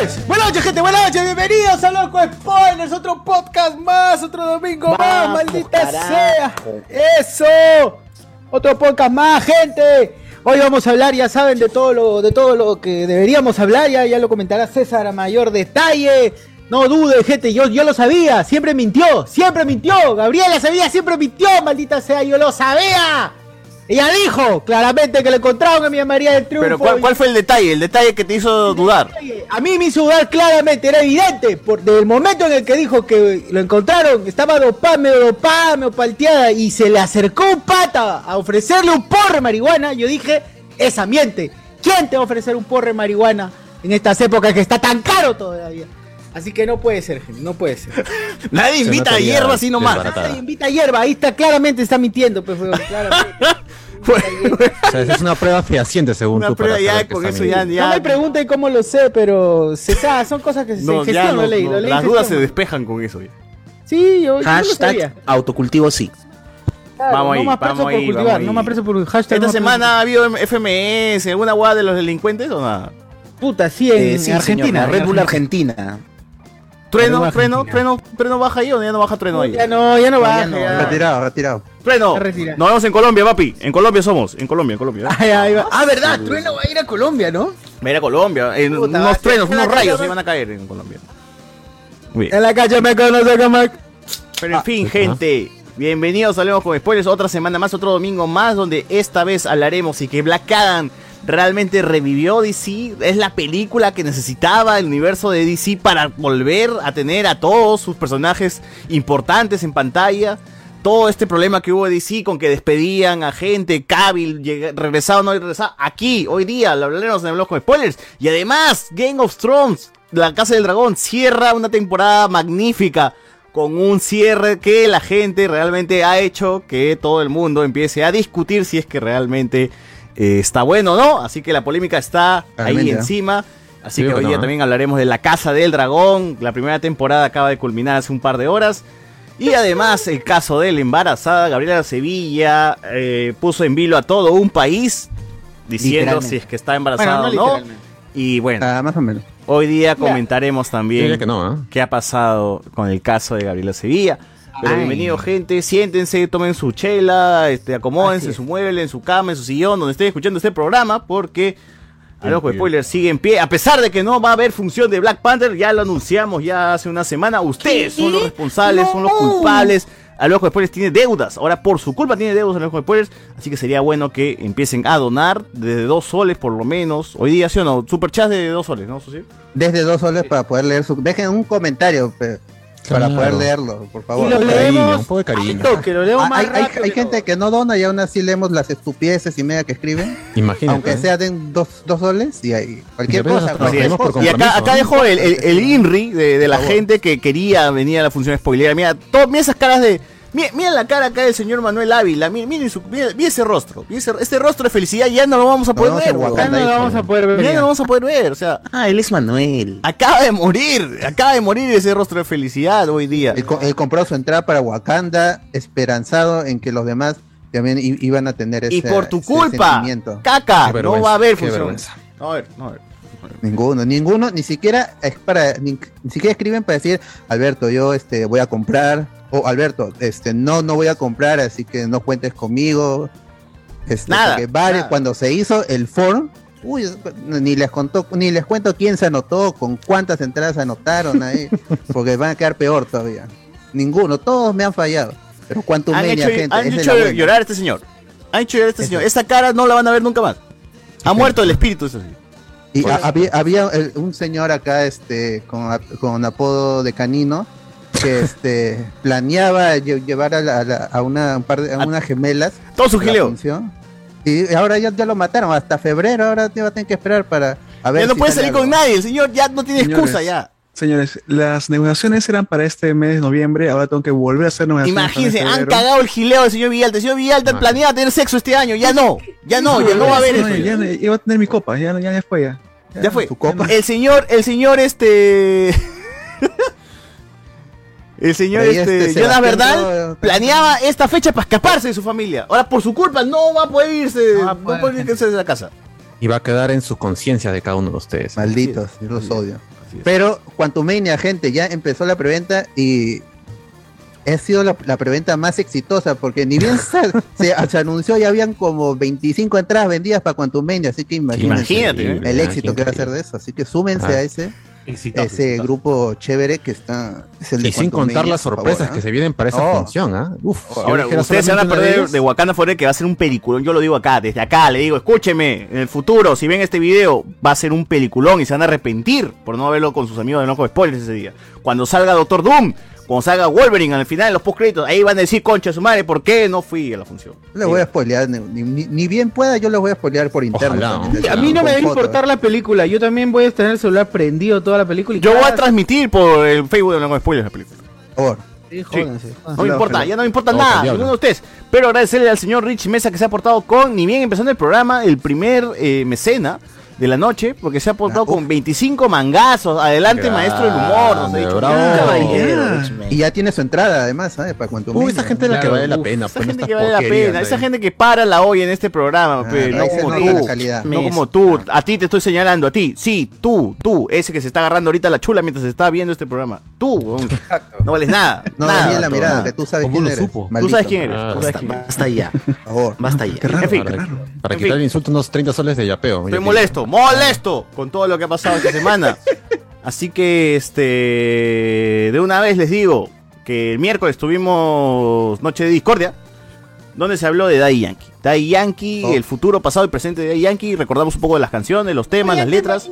Noches, buenas noches gente, buenas noches, bienvenidos a Loco Spoilers, otro podcast más, otro domingo más, maldita sea. Eso, otro podcast más, gente. Hoy vamos a hablar, ya saben, de todo lo, de todo lo que deberíamos hablar, ya, ya lo comentará César a mayor detalle. No dude, gente, yo, yo lo sabía, siempre mintió, siempre mintió. Gabriela sabía, siempre mintió, maldita sea, yo lo sabía. Ella dijo claramente que lo encontraron en mi María del Triunfo. Pero ¿cuál, fue el detalle? El detalle que te hizo dudar. a mí me hizo dudar claramente, era evidente, por del momento en el que dijo que lo encontraron, estaba dopada, medio dopada, medio palteada, y se le acercó un pata a ofrecerle un porre de marihuana, yo dije, esa miente. ¿Quién te va a ofrecer un porre de marihuana en estas épocas que está tan caro todavía? Así que no puede ser, gente, no puede ser. Nadie invita a hierba así nomás. Nadie invita hierba, ahí está, claramente está mintiendo, pues, weón, claramente. O sea, esa es una prueba fehaciente según Una tú. para prueba ya, con eso ya, mintiendo. No me pregunten cómo lo sé, pero se sabe, son cosas que se No, ya gestionan, no, lo leí, no, lo leí las dudas se despejan con eso. ya. Sí, yo, yo lo sabía. Hashtag autocultivo sí. Claro, Vamos no ahí, más preso vamos por ahí, cultivar, vamos no más preso por hashtag. ¿Esta no semana ha habido FMS, alguna guada de los delincuentes o nada? Puta, sí, en, Eh, en sí, Argentina. señor, Red Bull Argentina. Argentina. ¿Trueno, Pero trueno, trueno, trueno baja ahí o ya no baja trueno ahí? Ya no, ya no ya. Retirado, retirado. Trueno, nos vemos en Colombia, papi. En Colombia somos, en Colombia, en Colombia. Ay, ahí va. Ah, verdad, Trueno va a ir a Colombia, ¿no? Va a ir a Colombia. En Puta, unos truenos, unos rayos van a caer en Colombia. Muy bien. En la calle me conoce como. Pero en fin, gente, bienvenidos Hablemos con Spoilers, otra semana más, otro domingo más, donde esta vez hablaremos y que Black Adam realmente revivió DC, es la película que necesitaba el universo de DC para volver a tener a todos sus personajes importantes en pantalla. Todo este problema que hubo DC con que despedían a gente, Cavill, regresaba o no regresaba, aquí, hoy día, lo hablaremos en Hablemos con Spoilers. Y además, Game of Thrones, La Casa del Dragón, cierra una temporada magnífica con un cierre que la gente realmente ha hecho que todo el mundo empiece a discutir si es que realmente eh, está bueno no. Así que la polémica está ahí Realmente, ¿eh? encima. Así Sí, que hoy día ¿eh? también hablaremos de La Casa del Dragón. La primera temporada acaba de culminar hace un par de horas. Y además el caso de la embarazada Gabriela Sevilla eh, puso en vilo a todo un país diciendo si es que está embarazada Bueno, no o no. Y bueno, Ah, más o menos. hoy día comentaremos también diría que no, ¿eh? qué ha pasado con el caso de Gabriela Sevilla. Pero Ay. bienvenido gente, siéntense, tomen su chela, este, acomódense en es. su mueble, en su cama, en su sillón, donde estén escuchando este programa, porque el ojo de spoiler sigue en pie. A pesar de que no va a haber función de Black Panther, ya lo anunciamos ya hace una semana. Ustedes son los responsables, son los culpables. Al ojo de spoilers tiene deudas. Ahora por su culpa tiene deudas al ojo de spoilers. Así que sería bueno que empiecen a donar desde dos soles por lo menos. Hoy día, ¿sí o no? Superchat de dos soles, ¿no? Desde dos soles para poder leer su. Dejen un comentario para Claro. poder leerlo, por favor. Y lo Cariño, leemos. un poco de cariño. toque, lo leemos Ah, más hay, hay- rápido hay que gente que no dona y aún así leemos las estupideces y media que escriben. Imagínate. Aunque sea den dos, dos soles y hay cualquier Depende cosa. de por. Y acá, acá ¿no? dejo el, el, el INRI de, de la gente que quería venir a la función spoiler. Mira, todo, mira esas caras de. Mira, mira la cara acá del señor Manuel Ávila. Mira, miren su- mira ese rostro. Ese, este rostro de felicidad ya no lo vamos a poder ver. Ya Wakanda no lo vamos a poder ver. Ya no lo vamos a poder ver. O sea, Ah, él es Manuel. acaba de morir. Acaba de morir ese rostro de felicidad hoy día. Él, co- él compró su entrada para Wakanda esperanzado en que los demás también iban a tener ese Y por tu ese culpa, sentimiento. caca, no va a haber qué función. vergüenza. No, a ver, no, a ver. Ninguno, ninguno, ni siquiera es para, ni, ni siquiera escriben para decir, Alberto, yo este voy a comprar, o Alberto, este no, no voy a comprar, así que no cuentes conmigo. Este, Nada, porque varios- nada. cuando se hizo el forum, Uy, ni les contó, ni les cuento quién se anotó, con cuántas entradas se anotaron ahí, porque van a quedar peor todavía. Ninguno, todos me han fallado. Pero cuánto Han media hecho, gente. han hecho llorar a este señor. Han hecho llorar a este señor. Esa cara no la van a ver nunca más. Ha muerto el espíritu, eso sí. Y a- había, había el- un señor acá, este, con, con apodo de canino, que este planeaba lle- llevar a, la- a la- a una, un par de, a unas gemelas. Todo su gileo. Y ahora ya, ya lo mataron, hasta febrero, ahora te va a tener que esperar para a ver Ya no si puede salir con nadie. El señor ya no tiene excusa ya. Señores, las negociaciones eran para este mes de noviembre, ahora tengo que volver a hacer negociaciones. Imagínense, han cagado el gileo del señor Villalta. El señor Villalta planeaba tener sexo este año. Ya no. Ya no, ya no va a haber No, eso. ya, ya, ya va a tener mi copa, ya, ya, ya fue ya. Ya fue. Su copa. El señor, el señor este. el señor este, este Jonas Sebastián Verdal planeaba esta fecha para escaparse de su familia. Ahora por su culpa no va a poder irse, no, puede irse de la casa. Y va a quedar en su conciencia de cada uno de ustedes. Malditos, yo los odio. Pero Quantumania, gente, ya empezó la preventa y ha sido la, la preventa más exitosa porque ni bien se, se- se anunció ya habían como 25 entradas vendidas para Quantumania, así que Imagínate, ¿eh? el éxito que va a ser de eso. Así que súmense Ah. a ese, ese grupo chévere que está. Es el de Y sin contar las sorpresas favor, que ¿ah? se vienen para esa Oh. función, ¿ah? Uf, Ahora, ustedes se van a perder de Wakanda Forever que va a ser un peliculón. Yo lo digo acá, desde acá, le digo, escúcheme, en el futuro, si ven este video, va a ser un peliculón y se van a arrepentir por no verlo con sus amigos de Noco Spoilers ese día. Cuando salga Doctor Doom, cuando salga Wolverine al final de los postcréditos, ahí van a decir, concha su madre, ¿por qué no fui a la función? Les voy a spoilear, ni, ni- ni bien pueda, yo les voy a spoilear por interno. Ojalá, ¿no? A mí no me debe importar la película. Yo también voy a tener el celular prendido toda la película. y Yo voy a cada- transmitir por el Facebook de Noco Spoilers la película. Por favor. Sí, jódanse, No me importa, ya no me importa nada, diablo. ninguno de ustedes. Pero agradecerle al señor Rich Mesa que se ha portado con, ni bien empezando el programa, el primer eh, mecena de la noche, porque se ha portado Ah, con 25 mangazos. Adelante, Grande, maestro del humor. Nos ha dicho. bravo. "Ah. Y ya tiene su entrada, además, ¿sabes? Para Quantumania. Uy, esa gente es la que vale la pena. Esa pues, gente que vale la pena, esa gente que para la olla en este programa, Ah, pe, ahí no como tú. No como tú, a ti te estoy señalando, a ti, sí, tú, tú, ese que se está agarrando ahorita la chula mientras se está viendo este programa. Tú, no vales nada. No, nada, la tú, mirada, nada. que tú sabes ¿Cómo quién lo eres. supo? Tú sabes quién eres. Basta, ya. Por favor. Basta ya. Qué raro, En fin. Para quitar el insulto, unos 30 soles de yapeo. Estoy molesto, molesto con todo lo que ha pasado esta semana. Así que, este, de una vez les digo que el miércoles tuvimos Noche de Discordia, donde se habló de Daddy Yankee. Daddy Yankee, Oh. el futuro, pasado y presente de Daddy Yankee. Recordamos un poco de las canciones, los temas, las letras.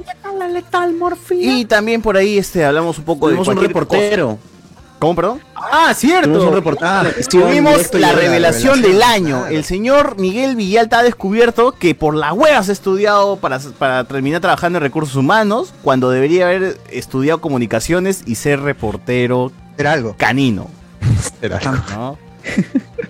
Y también por ahí este, hablamos un poco Tuvimos de un reportero. cosa. ¿Cómo, perdón? Ah, cierto. Tuvimos un reportero. Tuvimos la revelación del año. claro. El señor Miguel Villalta ha descubierto que por la huevas ha estudiado para, para terminar trabajando en recursos humanos, cuando debería haber estudiado comunicaciones y ser reportero Era algo. canino. Era- ¿no?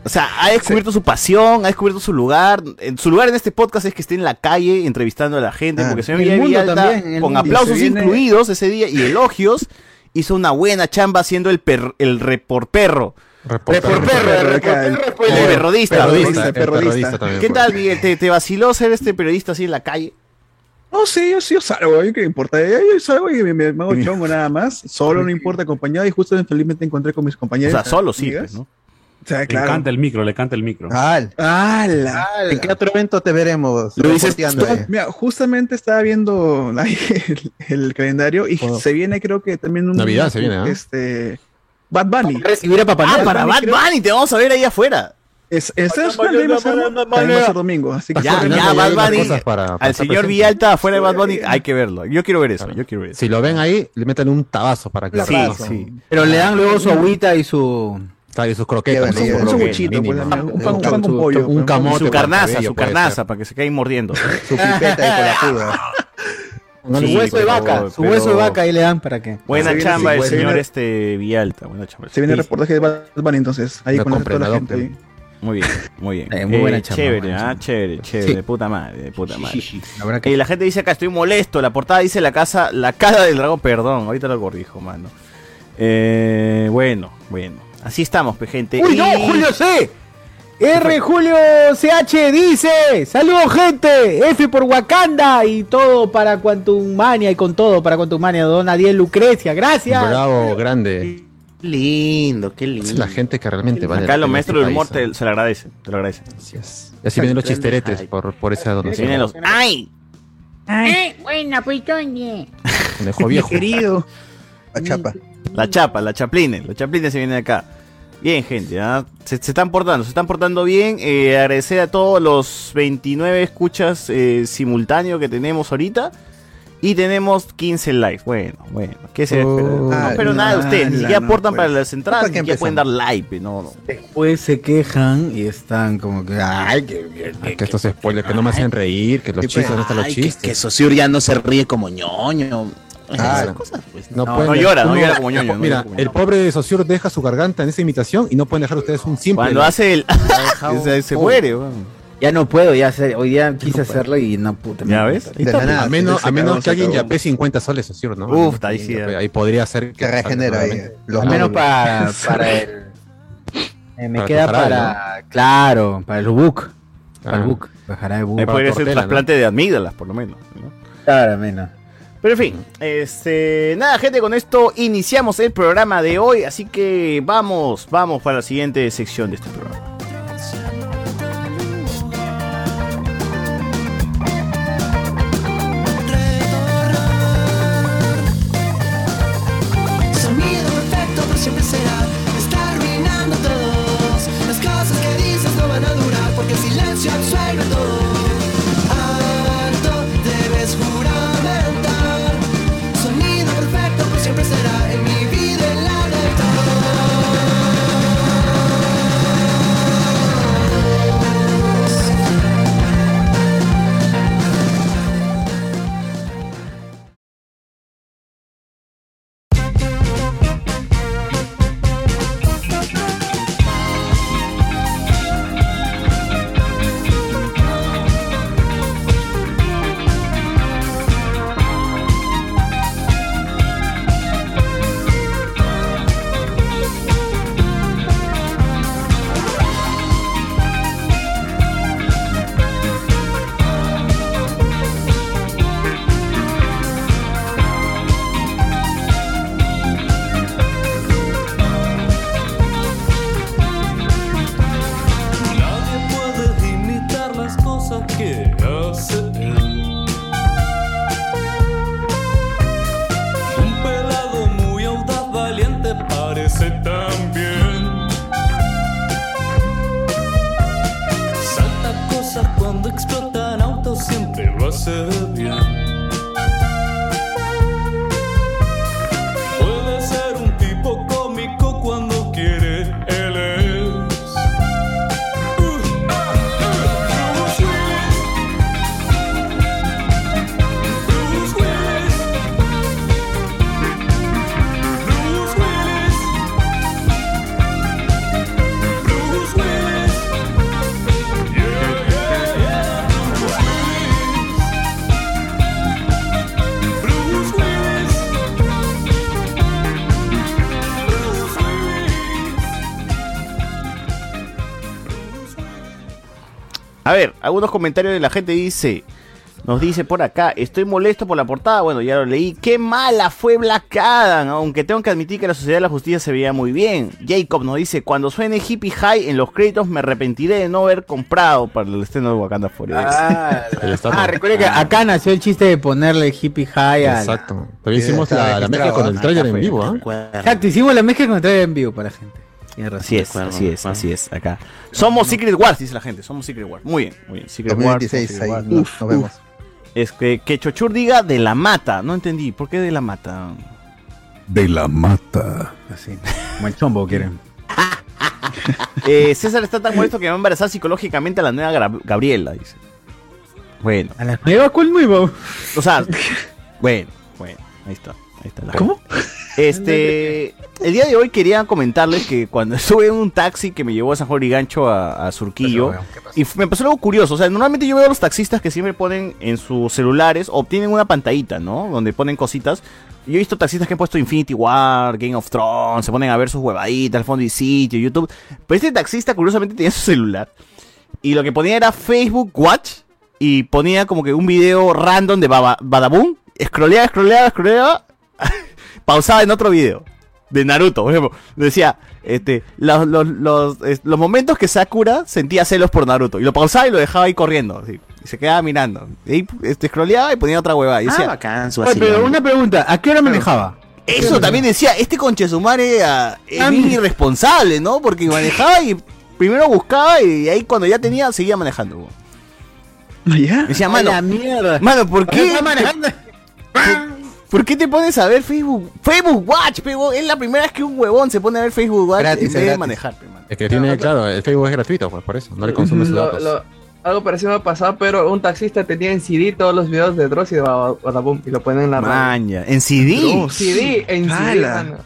O sea, ha descubierto su pasión, ha descubierto su lugar. En su lugar en este podcast es que esté en la calle entrevistando a la gente, Ah. porque el señor Miguel Villalta, también, con aplausos viene- incluidos ese día y elogios, hizo una buena chamba haciendo el, per- el reporperro. Reportero. Reportero, acá, el- El perrodista. ¿Qué tal, Miguel? ¿Te, te vaciló ser este periodista así en la calle? No, sí, yo sí, yo salgo, yo qué importa. Yo, yo salgo y me, me- me hago chongo nada más. Solo no importa acompañado y justo felizmente encontré con mis O compañeros. sea, solo sí, pues, ¿no? O sea, Le claro. canta el micro, le canta el micro. Al. ¡Hala! ¿En qué otro evento te veremos? Lo dices? Mira, justamente estaba viendo el, el calendario y Oh. se viene, creo que también un. Navidad se viene, ¿ah? Este. Bad Bunny. Recibir a Papá Ah, para Bad Bunny, te vamos a ver ahí afuera. Es, mañana. domingo. Así que Ya, Al ya, Bad Bunny, cosas para- para Al señor presente. Villalta afuera de Bad Bunny, hay que verlo. Yo quiero ver eso, yo quiero ver eso. Si lo ven ahí, le meten un tabazo para que Sí, sí. Pero le dan luego su agüita y su. Está y sus croquetas. Un pues, un pan, un pan con Su- pollo. Un pues, camote. Su con carnaza, su carnaza, para que se quede mordiendo. Su pipeta la puda. Póngale Sí, Su hueso de pero- vaca. Su hueso de vaca ahí le dan para que. Buena Se viene- chamba el se señor viene- este Villalta, buena chamba. Se viene el reportaje de Bunny, entonces. Ahí Lo con toda la gente. ahí. Muy bien, muy bien. Eh, muy buena chamba, Chévere, buena ah, chévere, chévere, Sí. de puta madre, de puta madre. La verdad Y la gente dice acá, estoy molesto. La portada dice la casa, la cara del dragón, perdón, ahorita lo corrijo, mano. Eh, bueno, bueno. Así estamos, pe, gente. ¡Uy, Y- no! ¡Julio C! R. Julio CH dice: ¡Saludos, gente! F por Wakanda y todo para Quantum Mania y con todo para Quantum Mania. Don Adiel Lucrecia, gracias. Bravo, grande. Lindo, qué Es lindo. la gente que realmente vale Acá los maestros en del este humor te- se lo agradecen, te lo agradecen. Así es. Y así vienen los chisteretes por, por esa Se donación. vienen los ¡Ay! Ay, buena, pues, ¿dónde? Conejo viejo. Querido. La chapa. La chapa, la chaplines, los chaplines se vienen acá. Bien, gente, ¿ah? se, se están portando, se están portando bien. Eh, agradecer a todos los 29 escuchas eh, simultáneos que tenemos ahorita. Y tenemos 15 likes. Bueno, bueno, ¿qué se espera? No ah, espero nada de ustedes, ni siquiera no, aportan para pues. las entradas, ni que siquiera pueden dar like, no, no. Después se quejan y están como que, ay, que, que- Ay, que estos spoilers que no me hacen reír, que los pues. chistes, no están los Ay, que, chistes. que Saussure ya no se ríe como ñoño. Ah, Esas cosas, pues. No, No, pueden no dejar- llora, no llora como ñoño, Mira, como el pobre Saussure deja su garganta en esa imitación y no pueden dejar ustedes un simple. Cuando hace el. se, se muere, weón. Ya no puedo, ya sé, hoy día quise hacerlo y no puta. ¿Ya ves? De la nada, a menos, a menos que alguien acabó. yape 50 soles, Saussure, ¿no? Uf, ahí sí, Ahí, podría ser Que regenera ahí. Los Al menos para, para el. eh, me Para queda jarabe, para. Claro, para el book. Para el Ah. book. Para el book. Me para podría ser trasplante de amígdalas, por lo menos. ¿no? Claro, menos. Pero en fin, este, nada, gente, con esto iniciamos el programa de hoy, así que vamos, vamos para la siguiente sección de este programa. Algunos comentarios de la gente dice, nos dice por acá, estoy molesto por la portada, bueno, ya lo leí, qué mala fue Black Adam, aunque tengo que admitir que la Sociedad de la Justicia se veía muy bien. Jacob nos dice, cuando suene Hippie High en los créditos me arrepentiré de no haber comprado para el estreno de Wakanda Forever. Ah, ah recuerda que acá nació el chiste de ponerle hippie high a Exacto. También Sí, hicimos la, la mezcla con el ¿ah? trailer en vivo, ¿ah? Recuerda. Exacto, hicimos la mezcla con el trailer en vivo para la gente. Tienes razón. Así es, acuerdo, así es, así es, acá. Somos Secret Wars, dice la gente, somos Secret Wars. Muy bien, muy bien. Secret Wars. 2016, Secret ahí Wars. nos, nos vemos. Es que, que Chochur diga de la mata, no entendí, ¿por qué de la mata? De la mata. Así. Como el chombo quieren. Eh, César está tan molesto que va a embarazar psicológicamente a la nueva Gabriela, dice. Bueno, ¿A la nueva? ¿Cuál nueva? o sea, bueno, bueno, ahí está, ahí está. la ¿Cómo? Este, el día de hoy quería comentarles que cuando estuve en un taxi que me llevó a San Juan y Gancho a, a Surquillo, y me pasó algo curioso, o sea, normalmente yo veo a los taxistas que siempre ponen en sus celulares, o tienen una pantallita, ¿no? Donde ponen cositas. Yo he visto taxistas que han puesto Infinity War, Game of Thrones, se ponen a ver sus huevaditas, al fondo y sitio, YouTube. Pero este taxista curiosamente tenía su celular. Y lo que ponía era Facebook Watch. Y ponía como que un video random de Baba- Badaboom. Scrolleaba, scrolleaba, scrolleaba. Pausaba en otro video. de Naruto, por ejemplo. Decía, este, los, los, los, es- los momentos que Sakura sentía celos por Naruto. Y lo pausaba y lo dejaba ahí corriendo. así, y se quedaba mirando. Y ahí este, scrolleaba y ponía otra huevada. Y Ah, decía, bacán, su Oye, pero una pregunta, ¿a qué hora manejaba? eso también decía, este conchesumare ah, es bien irresponsable, ¿no? Porque manejaba y primero buscaba y ahí cuando ya tenía, seguía manejando. ¿Ya? Decía, mano, la mierda. mano, ¿por qué? Está manejando. ¿Por qué te pones a ver Facebook? Facebook Watch, pe, weón. es la primera vez que un huevón se pone a ver Facebook Watch Gratis, en vez de manejar, pe. Es que tiene, claro, el Facebook es gratuito, pues por eso. No le consume sus Lo- datos. lo- algo parecido me ha pasado, pero un taxista tenía en CD todos los videos de Dross y de Bada- Badaboom y lo ponen en la. Maña, en CD. CD, en CD, Ala. mano.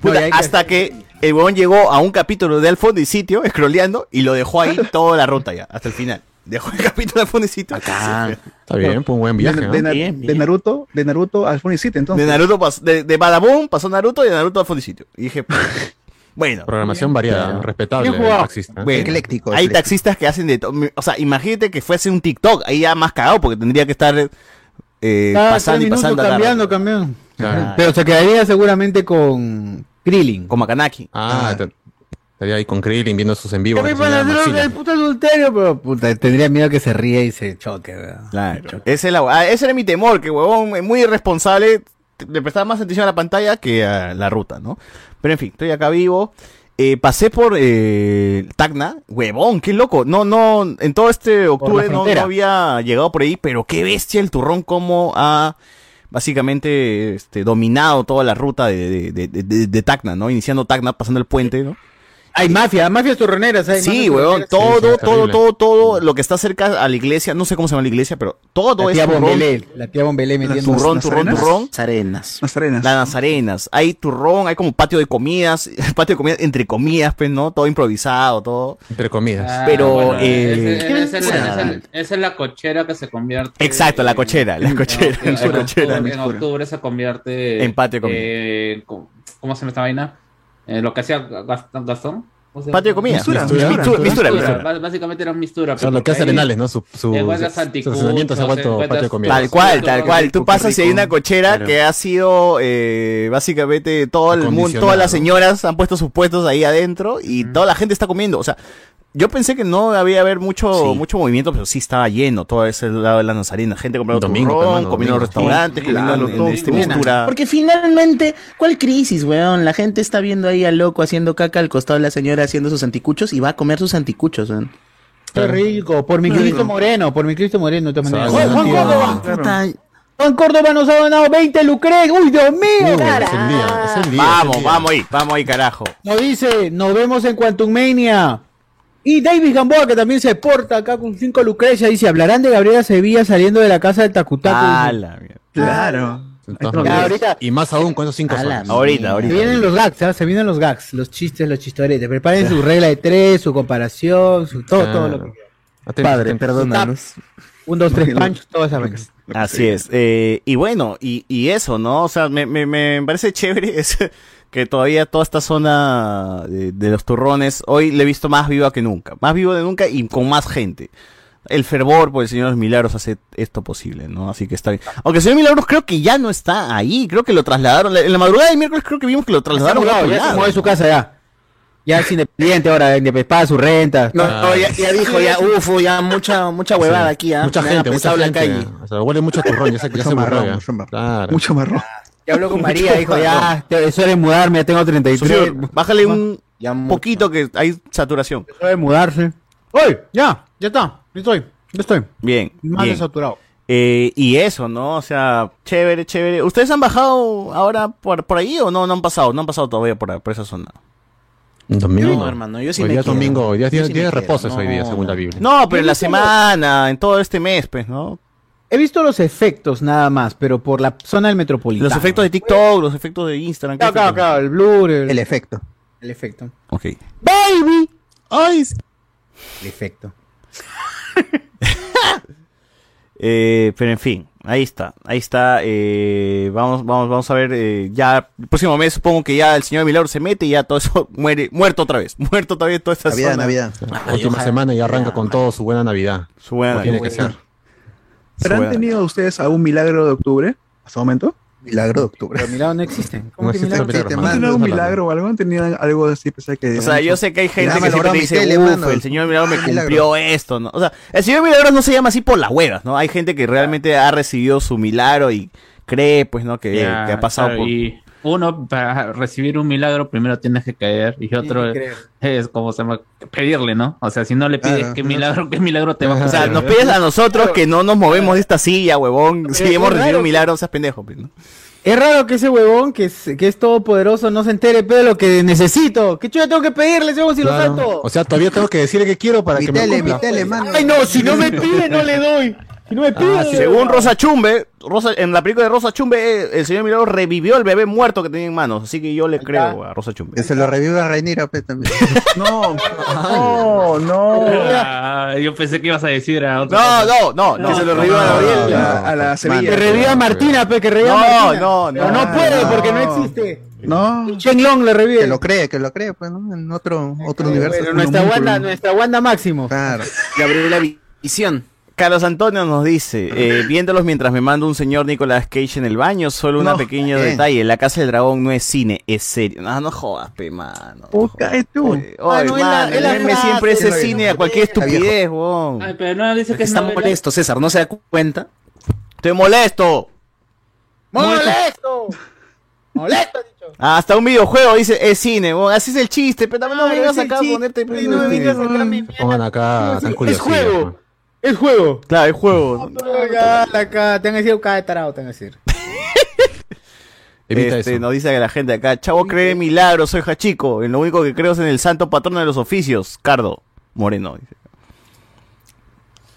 Puta, No, y hay que- hasta que el huevón llegó a un capítulo de Al fondo y sitio, scrolleando, y lo dejó ahí toda la ruta ya, hasta el final. Dejó el capítulo de Al sitio. Bacán. Está bien, pues un buen viaje, de ¿no? Na- Bien, de bien. Naruto, de Naruto al Funny City, De entonces. Naruto de, de Badaboom pasó Naruto y de Naruto al fondo y dije, bueno. Programación variada, respetable. Bien jugado. taxista. Bueno, Ecléctico, Hay ecléctico. taxistas que hacen de todo. O sea, imagínate que fuese un TikTok, ahí ya más cagado porque tendría que estar eh, Cada pasando y pasando cambiando, cambiando. Claro. Pero se quedaría seguramente con Krillin. Con Makanaki. Ah, te- estaría ahí con Krillin viendo sus en vivo. El puto adulterio, pero puta, tendría miedo que se ría y se choque, ¿verdad? Claro. Ese, es la- ah, ese era mi temor, que huevón es muy irresponsable. Le prestaba más atención a la pantalla que a la ruta, ¿no? Pero en fin, estoy acá vivo. Eh, pasé por eh, Tacna, huevón, qué loco. No, no, en todo este octubre no, había llegado por ahí, pero qué bestia el turrón como ha básicamente este, dominado toda la ruta de, de, de- de- de Tacna, ¿no? Iniciando Tacna, pasando el puente, ¿no? Hay mafia, mafias turroneras. Hay Sí, mafias weón, turroneras. todo, sí, todo, todo, todo lo que está cerca a la iglesia, no sé cómo se llama la iglesia, pero todo La es tía turrón, Bombelé, la tía Bombelé metiendo turrón, turrón, arenas. turrón. Las arenas. Las arenas. Las nazarenas, hay turrón, hay como patio de comidas, patio de comidas entre comidas, pues, ¿no? Todo improvisado, todo. Entre comidas. Ah, Pero, bueno, eh, ese- ese- ese- puta. ese- esa es la cochera que se convierte. Exacto, la cochera, la cochera, En, la en cochera. octubre, en octubre se convierte. En patio de comida. eh, ¿cómo ¿Cómo se llama esta vaina? Eh, lo que hacía Gastón. Gastón ¿Cómo se llama? Patio de comida. Mistura, Mistura, mistura. mistura, Mistura, mistura. b- Básicamente era mistura. O sea, lo que hace Arenales, ¿no? Su, su, encuentras su anticuchos, estacionamiento se ha vuelto encuentras- patio de comida. Tal cual, tal cual. Tú pasas y hay una cochera Claro. que ha sido, eh, básicamente, todo el mundo, todas las señoras han puesto sus puestos ahí adentro y toda la gente está comiendo. O sea, yo pensé que no había haber mucho, Sí. mucho movimiento, pero sí estaba lleno todo ese lado de la Nazarena. Gente comprando Domingo, turrón, hermano, comiendo en los restaurantes, Sí, comiendo claro, en, todo en este mistura. Porque finalmente, ¿cuál crisis, weón? La gente está viendo ahí al loco haciendo caca al costado de la señora haciendo sus anticuchos y va a comer sus anticuchos, weón. Qué rico, por mi Cristo Moreno, por mi Cristo Moreno, de todas. Juan. Córdoba, Puta, Juan Córdoba nos ha ganado 20 lucres. Uy, Dios mío. Es el día, es el día. es el Vamos, día. vamos ahí, vamos ahí, carajo. Nos dice, nos vemos en Quantum Mania. Y David Gamboa, que también se porta acá con 5 lucrecias, dice, hablarán de Gabriela Sevilla saliendo de la casa del Tacutaco. Ah, Dice, la mierda. Claro. Entonces, Ya, ahorita- Y más aún con esos cinco A la soles. Ahorita, ahorita. Se vienen los gags, ¿ah? se vienen los gags, los chistes, los chistoretes. Preparen su regla de tres, su comparación, su todo, todo lo que Atento, Padre, perdónanos. Un, dos, tres, pancho, todas esas vainas. Así es. Eh, y bueno, y, y eso, ¿no? O sea, me, me, me parece chévere es que todavía toda esta zona de, de los turrones, hoy le he visto más viva que nunca. Más vivo de nunca y con más gente. El fervor por el Señor de los Milagros hace esto posible, ¿no? Así que está bien. Aunque el Señor Milagros creo que ya no está ahí. Creo que lo trasladaron. En la madrugada del miércoles creo que vimos que lo trasladaron ya se mudó de su casa ya. Ya es independiente ahora, independiente, paga su renta. No, Ah. no, ya, ya dijo, ya, ufo, ya mucha, mucha huevada aquí, ¿ah? Mucha Me gente, mucha apestado la gente. calle. O sea, huele mucho a turrón, ya ya Mucho se marrón, aburrió ya. mucho marrón. Claro. Mucho marrón. Ya habló con María, dijo, ya, te- es hora de mudarme, ya tengo 33. Socio, bájale un Ya poquito que hay saturación. Es hora de mudarse. ¡Uy! Ya, ya está, ya estoy, ya estoy. Bien. Más bien. desaturado. Eh, y eso, ¿no? O sea, chévere, chévere. ¿Ustedes han bajado ahora por, por ahí o no? No han pasado, no han pasado todavía por, por esa zona. Domingo. No, hermano, yo sí hoy me día es quedo. domingo, hoy día sí día reposo es hoy día, no. según la Biblia. No, pero en la semana, en todo este mes, pues, ¿no? He visto los efectos nada más, pero por la zona del metropolitano. Los efectos de TikTok, los efectos de Instagram. ¿qué Claro, claro, claro, el blur, el, El efecto. el efecto. Ok. ¡Baby! ¡Ay! sí. El efecto. Eh, pero en fin, ahí está, ahí está. eh, vamos, vamos, vamos a ver. eh, ya el próximo mes supongo que ya el señor Milagro se mete y ya todo eso muere, muerto otra vez, muerto otra vez toda esta Navidad, zona. Navidad. Última semana y arranca con todo su buena Navidad. Su buena Como tiene Navidad. que ser. ¿Pero han tenido ustedes algún milagro de octubre hasta el momento? Milagro de octubre. Pero milagros no existen. ¿Cómo No que existe milagro, ¿Han tenido un milagro o algo? ¿Han tenido algo así? Pensé que, O sea, yo sé que hay gente que siempre dice, tele, uff, mano. el señor Milagro me Milagro". cumplió esto, ¿no? O sea, el señor Milagro no se llama así por las huevas, ¿no? Hay gente que realmente ha recibido su milagro y cree, pues, ¿no? Que, ha pasado por... Y uno, para recibir un milagro, primero tienes que caer. Y otro es como se llama, pedirle, ¿no? O sea, si no le pides Claro. qué milagro, qué milagro te va a O sea, pasar. nos pides a nosotros que no nos movemos de esta silla, huevón. Si hemos recibido un milagro, seas pendejo, pues, ¿no? Es raro que ese huevón, que es, que es todopoderoso, no se entere pero de lo que necesito. ¿Qué chulo tengo que pedirle huevón si lo salto? O sea, todavía tengo que decirle que quiero para que me tele, cumpla. mi tele, mano. Ay, no, si no me pide, no le doy. Si no me pide, Ah, no le Según. Rosa Chumbe, Rosa, en la película de Rosa Chumbe, eh, el señor Milagro revivió el bebé muerto que tenía en manos. Así que yo le creo a Rosa Chumbe. Que se lo reviva a Reinira pues, también. No, no, no. Ah, yo pensé que ibas a decir a otro. No, no, no, no. Que se lo reviva a A Gabriel. la, a la Que Sevilla. reviva a Martina, pe, que reviva No, a Martina. no, Pero no. no puede no. porque no existe. No. Shenlong le revive. Que lo cree, que lo cree, pues, ¿no? En otro, otro universo. Bueno, nuestra Wanda, nuestra Wanda Máximo. Claro. Gabriela Visión. Carlos Antonio nos dice, eh, viéndolos mientras me manda un señor Nicolas Cage en el baño, solo un No, pequeño detalle, La Casa del Dragón no es cine, es serio. No, no jodas, pe, mano. Oh, cállate tú. Oye, Ah, no, es mano, es el meme siempre es es la cine a cualquier estupidez, weón. Ay, pero no dice que es Está novela. molesto, César, ¿no se da cuenta? Estoy molesto. ¡Molesto! ¡Molesto! dicho. Ah, Hasta un videojuego dice, es cine, weón. así es el chiste, pero también no Ay, vengas es el acá a ponerte... y no me vengas a sacar mi acá Es juego. Es juego. Claro, el juego. Acá, acá, te a decir cada de tarado, te a decir. Evita Este, eso. nos dice la gente acá, chavo cree en milagros, soy Hachico. En lo único que creo es en el santo patrono de los oficios, Cardo Moreno. dice.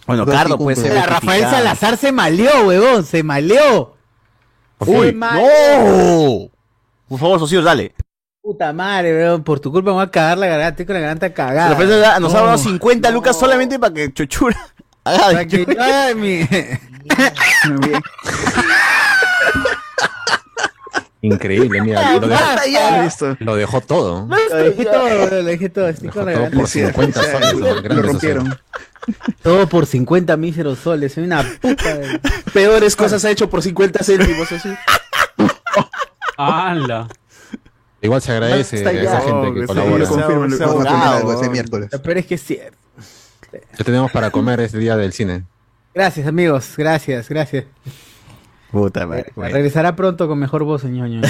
Bueno, Cardo puede ser. Rafael. Salazar se maleó, huevón, se maleó. ¡Uy! ¡No! Por favor, socios, dale. Puta madre, weón, por tu culpa me voy a cagar la garganta, estoy con la garganta cagada. Rafael Salazar nos ha dado No. 50 lucas solamente para que Chochura Para que yo haga mi- Increíble, mira. Lo dejó, Basta ya. Listo. lo dejó todo. Lo dejé todo, lo dejé todo, estoy Dejó con la todo por 50 soles. Lo rompieron. Todo por 50 míseros soles, soy una puta. de- Peores cosas ha hecho por 50 céntimos, así. ¡Hala! Igual se agradece a esa gente que colabora. miércoles. Lo peor es que es cierto. Ya tenemos para comer este día del cine. Gracias, amigos, gracias, gracias. Puta madre. bueno. Regresará pronto con mejor voz, señor.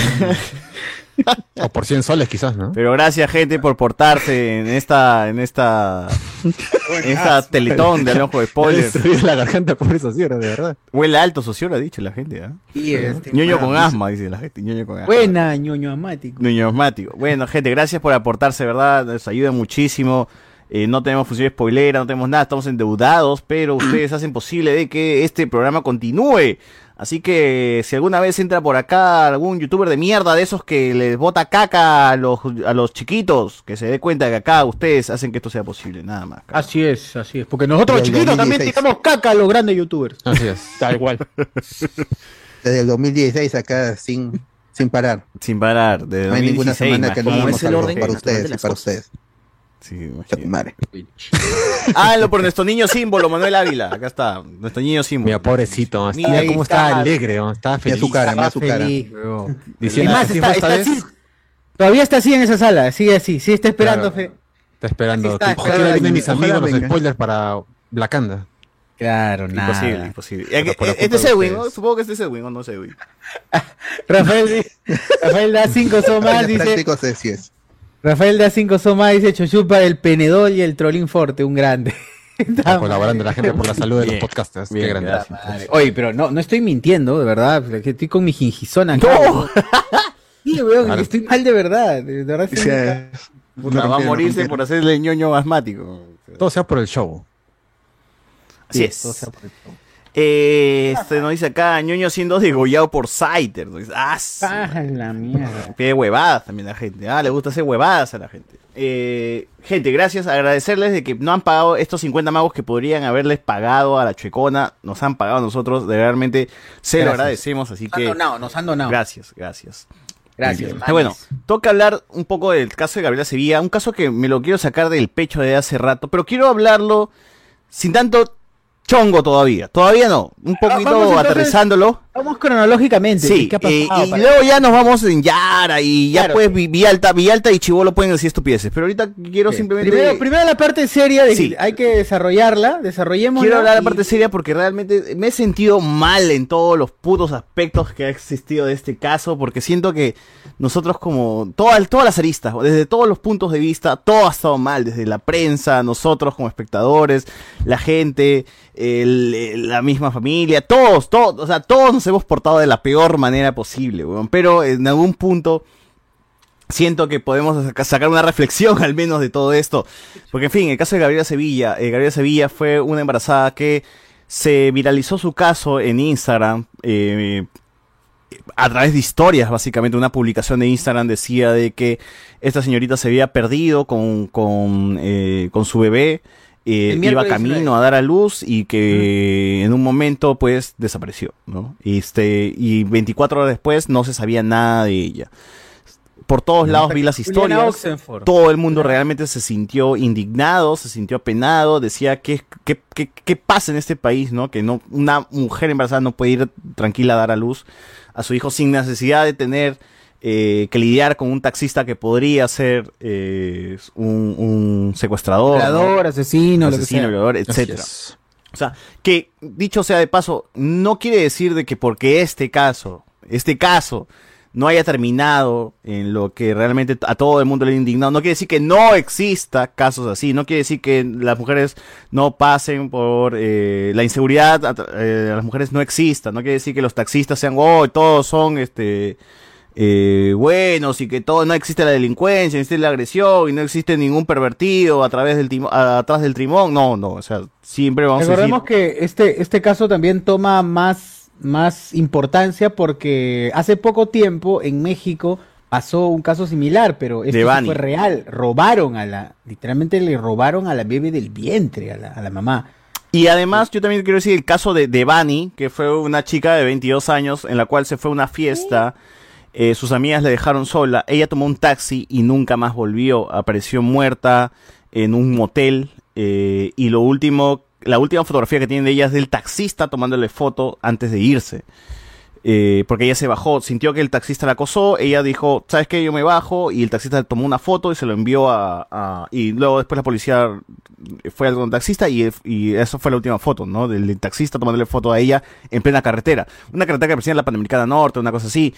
O por 100 soles quizás, ¿no? Pero gracias, gente, por portarse en esta, en esta, en esta teletón de Alojo de Spoilers. La garganta por eso, sí, de verdad. Huele alto, socio, lo ha dicho la gente, ¿ah? Y este, Ñoño con asma, dice la gente. Ñoño con asma. Buena, ñoño amático. Ñoño asmático. Bueno, gente, gracias por aportarse, ¿verdad? Nos ayuda muchísimo. Eh, no tenemos función spoilera, no tenemos nada, estamos endeudados, pero ustedes hacen posible de que este programa continúe. Así que si alguna vez entra por acá algún youtuber de mierda de esos que les bota caca a los, a los chiquitos, que se dé cuenta que acá ustedes hacen que esto sea posible, nada más. Así es, así es. Porque nosotros Del chiquitos también 2016. tiramos caca a los grandes youtubers. Así es. Tal cual. Desde el 2016 acá sin, sin parar. Sin parar, No hay ninguna 2016, semana que no hagamos es el algo orden para ustedes y para cosas. ustedes. Sí, madre. Háganlo por nuestro niño símbolo, Manuel Ávila. Acá está, nuestro niño símbolo. Mira, pobrecito. Mira, Mira cómo está. está alegre, ¿no? Está Mira feliz. su cara, mira su cara. Feliz. Diciendo, más, "Así está- está vez". así. Todavía está así en esa sala, sigue así, sí está esperando. Claro. fe- Está esperando. Está, que- ojalá vienen mis amigos los spoilers para Blacanda. Claro, Imposible, imposible. Por la Este es de Edwin, ¿no? Supongo que este es Edwin o no es Edwin. Rafael, Rafael da 5 somas, dice. práctico si es. Rafael da 5 somas, dice Chochupa, el penedol y el trolín forte, un grande. Está colaborando la gente por la salud de los podcasters. bien, Qué grande. Oye, pero no, no estoy mintiendo, de verdad. que Estoy con mi gingizona. ¡No! Sí, weón, Claro. estoy mal de verdad. De verdad Sí, va a morirse por hacerle ñoño asmático. Todo sea por el show. Así Sí, es. todo sea por el show. Eh, este nos dice acá, ñoño siendo degollado por Saiter. Nos dice, Ah, Ah, la mierda. Pide huevadas también la gente. Ah, le gusta hacer huevadas a la gente. Eh, gente, gracias. Agradecerles de que no han pagado estos 50 magos que podrían haberles pagado a la chuecona. Nos han pagado a nosotros. De realmente se lo agradecemos. Así Nos han que donado, nos han donado. gracias, gracias. Gracias. Ah, bueno, toca hablar un poco del caso de Gabriela Sevilla, un caso que me lo quiero sacar del pecho de hace rato, pero quiero hablarlo sin tanto chongo todavía. Todavía no, un poquito vamos entonces- aterrizándolo. Vamos cronológicamente. Sí, ¿qué ha eh, y luego ya nos vamos en Yara y ya Claro. pues Vi- Villalta, Villalta y Chivolo pueden decir estupideces, pero ahorita quiero simplemente... Primero, primero la parte seria de Sí. que hay que desarrollarla, desarrollemos. Quiero hablar de la parte seria porque realmente me he sentido mal en todos los putos aspectos que ha existido de este caso, porque siento que nosotros como todas, todas las aristas, desde todos los puntos de vista, todo ha estado mal, desde la prensa, nosotros como espectadores, la gente, el- la misma familia, todos, todos, o sea, todos hemos portado de la peor manera posible, pero en algún punto siento que podemos saca- sacar una reflexión al menos de todo esto. Porque, en fin, el caso de Gabriela Sevilla, eh, Gabriela Sevilla fue una embarazada que se viralizó su caso en Instagram. eh, a través de historias, básicamente, una publicación de Instagram decía de que esta señorita se había perdido con, con, eh, con su bebé, eh, iba camino 19. a dar a luz y que en un momento pues desapareció, ¿no? Y, este, y 24 horas después no se sabía nada de ella. Por todos lados vi las historias. Todo el mundo realmente se sintió indignado, se sintió apenado, decía que qué, qué, qué pasa en este país, ¿no? Que no una mujer embarazada no puede ir tranquila a dar a luz a su hijo sin necesidad de tener eh, que lidiar con un taxista que podría ser eh, un, un secuestrador, asesino, asesino, violador. O sea, que dicho sea de paso, no quiere decir de que porque este caso, este caso no haya terminado en lo que realmente a todo el mundo le ha indignado, no quiere decir que no exista casos así, no quiere decir que las mujeres no pasen por eh, la inseguridad, eh, las mujeres no existan, no quiere decir que los taxistas sean, oh, todos son este eh, buenos y que todo no existe la delincuencia, no existe la agresión y no existe ningún pervertido a través del timo- a- atrás del trimón, no, no, o sea, siempre vamos a decir Recordemos que este, este caso también toma más, más importancia porque hace poco tiempo en México pasó un caso similar, pero esto sí fue real. Robaron a la, literalmente le robaron a la bebé del vientre, a la, a la mamá. Y además, yo también quiero decir el caso de Devani, que fue una chica de 22 años en la cual se fue a una fiesta, eh, sus amigas le dejaron sola, ella tomó un taxi y nunca más volvió, apareció muerta en un motel eh, y lo último, la última fotografía que tienen de ella es del taxista tomándole foto antes de irse. Eh, porque ella se bajó, sintió que el taxista la acosó, ella dijo, ¿sabes qué? Yo me bajo, y el taxista tomó una foto y se lo envió a... y luego después la policía fue al taxista y, y eso fue la última foto, ¿no? Del, taxista tomándole foto a ella en plena carretera. Una carretera que parecía la Panamericana Norte, una cosa así.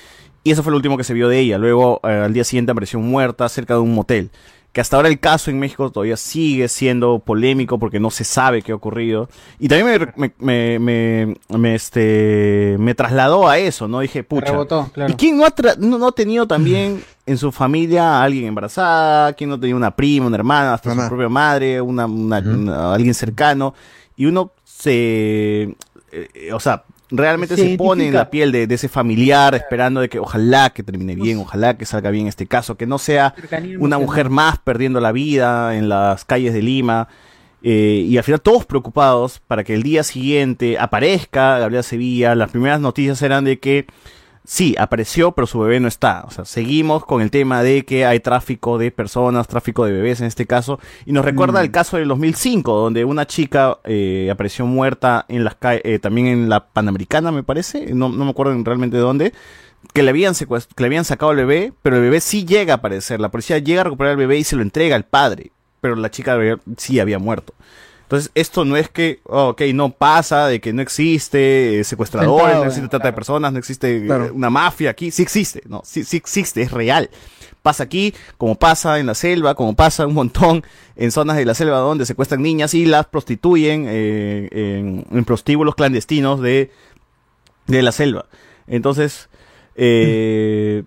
Y eso fue lo último que se vio de ella. Luego, eh, al día siguiente apareció muerta cerca de un motel. Que hasta ahora el caso en México todavía sigue siendo polémico porque no se sabe qué ha ocurrido. Y también me, me, me, este, me trasladó a eso, ¿no? Dije, pucha. rebotó, claro. ¿Y quién no ha, no, no ha tenido también en su familia a alguien embarazada? ¿Quién no ha tenido una prima, una hermana, hasta su propia madre, una, una- una- alguien cercano? Y uno se... eh, eh, o sea, realmente Se se, pone en la piel de, de ese familiar esperando de que ojalá que termine bien, ojalá que salga bien este caso, que no sea una mujer más perdiendo la vida en las calles de Lima. eh, y al final todos preocupados para que el día siguiente aparezca Gabriela Sevilla. Las primeras noticias eran de que sí, apareció, pero su bebé no está. O sea, seguimos con el tema de que hay tráfico de personas, tráfico de bebés en este caso. Y nos recuerda Mm. el caso del 2005, donde una chica eh, apareció muerta en las eh, también en la Panamericana, me parece. No, no me acuerdo realmente de dónde. Que le, habían que le habían sacado el bebé, pero el bebé sí llega a aparecer. La policía llega a recuperar el bebé y se lo entrega al padre. Pero la chica sí había muerto. Entonces, esto no es que, oh, ok, no pasa, de que no existe eh, secuestradores, Sentado, no existe trata de personas, no existe eh, Claro. una mafia aquí. Sí existe, no, sí, sí existe, es real. Pasa aquí, como pasa en la selva, como pasa un montón en zonas de la selva donde secuestran niñas y las prostituyen eh, en, en prostíbulos clandestinos de, de la selva. Entonces, eh,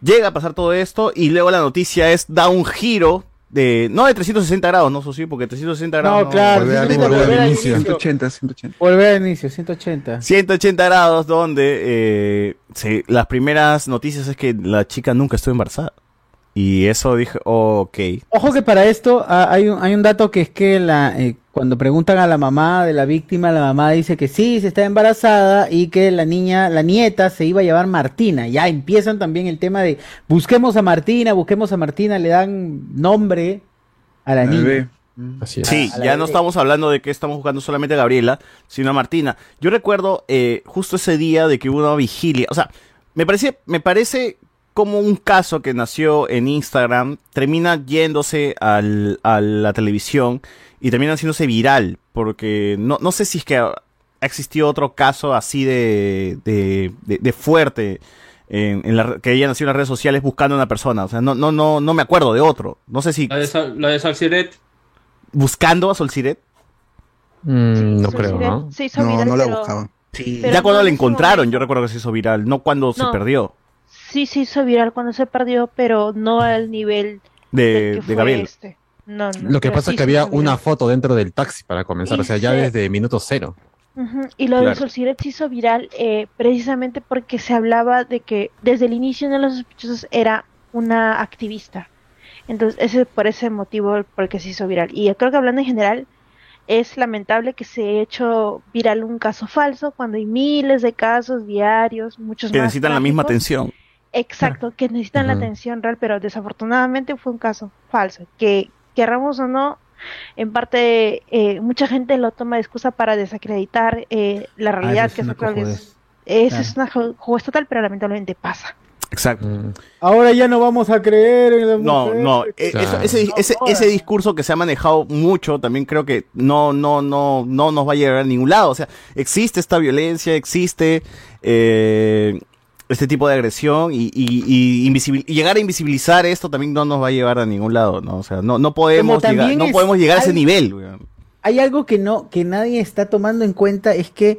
llega a pasar todo esto y luego la noticia es, da un giro de, no de 360 grados, no, eso sí, porque 360 grados. No, claro, Volver al- volver volver al inicio. inicio. 180, 180. Volver al inicio, 180. 180 grados donde eh, se- las primeras noticias es que la chica nunca estuvo embarazada. Y eso dije, ok. Ojo que para esto ah, hay, un, hay un dato que es que la, eh, cuando preguntan a la mamá de la víctima, la mamá dice que sí, se está embarazada y que la niña, la nieta se iba a llamar Martina. Ya empiezan también el tema de busquemos a Martina, busquemos a Martina, le dan nombre a la niña. bebé. Así es. Sí, ya no estamos hablando de que estamos buscando solamente a Gabriela, sino a Martina. Yo recuerdo eh, justo ese día de que hubo una vigilia. O sea, me parece, me parece como un caso que nació en Instagram, termina yéndose al- a la televisión y termina haciéndose viral. Porque no, no sé si es que ha existido otro caso así de, de, de- de fuerte. En, en la- que haya nacido en las redes sociales buscando a una persona. O sea, no, no, no, no me acuerdo de otro. No sé si. Lo de, Sol, lo de Sol Siret. ¿Buscando a Sol Siret? Mm, no Sol creo, Siret ¿no? se hizo viral, pero- Sí. Pero ya cuando no la encontraron, yo recuerdo que se hizo viral, no cuando se No. perdió Sí, se hizo viral cuando se perdió, pero no al nivel de, que de fue Gabriel. este. No, no, Lo que pasa sí es que había viral. una foto dentro del taxi para comenzar, Y o sea, ya se- desde minuto cero. Y lo de Claro. Solciret se hizo viral eh, precisamente porque se hablaba de que desde el inicio de los sospechosos era una activista. Entonces, ese por ese motivo por el que se hizo viral. Y yo creo que hablando en general, es lamentable que se haya hecho viral un caso falso cuando hay miles de casos diarios, muchos Que más necesitan la misma atención. Exacto, que necesitan la atención real, pero desafortunadamente fue un caso falso. Que querramos o no, en parte eh, mucha gente lo toma de excusa para desacreditar eh, la realidad, es que una eso creo que es, eso Claro. es una juez total, pero lamentablemente pasa. Exacto. Ahora ya no vamos a creer en las No, mujeres. no, e- eso- ese, ese, ese discurso que se ha manejado mucho, también creo que no, no, no, no nos va a llegar a ningún lado. O sea, existe esta violencia, existe eh, este tipo de agresión y, y- y invisibil- y llegar a invisibilizar esto también no nos va a llevar a ningún lado, ¿no? O sea, no, no podemos llegar, no es- podemos llegar a ese hay- nivel, weón. Hay algo que no, que nadie está tomando en cuenta, es que,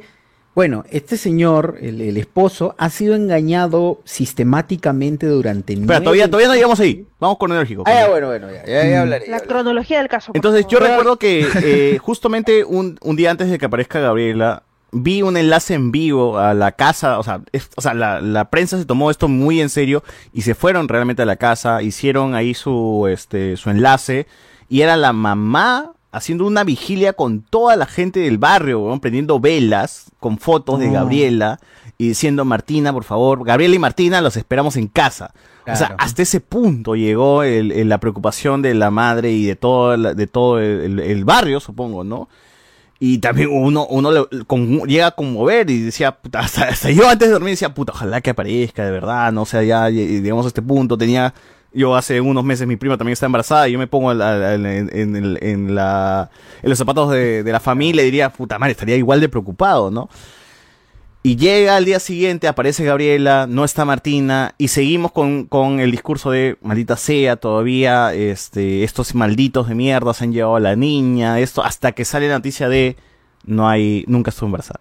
bueno, este señor, el, el esposo, ha sido engañado sistemáticamente durante Espera, todavía, todavía no llegamos ahí. Vamos con enérgico. Ah, ya, bueno, bueno, ya, ya, ya hablaré. La cronología del caso. Entonces yo recuerdo que eh, justamente un, un día antes de que aparezca Gabriela, vi un enlace en vivo a la casa, o sea, es- o sea la, la prensa se tomó esto muy en serio y se fueron realmente a la casa, hicieron ahí su, este, su enlace y era la mamá haciendo una vigilia con toda la gente del barrio, prendiendo velas con fotos de No. Gabriela y diciendo, Martina, por favor, Gabriela y Martina los esperamos en casa. O sea, hasta ese punto llegó el- el- la preocupación de la madre y de todo, la- de todo el barrio, supongo, ¿no? Y también uno, uno le- con- llega a conmover y decía, puta, hasta, hasta yo antes de dormir decía, puta, ojalá que aparezca, de verdad, no o sea, ya ll- llegamos a este punto, tenía, yo hace unos meses mi prima también está embarazada y yo me pongo en, en el- en la, en los zapatos de, de la familia y diría, puta madre, estaría igual de preocupado, ¿no? Y llega al día siguiente, aparece Gabriela, no está Martina, y seguimos con, con el discurso de maldita sea, todavía este, estos malditos de mierda se han llevado a la niña, esto, hasta que sale la noticia de no hay, nunca estuvo embarazada.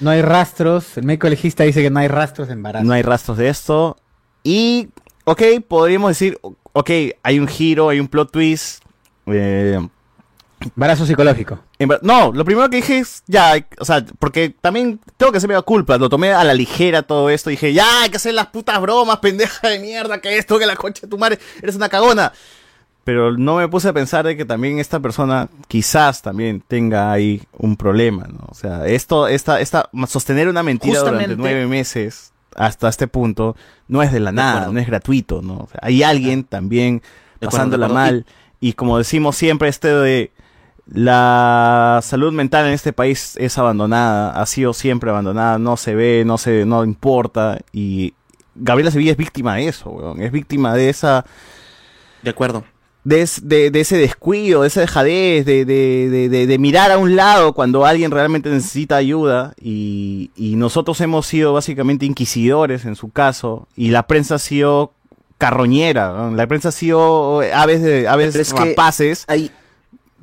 No hay rastros, el médico legista dice que no hay rastros de embarazo. No hay rastros de esto. Y, ok, podríamos decir, ok, hay un giro, hay un plot twist. Eh, Embarazo psicológico. No, lo primero que dije es, ya, o sea, porque también tengo que hacerme la culpa, lo tomé a la ligera todo esto, dije, ya, hay que hacer las putas bromas, pendeja de mierda, que esto, que la concha de tu madre, eres una cagona. Pero no me puse a pensar de que también esta persona quizás también tenga ahí un problema, ¿no? O sea, esto, esta, esta, sostener una mentira durante Justamente- nueve meses hasta este punto no es de la nada, no es gratuito, ¿no? O sea, hay alguien también De pasándola de mal y como decimos siempre este de la salud mental en este país es abandonada, ha sido siempre abandonada, no se ve, no se, no importa y Gabriela Sevilla es víctima de eso, weón, es víctima de esa De acuerdo. de, es- de- de ese descuido, de esa dejadez, de, de- de- de- de mirar a un lado cuando alguien realmente necesita ayuda y, y nosotros hemos sido básicamente inquisidores en su caso y la prensa ha sido carroñera, ¿no? la prensa ha sido aves, de, aves que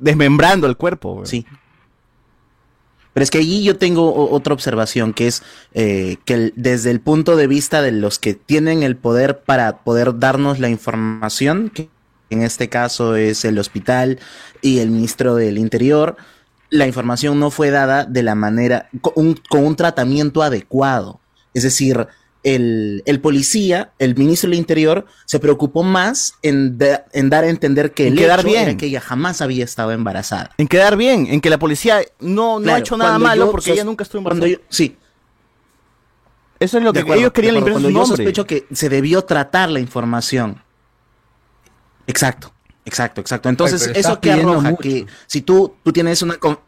desmembrando el cuerpo. Sí. Pero es que allí yo tengo otra observación, que es eh, que desde el punto de vista de los que tienen el poder para poder darnos la información, que en este caso es el hospital y el ministro del Interior, la información no fue dada de la manera, con un tratamiento adecuado. Es decir, el, el policía, el ministro del Interior, se preocupó más en, en dar a entender que En el quedar hecho bien. era que ella jamás había estado embarazada. En quedar bien, en que la policía no, no ha hecho nada malo porque ella nunca estuvo cuando embarazada. yo- sí. Eso es lo que acuerdo, ellos querían limpiar Cuando yo nombre. sospecho que se debió tratar la información. Exacto. Exacto, exacto. Entonces, eso que arroja mucho. que si tú, tú tienes una... con-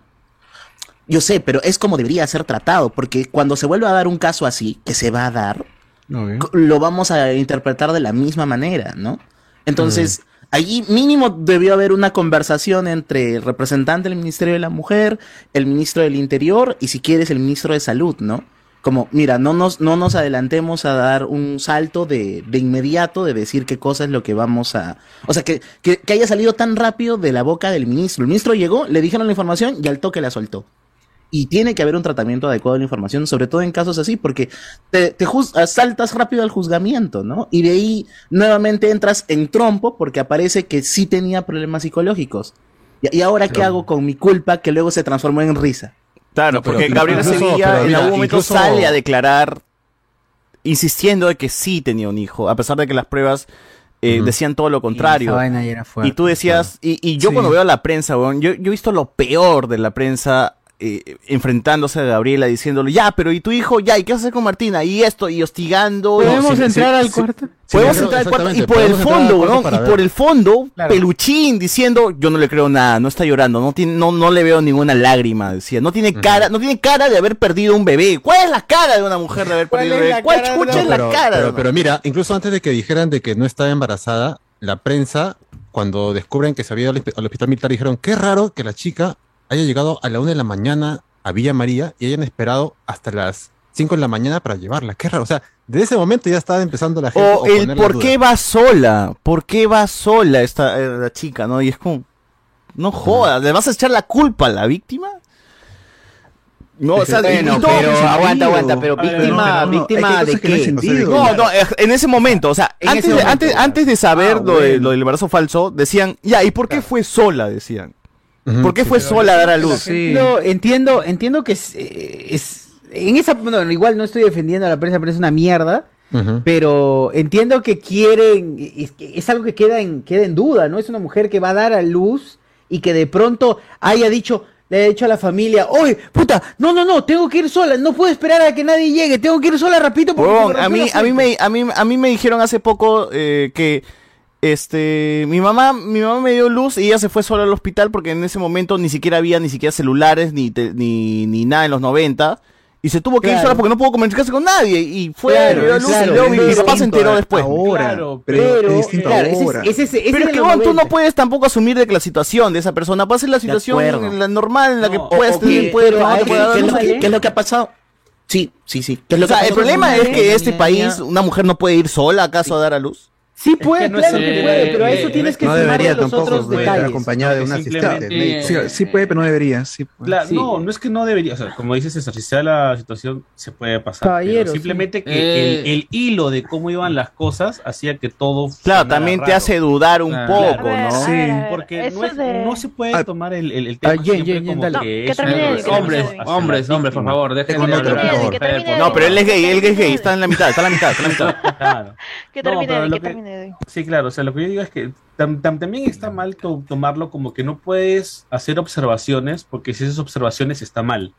Yo sé, pero es como debería ser tratado, porque cuando se vuelve a dar un caso así, que se va a dar, lo vamos a interpretar de la misma manera, ¿no? Entonces, allí mínimo debió haber una conversación entre el representante del Ministerio de la Mujer, el ministro del Interior y si quieres el ministro de Salud, ¿no? Como, mira, no nos, no nos adelantemos a dar un salto de, de inmediato de decir qué cosa es lo que vamos a... O sea, que, que, que haya salido tan rápido de la boca del ministro. El ministro llegó, le dijeron la información y al toque la soltó. Y tiene que haber un tratamiento adecuado de la información, sobre todo en casos así, porque te, te saltas rápido al juzgamiento, ¿no? Y de ahí nuevamente entras en trompo porque aparece que sí tenía problemas psicológicos. ¿Y, y ahora qué hago con mi culpa que luego se transformó en risa? Claro, pero- porque pero Gabriela incluso- Sevilla pero en mira, algún momento incluso- sale a declarar insistiendo de que sí tenía un hijo, a pesar de que las pruebas eh, decían todo lo contrario. fuerte, y tú decías, y, y yo Sí. cuando veo a la prensa, weón, yo, yo he visto lo peor de la prensa eh, enfrentándose a Gabriela diciéndole, ya, pero ¿y tu hijo? Ya, ¿y qué vas a hacer con Martina? Y esto, y hostigando. ¿Podemos y- entrar al sí, cuarto? Podemos entrar al cuarto y por el fondo, para y ver. por el fondo, Claro. peluchín diciendo, yo no le creo nada, no está llorando, no tiene, no, no le veo ninguna lágrima, decía, no tiene cara, no tiene cara de haber perdido un bebé. ¿Cuál es la cara de una mujer de haber ¿Cuál perdido un bebé? la ¿Cuál chucha una es la pero, cara? pero, pero mira, incluso antes de que dijeran de que no estaba embarazada, la prensa, cuando descubren que se había ido al hospital militar, dijeron, qué raro que la chica haya llegado a la una de la mañana a Villa María y hayan esperado hasta las 5 de la mañana para llevarla. Qué raro. O sea, de ese momento ya estaba empezando la gente O a el por duda. qué va sola, por qué va sola esta eh, la chica, ¿no? Y es como, no jodas, ¿le vas a echar la culpa a la víctima? No, o sea, Bueno, pero aguanta, aguanta, pero ver, víctima, no, no, no, víctima de qué? sentido. No, no, en ese momento, o sea, antes, de, momento, antes, antes de saber Ah, lo, de- bueno. lo del embarazo falso, decían, ya, ¿y por qué fue sola? Decían. ¿Por qué fue sola a dar a luz? No, entiendo, entiendo que es, eh, es- en esa no, igual no estoy defendiendo a la prensa, pero es una mierda. Pero entiendo que quieren, es, algo que queda en, queda en duda, ¿no? Es una mujer que va a dar a luz y que de pronto haya dicho, le ha dicho a la familia, oye, puta, no, no, no, tengo que ir sola, no puedo esperar a que nadie llegue, tengo que ir sola rapidito porque Huevón, a mí, a mí fuente". me, a mí, a mí me dijeron hace poco eh, que este mi mamá, mi mamá me dio luz y ella se fue sola al hospital porque en ese momento ni siquiera había ni siquiera celulares ni te- ni, ni nada en los 90 y se tuvo que ir Claro. sola porque no pudo comunicarse con nadie y fue Claro, dio luz claro, y luego mi, papá se enteró después. Ahora, pero, pero, es distinto claro, ese es- ahora. ese es- ese Pero es que huevón, tú no 90. puedes tampoco asumir de que la situación de esa persona puede ser la situación en la normal en la que O- puedes tener, no ¿qué es lo que- qué es lo que ha pasado? Sí, sí, sí. ¿Qué es lo O sea, que el problema es que niña? este país, una mujer no puede ir sola acaso a dar a luz. Sí puede, no claro es- que puede, pero a eso eh, tienes que no debería los tampoco, otros detalles. acompañado de un asistente. Sí, eh, sí puede, pero no debería. Sí, puede. Claro, Sí. no, no es que no debería, o sea, como dices César, si sea la situación, se puede pasar. Caballero, pero simplemente sí. que Eh. el, el hilo de cómo iban las cosas hacía que todo. Claro, también te raro. hace dudar un Ah, poco, claro. ¿no? Sí. Porque no, es- de- no se puede Ah, tomar el, el, el tema ah, siempre Jen, como dale. que que es termine, que termine. Hombres, hombres, hombres, por favor. Que termine, No, pero él es gay, él es gay, que está en la mitad, está en la mitad, está en la mitad. Claro. Que termine, que que- de- Sí, claro, o sea, lo que yo digo es que tam- tam- también está mal to- tomarlo como que no puedes hacer observaciones porque si esas observaciones está mal.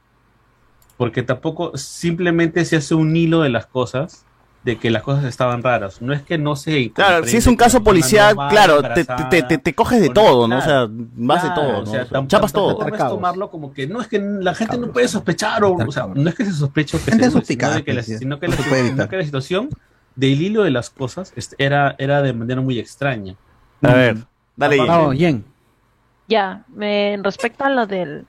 Porque tampoco simplemente se hace un hilo de las cosas, de que las cosas estaban raras. No es que no se... Claro, si es un caso policial, no claro, te, te, te, te coges de no, todo, ¿no? O sea, claro. vas de Claro, todo, o ¿no? sea, O sea, tam- chapas tampoco todo. puedes Cabos. tomarlo como que no es que la gente no puede sospechar o, o sea, no es que se sospeche o que Gente se dude, suspicaz, sino, de que la, sino que no la- se puede sino evitar. que la situación del hilo de las cosas este, era, era de manera muy extraña. A ver, dale. Aparte- Jen. Vamos, Jen. Ya, me, respecto a lo del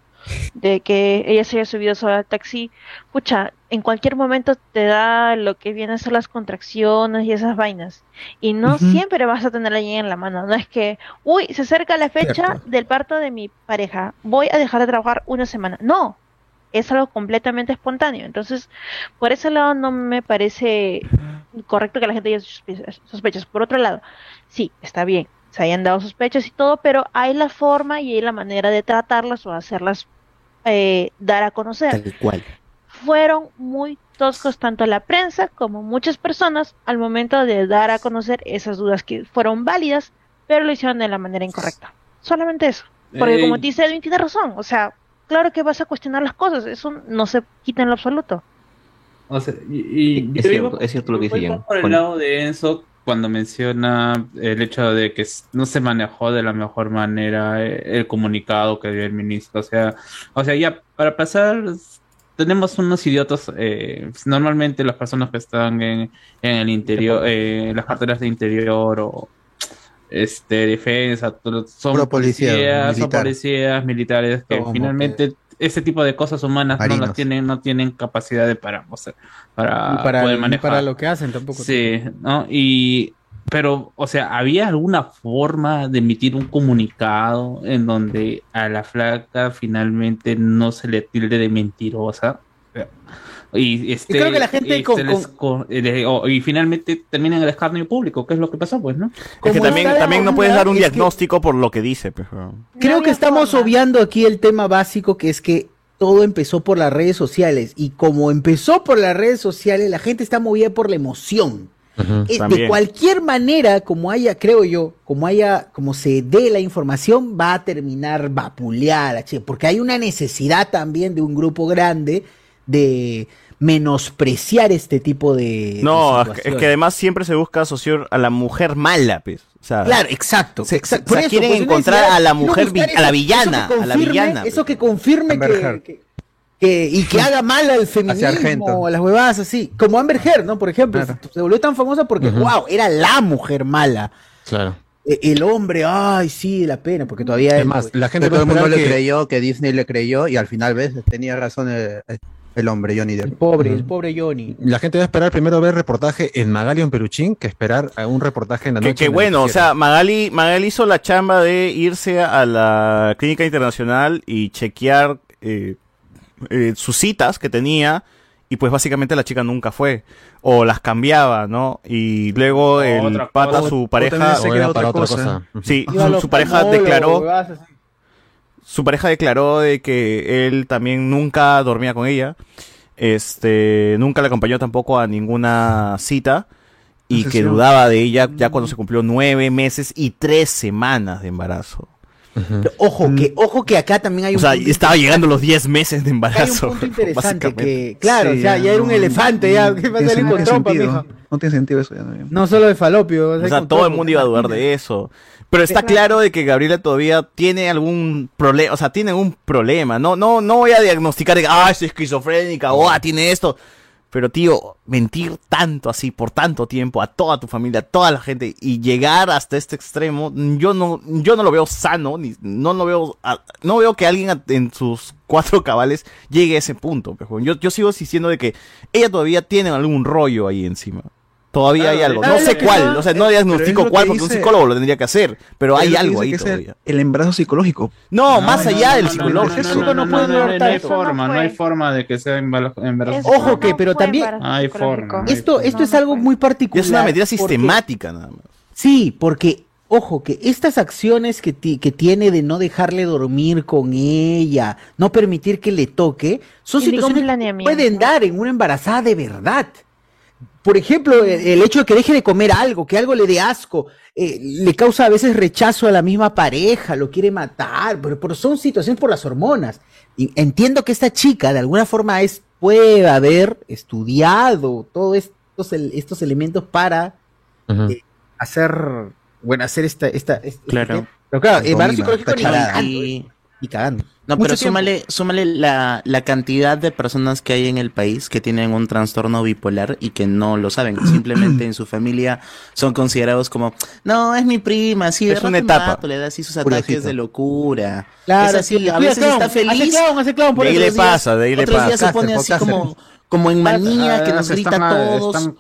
de que ella se haya subido sola al taxi, pucha, en cualquier momento te da lo que vienen a ser las contracciones y esas vainas. Y no siempre vas a tener la en la mano. No es que, uy, se acerca la fecha Cierto. del parto de mi pareja, voy a dejar de trabajar una semana. No, es algo completamente espontáneo. Entonces, por ese lado no me parece correcto que la gente haya sospe- sospechas. Por otro lado, sí, está bien, se hayan dado sospechas y todo, pero hay la forma y hay la manera de tratarlas o hacerlas eh, dar a conocer. Tal cual. Fueron muy toscos tanto la prensa como muchas personas al momento de dar a conocer esas dudas que fueron válidas, pero lo hicieron de la manera incorrecta. Solamente eso. Porque Eh, como dice Edwin, tiene razón. O sea, claro que vas a cuestionar las cosas. Eso no se quita en lo absoluto. O sea, y, y Es cierto, iba- es cierto lo que dice por el lado de Enzo cuando menciona el hecho de que no se manejó de la mejor manera eh, el comunicado que dio el ministro. O sea, o sea, ya para pasar, tenemos unos idiotas. eh, normalmente las personas que están en, en el interior, eh, en las carteras de interior o este defensa, son Puro policía, policías, son policías militares que finalmente ese tipo de cosas humanas no las tienen, no tienen capacidad de para, o sea, para, para, poder manejar. para lo que hacen tampoco. Sí, ¿no? Y, pero, o sea, ¿había alguna forma de emitir un comunicado en donde a la flaca finalmente no se le tilde de mentirosa? Y, este, creo que la gente y, con- se les co- le- o- y finalmente termina en el escarnio público, que es lo que pasó, pues, ¿no? Es que también, también no puedes dar un que- diagnóstico por lo que dice. pues, weón. Creo que estamos obviando aquí el tema básico que es que todo empezó por las redes sociales y como empezó por las redes sociales, la gente está movida por la emoción. De También. cualquier manera, como haya, creo yo, como haya, como se dé la información, va a terminar vapuleada, porque hay una necesidad también de un grupo grande de menospreciar este tipo de. No, de es que, además siempre se busca asociar a la mujer mala, pues. O sea, Claro, exacto. se- exacto. o sea, Por eso, quieren pues, encontrar necesidad- a la mujer a la villana, eso que a la confirme- villana, Eso que confirme que, Heard. que- que- y que haga mal al feminismo, las huevadas así. Como Amber Heard, ¿no? Por ejemplo, Claro. se, volvió tan famosa porque, wow, era la mujer mala. Claro. E- El hombre, ay, sí, la pena, porque todavía Es más, pues, la gente todo el mundo le creyó, que Disney le creyó y al final, ¿ves? Tenía razón el, el hombre, Johnny el Depp. pobre, el pobre Johnny. La gente va a esperar primero ver reportaje en Magali en Peruchín que esperar a un reportaje en la noche. que en el bueno, o sea, Magali, Magali hizo la chamba de irse a la clínica internacional y chequear eh, eh, sus citas que tenía y pues básicamente la chica nunca fue o las cambiaba, ¿no? Y luego el otra pata, cosa. su pareja, O era para otra cosa. cosa. sí, su, pareja declaró. Su pareja declaró de que él también nunca dormía con ella, este, nunca le acompañó tampoco a ninguna cita y que dudaba de ella ya cuando se cumplió nueve meses y tres semanas de embarazo. Pero Ojo, que, ojo que acá también hay O un sea, punto estaba llegando los 10 meses de hay un embarazo. punto interesante que, claro, Sí, o sea, ya era un elefante, ya, ¿qué va a salir no con tiene trompa, mijo? No tiene sentido eso. ya no- No solo de falopio. O sea, todo el mundo iba a dudar de eso. Pero está claro de que Gabriela todavía tiene algún problema, o sea, tiene un problema. No, no, no voy a diagnosticar de que, ah, es esquizofrénica, o ah, tiene esto. Pero, tío, mentir tanto así por tanto tiempo a toda tu familia, a toda la gente y llegar hasta este extremo, yo no, yo no lo veo sano, ni, no lo veo, no veo que alguien en sus cuatro cabales llegue a ese punto. Yo, yo sigo diciendo de que ella todavía tiene algún rollo ahí encima. Todavía hay algo. No ¿sabes sé cuál, o sea, no Eh, diagnostico cuál que porque un dice- psicólogo lo tendría que hacer, pero hay algo ahí todavía. El embarazo psicológico. No, más allá del no, no, psicológico. No, no, no, no, no, no, no hay forma, no hay forma de que sea embarazo. Ojo no que, pero también- Hay psicológico. forma. Esto, esto No, es no algo muy particular. Es una medida porque- sistemática nada más. Sí, porque, ojo, que estas acciones que, que tiene de no dejarle dormir con ella, no permitir que le toque, son Y situaciones que pueden dar en una embarazada de verdad. Por ejemplo, el, el hecho de que deje de comer algo, que algo le dé asco, eh, le causa a veces rechazo a la misma pareja, lo quiere matar, pero, pero son situaciones por las hormonas. Y entiendo que esta chica de alguna forma es, puede haber estudiado todos estos, estos elementos para eh, hacer, bueno, hacer esta, esta, este- Claro. este- pero claro, psicológico ni cagando. No, Mucho pero tiempo. súmale, súmale la, la cantidad de personas que hay en el país que tienen un trastorno bipolar y que no lo saben. Simplemente en su familia son considerados como, no, es mi prima, sí, de Es una etapa. le da así sus ataques de locura. Claro, es así, sí, a veces clown, está Hace feliz. clown, hace clown, por De ahí le pasa, de ahí le otros días pasa. se pone así como. Como en manía que nos grita a todos.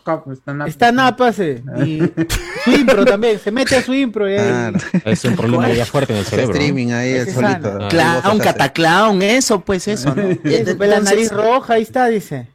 están napa, se. Y su impro también, se mete a su impro y ahí- Claro. Es un problema ya fuerte en el cerebro. streaming ahí, el solito. Ah. Clown, cataclown, eso, pues eso, ¿no? la nariz roja, ahí está, dice.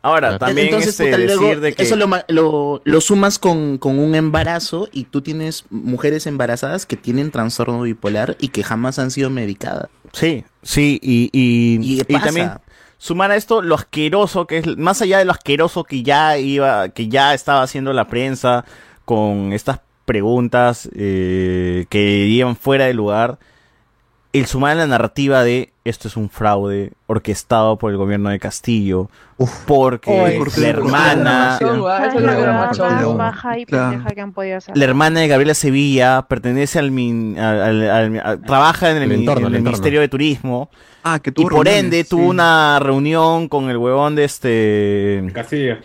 Ahora, también Entonces, este, puta, luego, decir de que... eso lo, lo, lo sumas con, con un embarazo y tú tienes mujeres embarazadas que tienen trastorno bipolar y que jamás han sido medicadas. Sí, sí, y, y, Y y también sumar a esto lo asqueroso que es, más allá de lo asqueroso que ya iba, que ya estaba haciendo la prensa con estas preguntas eh, que iban fuera de lugar, el sumar la narrativa de esto es un fraude orquestado por el gobierno de Castillo, porque la hermana... La y hermana de Gabriela Sevilla pertenece al, min- al- al- al- a- trabaja en el, El mi- entorno, en el el entorno. Ministerio de Turismo. Ah, que y tuvo por reuniones, ende tuvo sí. una reunión con el huevón de este Castillo.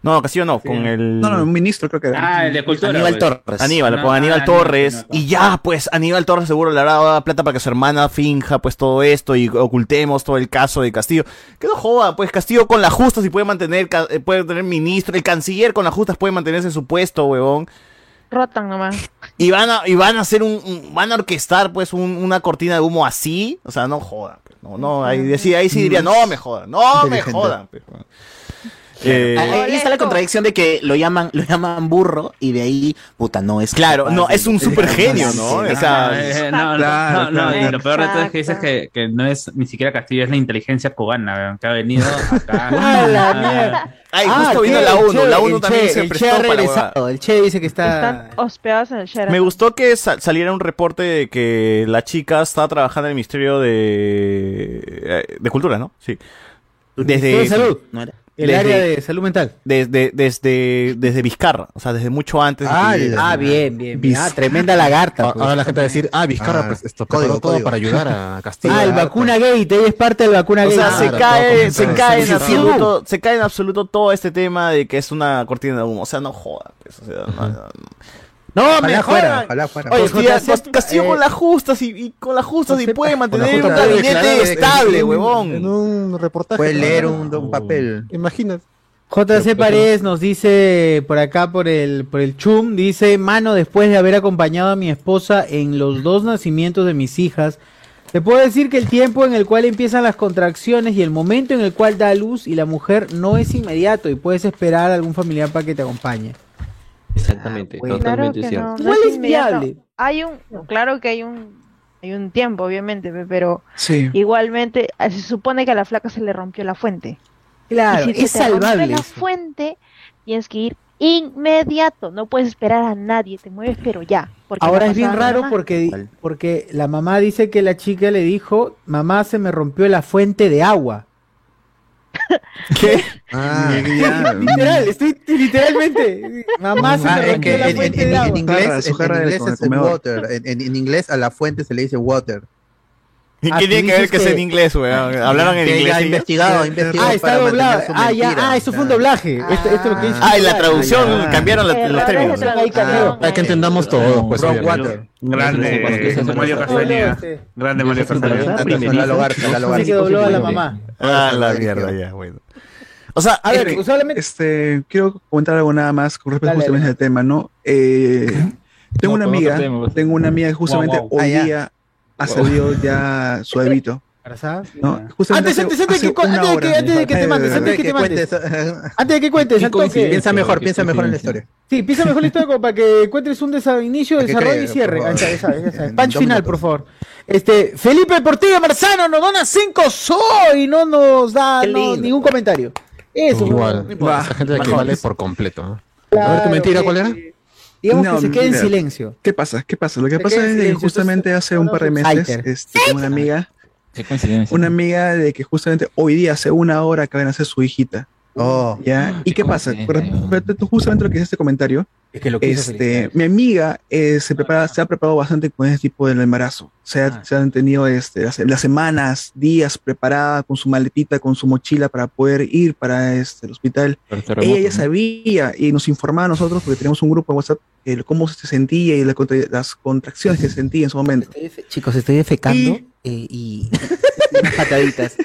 No, Castillo no, con el No, no, un ministro creo que era. Ah, el de cultura. Aníbal. Torres. Aníbal, No, con Aníbal ah, Torres. Aníbal, y ya, pues, Aníbal Torres seguro le habrá dado plata para que su hermana finja, pues, todo esto y ocultemos todo el caso de Castillo. Que no joda, pues, Castillo con las justas y puede mantener, eh, puede tener ministro. El canciller con las justas puede mantenerse en su puesto, huevón. Rotan nomás. Y van a, y van a hacer un, un- van a orquestar, pues, un- una cortina de humo así. O sea, no joda. pues, no, no, ahí, sí, ahí sí diría, no me jodan, no me jodan. pues. Eh, Ahí está la contradicción de que lo llaman, lo llaman burro y de ahí, puta, no es. Claro, capaz no, es un super genio, ¿no? Sí. O sea, Ah, eh, no, no, Claro, no, no, claro. y lo peor de todo es que dices que, que no es ni siquiera Castillo, es la inteligencia cubana, que ha venido acá. ¡A la mierda! Ay, Ah, justo vino la El 1, la Che- 1 el también Che- se el prestó Che ha para. El Che dice que está. Están hospedados en el Sheraton. Me gustó que sa- saliera un reporte de que la chica estaba trabajando en el Ministerio de, eh, de Cultura, ¿no? Sí. Desde, de Salud. ¿No era? El Desde- área de salud mental. Desde, desde, desde Vizcarra, o sea, desde mucho antes. de Ah, que- ah, bien, bien. bien. Ah, tremenda lagarta. Ahora pues. ahora la gente va a decir, ah, Vizcarra, Ah, pues esto código, todo código. para ayudar a Castillo. Ah, el vacuna gate, ella es parte del vacuna O gate. sea, Ah, se claro, cae, se cae en absoluto, se cae en absoluto todo este tema de que es una cortina de humo. O sea, no joda, pues, o sea, no, no, No, Ojalá me fuera, ojalá fuera. Oye, Castillo, JC, Castillo eh, con las justas y, y con las justas y puede mantener un justa de declarar gabinete estable, huevón. En un reportaje. Puede leer un, un papel. Imagínate. JC Paredes nos dice por acá por el por el chum dice mano después de haber acompañado a mi esposa en los dos nacimientos de mis hijas te puedo decir que el tiempo en el cual empiezan las contracciones y el momento en el cual da luz y la mujer no es inmediato y puedes esperar a algún familiar para que te acompañe Exactamente, bueno. Claro totalmente cierto. no, no Igual es viable. Hay un, claro que hay un, hay un tiempo, obviamente, pe- pero Sí. igualmente eh, se supone que a la flaca se le rompió la fuente. claro y si es se te salvable la fuente, tienes que ir inmediato. No puedes esperar a nadie, te mueves, pero ya. porque ahora es bien raro porque porque la mamá dice que la chica le dijo mamá se me rompió la fuente de agua ¿Qué? Ah, literal estoy literalmente mamá se Ah, me es rompió que la en, fuente en- de en agua inglés, Jarra, su en- jarra en de inglés con el es el comedor. water. En, en- en inglés a la fuente se le dice water. ¿Y Ah, qué tú tiene que ver que es que- en inglés, weón? Hablaron en inglés. ha investigado, ha investigado Ah, está doblado. Ah, ya. Ah, eso fue un doblaje. Esto, esto es lo que dice. Ah, y la traducción Ah, ya. cambiaron la- Errores los términos. traducción, Para que eh. entendamos todo, pues. Water. Grande, Mario. Castañeda. Este, Grande Mario Castañeda. La que dobló a mamá. Ah, la mierda, ya, bueno. O sea, A ver, Ok, usualmente. Este, quiero comentar algo nada más con respecto justamente al tema, ¿no? Eh, tengo No, una amiga, tema, pues. tengo una amiga que justamente hoy Ah, día ha salido ya suavito. ¿no? Antes, antes, antes, que, antes de que, hora. antes de que te mandes, antes de que te mandes, cuentes. antes de que cuentes. Piensa mejor, piensa mejor en la historia. Sí, piensa mejor la historia como para que cuentes un desa- inicio, desarrollo y cierre. Punch final, por favor. Este, Felipe Portilla Marzano nos dona 5 so y no nos da ningún comentario. Eso, Igual. Esa gente que vale por completo. ¿no? Claro, A ver, ¿tu mentira cuál era? Digamos No, que se quede en silencio. ¿Qué pasa? ¿Qué pasa? Lo que Se pasa es que justamente entonces, hace un par de meses, este, una amiga, una amiga de que justamente hoy día, hace una hora, acaban de hacer su hijita. Oh, ¿Ya? ¿Y qué pasa? a justamente lo que es este comentario, Es que lo que este, mi amiga eh, se, prepara, se ha preparado bastante con ese tipo del embarazo. Se, ha- Ah. se han tenido este, las, las semanas, días preparada con su maletita, con su mochila para poder ir para este, el hospital. Terremoto, Ella ya sabía y nos informaba a nosotros, porque tenemos un grupo en WhatsApp, el cómo se sentía y la las contracciones que sentía en su momento. Chicos, estoy defecando Y- eh, y pataditas.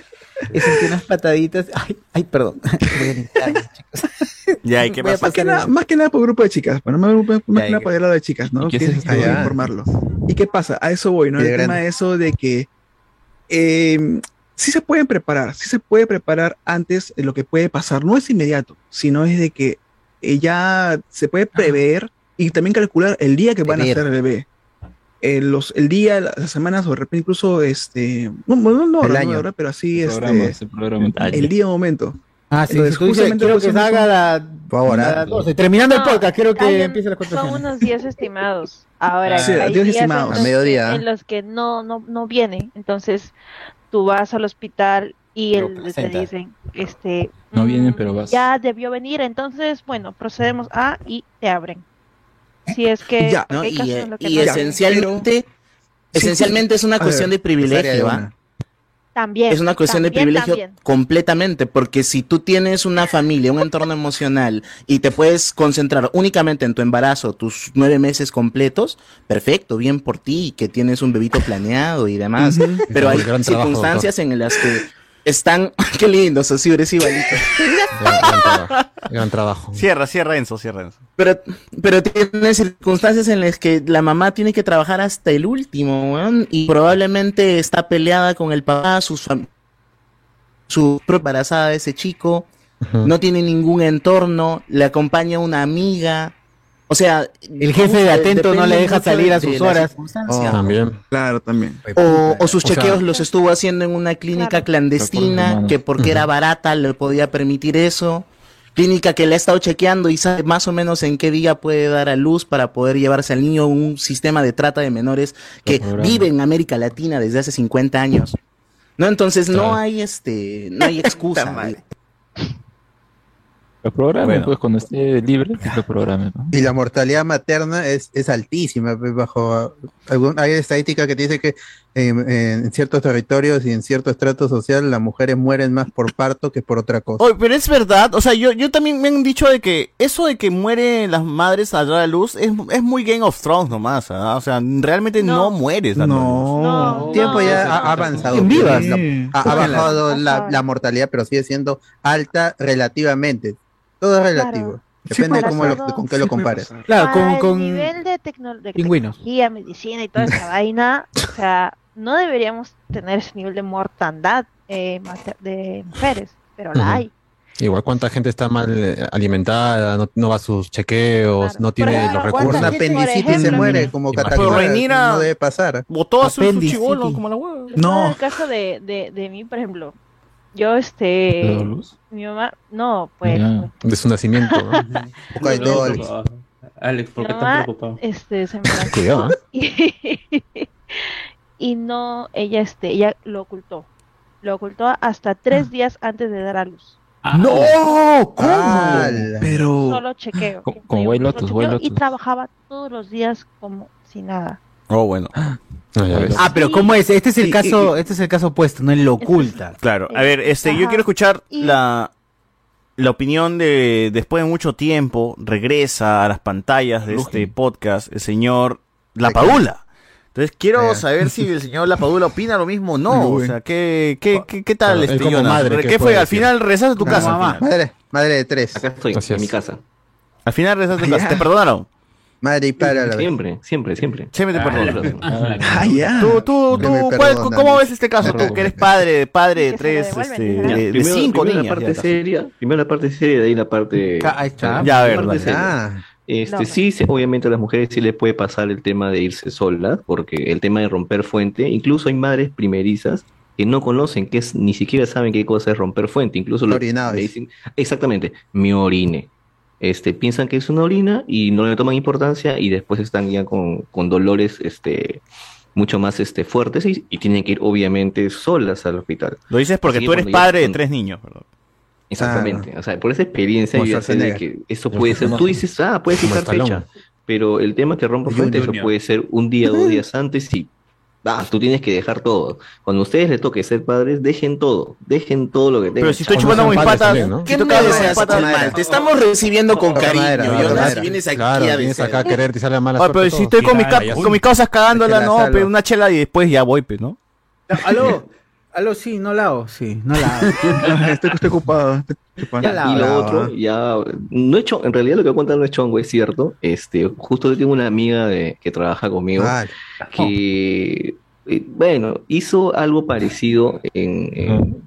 He sentido unas pataditas. Ay, ay, perdón. Voy a limpiarme, chicos. Ya, ¿y qué Voy a pasa? Más que, pasar nada, el- más que nada por grupo de chicas, bueno, más, más- más Ya, que nada y- por el lado de chicas, ¿no? ¿Y qué Que es es esto? ya. informarlo. ¿Y qué pasa? A eso voy, ¿no? Y El tema de eso de que eh, sí se pueden preparar, sí se puede preparar antes de lo que puede pasar. No es inmediato, sino es de que eh, ya se puede prever y también calcular el día que van a hacer el bebé. Eh, los, el día, la- las semanas o de repente incluso este no, no, no, El no, año. no, ¿verdad? pero así este, programa, programa. el día momento. Ah, sí, Entonces, si tú dices, justamente quiero que salga la, Por favor, a las 12. Terminando el No, podcast, quiero que hay empiece la Son unos días estimados. Ahora, Sí, hay días días en estimados. los A mediodía. que- en los que no, no, no viene. Entonces, tú vas al hospital y el, te dicen, este, No vienen, pero vas. ya debió venir, entonces, bueno, procedemos a y te abren. Si es que Ya, ¿no? Y, eh, que y no- esencialmente, esencialmente es una ver, cuestión de privilegio, de ¿ah? también Es una cuestión de privilegio también. completamente, porque si tú tienes una familia, un entorno emocional y te puedes concentrar únicamente en tu embarazo, tus nueve meses completos, perfecto, bien por ti, que tienes un bebito planeado y demás. Pero hay trabajo, circunstancias en las que están, qué lindo, Socio, eres igualito. Gran, gran trabajo. Gran trabajo. Cierra, cierra Enzo, cierra Enzo. Pero, pero tiene circunstancias en las que la mamá tiene que trabajar hasta el último, weón, y probablemente está peleada con el papá, su propia embarazada de ese chico, no tiene ningún entorno, le acompaña una amiga. O sea, El jefe de atento no le deja salir a sus horas. circunstancia. También. Claro, también. O, o sus O sea- chequeos los estuvo haciendo en una clínica clandestina, que porque era barata le podía permitir eso. Clínica que le ha estado chequeando y sabe más o menos en qué día puede dar a luz para poder llevarse al niño un sistema de trata de menores que vive en América Latina desde hace 50 años. No, entonces no hay este, no hay excusa. Lo programa, Bueno. pues cuando esté libre, que lo programe. ¿no? Y la mortalidad materna es, es altísima, pues, bajo algún, hay estadística que te dice que eh, en ciertos territorios y en cierto estrato social las mujeres mueren más por parto que por otra cosa. Oye, pero es verdad, o sea, yo, yo también me han dicho de que eso de que mueren las madres a dar a luz es, es muy Game of Thrones nomás, ¿ah? o sea, realmente no, mueres dando a. No. El tiempo ya ha, avanzado. En vivas. pues, Sí. Ha, ha bajado la, la mortalidad, pero sigue siendo alta relativamente. Todo es relativo. Claro. Depende de para cómo lo- con qué lo compares. Claro, Para con, el con nivel de, tecno- de pingüinos. tecnología, medicina y toda esa vaina, o sea, no deberíamos tener ese nivel de mortandad eh, de mujeres, pero la Ujú. hay. Igual cuánta gente está mal eh, alimentada, no, no va a sus chequeos, Claro. no tiene ejemplo, los recursos. por apendicitis se muere como. Reinira- No debe pasar. Botó a su, su chibolo como la hueva. No. En el caso de, de, de mí, por ejemplo, yo, este, ¿Le doy luz? mi mamá, no, pues, Ya. De su nacimiento. ¿no? De todo, Alex. Alex, ¿por qué mamá, estás preocupado? este, se embarazó Cuidado, ¿eh? y, y no, ella, este, ella lo ocultó, lo ocultó hasta tres días antes de dar a luz. ¡No! ¿Cómo? Pero. Solo chequeo. Co- que como me White dijo, Lotus, solo White chequeo, Y trabajaba todos los días como si nada. Oh, bueno. No, ya ves. Ah, pero ¿cómo es? Este es el caso, este es el caso opuesto, no él lo oculta. Claro, a ver, este, yo quiero escuchar la, la opinión de, después de mucho tiempo, regresa a las pantallas de este podcast el señor La. Padula. Entonces quiero Ya. saber si el señor La Padula opina lo mismo o no. O sea, ¿qué, qué, qué, qué tal, Claro, este, ¿Qué, ¿qué fue? Al final regresaste a tu No, casa. madre, madre de tres. Acá estoy, en mi casa. Al final regresaste a tu casa. ¿Te perdonaron? Madre y padre a la vez. Siempre, siempre, siempre. Siempre te perdonaron. Ah, ya. Tú, tú, tú, ¿cuál- perdonan. ¿cómo ves este caso? Tú que eres padre, padre de tres, este, de, de primero- cinco primero niñas. la parte ya. seria, primero la parte seria y de ahí la parte. Ca- ahí está. Ya, a ver, dale. Ah, Este, No. sí, sí, obviamente a las mujeres sí les puede pasar el tema de irse solas, porque el tema de romper fuente, incluso hay madres primerizas que no conocen, que es, ni siquiera saben qué cosa es romper fuente, incluso lo, le dicen, exactamente, me orine. Este, piensan que es una orina y no le toman importancia y después están ya con, con dolores este, mucho más este, fuertes y, y tienen que ir obviamente solas al hospital. Lo dices porque Así tú eres ya padre de tres niños, ¿verdad? Exactamente. O sea, por esa experiencia yo sé de que eso puede ser. Tú dices, ah, puedes fijar fecha. Pero el tema que rompe fuente, eso puede ser un día, dos días antes y. Ah, tú tienes que dejar todo. Cuando a ustedes les toque ser padres, dejen todo. Dejen todo lo que tengan. Pero si estoy chupando mis patas, también, ¿no? ¿Qué si tú me deseas patas, mal? Te estamos recibiendo con cariño, y vienes aquí Claro, a vienes acá a querer y sale mala Ah, suerte pero todo. si estoy con mis, causas cagándola, no, pero una chela y después ya voy, pues, ¿no? Aló, aló, sí, no la hago, sí, no la hago. estoy, estoy ocupado. estoy ocupado. Ya, y lo otro, ya, no he hecho, en realidad lo que voy a contar no es chongo, es cierto. Este, justo yo tengo una amiga de, que trabaja conmigo Ah, que, eh, bueno, hizo algo parecido en, en-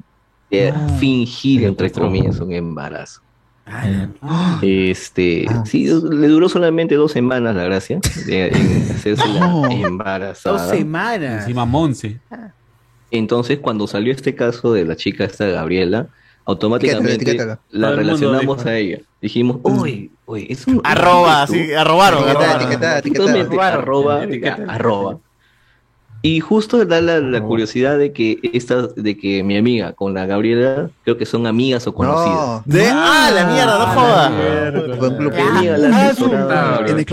de fingir, entre comillas, un embarazo. Este, sí, le duró solamente dos semanas la gracia de, en hacerse la No. embarazada. Dos semanas. Encima Monse. Entonces, cuando salió este caso de la chica esta Gabriela, automáticamente Etiquétala, etiquétala. la relacionamos dijo. a ella. Dijimos, oye, oye, es un Arroba, tú". sí, arrobaron, arroba, Etiqueta. arroba. Y justo da la, la curiosidad de que esta, de que mi amiga con la Gabriela, creo que son amigas o conocidas. De, ah, la mierda, no jodas. Hagan su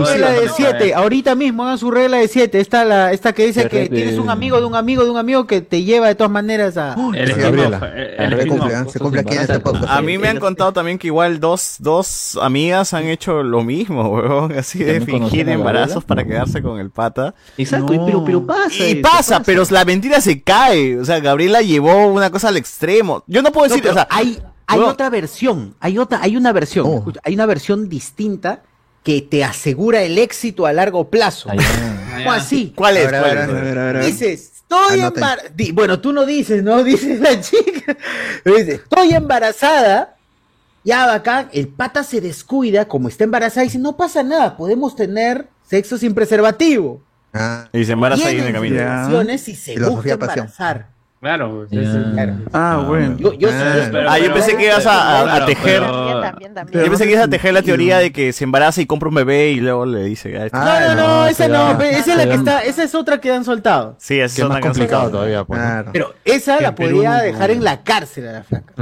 regla de 7, ahorita mismo hagan su regla de 7. Esta, la, esta que dice que tienes un amigo de un amigo de un amigo que te lleva de todas maneras a. Gabriela. se cumple, ¿eh? aquí en este podcast. A mí me han contado también que igual dos, dos amigas han hecho lo mismo, weón. Así de ¿También conocen fingir embarazos para quedarse con el pata. Exacto, y pero, pero pasa. Pasa, pero la mentira se cae. O sea, Gabriela llevó una cosa al extremo. Yo no puedo No, decir, o sea, hay, hay otra versión, hay otra, hay una versión, Oh. escucha, hay una versión distinta que te asegura el éxito a largo plazo. ¿Cómo así? ¿Cuál es? Dices, estoy embarazada. Bueno, tú no dices, ¿no? Dice la chica. Dice, estoy embarazada. Ya bacán, el pata se descuida, como está embarazada, y dice, no pasa nada, podemos tener sexo sin preservativo. Ah, Y se embaraza ahí en el camino. Y se busca Filosofía pasión. embarazar. Claro. Es- Claro. Ah, bueno. Yo, yo, Ah, pero- Ah, yo pensé que ibas a, a- a Claro, tejer. pero- También, también, también. Yo pensé que ibas a tejer la teoría de que se embaraza y compra un bebé y luego le dice. "Ah, este-". No, no, no, no, esa no, pe- esa es la que está, esa es otra que han soltado. Sí, es Que es más complicado todavía, pues. ¿no? claro. Pero esa la podría dejar en la cárcel a la flaca.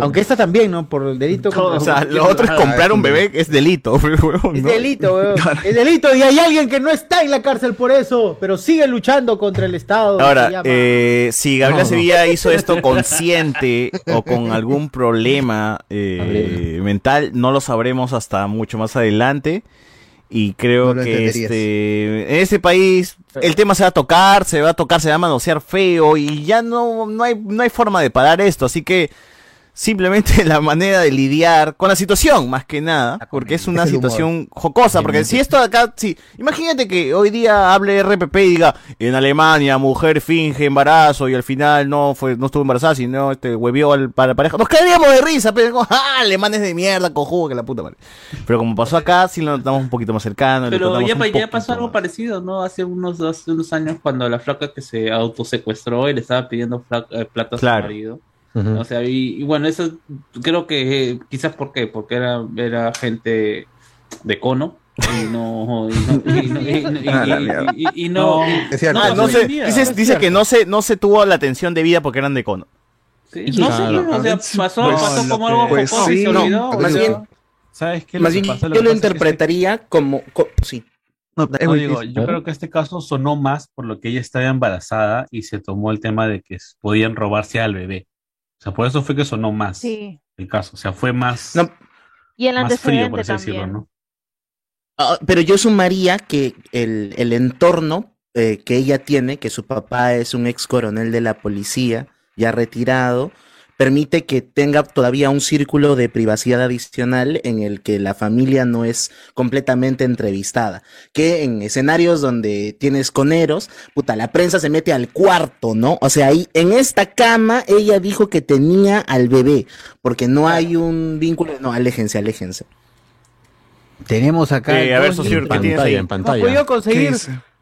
Aunque esta también, ¿no? Por el delito. No, o sea, lo otro es comprar un bebé, es delito. weón, Es delito, weón. Es delito y hay alguien que no está en la cárcel por eso, pero sigue luchando contra el Estado. Ahora, eh, si Gabriela. Sevilla hizo esto consciente o con algún problema eh, mental, no lo sabremos hasta mucho más adelante. Y creo No que este, en ese país el tema se va a tocar, se va a tocar, se va a manosear feo y ya no, no, hay, no hay forma de parar esto. Así que simplemente la manera de lidiar con la situación, más que nada, porque es una Es el humor. situación jocosa, porque si esto acá, sí, imagínate que hoy día hable RPP y diga, en Alemania mujer finge embarazo y al final no fue, no estuvo embarazada, sino este huevió al, para la pareja, nos caeríamos de risa, pero como, ah, alemanes de mierda, cojudo, que la puta madre. Pero como pasó acá, sí lo notamos un poquito más cercano. Pero ya, un ya pasó algo más. parecido, ¿no? Hace unos, hace unos años cuando la flaca que se autosecuestró y le estaba pidiendo fla- eh, plata a su Claro. marido. O sea, y, y bueno, eso creo que eh, quizás por qué, porque era, era gente de cono y no y no dice, que no se, no se tuvo la atención debida porque eran de cono. Sí, no sé, o sea, pasó, Pues, pasó como algo pues, sí, se no, más bien- ¿Sabes qué? Más que bien, pasa? Lo yo lo pasa es que este- interpretaría como, co- sí. No, No, digo, yo creo que este caso sonó más por lo que ella estaba embarazada y se tomó el tema de que podían robarse al bebé. O sea, por eso fue que sonó más Sí. el caso. O sea, fue más, No, Y el más frío, por así decirlo. Ah, pero yo sumaría que el, el entorno eh, que ella tiene, que su papá es un ex coronel de la policía, ya retirado, permite que tenga todavía un círculo de privacidad adicional en el que la familia no es completamente entrevistada. Que en escenarios donde tienes coneros, puta, la prensa se mete al cuarto, ¿no? O sea, ahí en esta cama ella dijo que tenía al bebé, porque no hay un vínculo, no, aléjense, aléjense. Tenemos acá. Eh, a ver, dos socio, en pantalla. podido ¿Qué conseguir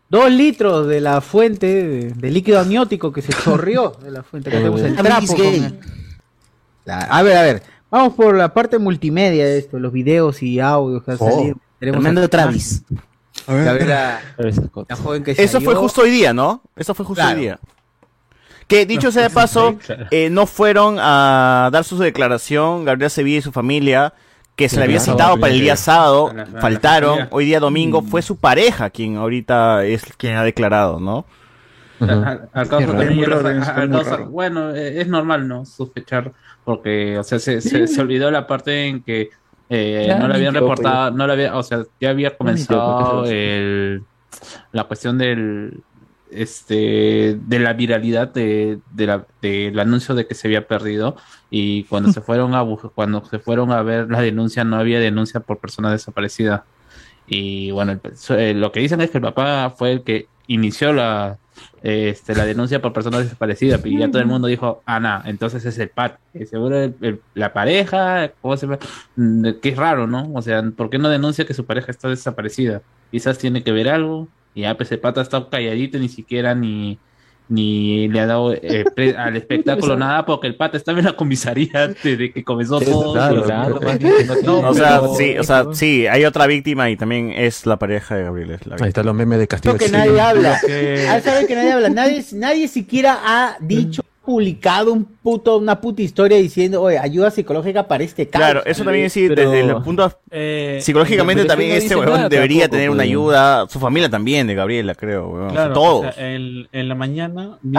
dos litros de la fuente de, de líquido amniótico que se chorrió de la fuente. Acá tenemos el trapo. con- a ver, a ver. Vamos por la parte multimedia de esto, los videos y audios que han Oh, salido. Tenemos Tremendo Travis. A ver. A ver, la, la joven que Eso fue justo hoy día, ¿no? Eso fue justo Claro. hoy día. Que dicho sea de paso, eh, no fueron a dar su declaración Gabriela Sevilla y su familia, que se le había citado para el día sábado, faltaron, hoy día domingo, fue su pareja quien ahorita es quien ha declarado, ¿no? Bueno, eh, es normal, ¿no? Sospechar, porque, o sea, se, se, se olvidó la parte en que eh, no le habían reportado, no le había, o sea, ya había mintió, comenzado el, la cuestión del, este, de la viralidad de, de la, del anuncio de que se había perdido y cuando se fueron a cuando se fueron a ver la denuncia no había denuncia por persona desaparecida. Y bueno, el- lo que dicen es que el papá fue el que inició la, este, la denuncia por persona desaparecida y ya todo el mundo dijo, ah, entonces es el pat, seguro el- la pareja. Mm, que es raro, ¿no? O sea, ¿por qué no denuncia que su pareja está desaparecida? Quizás tiene que ver algo y ya pues el pata está calladito, ni siquiera ni, ni le ha dado eh, al espectáculo nada porque el pata estaba en la comisaría antes de que comenzó todo. claro, Claro, claro. no, o sea, pero- sí, o sea, sí, hay otra víctima y también es la pareja de Gabriel. es la Ahí están los memes de Castillo. Esto que Chile. nadie habla. Que- Ah, ¿saben que nadie habla? Nadie, nadie siquiera ha dicho, publicado un puto, una puta historia diciendo, oye, ayuda psicológica para este caso. Claro, eso también sí, Pero- desde el punto Eh, psicológicamente también no este weón debería tampoco, tener una ayuda, su familia también de Gabriela, creo, weón. O sea, Claro, todos. o sea, en, en la mañana vi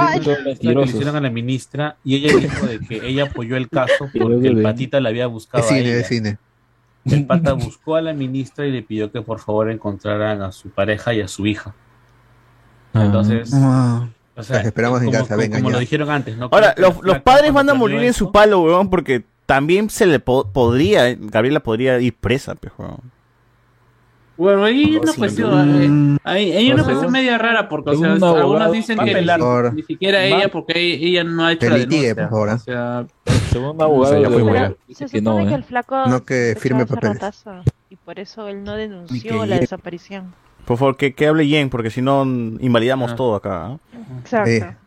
que le hicieron a la ministra y ella dijo de que ella apoyó el caso porque el patita le había buscado Es a cine, ella. es cine. El pata buscó a la ministra y le pidió que por favor encontraran a su pareja y a su hija. Entonces, Ah. O sea, Las esperamos en como, casa, como- vengan como ya. lo dijeron antes, ¿no? Ahora, que los, los padres van a morir en su palo, weón, porque también se le po- podría, Gabriela podría ir presa, pues, weón. Bueno, ahí hay una Sí, cuestión, eh, hay, hay una No, cuestión media rara porque o sea, algunos dicen que ni, ni siquiera Va- ella porque ella no ha hecho Que la denuncia. por favor, ¿eh? O sea, según un abogado ya fue Se que no, supone que ¿eh? el flaco No que firme papeles. y por eso él no denunció que la desaparición. Por favor, que, que hable Jen, porque si no mm, invalidamos todo acá. ¿ah? Exacto.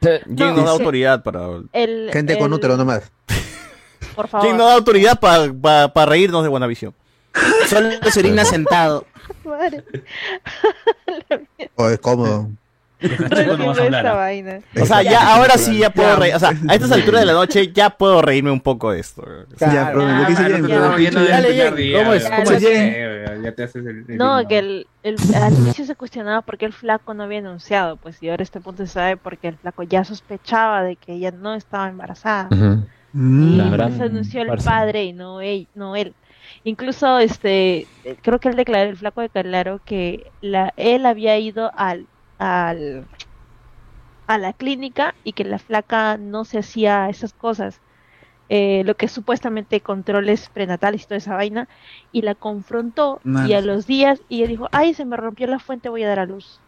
Jen No, no da sí. autoridad para... El, Gente con el- útero nomás. Por favor. Jen no da autoridad para reírnos de WandaVision. Solo se orina sentado. Madre. O es cómodo. Horrible esta vaina. O sea, ya ahora sí ya puedo reír. O sea, a estas alturas de la noche ya puedo reírme un poco de esto. Ya, pero lo que dice no, ya no No, que el, el, al inicio se cuestionaba por qué el flaco no había denunciado, pues y ahora a este punto se sabe porque el flaco ya sospechaba de que ella no estaba embarazada. Y La gran se denunció el padre y no él, no él. Incluso este creo que él declaró, el flaco declaró que la, él había ido al, al a la clínica y que la flaca no se hacía esas cosas. eh, lo que es supuestamente controles prenatales y toda esa vaina, y la confrontó y a los días, y ella dijo, ay, se me rompió la fuente, voy a dar a luz.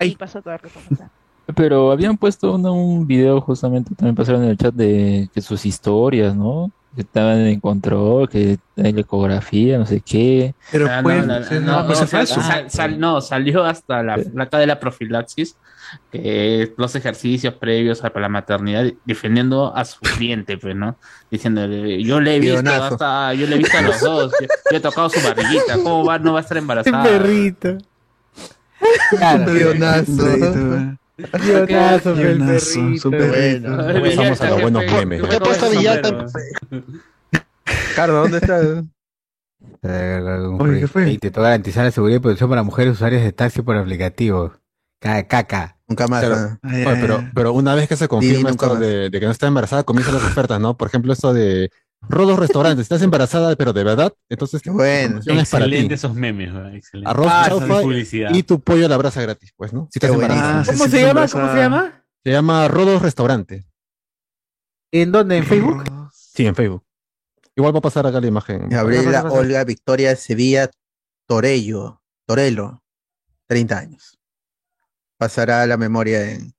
Y pasó todo lo que pasó. Pero habían puesto una- un video justamente, también pasaron en el chat de que sus historias, ¿no? Que estaban en control, que hay la ecografía, no sé qué. Pero Ah, pues, no, no, no, no, pues sal- sal- no, salió hasta la placa de la profilaxis, que es los ejercicios previos a la maternidad, defendiendo a su cliente, pues, ¿no? Diciéndole, yo le he visto hasta, yo le he visto a los dos, yo, yo he tocado su barriguita, ¿cómo va, no va a estar embarazada? perrito. Claro. Guionazo, Guionazo, perrito. su perrito. Bueno. Pasamos a los buenos memes. ¿Qué puesto Villata? Carlos, ¿dónde está? Oye, ¿qué fue? Intentó garantizar la seguridad y protección para mujeres usuarias de taxi por aplicativo. Caca. Nunca más. Claro. ah. Ay, Oye, ay, pero, ay. pero una vez que se confirma esto de, de que no está embarazada, comienzan las ofertas, ¿no? Por ejemplo, esto de Rodos Restaurantes, estás embarazada, pero de verdad, entonces Qué bueno. es para ti. Excelente esos memes, ¿verdad? Excelente. Arroz, Ah, chaufa y tu pollo a la brasa gratis, pues, ¿no? Si estás embarazada. ¿Cómo se llama? embarazada. ¿Cómo se llama? Se llama Rodos Restaurante. ¿En dónde? ¿En Facebook? Sí, en Facebook. Igual va a pasar acá la imagen. Gabriela Olga Victoria Sevilla Torello, Torello, 30 años. Pasará a la memoria en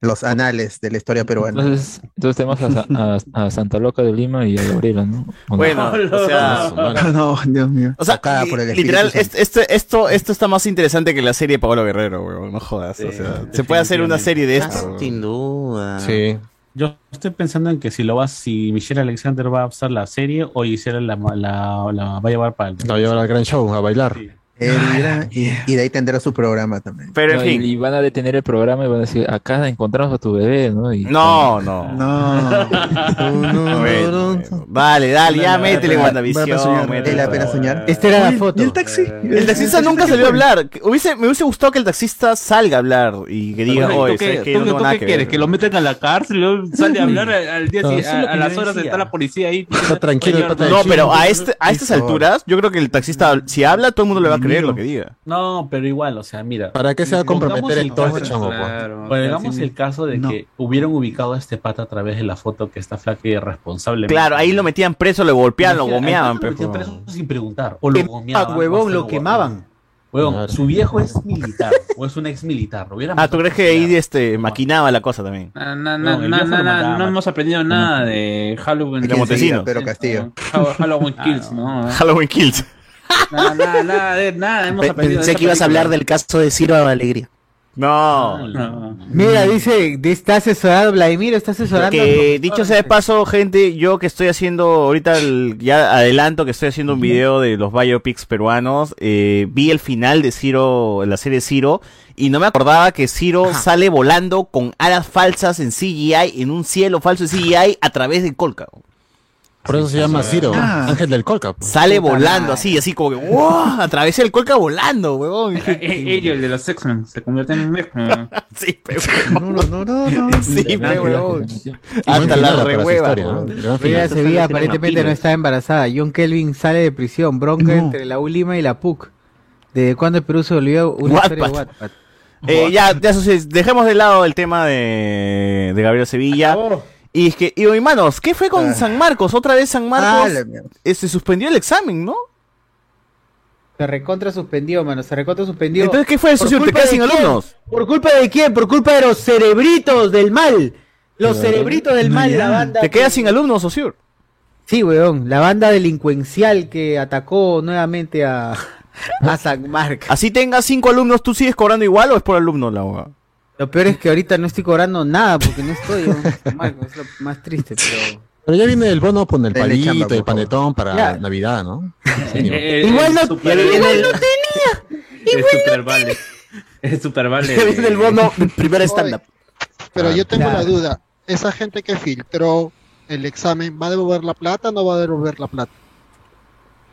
los anales de la historia peruana. Entonces, entonces tenemos a, a- a Santa Loca de Lima y a Gabriela, ¿no? ¿O no? Bueno, o sea... No, Dios mío. O sea, Tocada li- por el Espíritu literal, Santo. es- esto, esto, esto está más interesante que la serie de Pablo Guerrero, weón. No jodas. o sea, se puede hacer una serie de esto. weón. Sin duda. Sí. Yo estoy pensando en que si lo va, si Michelle Alexander va a usar la serie o Gisela la, la, la va a llevar para el. La va a llevar al gran show, a bailar. Él irá- y, y de ahí tendrá su programa también. Pero en No, fin. y, van a detener el programa y van a decir, acá encontramos a tu bebé, ¿no? Y, No, no. No. Bueno, bueno. Dale, dale, ya No, no, métele no, WandaVision. no, no, no, ¿Vale la pena soñar? Esta era la foto. ¿Y el taxi? El taxista nunca salió a hablar. Hubiese, me hubiese gustado que el taxista salga a hablar y que diga, Oye, ¿tú qué, tú No qué- tengo tú nada qué que quieres? ver. ¿Que lo metan a la cárcel y luego sale a hablar al, día No, si- eso es a, las horas está la policía ahí? Está tranquilo No, pero a, este, a estas alturas, yo creo que el taxista, si habla, todo el mundo le va a creer lo que diga. No, pero igual, o sea, mira. ¿Para qué se va a pongamos comprometer el todo este chongo, pues? Claro, sí, el caso de No. que hubieran ubicado a este pata a través de la foto que está flaca y irresponsable. Claro, ahí lo metían preso, lo golpeaban, lo gomeaban. lo pero- metían preso sin preguntar. O lo gomeaban. huevón, lo quemaban. Huevón, Claro. su viejo es militar, o es un ex militar. Lo Ah, ¿tú crees que ahí este, maquinaba la cosa también? Na- No, lo na- mandaba, no man. hemos aprendido nada de Halloween. De Montesinos. Pedro Castillo. Ha- Halloween Kills, ¿no? Halloween Kills. Nada, nada, nada, de- nada hemos Pe- aprendido. Pensé de que ibas a hablar del caso de Ciro Alegría. No. Mira, dice, está asesorado, Vladimir está asesorando. Que dicho sea de paso, gente, yo que estoy haciendo ahorita, el- ya adelanto que estoy haciendo un video de los biopics peruanos, eh, vi el final de Ciro, la serie Ciro, y no me acordaba que Ciro sale volando con alas falsas en CGI, en un cielo falso en CGI, a través del Colca. Por eso se llama Ciro, Ah. Ángel del Colca. pues. Sale volando así, así como que, ¡wow! Atravesé el Colca volando, huevón. Ellos, el de los X-Men, se convierte en X-Men. sí, pero... No, no, no, no. Sí, pe, huevón. Buen Hasta la rehueva. Sevilla aparentemente no está embarazada. John Kelvin sale de prisión. Bronca entre la ULIMA y la PUC. ¿Desde cuándo el Perú se volvió una historia de Wattpad. Eh, ya, ya, dejemos de lado el tema de, de Gabriel Sevilla. Y es que, y hermanos, ¿qué fue con Ah. San Marcos? Otra vez San Marcos Ah, eh, se suspendió el examen, ¿no? Se recontra suspendió, mano. Se recontra suspendió. Entonces, ¿qué fue eso. ¿Te culpa quedas de sin quién? alumnos? ¿Por culpa de quién? Por culpa de los cerebritos del mal. Los cerebritos del mal, la banda. ¿Te quedas sin alumnos, Osur? Sí, weón. La banda delincuencial que atacó nuevamente a, a San Marcos. Así tengas cinco alumnos, ¿tú sigues cobrando igual o es por alumno la abogada? Lo peor es que ahorita no estoy cobrando nada porque no estoy. San Marcos, es lo más triste, pero. Pero ya viene el bono con el palito, chamba, el panetón para Ya. Navidad, ¿no? Eh, Igual no- super- igual no El super vale. El super vale. el bono primer stand-up. Pero yo tengo Ya. la duda, esa gente que filtró el examen, ¿va a devolver la plata o no va a devolver la plata?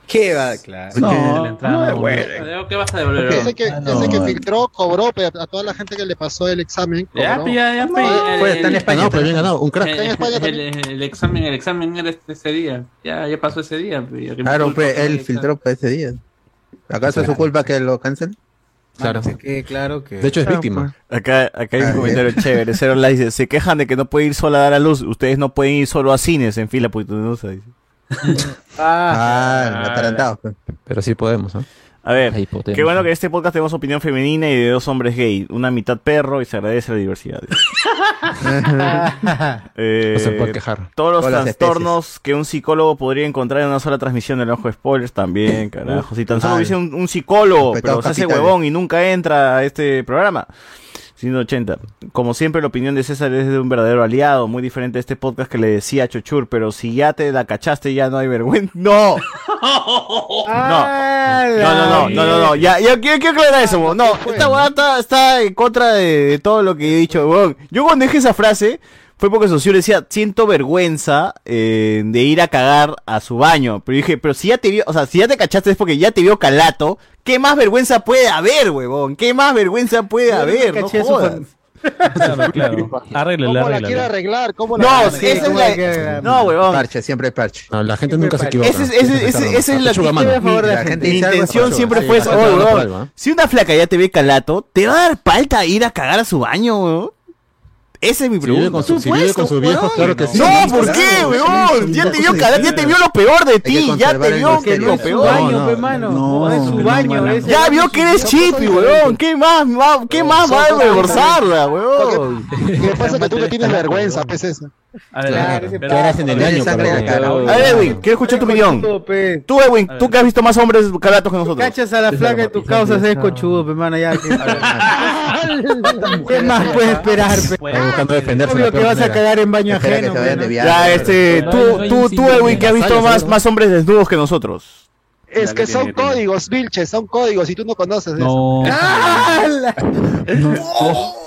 ¿Qué va? Claro. No, no devuelve. ¿Qué vas a devolver? Ese que, ese que filtró cobró a toda la gente que le pasó el examen. Ya, cobró. ya, ya, No, pues, Pues el- está en España. No, pero bien ganado, un crack. el, en España el- también. el examen, el examen era este- ese día. Ya, ya pasó ese día. pues, Claro, pues él filtró para ese día. ¿Acaso es su culpa que lo cancelen? Claro. Que claro que. De hecho es Claro, víctima. Acá, acá hay un Ah, comentario chévere. Cero la dice, se quejan de que no puede ir sola a dar a luz. Ustedes no pueden ir solo a cines en fila porque no se dice. Ah, Ah, atarantados. pues. Pero sí podemos, ¿no? A ver, qué bueno que en este podcast tenemos opinión femenina y de dos hombres gay. Una mitad perro y se agradece la diversidad. Eh, No se puede quejar. Todos los Todas trastornos que un psicólogo podría encontrar en una sola transmisión del ojo de spoilers también, carajo. Si tan solo Ah, hubiese un, un psicólogo, pero se hace huevón y nunca entra a este programa. 180. Como siempre, la opinión de César es de un verdadero aliado, muy diferente a este podcast que le decía a Chochur, pero si ya te la cachaste, ya no hay vergüenza. ¡No! Ah, No, no, no, no, no, no, ya, ya quiero, quiero aclarar eso, weón. no, esta weá está, está en contra de, de todo lo que he dicho, weón. Yo cuando dije esa frase, fue porque Socio decía, siento vergüenza eh, de ir a cagar a su baño, pero dije, pero si ya te vio, o sea, si ya te cachaste es porque ya te vio calato, ¿qué más vergüenza puede haber, huevón? ¿Qué más vergüenza puede Yo haber? No su jodas. Claro, claro. Arréglale, ¿Cómo la quiere arreglar? ¿Cómo la No, sí, esa es ¿cómo la-? No, huevón. Parche, siempre parche. No, la gente nunca se equivoca. Ese es- ese- ese- esa es la favor de la La gente. gente Mi intención siempre fue Sí, esa, falso, "Oye, no por algo, ¿eh? si una flaca ya te ve calato, ¿te va a dar palta ir a cagar a su baño, weón? Esa es mi pregunta. con, su- si vive con sus viejos, claro que sí. No, ¿por qué, weón? Ya te vio ya te vio lo peor de ti, ya te vio que lo peor. baño, no, pe, mano. no, es su baño. Ya vio que eres chippy, weón. ¿Qué más, va- qué más va a avergonzarla, weón? Lo que pasa es que tú le tienes vergüenza, pues esa. A ver, Claro, a ver, Edwin, quiero escuchar tu opinión. Tú, Edwin, tú que has visto más hombres calatos que nosotros. Cachas a la flaca de tus causas, es conchudo, pe, mano, ya. ¿Qué, ¿Qué más puedes esperar, pe? Está buscando defenderse. Obvio que vas a cagar en baño ajeno. Ya, este, tú, tú, Edwin, que has visto más hombres desnudos que nosotros. Es que son códigos, Vilches, son códigos y tú no conoces eso. No.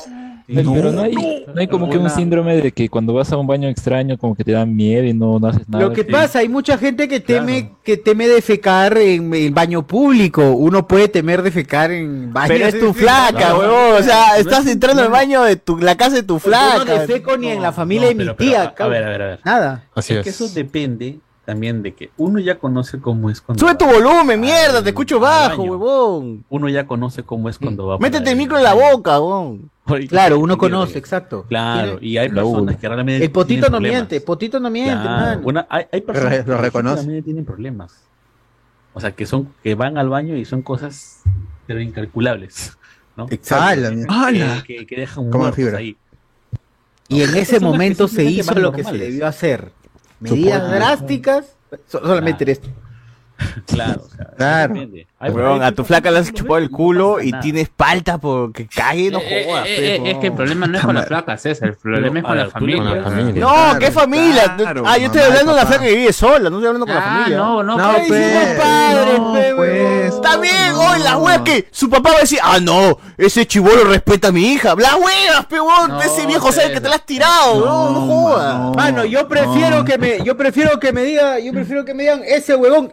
Ay, Pero no hay, no hay como que un síndrome de que cuando vas a un baño extraño como que te da miedo y no, no haces nada. Lo que Sí. pasa, hay mucha gente que teme, que teme defecar en el baño público. Uno puede temer defecar en baño. Pero es tu flaca, huevón. O sea, estás entrando al baño de tu, la casa de tu Yo no flaca. defeco ni en la familia de mi pero- pero, tía. a- a ver, a ver, a ver. Nada. Así Es que es. eso depende también de que uno ya conoce cómo es cuando Sube va tu volumen, mierda, te escucho bajo, huevón. Uno ya conoce cómo es cuando va. Métete el micro en la boca, huevón. Claro, uno conoce, exacto. Claro, y hay personas uno. que realmente El potito tienen no problemas. miente, potito no miente, Claro, una- hay, hay personas Lo- lo que reconoce. realmente tienen problemas. O sea, que son que van al baño y son cosas pero incalculables, ¿no? Ah, la mierda. Que, que, que dejan Como muertos fibra. ahí. Y en ese que momento se hizo lo que se debió hacer. Medidas drásticas, so- solamente esto. Claro, Claro. Weón, a tu flaca le has chupado el culo y tienes palta porque cague, no Eh, jodas. eh, eh, es que el problema no es con la flaca, César, el problema es con la familia. No, ¿qué familia? Claro, ah, yo estoy mamá, hablando de la flaca que vive sola, no estoy hablando con la Ah, familia. no, no, no, pues, pues, padre, no, pe, weón. También, hoy las weas que su papá va a decir, ah, no, ese chivolo respeta a mi hija. Las weas, pe, weón, ese viejo sabe que te la has tirado, no, no jodas. Mano, yo prefiero que me, yo prefiero que me diga, yo prefiero que me digan ese huevón.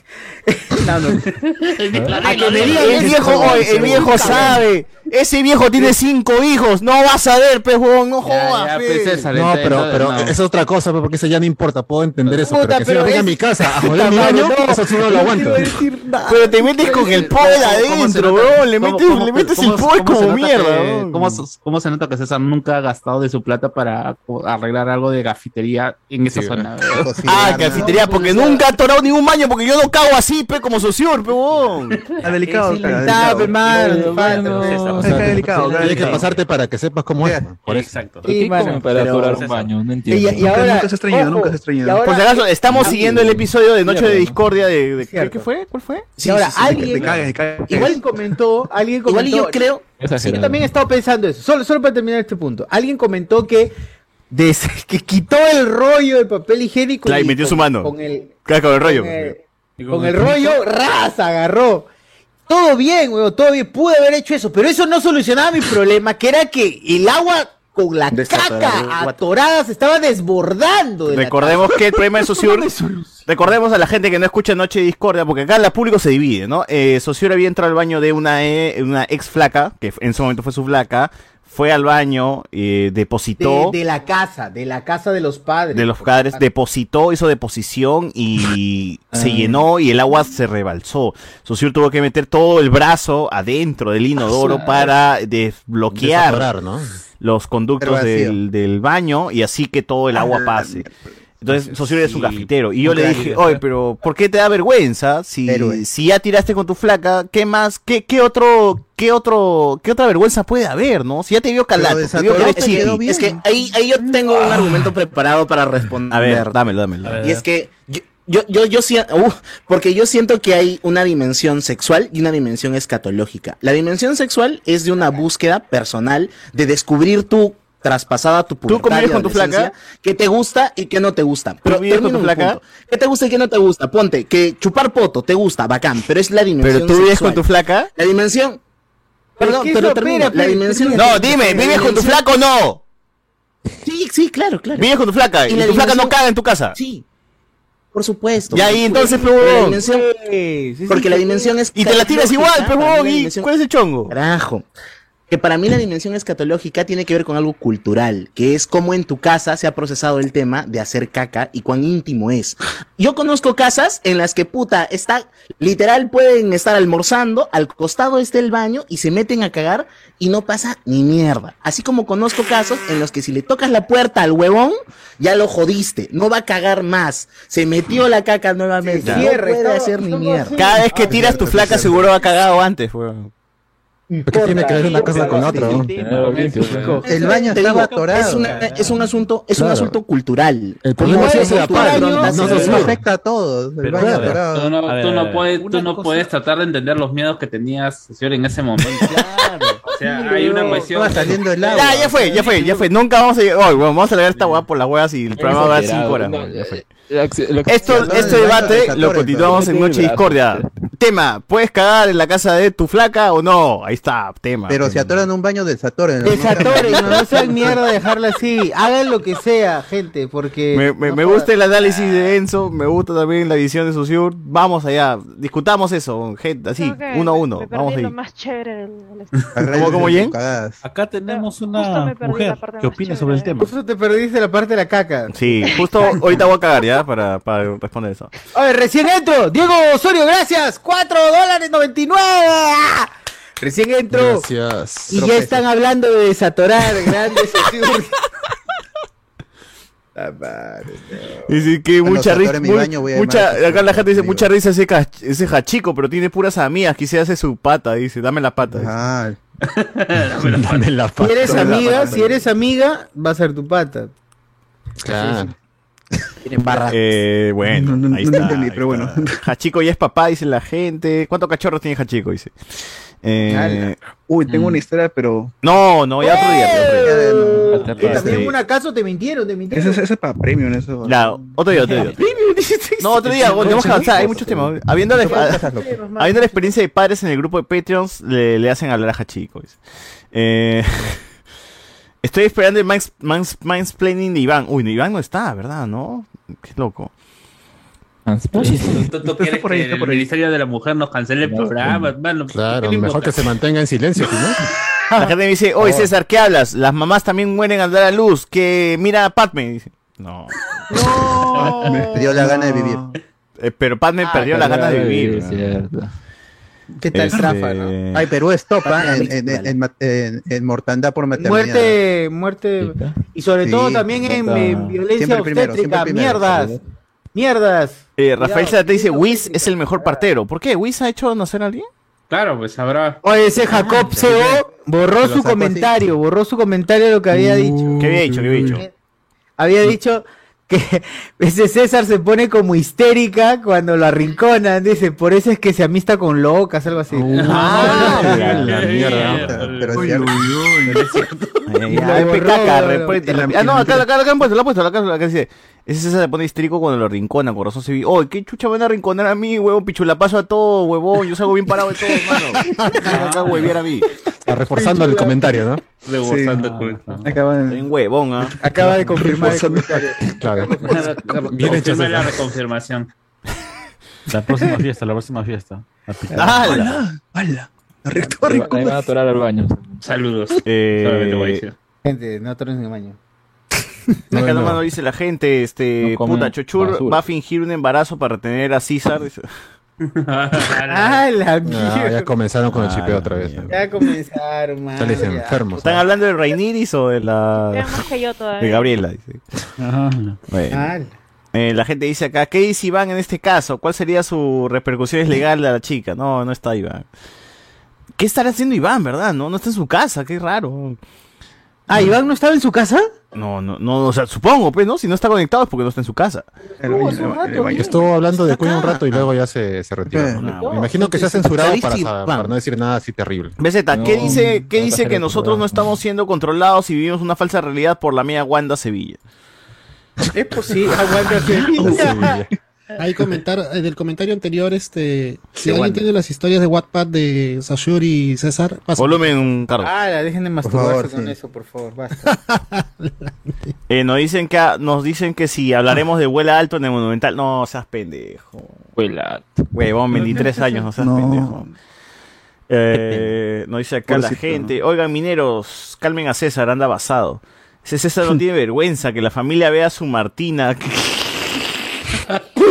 No, no. A que me digan El viejo, oye, el sabe. Ese viejo tiene cinco hijos. No vas a ver, pe, huevón, no jodas, pe. No, pero, pero es otra cosa, porque eso ya no importa, puedo entender eso. Puta, pero que se pero venga a es- mi casa a joder mi madre, baño, no. eso sí no lo aguanto. Pero te metes con el poder adentro, weón. Le metes, le metes el se como mierda. ¿cómo, se- cómo se nota que César nunca ha gastado de su plata para arreglar algo de gafitería en esa zona? Ah, cafetería, porque nunca ha atorado ningún baño, porque yo no así, pe, como socio, pe, weón. Está delicado, Está, está pe, mano, delicado. falta. O Está delicado, está Tiene que delicado. pasarte para que sepas cómo es. Por eso. Exacto. Sí, mano, para pero- atorar un baño? No Y, entiendo. y ahora, nunca se ha estreñido, ojo, nunca se ha y ahora- Por si acaso, estamos siguiendo el episodio de Noche de. Discordia de... de- ¿qué, Cierto. qué fue? ¿Cuál fue? Ahora, sí, sí, alguien, te cagas, te cagas. igual comentó, alguien comentó, Igual yo creo, Sí, yo también he estado pensando eso, solo, solo para terminar este punto. Alguien comentó que, des- que quitó el rollo de papel higiénico Claro, y metió con- su mano. Con el, Claro, con el rollo. con el, Y con con el el rollo, ras, agarró. Todo bien, weón, todo bien, pude haber hecho eso, pero eso no solucionaba mi problema, que era que el agua con la caca atorada se estaba desbordando. de la Recordemos que el problema de Sociur. recordemos a la gente que no escucha Noche de Discordia, porque acá el público se divide, ¿no? Eh, Sociur había entrado al baño de una, eh, una ex flaca, que en su momento fue su flaca. Fue al baño, eh, depositó. de, de la casa, de la casa de los padres. de los padres, depositó, hizo deposición y Ah. se llenó y el agua se rebalsó. Sociur tuvo que meter todo el brazo adentro del inodoro para desbloquear los conductos del, del baño y así que todo el agua pase. Entonces, Sociur es un gafitero. Y yo Un le dije, oye, pero ¿por qué te da vergüenza? Si, Héroe. si ya tiraste con tu flaca, ¿qué más? ¿Qué, qué otro, qué otro, qué otra vergüenza puede haber, no? Si ya te vio calato, te vio que es que ahí, ahí yo tengo un argumento preparado para responder. A ver, dámelo, dámelo. Y es que yo, yo, yo, yo sí- uh, porque yo siento que hay una dimensión sexual y una dimensión escatológica. La dimensión sexual es de una búsqueda personal de descubrir tu traspasada tu pubertad convives y con tu flaca? que te gusta y que no te gusta. Pero vives con tu flaca? ¿Qué te gusta y qué no te gusta? Ponte, que chupar poto te gusta, bacán, pero es la dimensión Pero tú vives sexual. con tu flaca. La dimensión... Perdón, pero eso, termino. espera, La espera, dimensión... No, dime, ¿vives con tu flaca o no? Sí, sí, claro, claro. Vives con tu flaca y, Y la tu flaca no caga en tu casa. Sí. Por supuesto. Y ahí entonces, Pero dimensión- Sí, sí, Porque sí, la dimensión es. Y te la tiras igual, mí la ¿Y cuál es el chongo? Carajo. Que para mí la dimensión escatológica tiene que ver con algo cultural, que es cómo en tu casa se ha procesado el tema de hacer caca y cuán íntimo es. Yo conozco casas en las que puta está, literal pueden estar almorzando, al costado está el baño y se meten a cagar y no pasa ni mierda. Así como conozco casos en los que si le tocas la puerta al huevón, ya lo jodiste, no va a cagar más. Se metió la caca nuevamente, no puede hacer ni mierda. Cada vez que tiras tu flaca seguro ha cagado antes, weón. ¿Qué tiene que ver una cosa con otra? ¿no? El baño estaba atorado. Es, una- es un asunto, es un Claro. asunto cultural. El problema es afrontas no afecta a todos. El Pero, baño atorado. Tú no, ver, tú no puedes, tú no cosa- puedes tratar de entender los miedos que tenías señor, en ese momento. O sea, hay una cuestión. Saliendo el agua. Ya, ya fue, ya fue, ya fue. Nunca vamos a llegar. Oye, weón, vamos a largar esta weá por las weas y el programa va a dar 5 horas. Ya fue. Esto, este debate lo continuamos en no, Noche no, Discordia. Tema, ¿puedes cagar en la casa de tu flaca o no? Ahí está, tema. Pero si atoran un baño, desatoren. Desatoren, no, no sean mierda dejarla así. Hagan lo que sea, gente, porque. Me, me- no me jodas. gusta el análisis de Enzo, me gusta también la visión de Susur. Vamos allá, discutamos eso, gente, así, uno a uno. me Vamos ahí. lo más chévere del, del- ¿Cómo, cómo, Jen? Acá tenemos Justo una mujer la parte que opina sobre el tema. Justo te perdiste la parte de la caca. Sí, justo ahorita voy a cagar ya para, para responder eso. Oye, recién entro. Diego Osorio, gracias. 4 dólares 99. ¡Ah! Recién entro. Gracias. Y ya están hablando de desatorar grandes. La madre, no. Dice que mucha risa. a mucha, a acá la gente dice mucha risa ese, ese hachico, pero tiene puras amigas. Quise hace su pata, dice, dame la pata. dice. Ah, Dame la Si pata. eres amiga, si eres amiga, va a ser tu pata. Claro. Eh, bueno, No, no, ahí no está. entendí, ahí pero bueno. está. Hachiko ya es papá, dice la gente. ¿Cuántos cachorros tiene Hachiko? Dice. Eh. Uy, tengo una historia, pero. no, no, ya otro día. otro día. Puta, Este, ¿En acaso te mintieron? ¿Te mintieron? Ese, ese es para premium, eso. Ya, otro día, otro día. No, otro día, bueno, tenemos que avanzar, hay muchos temas. Habiendo la, habiendo la experiencia de padres en el grupo de Patreons, le, le hacen hablar a Hachiko. dice. Eh, estoy esperando el mans, mans- mansplaining de Iván. Uy, no, Iván no está, ¿verdad? ¿No? Qué loco. ¿Tú, tú quieres por ahí, que el por ahí. Ministerio de la Mujer nos cancele el programa? Claro, ¿Qué le mejor que se mantenga en silencio, si ¿no? La gente me dice, oye César, ¿qué hablas? Las mamás también mueren al dar a luz. Que mira a Padme. Dice, no. Me dio la gana de vivir. Eh, pero Padme Ah, perdió la gana de vivir. cierto. ¿Qué tal Este, Trafa, no? Ay, Perú es top, ¿ah? en, en, en, ma- en- en mortandad por maternidad. Muerte, muerte. Y sobre Sí, todo también en, violencia Siempre primero, obstétrica. Mierdas. Mierdas. Eh, Rafael Cuidado. Zate dice, Wiz es el mejor partero. ¿Por qué? ¿Wiz ha hecho nacer a alguien? Claro, pues habrá. Oye, ese Jacob CO borró su comentario, borró su comentario de lo que había dicho. ¿Qué había dicho? ¿Qué había dicho? Había dicho que ese César se pone como histérica cuando lo arrinconan, dice, por eso es que se amista con locas, algo así. Ah, la mierda. Pero es cierto. La- Ah, no, la- acá, acá, acá han puesto, lo han puesto, acá, acá dice. Ese César se pone histérico cuando lo rinconan, corazón civil. Oye, qué chucha van a rinconar a mí, huevón, pichula paso a todo, huevón. Yo salgo bien parado de todo, hermano. Acá a huevear a mí. Está reforzando el comentario, ¿no? Rebosando el comentario. Acaba de. En huevón, ¿ah? Acaba de confirmar el comentario. Claro. Bien hecho, la reconfirmación. La próxima fiesta, la próxima fiesta. La. ¡Hala! ¡Hala! Recto, Ahí van a atorar al baño. Saludos. Eh, Solamente voy a decir. Gente, no atoren en el baño. Acá nomás nos dice la gente, este, No puta, Chochur basura. va a fingir un embarazo para retener a César. Ah, la Ah, mierda. ya comenzaron con el Ah, chipeo la otra vez. Ya comenzaron, man. Ya. enfermos. ¿Están hablando de Rainiris o de la. Más que yo todavía. de Gabriela? Dice. Ajá. Bueno. Ah, Eh, la gente dice acá, ¿qué dice Iván en este caso? ¿Cuál sería su repercusiones legal a la chica? No, no está Iván. ¿Qué estará haciendo Iván, verdad? No, no está en su casa, qué raro. Ah, Iván no estaba en su casa. No, no, no, o sea, supongo, pues, ¿no? Si no está conectado es porque no está en su casa. Estuvo hablando de Queen un rato y luego ya se, se retiró. Eh, Me imagino que se ha censurado para, no decir nada así terrible. BZ, ¿qué No, dice, qué no dice que nosotros no estamos siendo controlados y vivimos una falsa realidad por la mía Wanda Sevilla? Es posible. Aguanta Sevilla. Hay comentar, del comentario anterior, este, si Sí, alguien Wanda. tiene las historias de Wattpad de Sashur y César, pasa. Volumen, Carlos. Ah, dejen de masturbarse favor, con sí. eso, por favor, basta. Eh, nos dicen que nos dicen que si hablaremos de vuela alto en el Monumental, no seas pendejo. Vuela. Huevón, 23 años, no seas No. pendejo. Eh, nos dice acá la Pobrecito, gente, oigan mineros, calmen a César, anda basado. Ese César no tiene vergüenza que la familia vea a su Martina.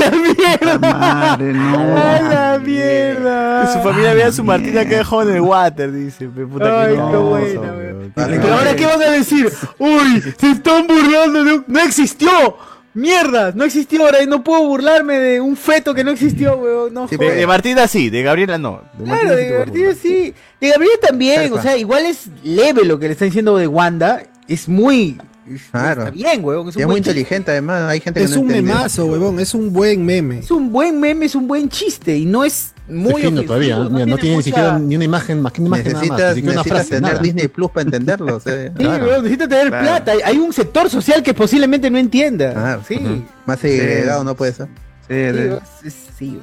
¡La mierda! Madre, no. ¡A la mierda! Que su familia vea a su Martina que dejó en el water, dice. puta, Ay, que no, qué buena, weón. Pero ahora, ¿qué van a decir? ¡Uy! ¡Se están burlando de un... ¡No existió! ¡Mierda! No existió ahora y no puedo burlarme de un feto que no existió, weón. No Sí, De, de Martina sí, de Gabriela no. De Martina Claro, sí de te voy a Gabriel burlar. sí. De Gabriel también, o sea, igual es leve lo que le está diciendo de Wanda. Es muy. Claro. Está bien, weón. Es un, es muy chiste. inteligente, además. Hay gente que Es no un entiende. memazo, huevón, es un buen meme. Es un buen meme, es un buen chiste. Y no es muy. Es no tiene ni siquiera ni una imagen, más que una imagen nada más. Necesitas, una necesitas frase, tener nada. Disney Plus para entenderlo. o sea, Sí, Claro. weón, necesita tener Claro. plata. Hay- un sector social que posiblemente no entienda. Claro. Sí. Más segregado no puede ser. Sí, Sí, sí.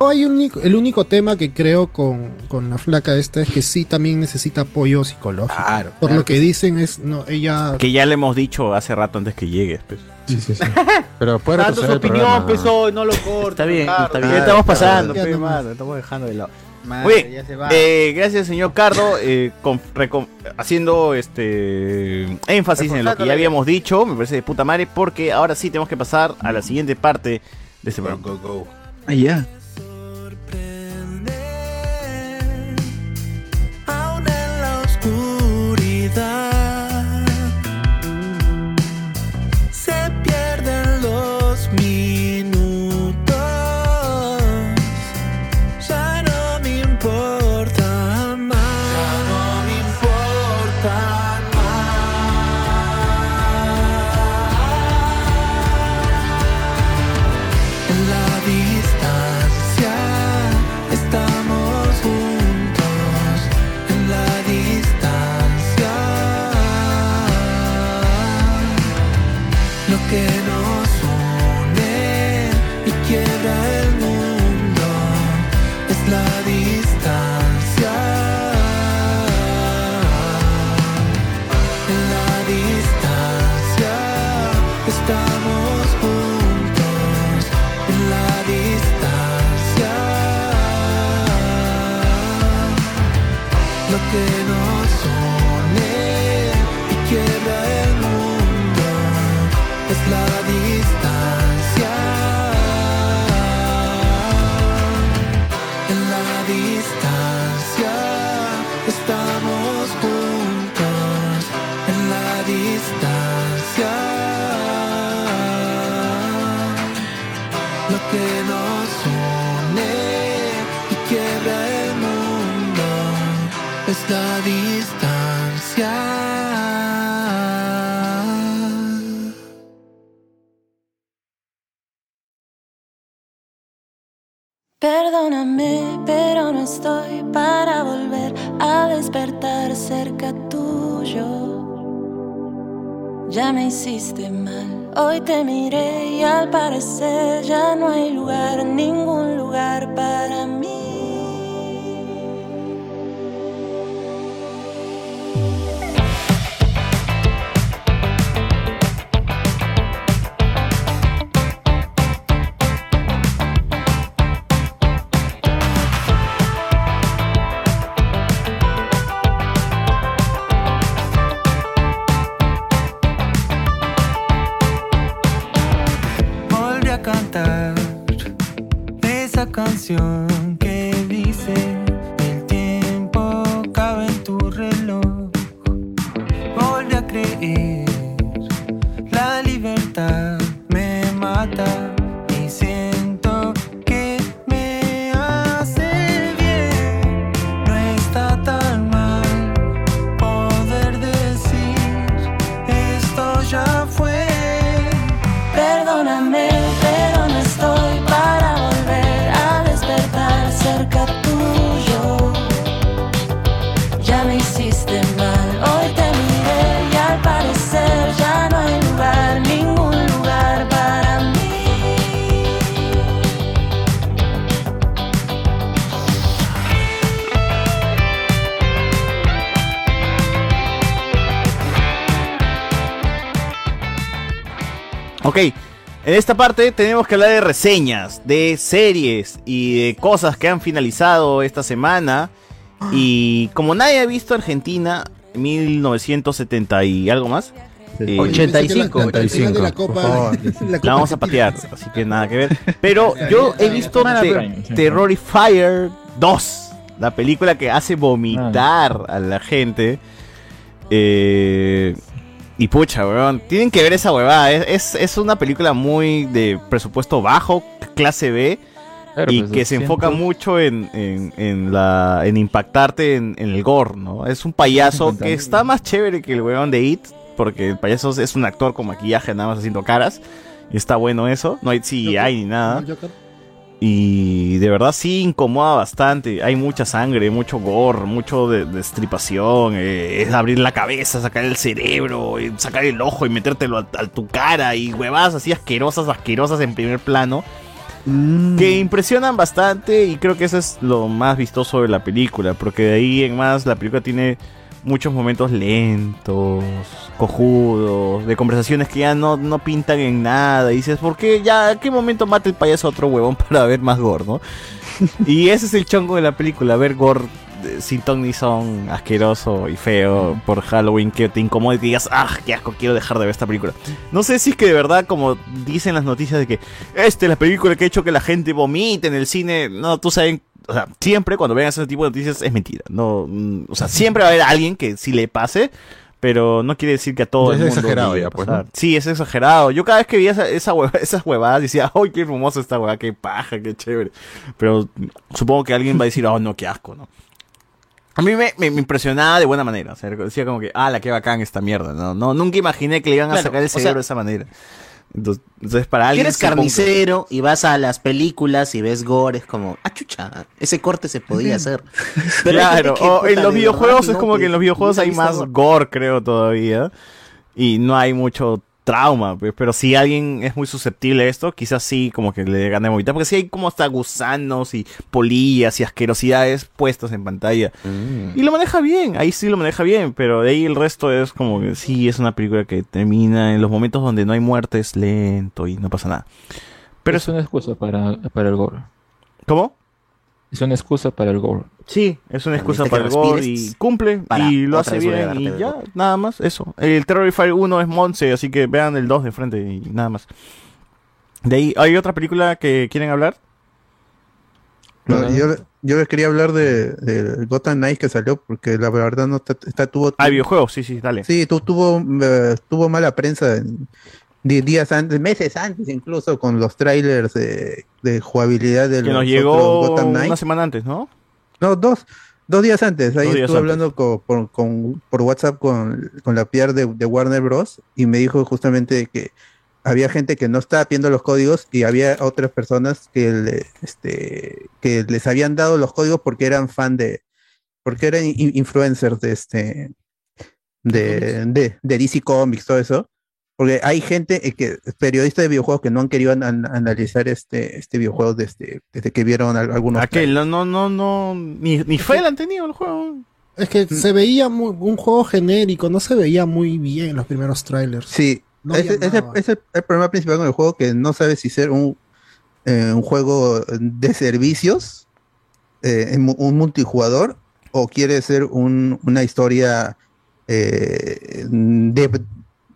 Hay un único, el único tema que creo con, con la flaca esta es que sí también necesita apoyo psicológico. Claro. Por claro lo que dicen es, no, ella... Que ya le hemos dicho hace rato antes que llegues. Pues. Sí, sí, sí. Pero puede Dando su opinión, programa. empezó, no lo corta. Está bien, está bien. Estamos pasando, ya pe, no mano, estamos dejando de lado. Madre, Oye, ya se va. eh, gracias señor Cardo, eh, con- haciendo este énfasis en lo que ya habíamos dicho, me parece de puta madre, porque ahora sí tenemos que pasar a la siguiente parte de este programa. Ah, ya. aún es la distancia. Perdóname, pero no estoy para volver a despertar cerca tuyo. Ya me hiciste mal, hoy te miré y al parecer ya no hay lugar, ningún lugar para mí. Canción esta parte tenemos que hablar de reseñas, de series y de cosas que han finalizado esta semana. Y como nadie ha visto Argentina, 1970 y algo más. eh, 85. La- la final de la Copa- por favor, la la Copa vamos a patear, así que nada que ver. Pero yo he visto Te-. Terrifier 2, la película que hace vomitar a la gente. Eh, y pucha, weón, tienen que ver esa huevada. Es, es, es una película muy de presupuesto bajo, clase B. Claro, y pues, que se 200. enfoca mucho en, en, en la, en impactarte en, en el gore, ¿no? Es un payaso que está más chévere que el weón de It, porque el payaso es un actor con maquillaje nada más haciendo caras. Y está bueno eso, no hay CGI ni nada. Y de verdad sí incomoda bastante. Hay mucha sangre, mucho gore, mucho de, destripación. eh, es abrir la cabeza, sacar el cerebro, sacar el ojo y metértelo a, a tu cara. Y huevadas así asquerosas, asquerosas en primer plano. Que impresionan bastante y creo que eso es lo más vistoso de la película. Porque de ahí en más la película tiene muchos momentos lentos, cojudos, de conversaciones que ya no, no pintan en nada. Y dices, ¿por qué ya? ¿A qué momento mata el payaso a otro huevón para ver más gore, no? y ese es el chongo de la película, ver gore eh, sin ton ni son, asqueroso y feo por Halloween, que te incomode y que digas, ah, qué asco, quiero dejar de ver esta película. No sé si es que de verdad, como dicen las noticias de que esta es la película que ha hecho que la gente vomite en el cine, no, tú sabes, o sea, siempre cuando vean ese tipo de noticias es mentira. No, mm, o sea, siempre va a haber alguien que sí le pase, pero no quiere decir que a todo el es mundo exagerado ya, pues. Sí, es exagerado. Yo cada vez que veía esa, esa hueva- esas huevadas decía, ¡ay, qué hermosa esta huevada, qué paja, qué chévere! Pero supongo que alguien va a decir, ¡oh, no, qué asco, ¿no? A mí me, me- me impresionaba de buena manera. O sea, decía como que, ah, la que bacán esta mierda. No, no, nunca imaginé que le iban a Claro, sacar el o sea- cerebro de esa manera. Entonces, para Si alguien. eres supongo que- carnicero y vas a las películas y ves gore, es como, ah, chucha, ese corte se podía hacer. Pero claro, que, o puta, en los de videojuegos verdad, es no, como que en los videojuegos hay más gore, creo, todavía. Y no hay mucho trauma, pero si alguien es muy susceptible a esto, quizás sí como que le gane vomitar, porque sí hay como hasta gusanos y polillas y asquerosidades puestas en pantalla. Y lo maneja bien, ahí sí lo maneja bien, pero de ahí el resto es como que sí, es una película que termina en los momentos donde no hay muertes lento y no pasa nada. Pero es una excusa para, para el gore. ¿Cómo? Es una excusa para el gore. Sí, es una excusa para el gore y cumple para y lo hace bien y ya, nada más, eso. El Terrifier 1 es Monse, así que vean el 2 de frente y nada más. De ahí, ¿hay otra película que quieren hablar? No, yo, yo les quería hablar de, de Gotham Knights que salió porque la verdad no está, está- tuvo Ah, videojuegos, sí, sí, dale. sí tu- tuvo eh, tuvo mala prensa en- días antes meses antes incluso con los trailers de, de jugabilidad de Que nos los llegó otros Gotham Knights una semana antes, ¿no? No dos dos días antes ahí días estuve antes. hablando co- por, con- por WhatsApp con, con la PR de, de Warner Bros y me dijo justamente que había gente que no estaba viendo los códigos y había otras personas que, le- este, que les habían dado los códigos porque eran fan de, porque eran in- influencers de este, de, de, de DC Comics, todo eso. Porque hay gente eh, que, periodistas de videojuegos que no han querido an- an- analizar este, este videojuego desde, desde que vieron al- algunos. Aquel, no, no, no, no, ni, ni fe han tenido el juego. Es que se veía muy, un juego genérico, no se veía muy bien los primeros trailers. Sí, No ese, ese- llamaba. ese es el problema principal con el juego, que no sabes si ser un, eh, un juego de servicios, eh, en un multijugador, o quiere ser un- una historia eh, de,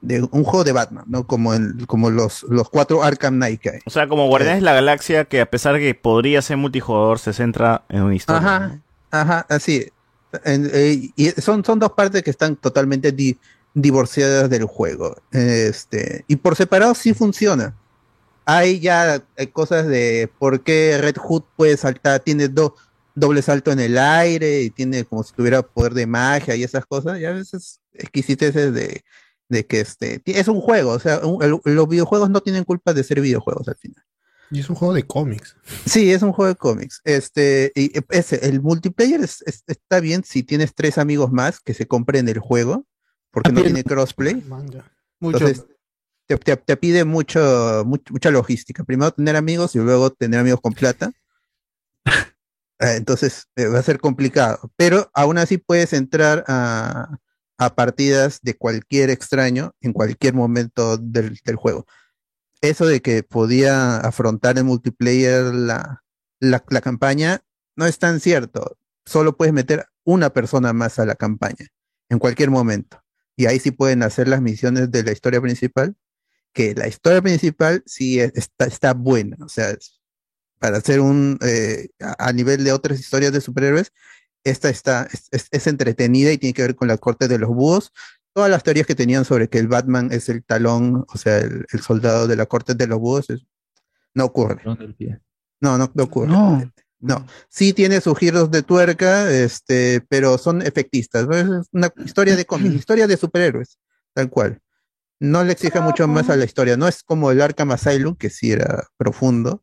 de un juego de Batman, ¿no? Como, el, como los, los cuatro Arkham Knight que hay. O sea, como Guardianes de la Galaxia, que a pesar de que podría ser multijugador, se centra en una historia. Ajá, ajá, así. En- eh, y son, son dos partes que están totalmente di- divorciadas del juego. Este, y por separado sí funciona. Hay ya eh, cosas de por qué Red Hood puede saltar, tiene do- doble salto en el aire y tiene como si tuviera poder de magia y esas cosas. Y a veces exquisiteces de, de que este, es un juego. O sea, un- el- los videojuegos no tienen culpa de ser videojuegos al final. Y es un juego de cómics. Sí, es un juego de cómics. Este, y ese, el multiplayer es- es- está bien si tienes tres amigos más que se compren el juego, porque no tiene crossplay. Mucho. Entonces, te, te- te pide mucho, much- mucha logística. Primero tener amigos y luego tener amigos con plata. Eh, Entonces eh, va a ser complicado. Pero aún así puedes entrar a, a partidas de cualquier extraño en cualquier momento del, juego. Eso de que podía afrontar en multiplayer la, la, campaña no es tan cierto. Solo puedes meter una persona más a la campaña en cualquier momento. Y ahí sí pueden hacer las misiones de la historia principal, que la historia principal sí es- está, está buena. O sea, para hacer un, eh, a nivel de otras historias de superhéroes, esta está, es, es- es entretenida y tiene que ver con la corte de los búhos. Todas las teorías que tenían sobre que el Batman es el talón, o sea, el, el soldado de la corte de los búhos, es- no ocurre. No, no, no ocurre. No. sí tiene sus giros de tuerca, este, pero son efectistas. ¿no? Es una historia de cómics, historia de superhéroes, tal cual. No le exige mucho más a la historia. No es como el Arkham Asylum, que sí era profundo.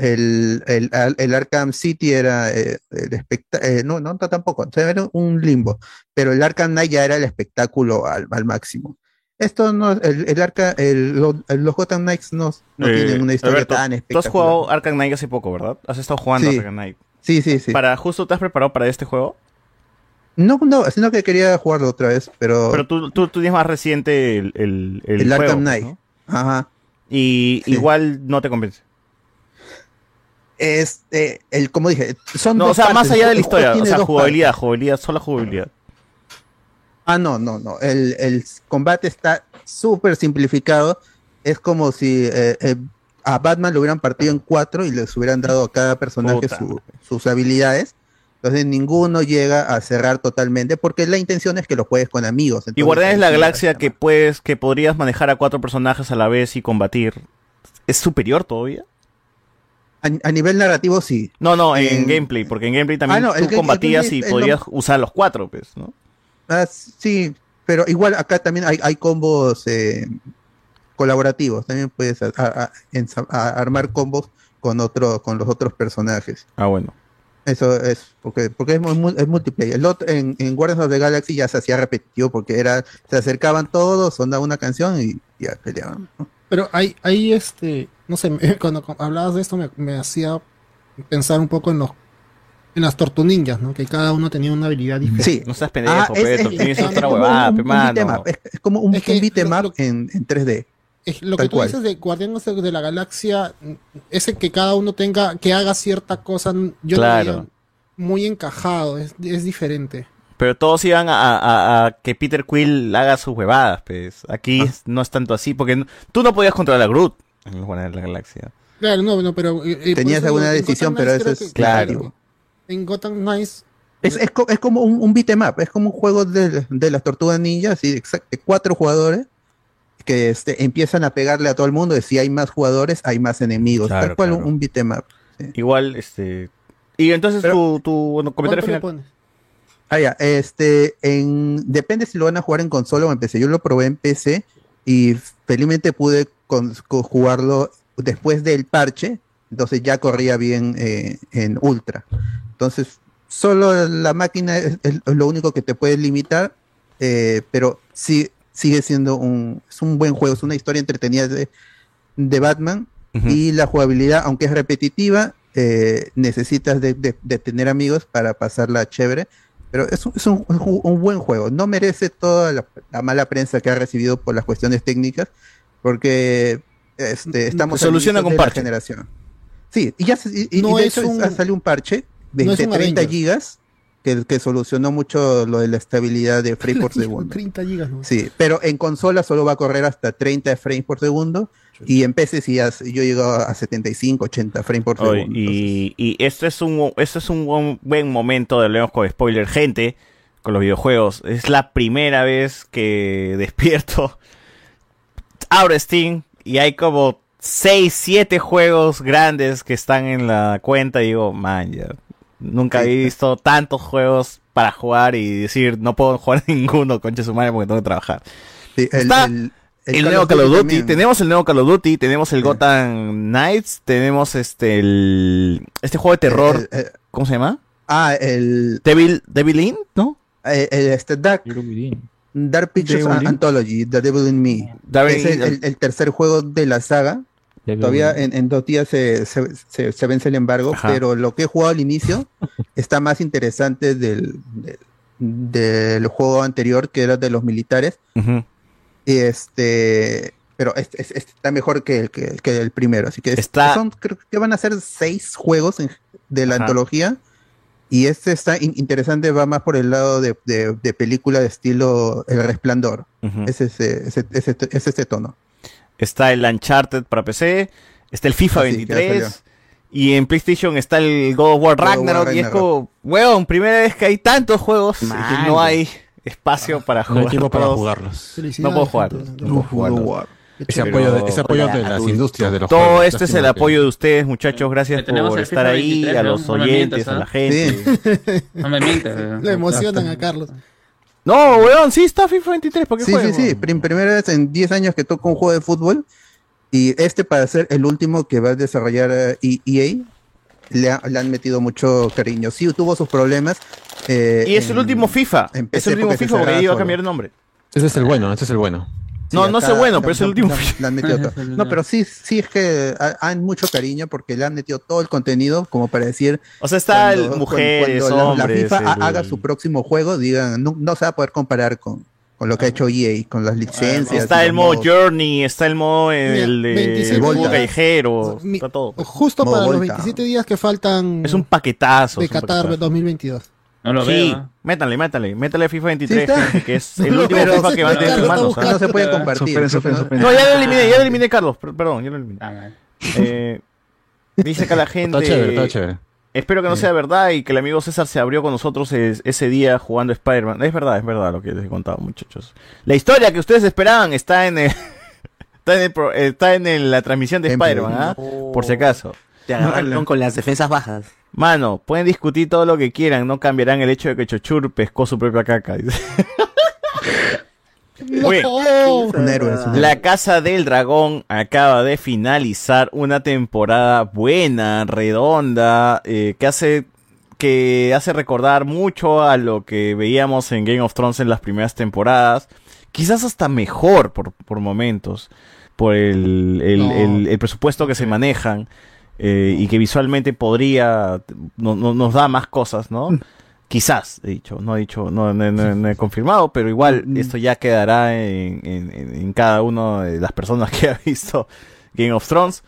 El, el, el Arkham City era eh, el especta- eh, no, no, tampoco, era un limbo. Pero el Arkham Knight ya era el espectáculo al, al máximo. Esto no, el, el Arca, el, lo- los Gotham Knights no, no Eh, tienen una historia Alberto, tan Tú has espectacular. jugado Arkham Knight hace poco, ¿verdad? Has estado jugando Sí. Arkham Knight. Sí, sí, sí. Para justo te has preparado para este juego. No, no, sino que quería jugarlo otra vez, pero. Pero tú, tú, tú tienes más reciente el, el, el, El juego, Arkham Knight. ¿no? Ajá. Y igual no te convence. Este, el, como dije, son No, dos o sea, más allá de la historia, o tiene sea, jugabilidad, jugabilidad, solo jugabilidad. Ah, no, no, no. El, el combate está súper simplificado. Es como si eh, eh, a Batman lo hubieran partido en cuatro y les hubieran dado a cada personaje su- sus habilidades. Entonces ninguno llega a cerrar totalmente porque la intención es que lo juegues con amigos. Y Guardianes de la Galaxia que puedes, que podrías manejar a cuatro personajes a la vez y combatir. ¿Es superior todavía? A, a nivel narrativo sí. No, no, en En- gameplay, porque en gameplay también Ah, no, tú combatías el y podías eh, usar los cuatro, pues, ¿no? Ah, sí, pero igual acá también hay, hay combos eh, colaborativos. También puedes a- a- a- ensa- a- armar combos con otro, con los otros personajes. Ah, bueno. Eso es porque, porque es, es multiplayer. El otro, en, en Guardians of the Galaxy ya se hacía repetitivo porque era, se acercaban todos, sonaba una canción y ya peleaban. ¿no? Pero hay, hay este, no sé, cuando hablabas de esto me, me hacía pensar un poco en los en las tortuninjas, ¿no? Que cada uno tenía una habilidad diferente. Sí. No seas pendejo, Ah, es- pe, es- Tortugas es- es otra como huevada, mano. Es, como un, Es que un beat'em up en, en 3D. Es lo Tal que tú cual. dices de Guardianes de la Galaxia, ese que cada uno tenga, que haga cierta cosa, yo Claro. veía, muy encajado, es, es diferente. Pero todos iban a, a- a que Peter Quill haga sus huevadas, pues. Aquí Ah. no es tanto así, porque no- tú no podías controlar a Groot en los Guardianes de la Galaxia. Claro, no, no, pero... eh, eh, Tenías alguna decisión, pero eso es que- claro. En Gotham Knights Es, es, co- es como un, un beat 'em up, es como un juego de, de las tortugas ninja, así, exact- de cuatro jugadores que este, empiezan a pegarle a todo el mundo, y si hay más jugadores, hay más enemigos. Claro, Tal cual claro. un, un beat 'em up. Igual, este... Y entonces tu, tu bueno, comentario ¿Cuánto le final. pones? Ah, ya, este, en, depende si lo van a jugar en consola o en PC. Yo lo probé en PC y felizmente pude con- con jugarlo después del parche, entonces ya corría bien eh, en Ultra. Entonces, solo la máquina es, es lo único que te puede limitar, eh, pero sí sigue siendo un, es un buen juego, es una historia entretenida de, de Batman y la jugabilidad, aunque es repetitiva, eh, necesitas de, de- de tener amigos para pasarla chévere. Pero es, un, es un- un buen juego. No merece toda la, la mala prensa que ha recibido por las cuestiones técnicas, porque este, estamos Se soluciona con parche. generación. Sí, y ya se- y, y No de es hecho un- ha salido un parche de, no es de un 30 Avengers. gigas que, que solucionó mucho lo de la estabilidad de frames por segundo. 30 gigas, ¿no? Sí, pero en consola solo va a correr hasta 30 frames por segundo y en PC sí ya- yo llego a 75, 80 frames por segundo. y, y esto es un esto es un buen, buen momento de leemos con spoiler gente con los videojuegos es la primera vez que despierto abro Steam y hay como 6, 7 juegos grandes que están en la cuenta y digo man ya nunca he visto tantos juegos para jugar y decir no puedo jugar ninguno concha su madre porque tengo que trabajar Sí, el, Está el- el, el nuevo Call of Duty, también. tenemos el nuevo Call of Duty, tenemos el Gotham Knights, tenemos este el este juego de terror, El- el- ¿cómo se llama? Ah, el. Devil, Devil In, ¿no? eh, el- este Dark, Dark Pictures Devil In. Anthology, The Devil in Me. Devil es el, el- el tercer juego de la saga. Devil Todavía en, en dos días se, se- se- se vence el embargo, Ajá. pero lo que he jugado al inicio está más interesante del, del, del juego anterior, que era de los militares. Ujú. Y este. Pero es- es- es- está mejor que el, que, que el primero. Así que es- Está- son, creo que van a ser seis juegos en- de la Ajá. antología. Y este está in- interesante, va más por el lado de, de- de película de estilo El Resplandor. Ujú. es, ese, ese, ese- es ese tono. Está el Uncharted para PC, está el FIFA Ah, sí, que ya 23 salió. y en PlayStation está el God of War Ragnarok y es como, weón, primera vez que hay tantos juegos y que no hay espacio para No hay jugar tiempo para jugarlos. No puedo jugarlos. No puedo jugarlos. Ese apoyo de, ese apoyo de las industrias de los Todo juegos. este es el apoyo de ustedes, muchachos. Gracias tenemos por estar ahí, 23, a los No oyentes, mientas, a la gente. No me mientas. eh. Le emocionan a Carlos. No, weón, sí está FIFA 23, ¿por qué Sí, sí, sí. Prim- primera vez en 10 años que toco un juego de fútbol. Y este para ser el último que va a desarrollar eh, E- EA, le, ha- le han metido mucho cariño. Sí, tuvo sus problemas. eh, Y es en- el último FIFA. Es el último FIFA porque iba a cambiar el nombre. Ese es el bueno, ese es el bueno. No, no sé bueno, pero es el último le- FIFA. le han metido todo. No, pero sí, sí es que ha- han mucho cariño porque le han metido todo el contenido como para decir. O sea, está el cuando- mujeres, cuando la- hombres, La, FIFA ha- el- haga su próximo juego, digan, no, no se va a poder comparar con, con lo que ha hecho EA, con las licencias. Está el modo. Journey, está el modo el de 26 el callejero, está todo. Justo para los Volta. 27 días que faltan Es un paquetazo. de Qatar paquetazo. 2022. No lo Sí, veo. ¿ah? métanle, métanle, métanle FIFA 23, Sí está. gente, que es el No, último pero FIFA que van a tener en sus manos. está ¿ah? No se puede compartir. Superen, superen, no- superen. No, ya lo eliminé, ya lo eliminé, Carlos, per- perdón, ya lo eliminé. Ah. Eh, dice que la gente... Está chévere, está chévere. Espero que no sea verdad y que el amigo César se abrió con nosotros es- ese día jugando Spider-Man. Es verdad, es verdad lo que les he contado, muchachos. La historia que ustedes esperaban está en el, está en, el está en el- la transmisión de Spider-Man, ¿ah? Por si acaso. Te agarraron con las defensas bajas. Mano, pueden discutir todo lo que quieran, no cambiarán el hecho de que Chochur pescó su propia caca. un héroe. La Casa del Dragón acaba de finalizar una temporada buena, redonda, eh, que hace que hace recordar mucho a lo que veíamos en Game of Thrones en las primeras temporadas. Quizás hasta mejor por, por momentos, por el, el- No. el- el presupuesto que se manejan eh, y que visualmente podría, no- no- nos da más cosas, ¿no? Quizás, he dicho, no he dicho, no, no- no- no he confirmado, pero igual esto ya quedará en, en- cada una de las personas que ha visto Game of Thrones.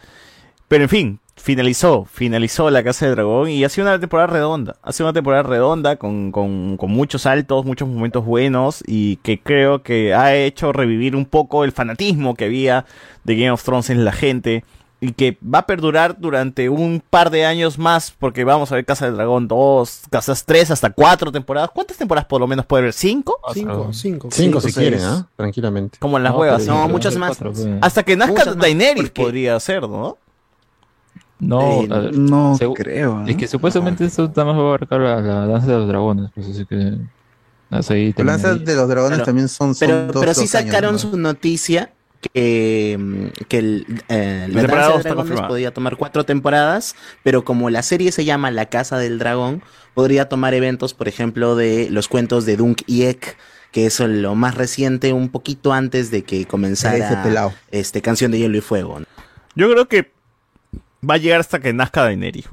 Pero en fin, finalizó, finalizó la Casa del Dragón y ha sido una temporada redonda. Ha sido una temporada redonda con, con, con muchos altos, muchos momentos buenos y que creo que ha hecho revivir un poco el fanatismo que había de Game of Thrones en la gente y que va a perdurar durante un par de años más porque vamos a ver Casa del Dragón 2, Casas 3, hasta 4 temporadas. ¿Cuántas temporadas por lo menos puede haber? ¿5? Cinco, cinco. Cinco si seis. quieren, ¿ah? Tranquilamente. Como en las No, huevas. No, muchas más. cuatro. Hasta que nazca Muchas Daenerys porque- podría ser, ¿no? No, Eh, no segu- creo, Es ¿no? que supuestamente esto nada más va a abarcar la, la danza de los dragones, pues así que. Las lanzas terminaría. de los dragones Claro. también son, son Pero, dos, pero sí años, sacaron ¿no? su noticia que, mm, que el, eh, La la temporada Danza de Dragones podía tomar cuatro temporadas, pero como la serie se llama La Casa del Dragón, podría tomar eventos, por ejemplo, de los cuentos de Dunk y Ek, que es lo más reciente, un poquito antes de que Ese comenzara pelado. este Canción de Hielo y Fuego. ¿no? Yo creo que va a llegar hasta que nazca Daenerys.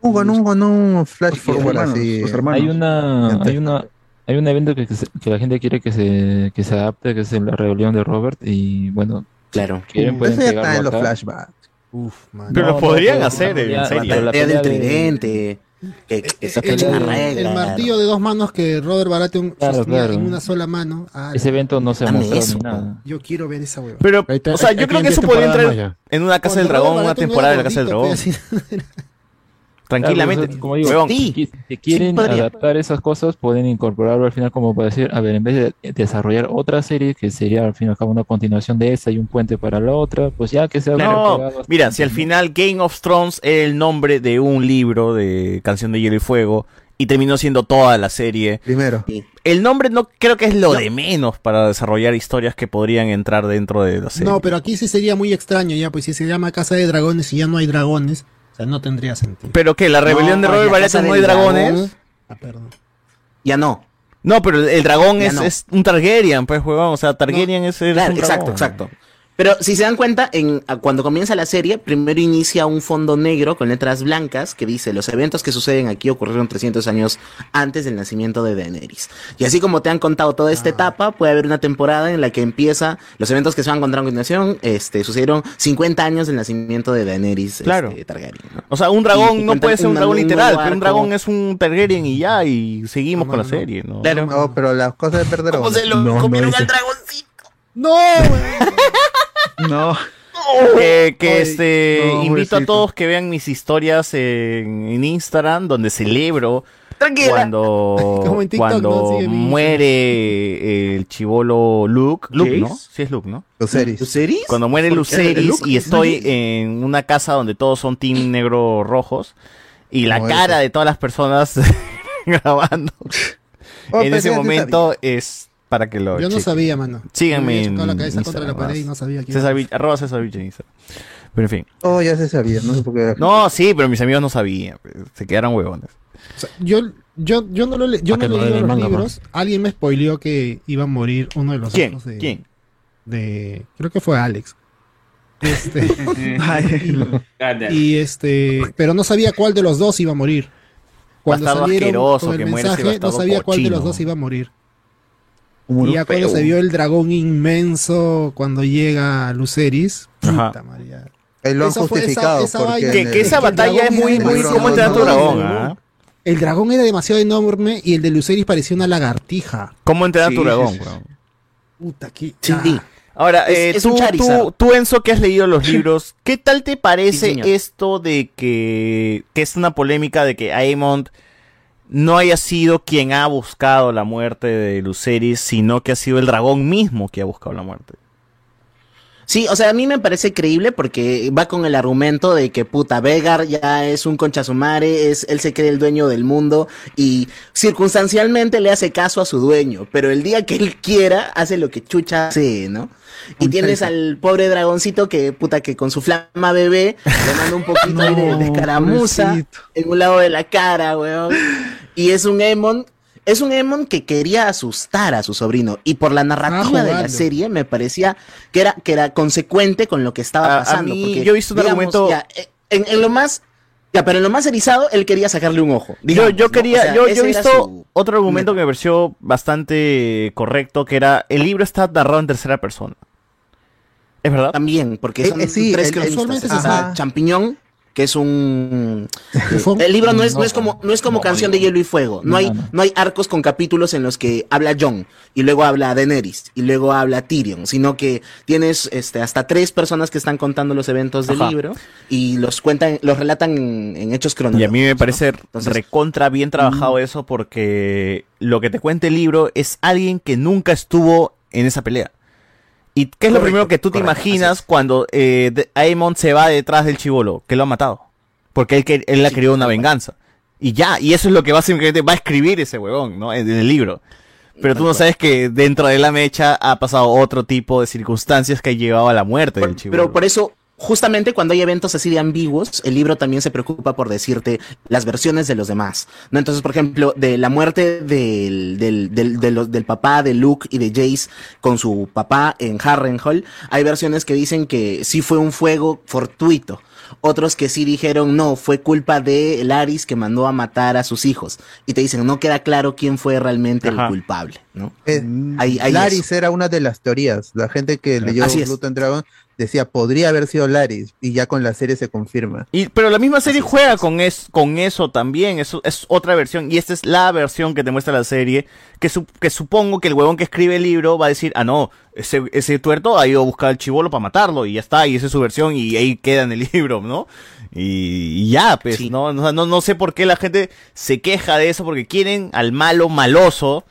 Hugo, no, Hugo, no, flash forward así. sus hermanos. Hay una, hay una, hay un evento que, que, se- que la gente quiere que se, que se adapte, que es la rebelión de Robert, y bueno, Claro. quieren pueden Eso ya está en los flashbacks. Uf, man. Pero No, lo no, podrían pero- hacer en serie. pero La la pelea del tridente, que, que se El, cacha una el- regla. el martillo de dos manos que Robert Baratheon Claro, sostenía claro. en una sola mano. Ah, Ese evento no se ha mostrado eso, ni nada. Yo quiero ver esa hueva. Pero, o sea, yo creo que 10 eso podría entrar en una Casa del Dragón, una temporada de la Casa del Dragón. Tranquilamente. Claro, como digo, Huevón. si, qui- si quieren adaptar esas cosas, pueden incorporarlo al final como para decir, a ver, en vez de desarrollar otra serie, que sería al fin y al cabo una continuación de esta y un puente para la otra, pues ya que sea No, mira, si al final Game of Thrones era el nombre de un libro de Canción de Hielo y Fuego y terminó siendo toda la serie, Primero. el nombre no creo que es lo de menos para desarrollar historias que podrían entrar dentro de la serie. No, pero aquí sí sería muy extraño ya, pues si se llama Casa de Dragones y ya no hay dragones, o sea, no tendría sentido. Pero que la rebelión No, de Robert Baratheon no hay dragones. Dragón. Ah, perdón. Ya no. No, pero el, dragón es, no. es un Targaryen, pues, huevón. O sea, Targaryen es, es Claro, un exacto, dragón. exacto. Pero si se dan cuenta, en, cuando comienza la serie, primero inicia un fondo negro con letras blancas que dice los eventos que suceden aquí ocurrieron 300 años antes del nacimiento de Daenerys. Y así como te han contado toda Ah. esta etapa, puede haber una temporada en la que empieza, los eventos que se van a encontrar a continuación, este, sucedieron 50 años del nacimiento de Daenerys Claro. este, Targaryen. ¿no? O sea, un dragón y no puede ser un un- dragón literal, pero un dragón es un Targaryen y ya, y seguimos No, con la no, serie, ¿no? Claro. No, pero las cosas de perder. ¿Cómo se lo comieron al dragoncito? No, güey. No. Que, que Ay, este no, invito a todos que vean mis historias en, en Instagram donde celebro Tranquila. cuando TikTok, cuando muere el chivolo Luke, Luke, ¿no? Sí es Luke, ¿no? Luceris. ¿Luceris? Cuando muere. Luceris y ¿es estoy en una casa donde todos son team negro rojos y la Como cara ese. de todas las personas grabando Oh, en ese momento es para que lo Yo no chequen. sabía, mano. Síganme Me en la cabeza contra la pared y no sabía quién César era. Arroba César en Instagram. Pero en fin. Oh, ya se sabía, no sé por qué. No, sí, pero mis amigos no sabían. pues, Se quedaron huevones. O sea, yo, yo, yo no lo le- yo no leí los manga, libros. Alguien me spoileó que iba a morir uno de los ¿Quién? de, ¿Quién? de creo que fue Alex. Este, y este, pero no sabía cuál de los dos iba a morir. Cuando Bastardo salieron con el que mensaje, no sabía cuál de los dos iba a morir. Y ya cuando se vio el dragón inmenso cuando llega Luceris, Ajá. puta María. Ahí lo han fue- esa- justificado. esa porque Que, que el- esa el batalla es dragón muy, era muy demasiado como enorme, dragón, ¿no? ¿ah? El dragón era demasiado enorme y el de Luceris parecía una lagartija. ¿Cómo entrenar Sí, tu dragón, sí, sí. Puta, qué. Sí. ah. Ahora, Es- eh, es tú, tú, tú, Enzo, que has leído los libros, ¿qué tal te parece esto de que, que es una polémica de que Aemond no haya sido quien ha buscado la muerte de Luceris, sino que ha sido el dragón mismo que ha buscado la muerte? Sí, o sea, a mí me parece creíble porque va con el argumento de que puta Vegar ya es un conchasumare, es, él se cree el dueño del mundo y circunstancialmente le hace caso a su dueño, pero el día que él quiera hace lo que chucha hace, ¿no? Y tienes al pobre dragoncito que puta que con su flama bebé le manda un poquito de, de escaramuza pobrecito. en un lado de la cara, weón. Y es un Emon, es un Emon que quería asustar a su sobrino. Y por la narrativa de la serie me parecía que era, que era consecuente con lo que estaba A- a pasando. mí, porque, yo he visto un argumento- ya, eh, en, en lo más. Ya, pero en lo más erizado, él quería sacarle un ojo. Yo, digamos, yo quería, O sea, yo, he visto su- otro argumento que me pareció bastante correcto, que era, el libro está narrado en tercera persona. ¿Es verdad? También, porque Eh, son eh, sí, tres el- el- cronistas. usualmente se Está sabe. Champiñón, que es un... el libro no es, no es como, no es como Canción de Hielo y Fuego. No, hay, no. hay arcos con capítulos en los que habla Jon, y luego habla Daenerys, y luego habla Tyrion, sino que tienes este, hasta tres personas que están contando los eventos del Ajá. libro, y los cuentan, los relatan en, en hechos Y a cronológicos. mí me parece Entonces- recontra bien trabajado eso porque lo que te cuenta el libro es alguien que nunca estuvo en esa pelea. ¿Y qué es lo primero que tú te correcto, imaginas cuando eh, Aemon se va detrás del chivolo? Que lo ha matado. Porque él, que- él ha querido una venganza. Y ya, y eso es lo que básicamente va a escribir ese huevón, ¿no? En, en el libro. Pero tú no sabes que dentro de la mecha ha pasado otro tipo de circunstancias que ha llevado a la muerte del chivolo. Pero por eso, justamente cuando hay eventos así de ambiguos, el libro también se preocupa por decirte las versiones de los demás. ¿no? Entonces, por ejemplo, de la muerte del, del, del, de los- del papá de Luke y de Jace con su papá en Harrenhal, hay versiones que dicen que sí fue un fuego fortuito. Otros que sí dijeron, no, fue culpa de Laris que mandó a matar a sus hijos. Y te dicen, no queda claro quién fue realmente Ajá. el culpable, ¿no? Eh, Hay- hay Laris eso. era una de las teorías. La gente que leyó and Dragon decía, podría haber sido Laris, y ya con la serie se confirma. Y, pero la misma serie juega con, es, con eso también, eso es otra versión, y esta es la versión que te muestra la serie, que, su- que supongo que el huevón que escribe el libro va a decir, ah no, ese, ese tuerto ha ido a buscar al chivolo para matarlo, y ya está, y esa es su versión, y ahí queda en el libro, ¿no? Y, y ya, pues, ¿no? No, no, no sé por qué la gente se queja de eso, porque quieren al malo maloso,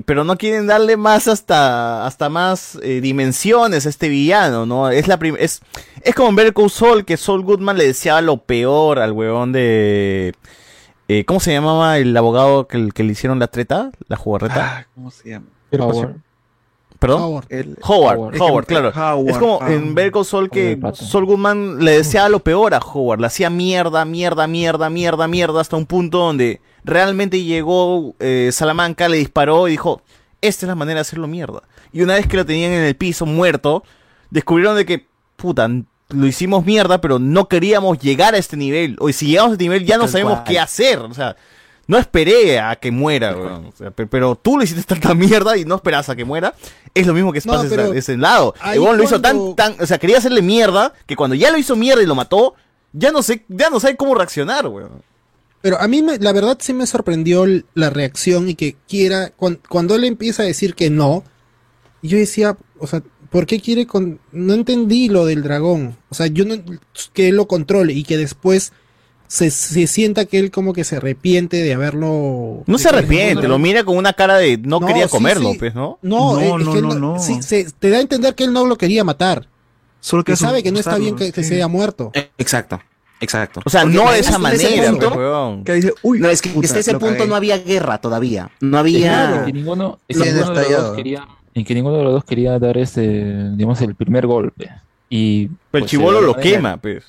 pero no quieren darle más hasta hasta más eh, dimensiones a este villano, ¿no? Es la es es como en Better Call Saul que Saul Goodman le deseaba lo peor al huevón de eh, ¿cómo se llamaba el abogado que, que le hicieron la treta? La jugarreta. ¿Cómo se llama? ¿Perdón? Howard. El- Howard, Howard, claro. Howard, es como en Better Call Saul que Saul Goodman le deseaba lo peor a Howard, le hacía mierda, mierda, mierda, mierda, mierda, hasta un punto donde realmente llegó eh, Salamanca, le disparó y dijo, esta es la manera de hacerlo mierda. Y una vez que lo tenían en el piso muerto, descubrieron de que, puta, lo hicimos mierda, pero no queríamos llegar a este nivel. O si llegamos a este nivel ya no Tal sabemos cual. qué hacer. O sea, no esperé a que muera, weón. O sea, pe- pero tú le hiciste tanta mierda y no esperas a que muera. Es lo mismo que No, pasa ese- ese lado. El weón lo hizo cuando- tan, tan, o sea, quería hacerle mierda que cuando ya lo hizo mierda y lo mató, ya no sé, ya no sabe cómo reaccionar, weón. Pero a mí, me- la verdad, sí me sorprendió la reacción y que quiera. cuan- cuando él empieza a decir que no, yo decía, o sea, ¿por qué quiere con.? No entendí lo del dragón. O sea, yo no. que él lo controle y que después se, se sienta que él como que se arrepiente de haberlo. No de se que- arrepiente, lo mira con una cara de no, No, quería sí, comerlo, sí. pues, ¿no? No, eh, es que él sí, se- te da a entender que él no lo quería matar. Solo que sabe que no está bien que, que se haya muerto. Exacto, exacto. O sea, Porque no de esa ese manera, punto-. Que dice, uy, no, es que puta, hasta ese punto cagué. no había guerra todavía. No había. Claro, que ninguno, es que Bien ninguno de los estallado. dos quería, en que ninguno de los dos quería dar este, digamos, el primer golpe. Y Pero el pues, chivolo lo quema, pues.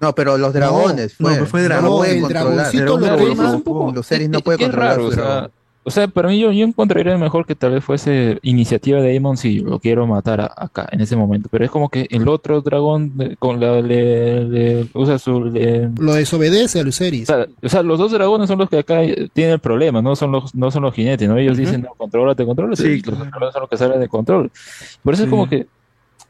No, pero los dragones, No, fue, no, pues fue no dragón. lo pueden el controlar. dragoncito lo Dragón quema. Los series no es controlar o sea, para mí yo, yo encontraría mejor que tal vez fuese iniciativa de Aemon si lo quiero matar a- acá, en ese momento. Pero es como que el otro dragón de- con la, le, le- usa su... le- Lo desobedece a Luceris. o sea, o sea, los dos dragones son los que acá eh, tienen el problema, no son los, no son los jinetes, ¿no? Ellos dicen, no, contrólate, contrólate, Sí, y los dragones son los que salen de control. Por eso es como que,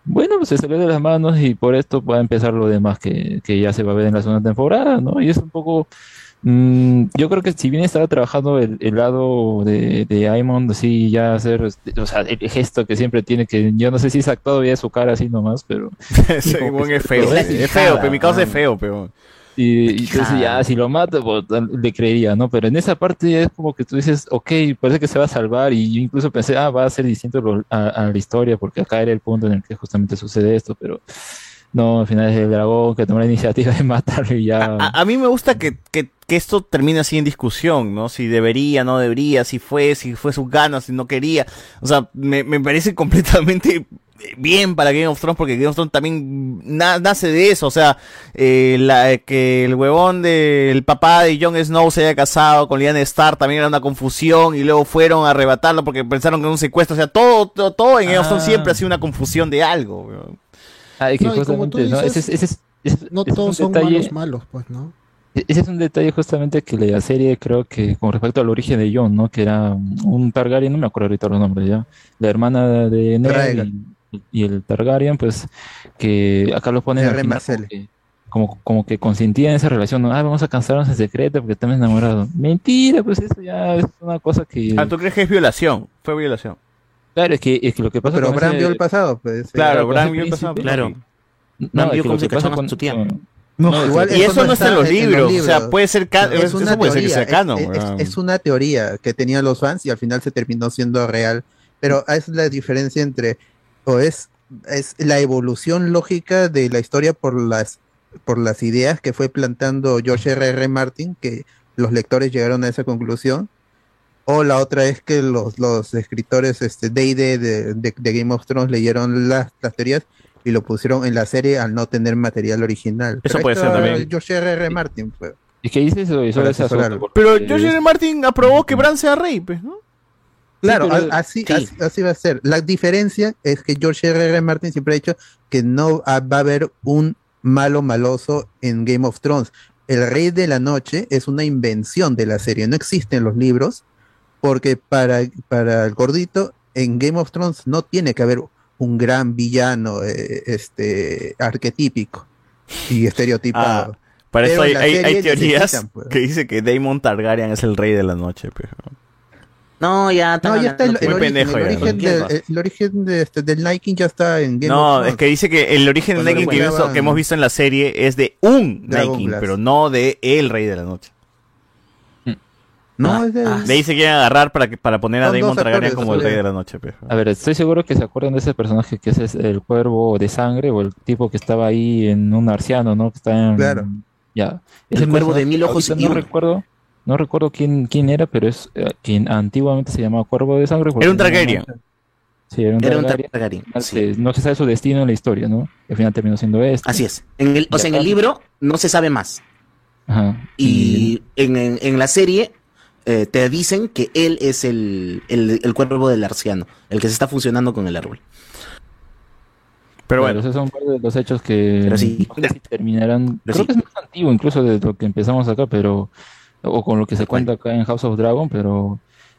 bueno, pues se salió de las manos y por esto va a empezar lo demás que, que ya se va a ver en la segunda temporada, ¿no? Y es un poco... mm, yo creo que si bien estaba trabajando el, el lado de, de Aemon, así ya hacer, este, o sea, el gesto que siempre tiene, que yo no sé si es actuado su cara así nomás, pero... Es feo, es feo, pero mi causa es feo, pero. Y, y entonces ya, si lo mata, pues, le creería, ¿no? Pero en esa parte es como que tú dices, ok, parece que se va a salvar y yo incluso pensé, ah, va a ser distinto a la historia porque acá era el punto en el que justamente sucede esto, pero no, al final es el dragón que toma la iniciativa de matarlo y ya... A, a mí me gusta que, que, esto termine así en discusión, ¿no? Si debería, no debería, si fue, si fue sus ganas, si no quería. O sea, me, me parece completamente bien para Game of Thrones porque Game of Thrones también na- nace de eso. O sea, eh, que el huevón del papá de Jon Snow se haya casado con Lyanna Stark también era una confusión y luego fueron a arrebatarlo porque pensaron que era un secuestro. O sea, todo, todo, todo en Game of Thrones siempre ha sido una confusión de algo, weón. Ah, que No, y como tú justamente, ¿no? dices, Ese es- ese es- ese es- no ese es todos son detalle- malos malos, pues, ¿no? E- Ese es un detalle justamente que la serie creo que con respecto al origen de Jon, ¿no? Que era un Targaryen, no me acuerdo ahorita los nombres ya, la hermana de Ned y- y el Targaryen, pues que acá lo ponen como que, como, como que consentían esa relación, ¿no? Ah, vamos a casarnos en secreto porque estamos enamorados. Mentira, pues eso ya es una cosa que... Ah, ¿tú crees que es violación? Fue violación. Claro, es que, es que lo que pasa Pero Bran ese- vio el pasado, pues. Claro, Bran vio el pasado, claro. No, vio que cómo se que casaban con a su tía. No, igual que- Y eso no está en los libros, o sea, puede ser ca- es una puede ser que teoría, sea canon, es, es- weón. es una teoría que tenían los fans y al final se terminó siendo real. Pero es la diferencia entre o es, es la evolución lógica de la historia por las por las ideas que fue plantando George R. R. Martin, que los lectores llegaron a esa conclusión. O la otra es que los, los escritores este, D&D de, de, de Game of Thrones leyeron las, las teorías y lo pusieron en la serie al no tener material original. Eso Pero puede ser también. George R. R. Martin, pues. Es que dice eso, eso es asunto, Pero George R. Martin aprobó que Bran sea rey, pues, ¿no? Claro, así, sí. así, así va a ser. La diferencia es que George R. R. Martin siempre ha dicho que no va a haber un malo maloso en Game of Thrones. El Rey de la Noche es una invención de la serie, no existe en los libros, porque para, para el gordito, en Game of Thrones no tiene que haber un gran villano eh, este, arquetípico y estereotipado. Ah, Para eso hay, teorías pues. que dice que Daemon Targaryen es el rey de la noche. No, ya No, ya está el, el origen, pendejo el ya. origen, del, el- el origen de este, del Night King ya está en Game of No, Thrones. es que dice que el origen de Cuando Night King que, hemos visto en la serie es de un Night King, pero no de el rey de la noche. No, es de- De ahí se quieren agarrar para, que, para poner a Son Daemon dos Targaryen actores, como el rey de la noche. pues. A ver, estoy seguro que se acuerdan de ese personaje que es el cuervo de sangre o el tipo que estaba ahí en un arciano, ¿no? Que está en... Claro. Ya. El Ese cuervo de mil ojos y no uno. recuerdo, no recuerdo quién, quién era, pero es eh, quien antiguamente se llamaba cuervo de sangre. porque Era un Targaryen. Sí, era un Era un Targaryen. Targaryen, Al sí. que No se sabe su destino en la historia, ¿no? Al final terminó siendo este. Así es. En el, o sea, en el libro no se sabe más. Ajá. Y en, en- en la serie eh, te dicen que él es el, el, el cuervo del arciano, el que se está funcionando con el árbol. Pero bueno, esos son parte de los hechos que Pero sí. no sé si terminarán. Pero creo sí. que es más antiguo incluso de lo que empezamos acá, pero o con lo que se cuenta acá en House of Dragon, pero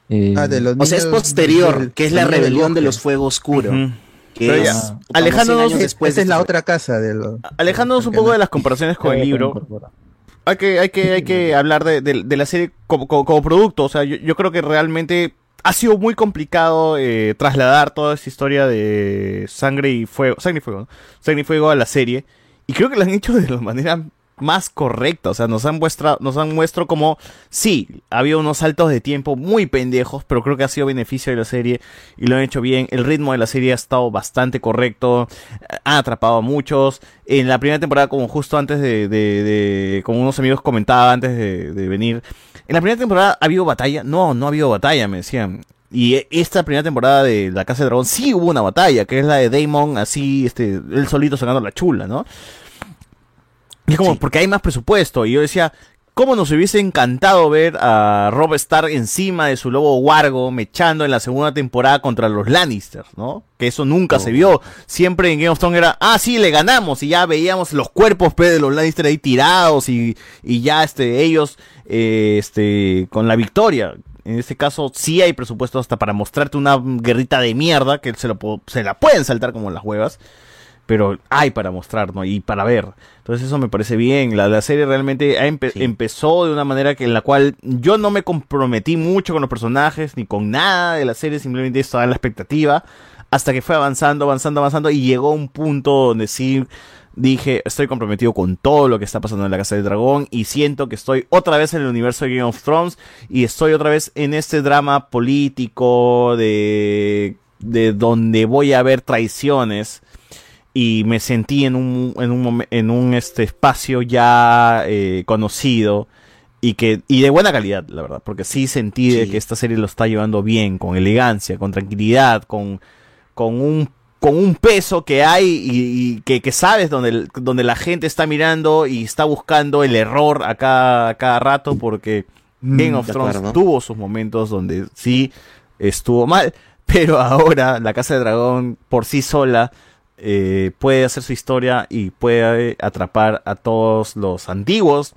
eh, Ah, de los O sea, es posterior, del- que es la rebelión de los fuegos oscuros. Que Pero es ya, como alejándonos- 100 años después Esa es la otra casa de los. Alejándonos un poco de las comparaciones con el libro, hay que, hay que, hay que hablar de, de- de la serie como, como, como producto. O sea, yo, yo creo que realmente ha sido muy complicado eh, trasladar toda esa historia de sangre y fuego, sangre y fuego, ¿no? Sangre y fuego a la serie. Y creo que lo han hecho de la manera más correcta. O sea, nos han muestrado, nos han muestro como, sí, había unos saltos de tiempo muy pendejos, pero creo que ha sido beneficio de la serie y lo han hecho bien. El ritmo de la serie ha estado bastante correcto, ha atrapado a muchos. En la primera temporada, como justo antes de, de, de- como unos amigos comentaban antes de, de venir, en la primera temporada ha habido batalla. No, no ha habido batalla, me decían. Y e- esta primera temporada de La Casa de Dragón sí hubo una batalla, que es la de Damon, así, este, él solito sacando la chula, ¿no? Es como, porque hay más presupuesto. Y yo decía, ¿cómo nos hubiese encantado ver a Rob Stark encima de su lobo Wargo mechando en la segunda temporada contra los Lannisters, ¿no? Que eso nunca se vio. Siempre en Game of Thrones era, ah, sí, le ganamos. Y ya veíamos los cuerpos pe, de los Lannister ahí tirados y, y ya este, ellos eh, este, con la victoria. En este caso sí hay presupuesto hasta para mostrarte una guerrita de mierda que se, lo, se la pueden saltar como las huevas pero hay para mostrar, ¿no? Y para ver. Entonces eso me parece bien. La, la serie realmente empezó de una manera que en la cual yo no me comprometí mucho con los personajes ni con nada de la serie, simplemente estaba en la expectativa hasta que fue avanzando, avanzando, avanzando y llegó a un punto donde sí dije, estoy comprometido con todo lo que está pasando en la Casa del Dragón y siento que estoy otra vez en el universo de Game of Thrones y estoy otra vez en este drama político de, de donde voy a ver traiciones y me sentí en un, en un, en un este espacio ya eh, conocido y que y de buena calidad, la verdad, porque sí sentí de que esta serie lo está llevando bien, con elegancia, con tranquilidad, con, con un con un peso que hay y, y que, que sabes donde, la gente está mirando y está buscando el error a cada, a cada rato porque Game of Thrones acuerdo. tuvo sus momentos donde sí estuvo mal, pero ahora la Casa de Dragón por sí sola eh, puede hacer su historia y puede atrapar a todos los antiguos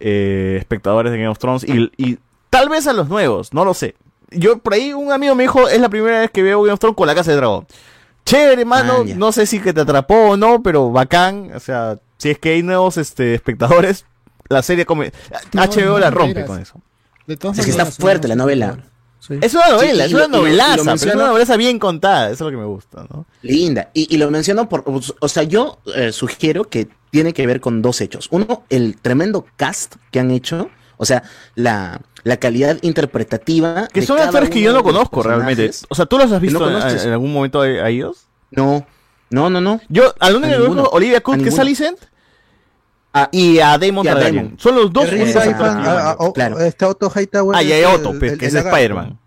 eh, espectadores de Game of Thrones y, y tal vez a los nuevos, no lo sé. Yo por ahí un amigo me dijo, es la primera vez que veo Game of Thrones con la Casa de Dragón. Chévere, mano. Ah, no sé si que te atrapó o no, pero bacán. O sea, si es que hay nuevos este, espectadores, la serie come... HBO la rompe con eso. De todas Es que está fuerte la novela. Sí. Es una novela, Sí, es una lo- es una novelaza bien contada, eso es lo que me gusta, ¿no? Linda. Y, y lo menciono por, o sea, yo eh, sugiero que tiene que ver con dos hechos. Uno, el tremendo cast que han hecho, o sea, la, la calidad interpretativa. Que de son cada actores que yo no conozco realmente. O sea, ¿tú los has no visto en, algún momento a, a ellos? No, no, no, no. Yo, al único A conozco, Olivia Cook, que es ninguno. Alicent, y a Damon Y a Targaryen. Damon. Son los dos únicos ah, ah, Claro. Este Otto Hightower. Ah, y hay Otto, pues, el- que el es. Spider-Man.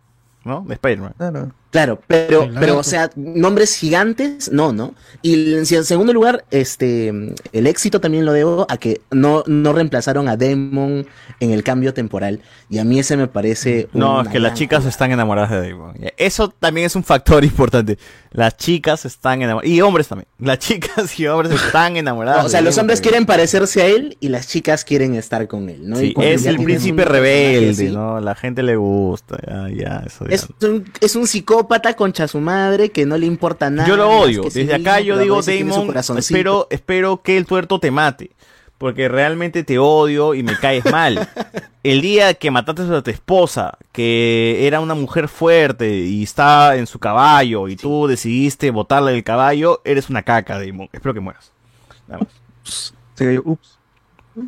¿No? De Spider-Man. Claro. Claro, pero, pero, o sea, nombres gigantes, no, ¿no? Y en segundo lugar, este, el éxito también lo debo a que no, no reemplazaron a Demon en el cambio temporal. Y a mí ese me parece. No, es que las chicas están enamoradas de Damon. Eso también es un factor importante. Las chicas están enamoradas. Y hombres también. Las chicas y hombres están enamoradas. O sea, de los Damon hombres también. quieren parecerse a él y las chicas quieren estar con él, ¿no? Sí, es el príncipe rebelde, ¿no? La gente le gusta. Ya, ya, eso ya. Es un, es un psicópata concha su madre que no le importa nada. Yo lo odio. sí Desde mismo, acá yo digo, Damon, espero, espero que el tuerto te mate. Porque realmente te odio y me caes mal. El día que mataste a tu esposa, que era una mujer fuerte y estaba en su caballo, y tú decidiste botarle del caballo, eres una caca, Damon. Espero que mueras. Nada más. ups.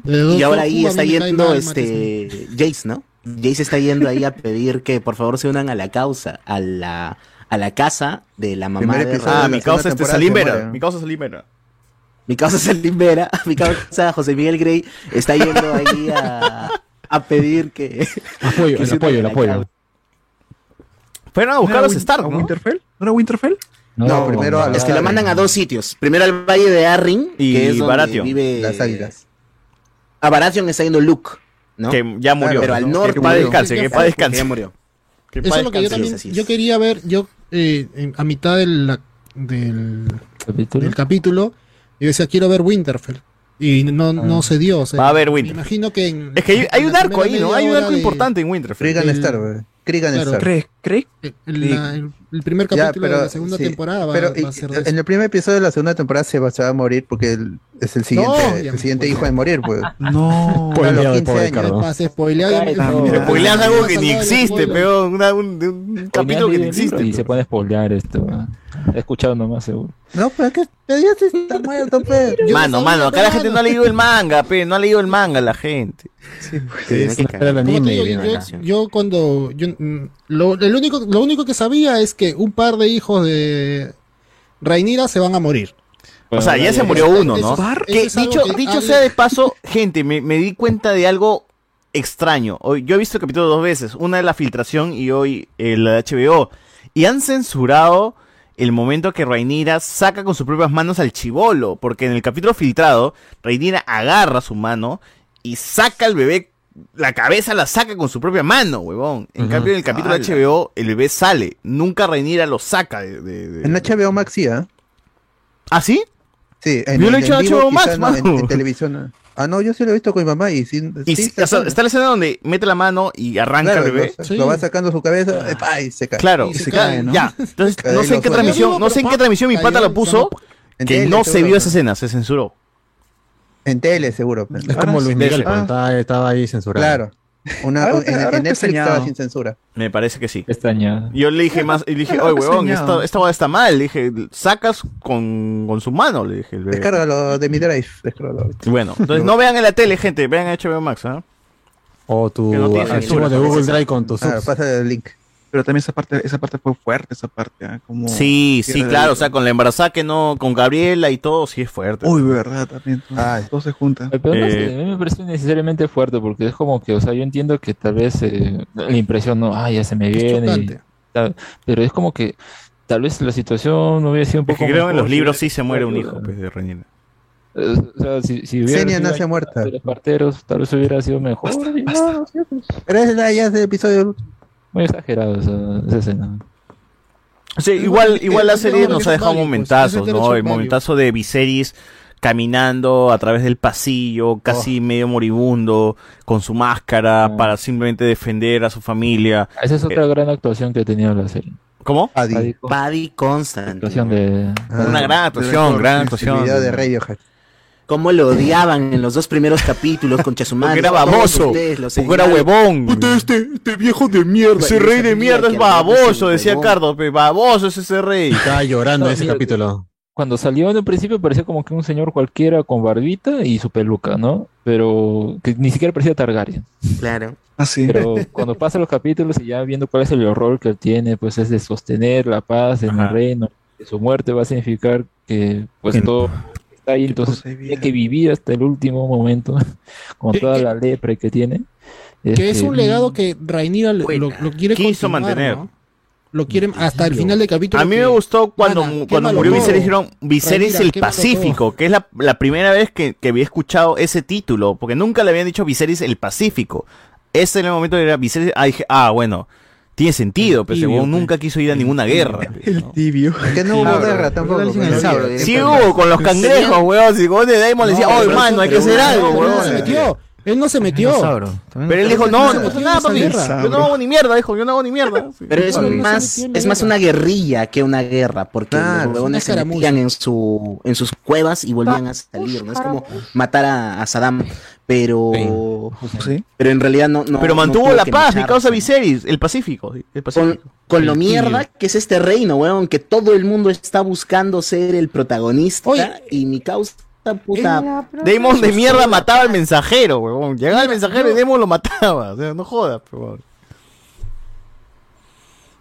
Y ahora ahí está yendo mal, este Jace, ¿no? Jace está yendo ahí a pedir que por favor se unan a la causa, a la, a la casa de la mamá de Ah, de mi la causa este temporada Salim se Vera. muere. Mi causa Salim Vera. Mi causa Salim Vera, mi causa José Miguel Grey está yendo ahí a, a pedir que... Apoyo, que el se apoyo, el a la apoyo. Fueron a buscar a los Stark, ¿no? Winterfell? ¿No era Winterfell? No, primero a Es que lo Arryn. mandan a dos sitios. Primero al Valle de Arryn, Y que es donde Baratheon. vive... Las águilas. A Baratheon está yendo Luke, ¿no? Que ya murió. Pero al ¿no? norte... Que para descanse, que para descanse. ya murió. Que Eso pa' es lo que yo descanse. también. Yo quería ver, yo eh, en- a mitad del, del, Capítulo. del capítulo, yo decía, quiero ver Winterfell. Y no, no se dio. o sea, Va a haber Me Winterfell. imagino que. en- Es que hay, un arco ahí, ¿no? Hay un arco de- importante en Winterfell. Krigan El- Star, güey. Krigan Claro. Star. ¿Crees? ¿Crees? el, la- el- el primer Ya, capítulo de la segunda sí, temporada va, pero, va a ser de eso. en el primer episodio de la segunda temporada se va, se va a morir porque él es el siguiente, ya el siguiente hijo en morir, pues. No. A Spoileado los el 15 pobre años. No, Te spoileas no, algo no, que no, ni no, existe, pero una- un, de un capítulo que ni existe. Y se pero. puede spoilear esto. ¿no? He escuchado nomás, seguro. No, pero es que pero ya se está muerto, pues. Yo Mano, no mano, acá la pero gente no ha leído el manga, pe, no ha leído el manga la gente. Sí, hay que Era el anime digo, yo, yo cuando yo, mm, lo, el único, lo único que sabía es que un par de hijos de Rhaenyra se van a morir. O sea, ya se murió uno, ¿no? Que dicho, que dicho habla- sea de paso, gente, me, me di cuenta de algo extraño. Hoy, yo he visto el capítulo dos veces, una de la filtración y hoy el de HBO. Y han censurado el momento que Rhaenyra saca con sus propias manos al chivolo, porque en el capítulo filtrado, Rhaenyra agarra su mano y saca al bebé, la cabeza la saca con su propia mano, huevón. En cambio, en el capítulo de HBO, el bebé sale, nunca Rhaenyra lo saca de... de- de- En HBO Max sí, ¿ah? ¿Ah, sí? Sí, en, Yo lo he hecho en vivo HBO Max, quizá no, en, televisión. no. Ah, no, yo sí lo he visto con mi mamá y sí. Y sí, o sea, sabe. está la escena donde mete la mano y arranca Claro, el bebé. Lo, lo va sacando su cabeza ¡epa! y se cae. Claro, Y se claro, cae, ¿no? ya. Entonces, Cae no sé en qué transmisión, no sé en qué transmisión mi pata lo puso, que no se vio esa escena, se censuró. En tele, seguro. Es como Luis Miguel, pero ser. estaba, estaba ahí censurado. Claro. Una, Ahora en, ahora en Netflix estaba sin censura. Me parece que sí. Extrañado. Yo le dije más, y le dije, oye, huevón, esta, esta boda está mal. Le dije, sacas con, con su mano, le dije. Descárgalo de mi drive. Descárgalo. Bueno, entonces no vean en la tele, gente, vean HBO Max, ¿ah? O tu no archivo de Google. Drive con tus Ah, subs. pasa el link. Pero también esa parte, esa parte fue fuerte, esa parte. ¿ah? Como Sí, sí, claro, o sea, con la embarazada que no, con Gabriela y todo, sí es fuerte. Uy, verdad, también. Ay. Todo se junta. Pero no sé, Eh, a mí me parece necesariamente fuerte porque es como que, o sea, yo entiendo que tal vez eh, la impresión no, ah, ya se me Es viene, y chocante. tal, pero es como que tal vez la situación no hubiera sido un Es poco que creo que en mejor los libros sí se muere un hijo, pues, de Rhaenyra. eh, O sea, si, si hubiera sido nace muerta. de los parteros, tal vez hubiera sido mejor. y no, Pero es la, ya es el episodio. Muy exagerado esa, esa escena. Sí, igual, igual la serie nos ha dejado pues, momentazos, ¿no? El momentazo de Viserys caminando a través del pasillo, casi medio moribundo, con su máscara, Ah. para simplemente defender a su familia. Esa es otra gran actuación que ha tenido la serie. ¿Cómo? Buddy. Buddy Constant. Actuación de... Una gran actuación, gran actuación. El video de Radiohead. Cómo lo odiaban en los dos primeros capítulos con Chasumán. Porque era baboso, porque era huevón. este, este viejo de mierda. Ese rey de mierda es baboso, decía Cardo, pe, baboso es ese rey. Estaba llorando No, ese mira, capítulo. Cuando salió en un principio parecía como que un señor cualquiera con barbita y su peluca, ¿no? Pero que ni siquiera parecía Targaryen. Claro. Así. Pero cuando pasan los capítulos y ya viendo cuál es el rol que él tiene, pues es de sostener la paz en el reino. Que su muerte va a significar que pues Que- todo ahí, entonces tiene que vivir hasta el último momento con toda la lepra que tiene. Que es Este, un legado que Rainira lo, lo- quiere Quiso mantener. ¿no? Lo quiere hasta el final del capítulo. A mí que- me gustó cuando, Mana, cuando murió todo. Viserys, dijeron Viserys Rhaenyra, el Pacífico, que es la, la primera vez que, que había escuchado ese título, porque nunca le habían dicho Viserys el Pacífico. Ese en el momento era Viserys, ah, dije, ah, bueno, tiene sentido, pero ese huevón pues. nunca quiso ir a ninguna guerra. El tibio. Que no hubo Claro. guerra tampoco. Sí hubo, con los cangrejos, weón, si con de Daemon le decía, No, oh, hermano, hay que hacer no, algo, pero weón. no se metió. Él no se metió. Pero él dijo, no, no pasa nada, papi. Yo no hago ni mierda, dijo, yo no hago ni mierda. Pero es más, es más una guerrilla que una guerra, porque los huevones se metían en su, en sus cuevas y volvían a salir, ¿no? Es como matar a, a Saddam, pero, pero en realidad no, no Pero no mantuvo tuvo la paz, mi causa Viserys, el Pacífico. El Con, Pacífico. con lo El mierda que es este reino, weón, que todo el mundo está buscando ser el protagonista y mi causa puta. Damon de mierda mataba al mensajero, huevón. Llegaba el mensajero y Damon lo mataba. O sea, no jodas, huevón.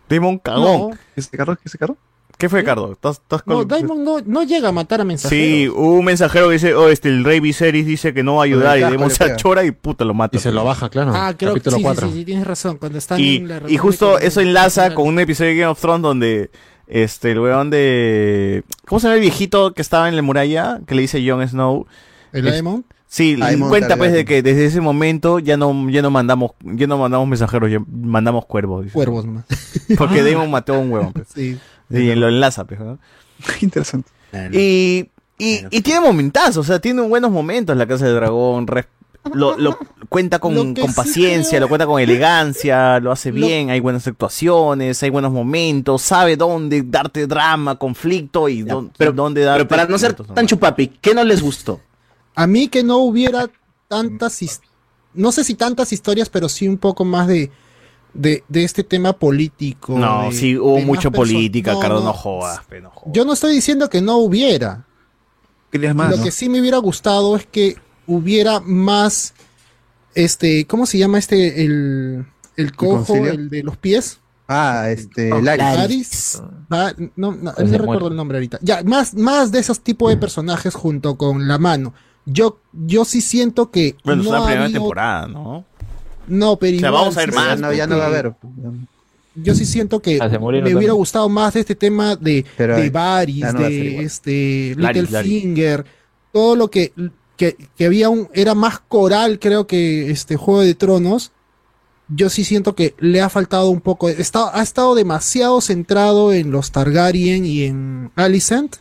Damon cagón. No. ¿Qué se carro? ¿Qué se carro? ¿Qué fue, Cardo? ¿Estás, estás No, con- Daimon no, no llega a matar a mensajeros. Sí, hubo un mensajero que dice, oh, este, el rey Viserys dice que no va a ayudar y le se achora y puta lo mata. Y se lo baja, claro. Ah, creo que Capítulo sí, sí, 4. sí, tienes razón. Cuando están Y, en la y justo eso enlaza con un episodio de Game of Thrones donde este el weón de ¿cómo se llama el viejito que estaba en la muralla? que le dice Jon Snow? ¿El Es- Aemon? Sí, cuenta pues de que desde ese momento ya no ya no mandamos ya no mandamos mensajeros, ya mandamos cuervos. dice. Cuervos nomás. Porque Daemon mató a un huevón. pues. Sí. Y lo enlaza, pues, ¿no? Interesante. Y, y, y tiene momentazos, o sea, tiene buenos momentos la Casa del Dragón. res- Lo, lo cuenta con, Lo que con sí paciencia, creo- lo cuenta con elegancia, lo hace Lo- bien, hay buenas actuaciones, hay buenos momentos, sabe dónde darte drama, conflicto y dó- pero- dónde darte. Pero para no ser tan chupapi, ¿qué no les gustó? A mí que no hubiera tantas, his- no sé si tantas historias, pero sí un poco más de, de, de este tema político. No, de- sí, hubo mucha política, no, Cardo, no. no jodas, pe, no jodas. Yo no estoy diciendo que no hubiera. Querías más, Lo ¿no? que sí me hubiera gustado es que hubiera más, este, ¿cómo se llama este, el, el cojo, el de los pies? Ah, este, Oh, Laris. Laris. Ah, no, no, no recuerdo el nombre ahorita. Ya, más, más de esos tipos de personajes junto con la mano. Yo, yo sí siento que Bueno, no es la ha primera habido- temporada, ¿no? No, pero O sea, igual vamos a ver sí más, No, ya no va a que- haber. Yo sí siento que Ah, me hubiera también. gustado más de este tema de, Pero, de Varys, no de este Littlefinger, todo lo que, que, que había un, era más coral, creo que este Juego de Tronos. Yo sí siento que le ha faltado un poco. Está, ha estado demasiado centrado en los Targaryen y en Alicent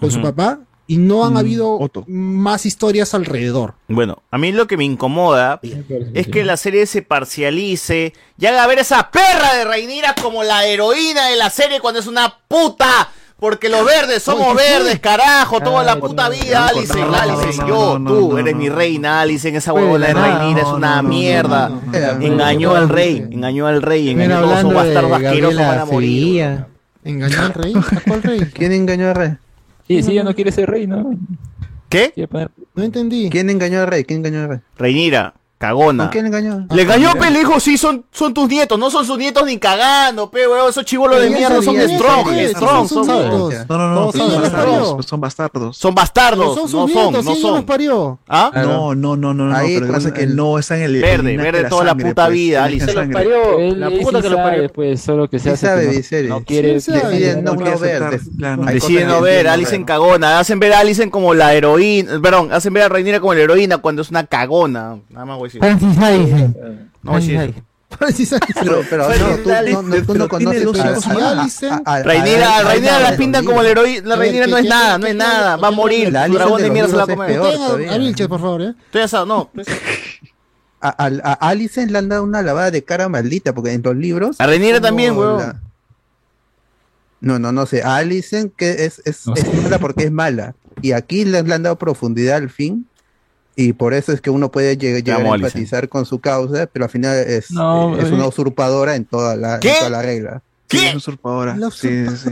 con su papá. Y no han Mm, habido Otto. más historias alrededor. Bueno, a mí lo que me incomoda es que la serie se parcialice y haga ver esa perra de Reinira como la heroína de la serie cuando es una puta. Porque los verdes somos verdes, carajo, toda la puta vida, Alicen, no, yo, tú, eres mi reina, Alicen, esa Pues, huevona de nada, Reinira es una mierda. Engañó al rey, engañó al rey, engañó a todos esos bastardos asquerosos van a morir. ¿Engañó al rey? ¿A cuál rey? ¿Quién engañó al rey? Sí, sí, ya no quiere ser rey, ¿no? ¿Qué? Quiere poner- No entendí. ¿Quién engañó al rey? ¿Quién engañó al rey? Reinira, cagona. ¿Con quién engañó? Le engañó, pe, le dijo, sí, son, son tus nietos, no son sus nietos ni cagando, pe, weón, esos chivolos de mierda son sabía, strong, strong, son. No, no, no, son bastardos. Son bastardos. son bastardos, son sus no son, nietos, no los son. parió. ¿Ah? No, no, no, no, no. Ahí Pero lo que pasa que no está en el. Verde, verde de la toda la puta pues, vida, Alice. de Se lo sangre. parió. La puta que lo sabe, parió. pues, solo que se hace no- quiere... Sí sabe. Decide no, ver. Deciden no ver, deciden Alicen ver. cagona, hacen ver a Alicen como la heroína, perdón, hacen ver a Reinira como la heroína cuando es una cagona. Nada más voy a decir. Francis Alicent. No voy a decir eso. Pero, pero no, tú, no, no, tú no conoces a- Reinira, a- Reinira la pintan como la heroína, la Reinira ¿qué- no es nada, no es nada, va a morir, Alicent dragón de mierda se la va a comer. Vilches, por favor, ¿eh? Estoy asado, no. A, a, a Alicent le han dado una lavada de cara maldita, porque en los libros. A Reinira también, la- weón. No, no, no sé. A Alicent que es, es, es mala porque es mala. Y aquí le han dado profundidad al fin. Y por eso es que uno puede lleg- llegar amo a empatizar con su causa, pero al final es, No, es una usurpadora en toda la, en toda la regla. ¿Qué? Es usurpadora. Sí, sí.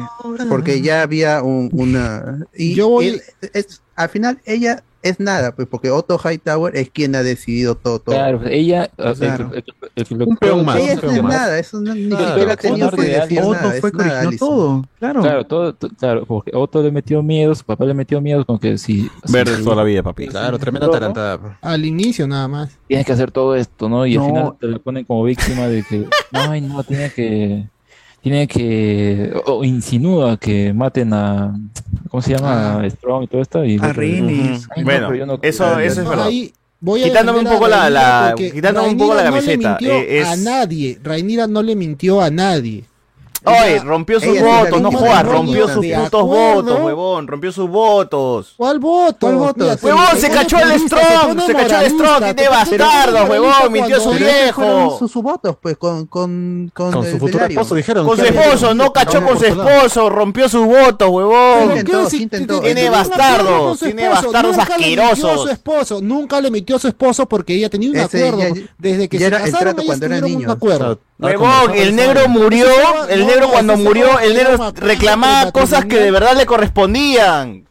Porque ya había un- una. Y Yo voy- él- es, al final ella es nada, pues porque Otto Hightower es quien ha decidido todo. todo. Claro, ella. eh, Claro. el- el- el- el- Un peón más, Ella todo es más. nada, eso no, ni Claro, siquiera ha tenido Otto que de decir Otto nada. fue nada, todo, claro. Claro, todo, to- claro, porque Otto le metió miedo, su papá le metió miedo con que si... Verdes si- toda la vida, papi. Claro, tremenda Todo, atarantada. Al inicio nada más. Tienes que hacer todo esto, ¿no? Y No. al final te la ponen como víctima de que, ay, no, tiene que, tiene que, o, o insinúa que maten a, ¿cómo se llama? A Strong y todo esto. Y A Rhaenys. Ay, no, Bueno, pero yo no- eso, eso es verdad. Ahí voy a Quitándome un poco la, quitándome un poco la camiseta. No le mintió eh, es, a nadie. Rhaenyra no le mintió a nadie. Oye, rompió sus votos, no jodas, rompió sus putos votos, huevón, rompió sus votos. ¿Cuál voto? ¿Cuál voto? Huevón, se cachó el Strong, se cachó el Strong, tiene moralista huevón, mintió a su viejo. sus, votos, pues, con, con, su futuro esposo, dijeron. Con su esposo, no cachó con su esposo, rompió sus votos, huevón. Tiene bastardos, tiene bastardos nunca le mintió a asquerosos. su esposo, nunca le mintió a su esposo porque ella tenía un acuerdo. Desde que se era el casaron, trato ellos tuvieron un acuerdo. Huevón, el negro murió, el negro cuando murió, el negro reclamaba cosas que de verdad le correspondían.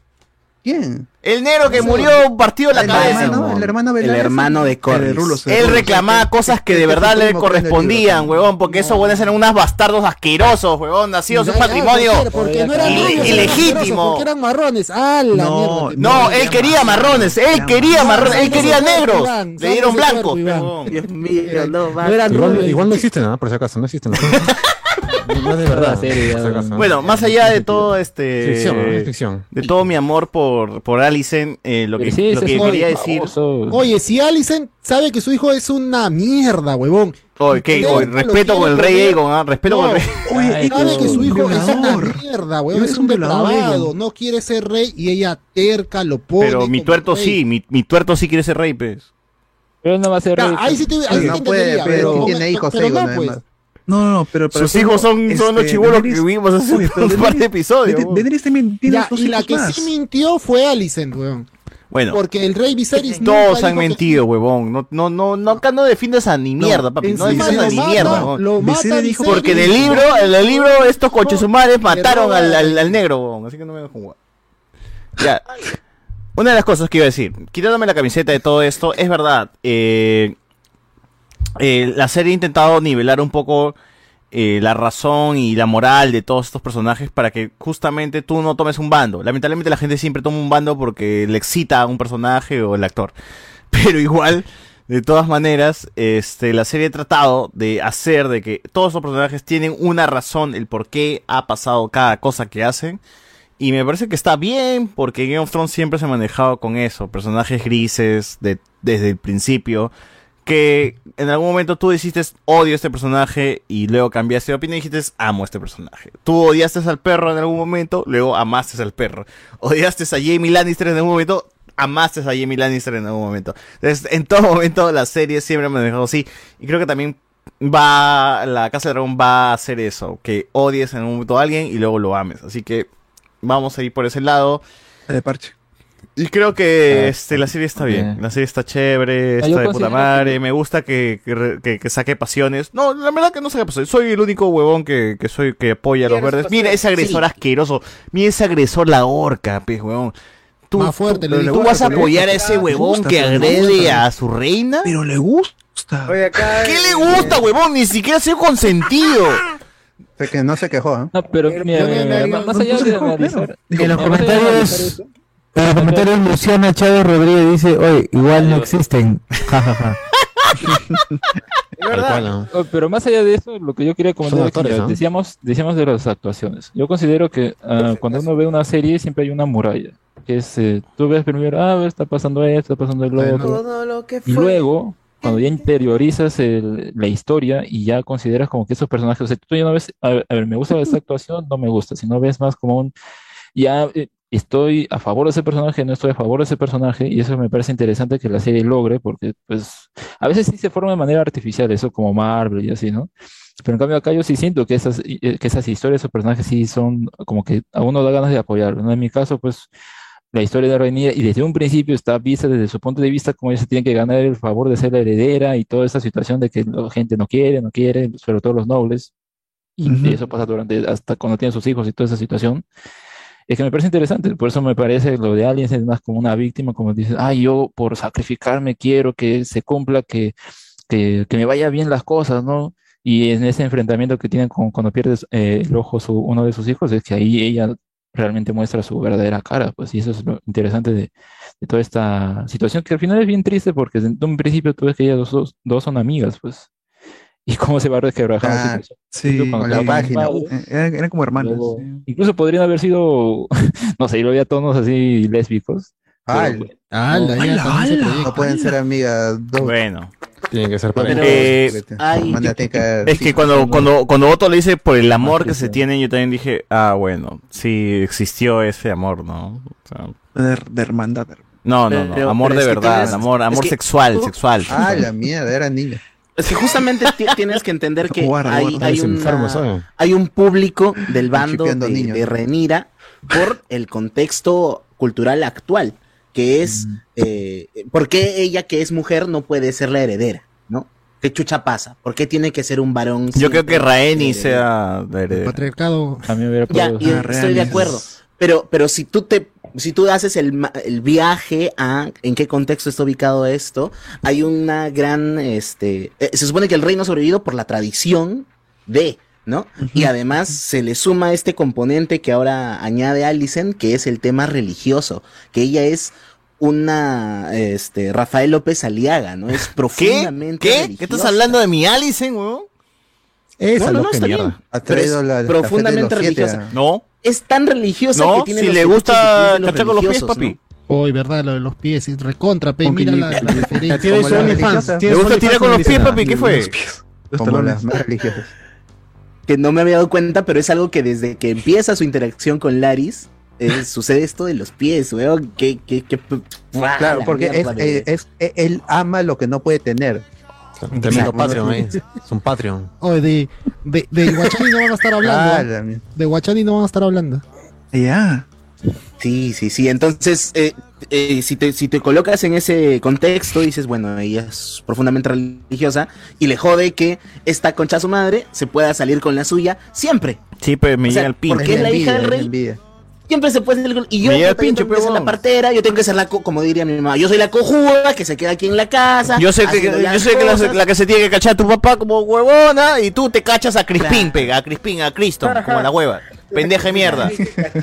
¿Quién? El negro que murió partió la El cabeza. hermano, huevón. el hermano El Velaryon. hermano de. Rulos. Él reclamaba cosas que de verdad le correspondían, huevón, porque esos huevones eran unos bastardos asquerosos, huevón, nacidos en un patrimonio porque- Porque no eran ilegítimo. Porque eran marrones. ¡Ah, la No, mierda! No, él quería marrones, él quería marrones, él quería negros. Le dieron blancos. Dios mío, no. No igual no existen, ¿no? Por si acaso, no existen. No de verdad. serie. Bueno, más allá de todo este Ficción, ¿no? Es ficción. de todo mi amor por por Alicent, eh, lo que, Pero sí, lo que quería decir, famoso. Oye, si Alicent sabe que su hijo es una mierda, huevón. oye, Ustedes oye, lo respeto con el rey Aegon, ¿ah? respeto con el No, rey. Oye, Ay, Sabe que su hijo es una mierda, weón. Es un depravado. Egon. No quiere ser rey y ella terca lo pone. Pero mi tuerto rey. sí, mi, mi tuerto sí quiere ser rey, pues. Pero no va a ser rey. ahí sí te, ahí sí No te puede, entendería, pero pero- tiene hijos pero Aegon, no, pues. No, no, no, pero para Sus hijos son, son los este, chibolos que vivimos hace Oye, un par de episodios. Daenerys- Daenerys también tiene Ya, dos y la que más. sí mintió fue Alicent, weón. Bueno, Porque el rey Viserys todos han que- mentido, huevón. No, no, no, no, acá no defiendas a ni mierda, papi. No, defiendas a lo ni mata, mierda, lo huevón. mata dijo- Viserys. Porque en el libro, en el libro, estos conchesumares mataron roba- al, al, al negro, huevón. Así que no me dejo jugar. Ya. Una de las cosas que iba a decir, quitándome la camiseta de todo esto, es verdad. eh, eh, la serie ha intentado nivelar un poco eh, la razón y la moral de todos estos personajes para que justamente tú no tomes un bando. Lamentablemente la gente siempre toma un bando porque le excita a un personaje o el actor. Pero igual, de todas maneras, este, la serie ha tratado de hacer de que todos estos personajes tienen una razón, el por qué ha pasado cada cosa que hacen. Y me parece que está bien, porque Game of Thrones siempre se ha manejado con eso, personajes grises de, desde el principio, que en algún momento tú dijiste odio a este personaje y luego cambiaste de opinión y dijiste amo a este personaje. Tú odiaste al perro en algún momento, luego amaste al perro. Odiaste a Jamie Lannister en algún momento, amaste a Jamie Lannister en algún momento. Entonces, en todo momento la serie siempre me dejado así. Y creo que también va, la Casa del Dragón va a hacer eso, que odies en un momento a alguien y luego lo ames. Así que vamos a ir por ese lado. De parche. Y creo que Ah, este, la serie está bien. bien. La serie está chévere, Ah, está de puta madre. que- Me gusta que, que, que- que saque pasiones. No, la verdad que no saque pasiones. Soy el único huevón que, que soy que apoya a los verdes. Mira ese agresor sí. asqueroso. Mira ese agresor la horca, pues, huevón. Tú, Más fuerte, tú, le tú vas a apoyar a ese huevón gusta, que agrede a su reina. Pero le gusta. Oye, acá. ¿Qué le gusta, huevón? Ni siquiera ha sido consentido. Sé que no se quejó, ¿eh? No, pero mira, mira, mira, más- más allá de analizar. En los comentarios, en los comentarios Luciana Chávez Rodríguez dice, oye, igual no existen. Ja, ja, ja. Tal cual, ¿no? Pero más allá de eso, lo que yo quería comentar es que actores, ya ¿no? decíamos, decíamos de las actuaciones. Yo considero que ah, cuando uno ve una serie siempre hay una muralla. Que es, eh, tú ves primero, ah, está pasando esto, está pasando el otro. Todo lo que Y fue. luego, cuando ya interiorizas el- la historia y ya consideras como que esos personajes, o sea, tú ya no ves, a ver, a ver, me gusta esta actuación, no me gusta, sino ves más como un, ya, eh, estoy a favor de ese personaje, no estoy a favor de ese personaje, y eso me parece interesante que la serie logre, porque pues a veces sí se forma de manera artificial, eso como Marvel y así, ¿no? Pero en cambio acá yo sí siento que esas, eh, que esas historias, esos personajes sí son como que a uno da ganas de apoyarlo, ¿no? En mi caso, pues la historia de Rhaenyra, y desde un principio está vista desde su punto de vista como ella se tiene que ganar el favor de ser la heredera y toda esa situación de que la gente no quiere, no quiere, sobre todo los nobles, y eso pasa durante, hasta cuando tiene sus hijos y toda esa situación. Es que me parece interesante, por eso me parece lo de Aliens es más como una víctima, como dices, ah, yo por sacrificarme quiero que se cumpla, que, que, que me vaya bien las cosas, ¿no? Y en ese enfrentamiento que tienen con, cuando pierdes eh, el ojo su, uno de sus hijos, es que ahí ella realmente muestra su verdadera cara, pues, y eso es lo interesante de, toda esta situación, que al final es bien triste porque desde un principio tú ves que ellas dos, dos son amigas, pues, y cómo se va resquebrajando Ah, situación. sí, con la página. Eh, Eran, eran como hermanos. luego- incluso podrían haber sido, no sé, yo lo veía tonos así lésbicos. Al. pero- no, también se ala. proyecta. No pueden ser amigas dos. Bueno. Tienen que ser Pero- Eh, es que cuando, cuando, cuando Otto le dice por el amor que se tienen, yo también dije, ah, bueno, sí existió ese amor, ¿no? O sea, De, de hermandad. no, no, no, Pero- amor pero de verdad, tienes- amor, es amor que sexual, sexual. Ah, la mierda, era niña. Es que justamente ti- tienes que entender que Guarda, hay, guarda, hay, es una- enfermo, ¿sabe? hay un público del bando de, de Renira por el contexto cultural actual, que es eh, por qué ella que es mujer no puede ser la heredera, ¿no? ¿Qué chucha pasa? ¿Por qué tiene que ser un varón? Yo creo que Raeni sea la heredera. Patriarcado. A mí me hubiera Ya, estoy de acuerdo. Pero, pero si tú te, si tú haces el, ma- el viaje a en qué contexto está ubicado esto, hay una gran, este, eh, se supone que el reino ha sobrevivido por la tradición de, ¿no? Y además se le suma este componente que ahora añade Alicent, que es el tema religioso, que ella es una, este, Rafael López Aliaga, ¿no? Es profundamente ¿Qué? ¿Qué religiosa. estás hablando de mi Alicen, weón? Esa No, no, no, está mierda. bien. Pero es la, de profundamente los siete, religiosa. ah. No. Es tan religiosa No, que tiene si los le gusta los cachar con los pies, papi. ¿no? Hoy, ¿verdad? Lo de los pies, y recontra, pe, mira la, la diferencia. Tiene su la OnlyFans, ¿Le gusta tirar con los pies, papi? ¿Qué fue? Como las más religiosas. que no me había dado cuenta, pero es algo que desde que empieza su interacción con Laris, eh, sucede esto de los pies, weón. Que, que, que. Claro, la porque es, eh, es- eh, él ama lo que no puede tener. Tremendo Exacto. Patreon ahí. Es un Patreon. Oye, de, de, de Guachani no van a estar hablando. Ah, de Guachani no van a estar hablando. Ya. Sí, sí, sí. Entonces, eh, eh, si, te, si te colocas en ese contexto, dices, bueno, ella es profundamente religiosa y le jode que esta concha su madre se pueda salir con la suya siempre. Sí, pero me O sea, llega el pinche. porque es la hija del rey. Siempre se puede salir con... Y yo el pinche, tengo que ser la partera, yo tengo que ser la, co- como diría mi mamá, yo soy la cojuda que se queda aquí en la casa. Yo sé que, yo sé que la, que se tiene que cachar a tu papá como huevona y tú te cachas a Crispín, pega, a Crispín, a Cristo, como la hueva. Pendeja de mierda.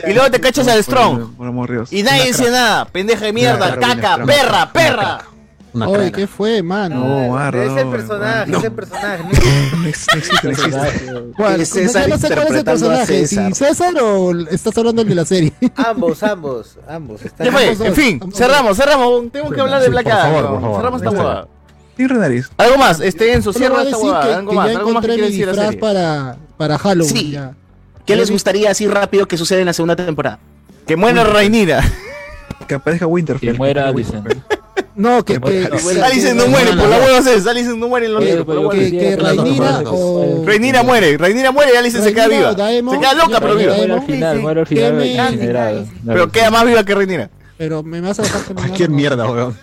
Y luego te cachas al Strong. Por amor de Dios. Y nadie dice nada. Pendeja de mierda, caca, perra, perra. Una Oye. ¿qué fue, mano? No, guarda. Es el personaje, no. es el personaje. No existe, no existe. ¿Cuál? Es César Yo no sé cuál es el personaje, César. si César o estás hablando del de la serie. Ambos, ambos, ambos. ¿Qué fue? En fin, ambos cerramos, cerramos. Tenemos que hablar de Black por favor, Adam. por favor. Cerramos esta huevada. Y Renariz. Algo más, este Enzo, cierra voy a esta decir huevada. que, Algo que más, ya algo más que encontré quiere mi decir la disfraz serie. para, para Halloween. Sí. ya. ¿Qué les gustaría así rápido que suceda en la segunda temporada? Que muera Rhaenyra. Que aparezca Winterfell. Que muera Alicent. No, que, que, Alicent no muere, por la hueva es Alicent no muere en los libros. que, que Rhaenyra o... Muere, Rhaenyra muere y Alicent se queda viva. Se queda loca, pero que viva. Muere al final, muere al que final me-. Pero queda más viva que Rhaenyra. Pero me vas a dejar terminar. Qué mierda, weón.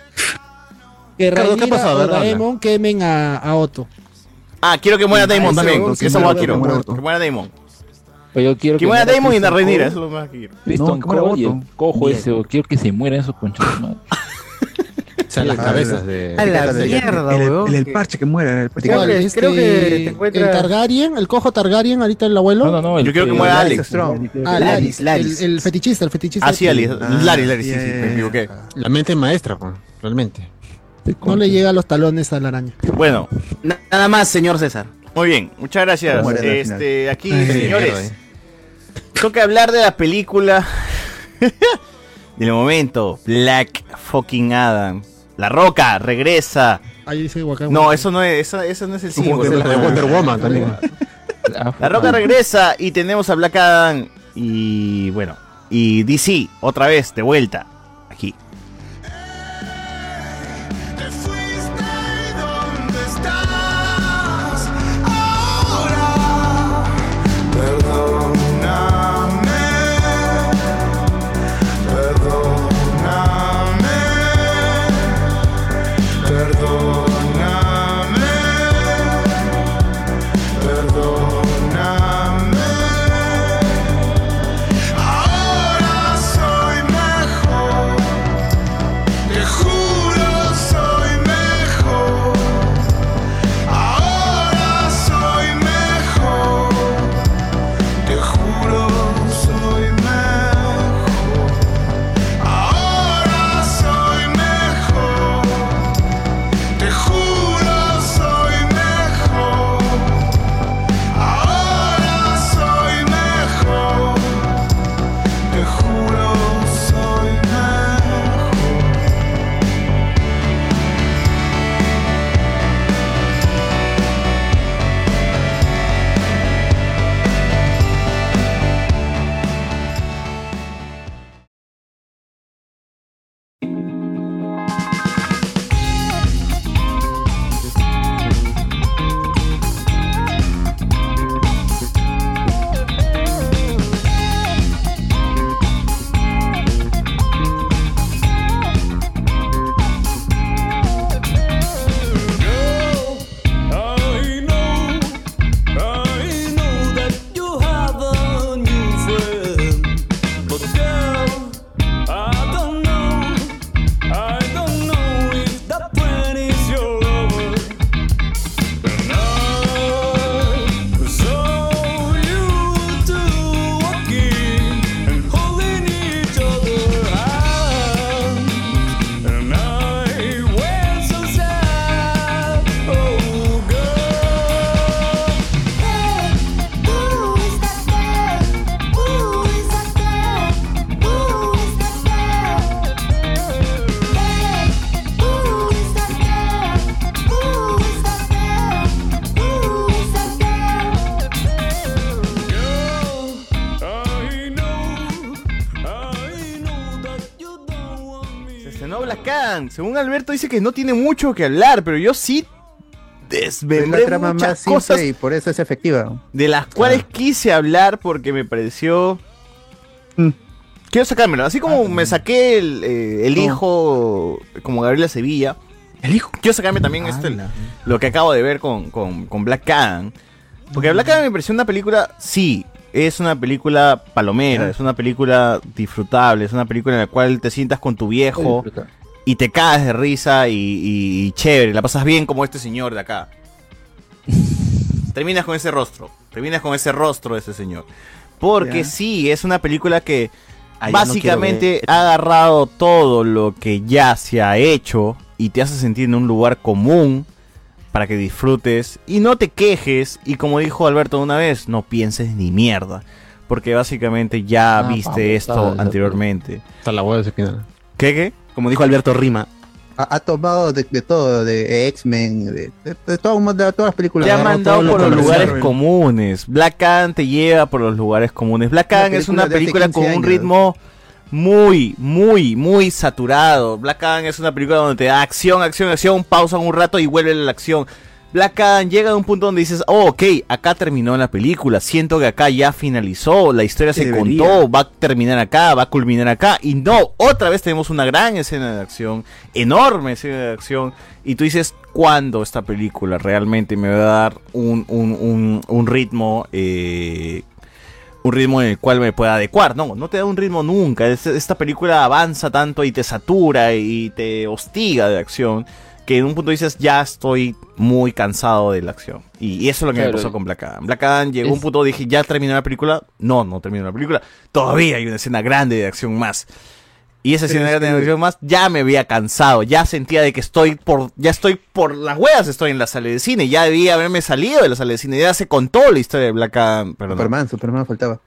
Que Ricardo, ¿qué Rhaenyra pasó? A o. Daemon quemen a, a Otto. Ah, quiero que muera Daemon también. Que esa hueá quiero. muere. Que muera Daemon. Pues yo quiero Que muera muera Daemon y la Cole, eso es lo más que quiero. No, que Otto. cojo ese, o quiero que se mueran esos conchos. de madre. O sea, las cabezas de. A la El- mierda, El, el, el que- parche que muera. El parche que Creo que- Este, creo que te encuentras- El Targaryen, el cojo Targaryen, ahorita el abuelo. No, no, no. el Yo quiero que que- muera Alex. Ah, Laris, Laris, Laris. El, fetichista, el fetichista. Ah, sí, Alice. Ah, Larry, Larry, sí, sí, me equivoqué. La mente maestra, pues, realmente. No le llega a los talones a la araña. Bueno, Na- Nada más, señor César. muy bien, muchas gracias. Este, aquí, Ay, señores, eh. toca hablar de la película del momento, Black Fucking Adam. La Roca regresa. Ahí dice Wakanda. No, eso no es, eso, eso no es el símbolo. Wonder- de Woman también. La Roca regresa y tenemos a Black Adam y bueno, Y DC, otra vez, de vuelta, aquí. Según Alberto dice que no tiene mucho que hablar, pero yo sí Es desmembré la trama muchas más cosas y por eso es efectiva. de las cuales quise hablar porque me pareció... Mm. Quiero sacármelo. Así Ah, como me saqué el, eh, el hijo, como Gabriela Sevilla. ¿El hijo? Quiero sacarme también este, lo que acabo de ver con, con, con Black Adam. Porque Black Adam me pareció una película, sí, es una película palomera, es una película disfrutable, es una película en la cual te sientas con tu viejo y te caes de risa y, y- y chévere, la pasas bien como este señor de acá. terminas con ese rostro, terminas con ese rostro de ese señor. Porque sí, es una película que Ah, no básicamente ha agarrado todo lo que ya se ha hecho y te hace sentir en un lugar común para que disfrutes y no te quejes y como dijo Alberto una vez, no pienses ni mierda. Porque básicamente ya Ah, viste vamos, esto anteriormente. Hasta la hueá de ese final. ¿Qué, qué? Como dijo Alberto Rima. Ha, ha tomado de, de todo, de X-Men, de, de, de todo- de todas las películas. Te ha mandado por los lugares comunes. Black Adam te lleva por los lugares comunes. Black Adam es una película con 15 un ritmo muy, muy, muy saturado. Black Adam es una película donde te da acción, acción, acción, pausa un rato y vuelve a la acción. Black Adam llega a un punto donde dices, oh, ok, acá terminó la película, siento que acá ya finalizó, la historia se Debería. contó, va a terminar acá, va a culminar acá, y no, otra vez tenemos una gran escena de acción, enorme escena de acción, y tú dices, ¿cuándo esta película realmente me va a dar un, un, un, un ritmo eh, un ritmo en el cual me pueda adecuar. No, no te da un ritmo nunca. Es- esta película avanza tanto y te satura y te hostiga de acción que en un punto dices, ya estoy muy cansado de la acción. Y, y eso es lo que me pasó con Black Adam. Black Adam llegó a un punto, dije, ya terminó la película. No, no terminó la película. Todavía hay una escena grande de acción más. Y esa escena grande de acción más ya me había cansado, ya sentía de que estoy por, ya estoy por las huevas, estoy en la sala de cine, ya debía haberme salido de la sala de cine, ya se contó la historia de Black Adam, perdón. Superman, Superman faltaba.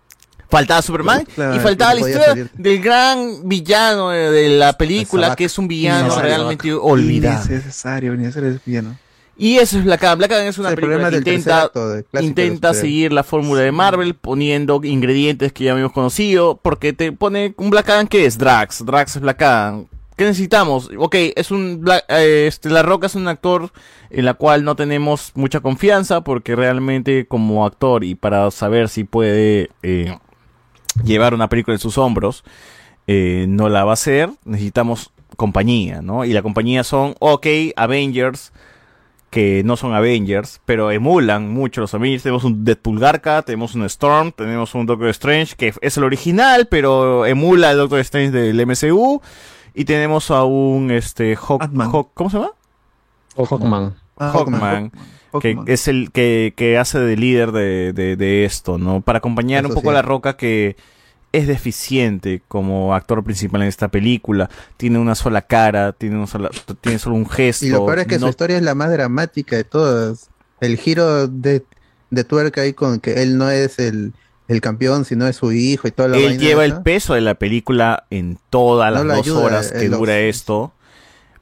Faltaba Superman Claro, y faltaba la historia salir. del gran villano de, la película, que es un villano realmente olvidado. Ese villano. Y eso es Black Adam. Black Adam es una el película que intenta, intenta seguir la fórmula de Marvel poniendo ingredientes que ya habíamos conocido, porque te pone un Black Adam que es Drax. Drax es Black Adam. ¿Qué necesitamos? Ok, es un Black- eh, este, La Roca es un actor en la cual no tenemos mucha confianza porque realmente como actor y para saber si puede eh, llevar una película en sus hombros, eh, no la va a hacer. Necesitamos compañía, ¿no? Y la compañía son, ok, Avengers, que no son Avengers, pero emulan mucho los Avengers. Tenemos un Deadpool Garca, tenemos un Storm, tenemos un Doctor Strange, que es el original, pero emula el Doctor Strange del MCU. Y tenemos a un, este, Hawk, Hawk- ¿cómo se llama? Hawkman. Ah, Hawkman, que es el que, que hace de líder de, de- de esto, ¿no? Para acompañar un poco sí. a la roca que es deficiente como actor principal en esta película. Tiene una sola cara, tiene, una sola- tiene solo un gesto. Y lo peor es que no- su historia es la más dramática de todas. El giro de, de tuerca ahí con que él no es el, el campeón, sino es su hijo y toda la Él vaina lleva esa. el peso de la película en todas No las dos ayuda, horas eh, que los- dura esto.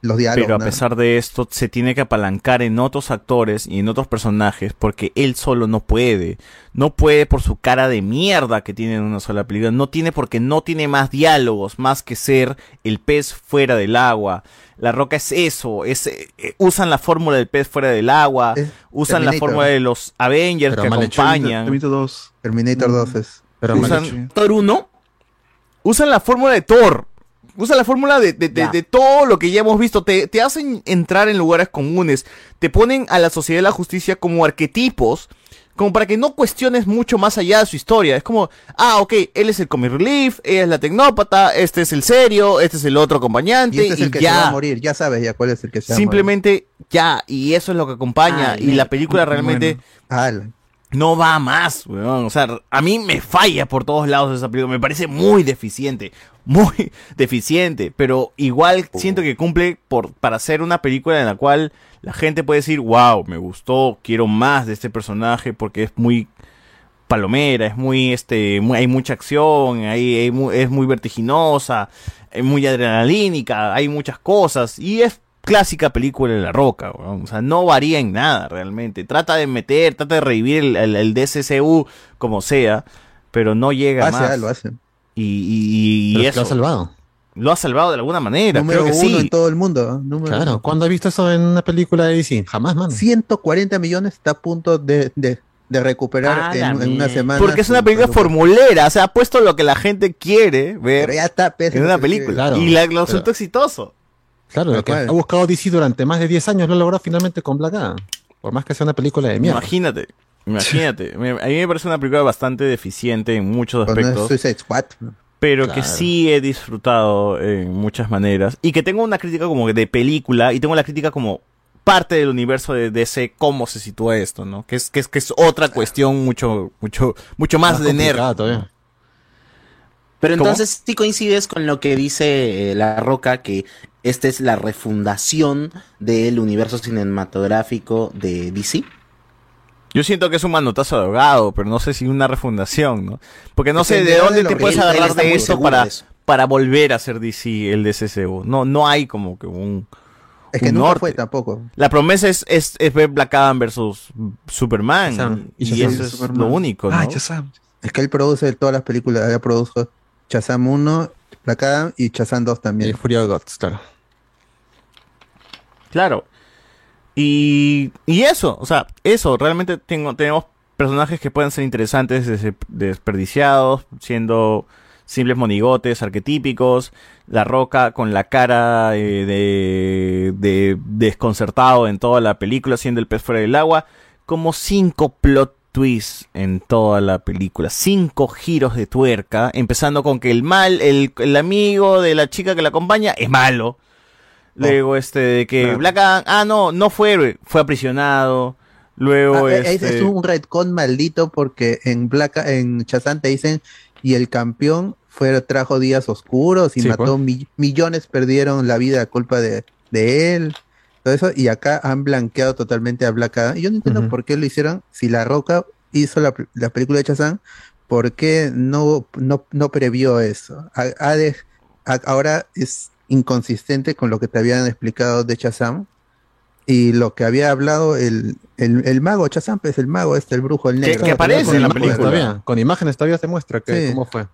Los diálogos. Pero a ¿no? pesar de esto, se tiene que apalancar en otros actores y en otros personajes porque él solo no puede. No puede por su cara de mierda que tiene en una sola película. No tiene porque no tiene más diálogos, más que ser el pez fuera del agua. La roca es eso, es, eh, eh, usan la fórmula del pez fuera del agua, usan la fórmula de los Avengers Pero que acompañan. Terminator 2. Terminator 2 es. Pero usan Thor 1, usan la fórmula de Thor. Usan la fórmula de, de- de- de todo lo que ya hemos visto. Te, te hacen entrar en lugares comunes. Te ponen a la sociedad de la justicia como arquetipos. Como para que no cuestiones mucho más allá de su historia. Es como, ah, ok, él es el comic relief, ella es la tecnópata, este es el serio, este es el otro acompañante. Y este es y el que ya. se va a morir, ya sabes ya cuál es el que se va a morir. Simplemente ya, y eso es lo que acompaña. Ay, y la película realmente Ala. No va más, weón. O sea, a mí me falla por todos lados esa película. Me parece muy deficiente. Muy deficiente. Pero igual siento que cumple por, para hacer una película en la cual la gente puede decir, wow, me gustó, quiero más de este personaje porque es muy palomera, es muy, este, muy- hay mucha acción, hay, hay mu- es muy vertiginosa, es muy adrenalínica, hay muchas cosas y es clásica película de La Roca, weón. o sea, no varía en nada realmente, trata de meter, trata de revivir el, el, el DCCU como sea, pero no llega Hace, más. ah, lo hace. Y, y, y Pero es que eso. lo ha salvado. Lo ha salvado de alguna manera, Número creo que uno sí. en todo el mundo. Número Claro, uno. ¿cuándo has visto eso en una película de DC? Jamás, mano. 140 millones está a punto de, de, de recuperar Ah, en, una semana. Porque es una película formulera, o sea, ha puesto lo que la gente quiere ver Pero ya está, pese en una película. Claro, y la, lo resultó exitoso. Claro, lo que ha buscado DC durante más de 10 años lo logró finalmente con Black Adam. Por más que sea una película de mierda. Imagínate, imagínate. A mí me parece una película bastante deficiente en muchos aspectos. Suicide Squad. pero que sí he disfrutado en muchas maneras. Y que tengo una crítica como de película y tengo la crítica como parte del universo de DC, cómo se sitúa esto, ¿no? Que es, que es, que es otra cuestión mucho, mucho, mucho más, Más de nerd. todavía. Pero ¿Cómo? entonces sí coincides con lo que dice eh, La Roca, que esta es la refundación del universo cinematográfico de DC. Yo siento que es un manotazo de ahogado, pero no sé si una refundación, ¿no? Porque no sé de dónde de te puedes agarrar de eso para, de eso. para volver a hacer DC el DCCU. No, no hay como que un. Es que un nunca norte. fue tampoco. La promesa es, es, es ver Black Adam versus Superman. Y, eso es Superman. lo único, ¿no? Ah, Es que él produce todas las películas. Él produjo Shazam 1, Black Adam y Shazam 2 también. Y Fury of Gods, claro. Claro. Y, y eso, o sea, eso, realmente tengo, tenemos personajes que pueden ser interesantes, des- desperdiciados, siendo simples monigotes, arquetípicos, la roca con la cara eh, de, de desconcertado en toda la película, siendo el pez fuera del agua, como cinco plot twists en toda la película, cinco giros de tuerca, empezando con que el mal, el, el amigo de la chica que la acompaña es malo. Luego, este, de que Claro. Black Adam, ah, no, no fue fue aprisionado. Luego, Ah, es- este... Es un retcon maldito porque en Black en Shazam te dicen y el campeón fue trajo días oscuros y Sí, mató mi- millones perdieron la vida a culpa de, de él. Todo eso y acá han blanqueado totalmente a Black Adam. Y yo no entiendo por qué lo hicieron si La Roca hizo la, la película de Shazam, ¿por qué no no, no previó eso? De- ahora es inconsistente con lo que te habían explicado de Shazam y lo que había hablado el, el, el mago Chazam, pues el mago este, el brujo, el negro. que aparece Con en la película. todavía. Con imágenes todavía se muestra que Sí. cómo fue.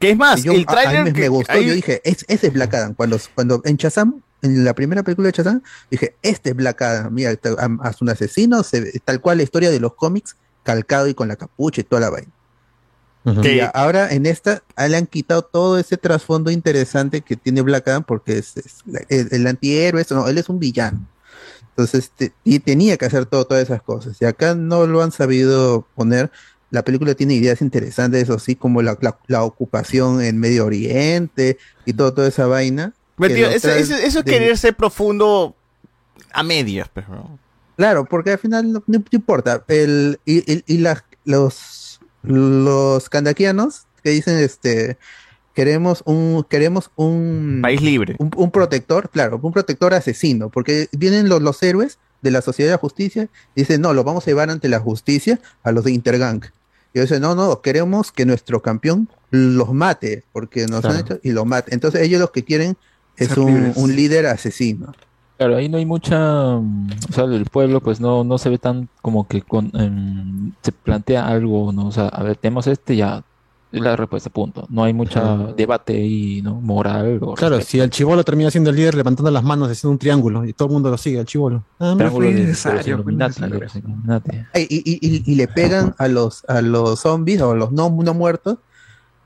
Que es más, Y yo- el a- a mí tráiler me, que me gustó, yo dije, es, ese es Black Adam. Cuando, cuando en Shazam, en la primera película de Shazam, dije, este es Black Adam. Mira, haz un asesino, se tal cual la historia de los cómics, calcado y con la capucha y toda la vaina. Y a- ahora en esta le han quitado todo ese trasfondo interesante que tiene Black Adam porque es, es el, el antihéroe, eso no, él es un villano. Entonces, te- y tenía que hacer todo, todas esas cosas. Y acá no lo han sabido poner. La película tiene ideas interesantes, eso sí, como la, la- la ocupación en Medio Oriente y todo, toda esa vaina. Tío, eso, trae eso- eso es de- querer ser profundo a medias, pues, pero. Claro, porque al final no, no importa. El, y y- y la- los, los kandakianos que dicen este queremos un queremos un país libre. Un, un protector, claro, un protector asesino, porque vienen los, los héroes de la sociedad de la justicia y dicen, no, lo vamos a llevar ante la justicia a los de Intergang. Y dicen, no, no, queremos que nuestro campeón los mate, porque nos Claro. han hecho y lo mate. Entonces ellos lo que quieren es un, un líder asesino. Claro, ahí no hay mucha, mm, o sea, el pueblo pues no, no se ve tan como que con, em, se plantea algo, ¿no? O sea, a ver, tenemos este, ya, es la respuesta, punto. No hay mucha debate ahí, ¿no? Moral o Claro, si el chivolo termina siendo el líder levantando las manos haciendo un triángulo y todo el mundo lo sigue, el chivolo. Ah, Triángulo necesario. Ay, Y, y- y- y le pegan a los, a los zombies o a los no, no muertos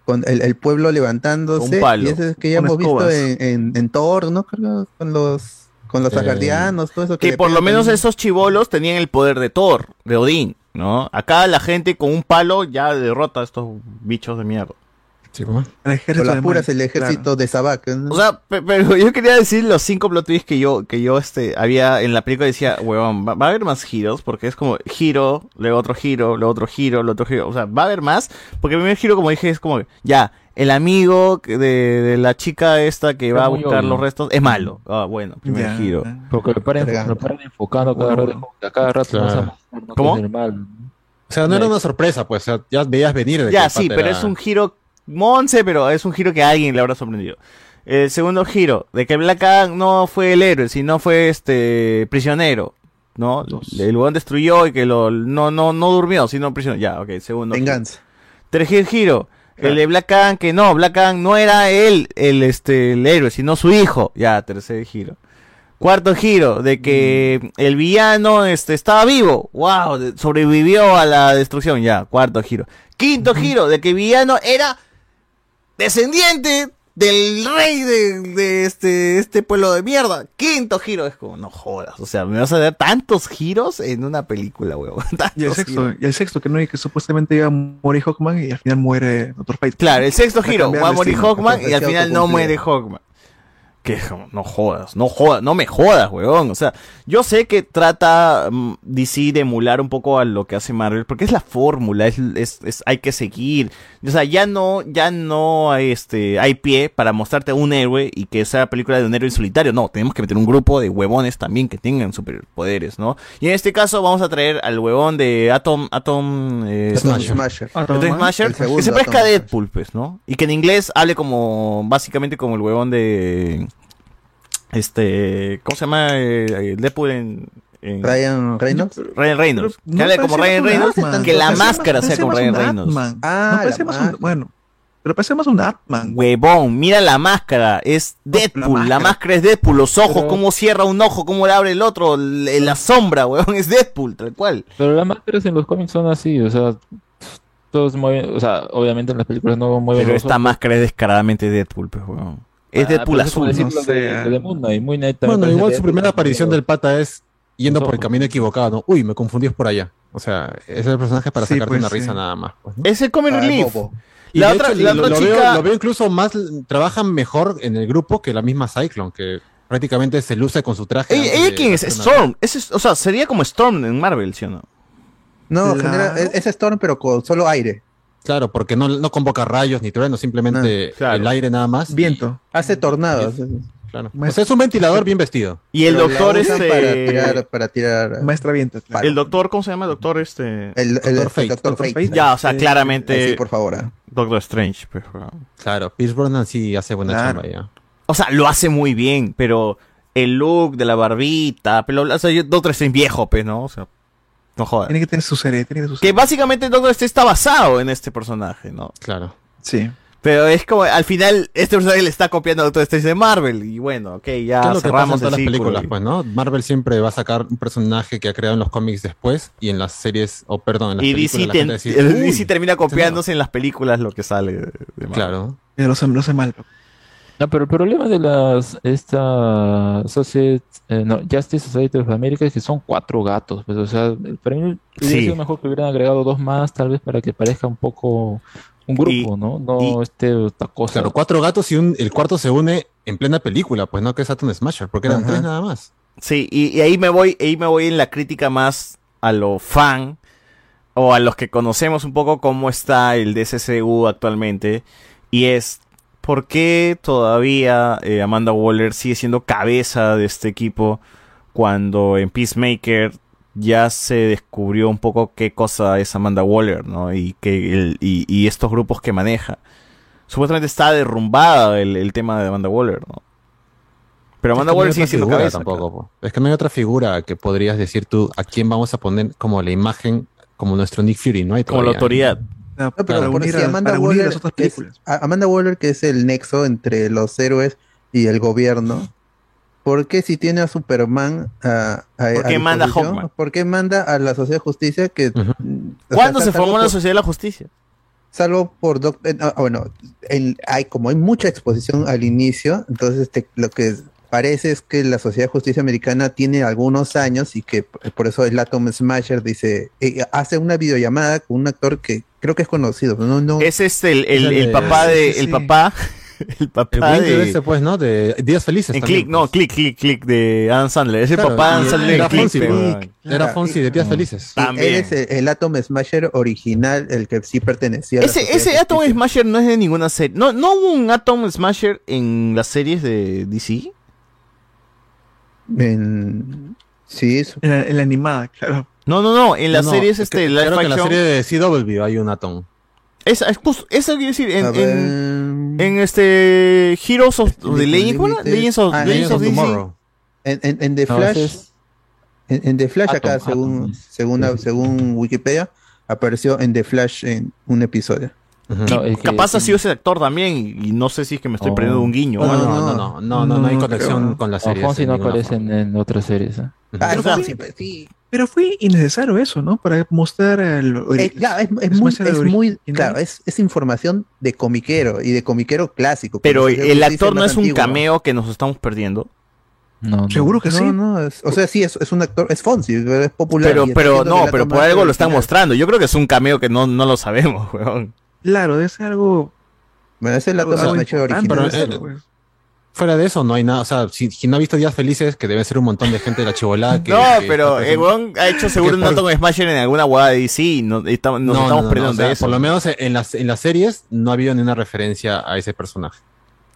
con el, el pueblo levantándose. Un palo, Y eso es que ya hemos escobas. visto en, en, en Thor, ¿no? Con los, con los, Eh, asgardianos, todo eso. Que le por lo menos esos chivolos tenían el poder de Thor, de Odín, ¿no? Acá la gente con un palo ya derrota a estos bichos de mierda. Con las puras el ejército de Sabak. ¿no? O sea, pe- pero yo quería decir los cinco plot twists que yo, que yo este, había en la película decía, huevón, va, va a haber más giros, porque es como giro, luego otro giro, luego otro giro, luego otro giro. O sea, va a haber más, porque el primer giro, como dije, es como, ya, el amigo de, de la chica esta que va a buscar obvio. los restos es malo. Ah, bueno, primer Ya, giro. Porque lo paran, enfocando cada Bueno, rato, cada rato Claro. ¿Cómo? el. O sea, no era una sorpresa, pues, o sea, ya veías venir. de Ya, el sí, pero era- es un giro monce, pero es un giro que a alguien le habrá sorprendido. El segundo giro, de que Black Adam no fue el héroe, sino fue este prisionero, ¿no? El lugar destruyó y que lo no no no durmió, sino prisionero. Ya, ok, segundo. giro. Venganza. Tercer giro, el de Black Adam que no, Black Adam no era él el este el héroe, sino su hijo. Ya, tercer giro. Cuarto giro, de que el villano este, estaba vivo. Wow, sobrevivió a la destrucción. Ya, cuarto giro. Quinto giro, de que el villano era descendiente del rey de, de este, este pueblo de mierda. Quinto giro, es como, no jodas. O sea, me vas a dar tantos giros en una película, huevón. Y el sexto, giros. y el sexto que no y que supuestamente iba a morir Hawkman y al final muere Doctor Fate. Claro, el sexto giro, va a morir. Hawkman y al final no muere Hawkman. Que no jodas, no jodas, no me jodas, weón. O sea, yo sé que trata mm, DC de emular un poco a lo que hace Marvel, porque es la fórmula, es, es- es- hay que seguir. O sea, ya no, ya no hay este, hay pie para mostrarte un héroe y que sea película de un héroe en solitario. No, tenemos que meter un grupo de huevones también que tengan superpoderes, ¿no? Y en este caso vamos a traer al huevón de Atom, Atom, eh, Atom Smasher. Atom Atom Smasher, que se parezca a Deadpool, pues, ¿no? Y que en inglés hable como, básicamente como el huevón de, este, ¿cómo se llama? Eh, eh, Deadpool en... en- Ryan Reynolds. Ryan Reynolds. No que hable como Ryan Reynolds, Atman. que la máscara sea con más Ryan Reynolds. Atman. Ah, no más un, bueno, pero parecía más un Atman. Huevón, mira la máscara, es Deadpool, la máscara, es Deadpool, los ojos, Pero- cómo cierra un ojo, cómo le abre el otro, la sombra, huevón, es Deadpool, tal cual. Pero las máscaras en los cómics son así, o sea, todos mueven, o sea, obviamente en las películas no mueven Pero los esta ojos. máscara es descaradamente Deadpool, pues, huevón. Es Ah, Deadpool azul. decir lo de- de Moon Knight, Moon Knight Bueno, igual su primera aparición del pata es yendo por el camino equivocado, ¿no? Uy, me confundí es por allá. O sea, ese es el personaje para Sí, sacarte pues, una sí. risa nada más. pues, ¿no? Es el Comic Ah, Relief. bobo. Y La de otra, hecho, la lo, otra lo chica... veo, lo veo incluso más, trabajan mejor en el grupo que la misma Cyclone, que prácticamente se luce con su traje. ¿Ella, quién es? Storm. Ese es- o sea, sería como Storm en Marvel, ¿sí o no? No, La- genera, es, es Storm, pero con solo aire. Claro, porque no, no convoca rayos ni truenos, simplemente Ah, claro. el aire nada más. Viento. Hace tornados. Claro. O sea, es un ventilador bien vestido. Y el Pero doctor este... Para tirar, para tirar. Maestra Viento. claro. El doctor, ¿cómo se llama? Doctor este... El, el, Doctor Fate. el Doctor Doctor Fate. Fate. Ya, o sea, claramente... Sí, por favor. ah. Doctor Strange, pues. Claro, Pierce Brosnan sí hace buena Claro. chamba ya. O sea, lo hace muy bien, pero el look de la barbita, pero o sea, yo- Doctor Strange viejo, pues, ¿no? O sea, no jodas. Tiene que tener su serie, tiene que tener su Que básicamente Doctor Strange está basado en este personaje, ¿no? Claro. Sí. Pero es como, al final, este personaje le está copiando a Doctor Strange de Marvel. Y bueno, ok, ya ¿Qué es lo que pasa en cerramos todas el las películas, pues, ¿no? Marvel siempre va a sacar un personaje que ha creado en los cómics después y en las series, o perdón, en las Y películas DC, la ten- gente va a decir, el "Uy, DC termina copiándose en las películas lo que sale de, Marvel. Claro. Lo hace, lo hace mal. No, pero el problema de las esta Society, eh, no, Justice Society of America es que son cuatro gatos, pues, o sea, para mí hubiera Sí. sido mejor que hubieran agregado dos más, tal vez para que parezca un poco un grupo, ¿no? No este otra cosa. Claro, cuatro gatos y un, el cuarto se une en plena película, pues no que es Atom Smasher, porque eran Ajá. tres nada más. Sí, y, y ahí me voy, ahí me voy en la crítica más a lo fan o a los que conocemos un poco cómo está el DCCU actualmente y es por qué todavía eh, Amanda Waller sigue siendo cabeza de este equipo cuando en Peacemaker ya se descubrió un poco qué cosa es Amanda Waller, ¿no? Y que el- y, y estos grupos que maneja. Supuestamente está derrumbada el, el tema de Amanda Waller, ¿no? Pero Amanda Es que no Waller sigue otra siendo cabeza. tampoco, po. Es que no hay otra figura que podrías decir tú a quién vamos a poner como la imagen, como nuestro Nick Fury, no hay Como la autoridad. No, pero Para por unir si a- Amanda para unir Waller, las otras que es- películas. a- Amanda Waller, que es el nexo entre los héroes y el gobierno, ¿por qué si tiene a Superman a, a, ¿Por a qué manda a? ¿Por qué manda a la Sociedad de Justicia que... sea, ¿Cuándo se formó la Sociedad de la Justicia? Salvo por Doc- eh, ah, bueno, en- hay como hay mucha exposición al inicio, entonces este, lo que parece es que la Sociedad de Justicia Americana tiene algunos años y que p- por eso el Atom Smasher dice eh, hace una videollamada con un actor que creo que es conocido, pero no, no Es este el, el- de- papá sí, de sí, el papá el papá de ese, pues, ¿no? De Días Felices en también, click, no, click, click, click de Adam Sandler. Es el Claro, papá de Adam Sandler era click. Fonsi, pero- pues. Era Fonsi de Días Felices. Y También. Él es el, el Atom Smasher original, el que sí pertenecía a la Ese, Atom Justicia. Smasher no es de ninguna serie. No, no hubo un Atom Smasher en las series de DC. En- Sí, es- En la, en la animada, claro. No, no, no. En las No, series es este creo que en la serie de CW hay un Atom. Esa, es justo- eso quiero decir, en, en, en este Heroes of the Legends, ¿cómo. Legends of, Ah, Legends of DC. En, en- en The No, Flash, es- en, en The Flash acá, Atom, según, según, según Wikipedia, apareció en The Flash en un episodio. No, es que- Capaz ha sido ese actor también y, y no sé si es que me estoy Oh. perdiendo un guiño. No, no, no, no, no, no, no hay conexión creo. con la serie. Fonsi no aparece en, en otras series. ¿eh? Ah, Pero, no, fue, sí, pues, sí. pero fue innecesario eso, ¿no? Para mostrar el. Eh, claro, es, es muy, es muy- claro, es, es información de comiquero y de comiquero clásico. Pero el actor no es un antiguo. cameo que nos estamos perdiendo. No, Seguro que no, sí. No, es- o sea, sí, es, es un actor, es Fonsi, pero es popular. Pero, pero no, pero por algo lo están mostrando. Yo creo que es un cameo que no, no lo sabemos, weón. Claro, es algo. Bueno, ese es algo Smasher importante, original. debe ser, eh, pues. Fuera de eso, no hay nada. O sea, si, si no ha visto Días Felices, que debe ser un montón de gente de la chivolada. Que, No, que pero el weón ha hecho seguro un por- Atom Smasher en alguna hueá de DC y no, estamos- nos No, no, estamos no, perdiendo no, o sea, de eso. Por lo menos en las, en las series no ha habido ni una referencia a ese personaje.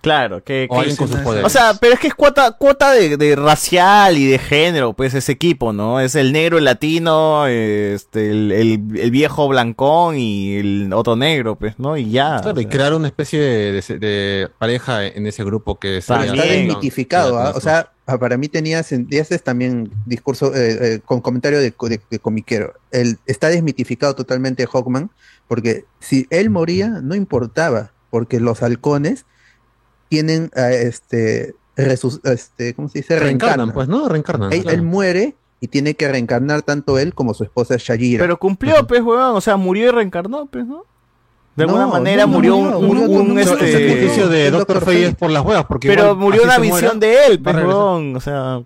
Claro, que, O que- alguien con sus poderes. O sea, pero es que es cuota, cuota de, de racial y de género, pues ese equipo, ¿no? Es el negro, el latino, este, el, el- el viejo blancón y el otro negro, pues, ¿no? Y ya. Claro, o y crear una especie de, de- de pareja en ese grupo que Pero sería- está desmitificado, ¿ah? O sea, ah, para mí tenías, y es también discurso eh, eh, con comentario de, co- de- de comiquero. El, está desmitificado totalmente Hawkman, porque si él moría, no importaba, porque los halcones tienen eh, este, resus- este, ¿cómo se dice? Reencarnan, pues, ¿no? Reencarnan. Él, claro. él muere y tiene que reencarnar tanto él como su esposa Shajira. Pero cumplió, pues, weón. O sea, murió y reencarnó, pues, ¿no? De alguna No, manera no, no murió, murió, un, murió, este... sacrificio de Doctor Dr. Fate es por las huevas, porque Pero igual, murió una visión muera, de él, pues. O sea,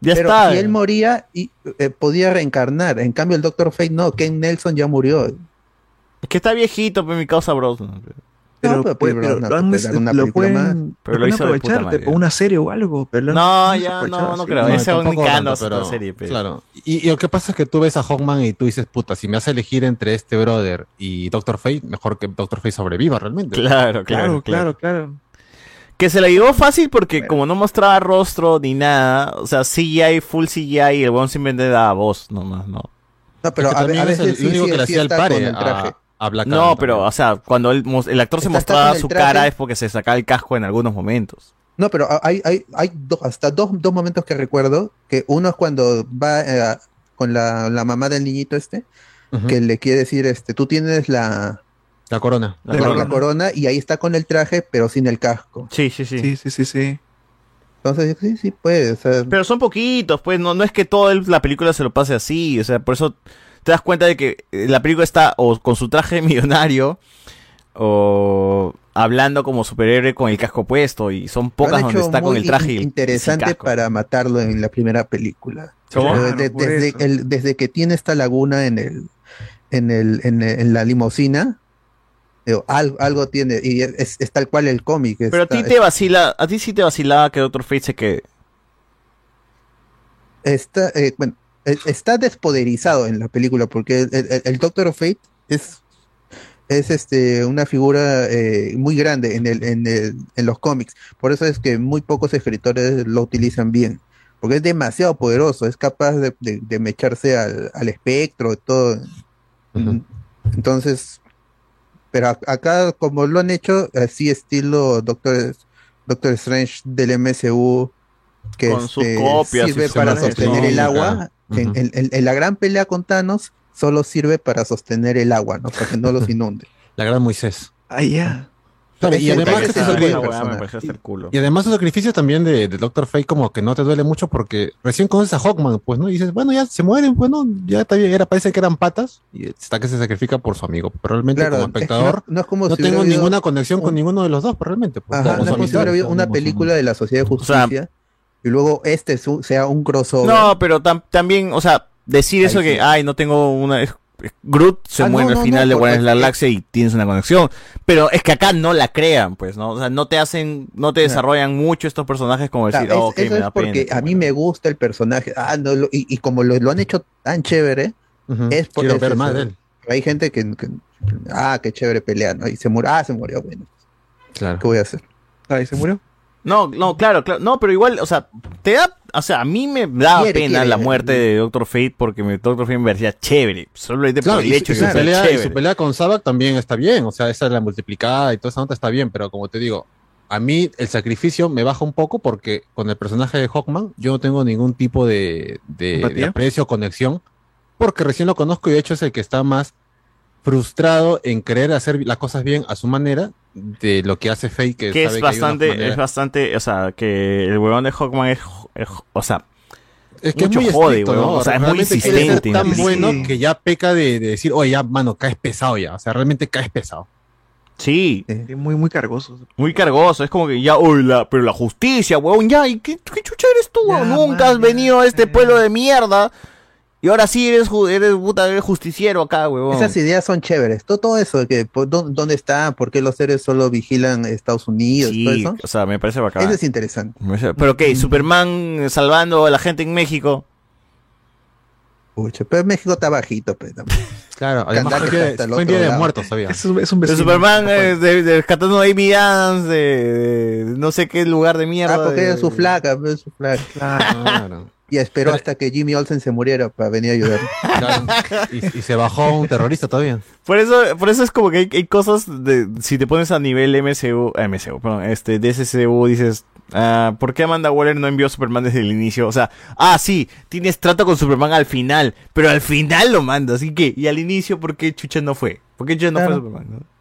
ya Pero está. si él moría y eh, podía reencarnar, en cambio el Doctor Fate no, Ken Nelson ya murió. Es que está viejito, pues, mi causa bros. Pero, No, pero pero Brosnan lo, una pueden, Pero lo hizo de puta aprovechar de- una serie o algo. Pero No, han ya, no, no creo. No, Ese es un cano pero- serie, pues. Claro. Y, y lo que pasa es que tú ves a Hawkman y tú dices, puta, si me hace elegir entre este brother y Doctor Fate, mejor que Doctor Fate sobreviva realmente. Claro, claro, Claro, claro. claro. Que se la llevó fácil porque como no mostraba rostro ni nada, o sea, CGI, full CGI, el weón simplemente daba voz nomás, ¿no? No, pero Es que a, a es el veces sí, único sí, que le sí hacía el pare el traje. a, a Black No, pero, o sea, cuando el, el actor se mostraba su traje. cara es porque se sacaba el casco en algunos momentos. No, pero hay, hay, hay do- hasta dos, dos momentos que recuerdo, que uno es cuando va eh, con la, la mamá del niñito este, que le quiere decir, este, tú tienes la, La corona. la, la corona y ahí está con el traje, pero sin el casco. Sí, sí, sí. Sí, sí, sí, sí. Entonces, sí, sí, puede. o sea, Pero son poquitos, pues no, no es que toda el- la película se lo pase así, o sea, por eso te das cuenta de que eh, la película está o con su traje millonario o hablando como superhéroe con el casco puesto y son pocas donde está con el traje interesante para matarlo en la primera película. ¿Cómo? Pero Claro, de- por desde, eso. el- desde que tiene esta laguna en el en el en, el- en la limusina digo, algo, algo tiene y es, es tal cual el cómic. Pero a ti te vacila, a ti sí te vacilaba que Doctor Fate se quede. está, eh, bueno, está despoderizado en la película porque el, el- el Doctor of Fate es, es este, una figura eh, muy grande en, el, en, el- en los cómics. Por eso es que muy pocos escritores lo utilizan bien. Porque es demasiado poderoso, es capaz de, de- de mecharse al, al espectro y todo. Entonces, pero a- acá como lo han hecho así estilo Doctor, Doctor Strange del MCU, que Con sus este, sirve para sostener el agua. Que en, en- en- en la gran pelea con Thanos solo sirve para sostener el agua, ¿no? Para que no los inunde. La gran Moisés. Ah, ya. Claro, y además, ese es el y además sacrificio también de, de Doctor Fate como que no te duele mucho porque recién conoces a Hawkman, pues, ¿no? Y dices, bueno, ya se mueren, pues, ¿no? Ya está bien, era, parece que eran patas y está que se sacrifica por su amigo. Pero realmente Claro, como es que espectador no- no es como no si tengo ninguna conexión con ninguno de los dos, pero realmente. pues, Ajá, por no su es como si amistad. hubiera habido una película de la Sociedad de Justicia y luego este su- sea un crossover. No, pero tam- también, o sea, decir eso que, ay, no tengo una... es- es- Groot se Ah, muere no, al no, final no, de Guardianes de la porque- Galaxia y tienes una conexión. Pero es que acá no la crean, pues, ¿no? O sea, no te hacen, no te desarrollan mucho estos personajes como decir, Claro, oh, es- ok, eso me es da pena. porque a mí me gusta el personaje. Ah, no, lo- y, y como lo, lo han hecho tan chévere, es por Quiero es ver eso. más de él. Hay gente que, que- ah, qué chévere pelea, ¿no? Y se murió, ah, se murió, bueno. Claro. ¿Qué voy a hacer? Ahí se murió. No, no, claro, claro. No, pero igual, o sea, te da, o sea, a mí me da Quiere, pena quiere. la muerte de Doctor Fate porque me, Doctor Fate me parecía chévere. Solo de Claro, por el y, hecho y su que pelea, y su pelea con Sabak también está bien, o sea, esa es la multiplicada y toda esa nota está bien, pero como te digo, a mí el sacrificio me baja un poco porque con el personaje de Hawkman yo no tengo ningún tipo de, de, de aprecio o conexión, porque recién lo conozco y de hecho es el que está más frustrado en querer hacer las cosas bien a su manera de lo que hace Faye, que, que sabe es bastante, es bastante, o sea, que el huevón de Hawkman es, es- o sea, Es que mucho es muy jode, estricto, ¿no? o sea, es muy insistente. tan Sí. bueno que ya peca de, de decir, oye, ya, mano, caes pesado ya. O sea, realmente caes pesado. Sí. Muy, muy cargoso. Muy cargoso, es como que ya, uy, la, pero la justicia, huevón, ya, ¿y qué, qué chucha eres tú, huevón? Nunca has venido a este pueblo de mierda. Y ahora sí eres, eres, puta, eres justiciero acá, huevón. Esas ideas son chéveres. Todo, todo eso, de que, ¿dónde está? ¿Por qué los seres solo vigilan Estados Unidos? todo Sí, eso. o sea, me parece bacán. Eso es interesante. Pero qué, Superman salvando a la gente en México. Pucha, pero México está bajito, pues. también. Claro, además Andate fue otro día de muertos, sabía. Es un, es un vecino. Superman eh, de, de- rescatando a Amy Adams de, de no sé qué lugar de mierda. Ah, porque de- era su flaca, pues, su flaca. Claro. Y esperó hasta que Jimmy Olsen se muriera para venir a ayudar. Claro. Y, y se bajó un terrorista todavía. Por eso, por eso es como que hay, hay cosas de, si te pones a nivel MCU, eh, MCU, perdón, este, DCCU, dices, ah, ¿por qué Amanda Waller no envió a Superman desde el inicio? O sea, ah, sí, tienes trato con Superman al final, pero al final lo manda, así que, y al inicio, ¿por qué Chucha no fue? ¿Por qué Chucha no Claro. fue Superman? no?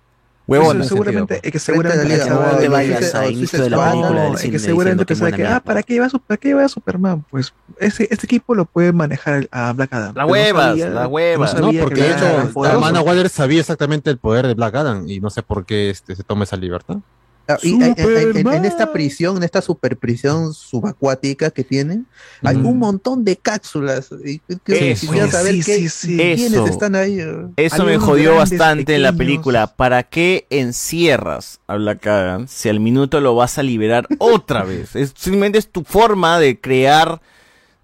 Huevón. Eso seguramente, es que seguramente, Frente a la Liga, pensaba- no te vayas Suicide- a o inicio Suicide de la Squad, película no, del es que seguramente pensaba que, ah. ¿para qué, va, ¿para qué va Superman? Pues ese, este equipo lo puede manejar a Black Adam. No huevas, sabía- las huevas. no porque que de hecho, poderoso. Amanda Waller sabía exactamente el poder de Black Adam y no sé por qué este, se toma esa libertad. Ah, y, eh, eh, en, en esta prisión, en esta super prisión subacuática que tienen, hay un montón de cápsulas. Y, Eso. quisiera saber Sí, qué- sí, sí. quiénes Eso. están ahí. Eso me jodió bastante en la película. ¿Para qué encierras a Black Adam si al minuto lo vas a liberar otra vez? Es, simplemente es tu forma de crear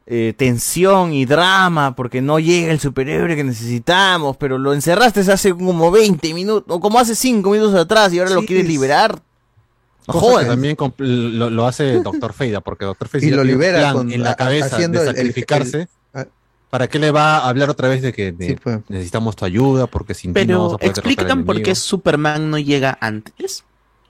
eh, tensión y drama porque no llega el superhéroe que necesitamos, pero lo encerraste hace como 20 minutos, o como hace 5 minutos atrás y ahora lo quieres es- liberar. No jodas. también lo, lo hace Doctor Fate, porque Doctor Y ya lo libera plan con- en la cabeza haciendo de el- el- sacrificarse. el- ¿Para qué le va a hablar otra vez de que de- Sí, pues. necesitamos tu ayuda? Porque sin ti no vamos Pero a poder derrotar al explican por qué? Superman no llega antes.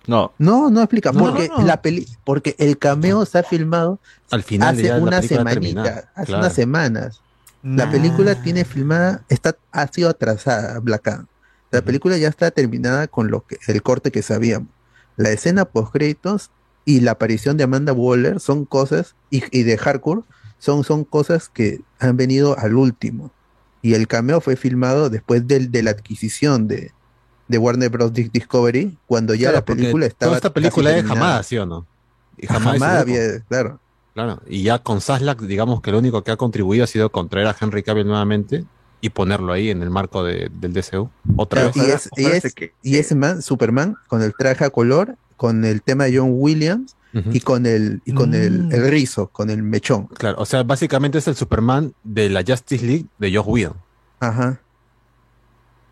No. No, no explica. No, porque no, no. la peli, porque el cameo se ha filmado Al final hace una semanita, hace claro. unas semanas. La Nah. película tiene filmada, está, ha sido atrasada, Black. La película ya está terminada con lo que, el corte que sabíamos. La escena post créditos y la aparición de Amanda Waller son cosas, y, y de Hardcore, son, son cosas que han venido al último. Y el cameo fue filmado después del- de la adquisición de, de Warner Bros. Dis- Discovery, cuando ya Claro, la película estaba. Toda esta película es jamás, ¿sí o no? Y hueco. había- claro. Claro, y ya con Saslak, digamos que lo único que ha contribuido ha sido contraer a Henry Cavill nuevamente y ponerlo ahí en el marco de- del DCU. Otra Claro, vez. y, es, y, es, y ese man, Superman, con el traje a color, con el tema de John Williams y con el y con el, Mm. el rizo, con el mechón. Claro, o sea, básicamente es el Superman de la Justice League de Josh Whedon. Ajá.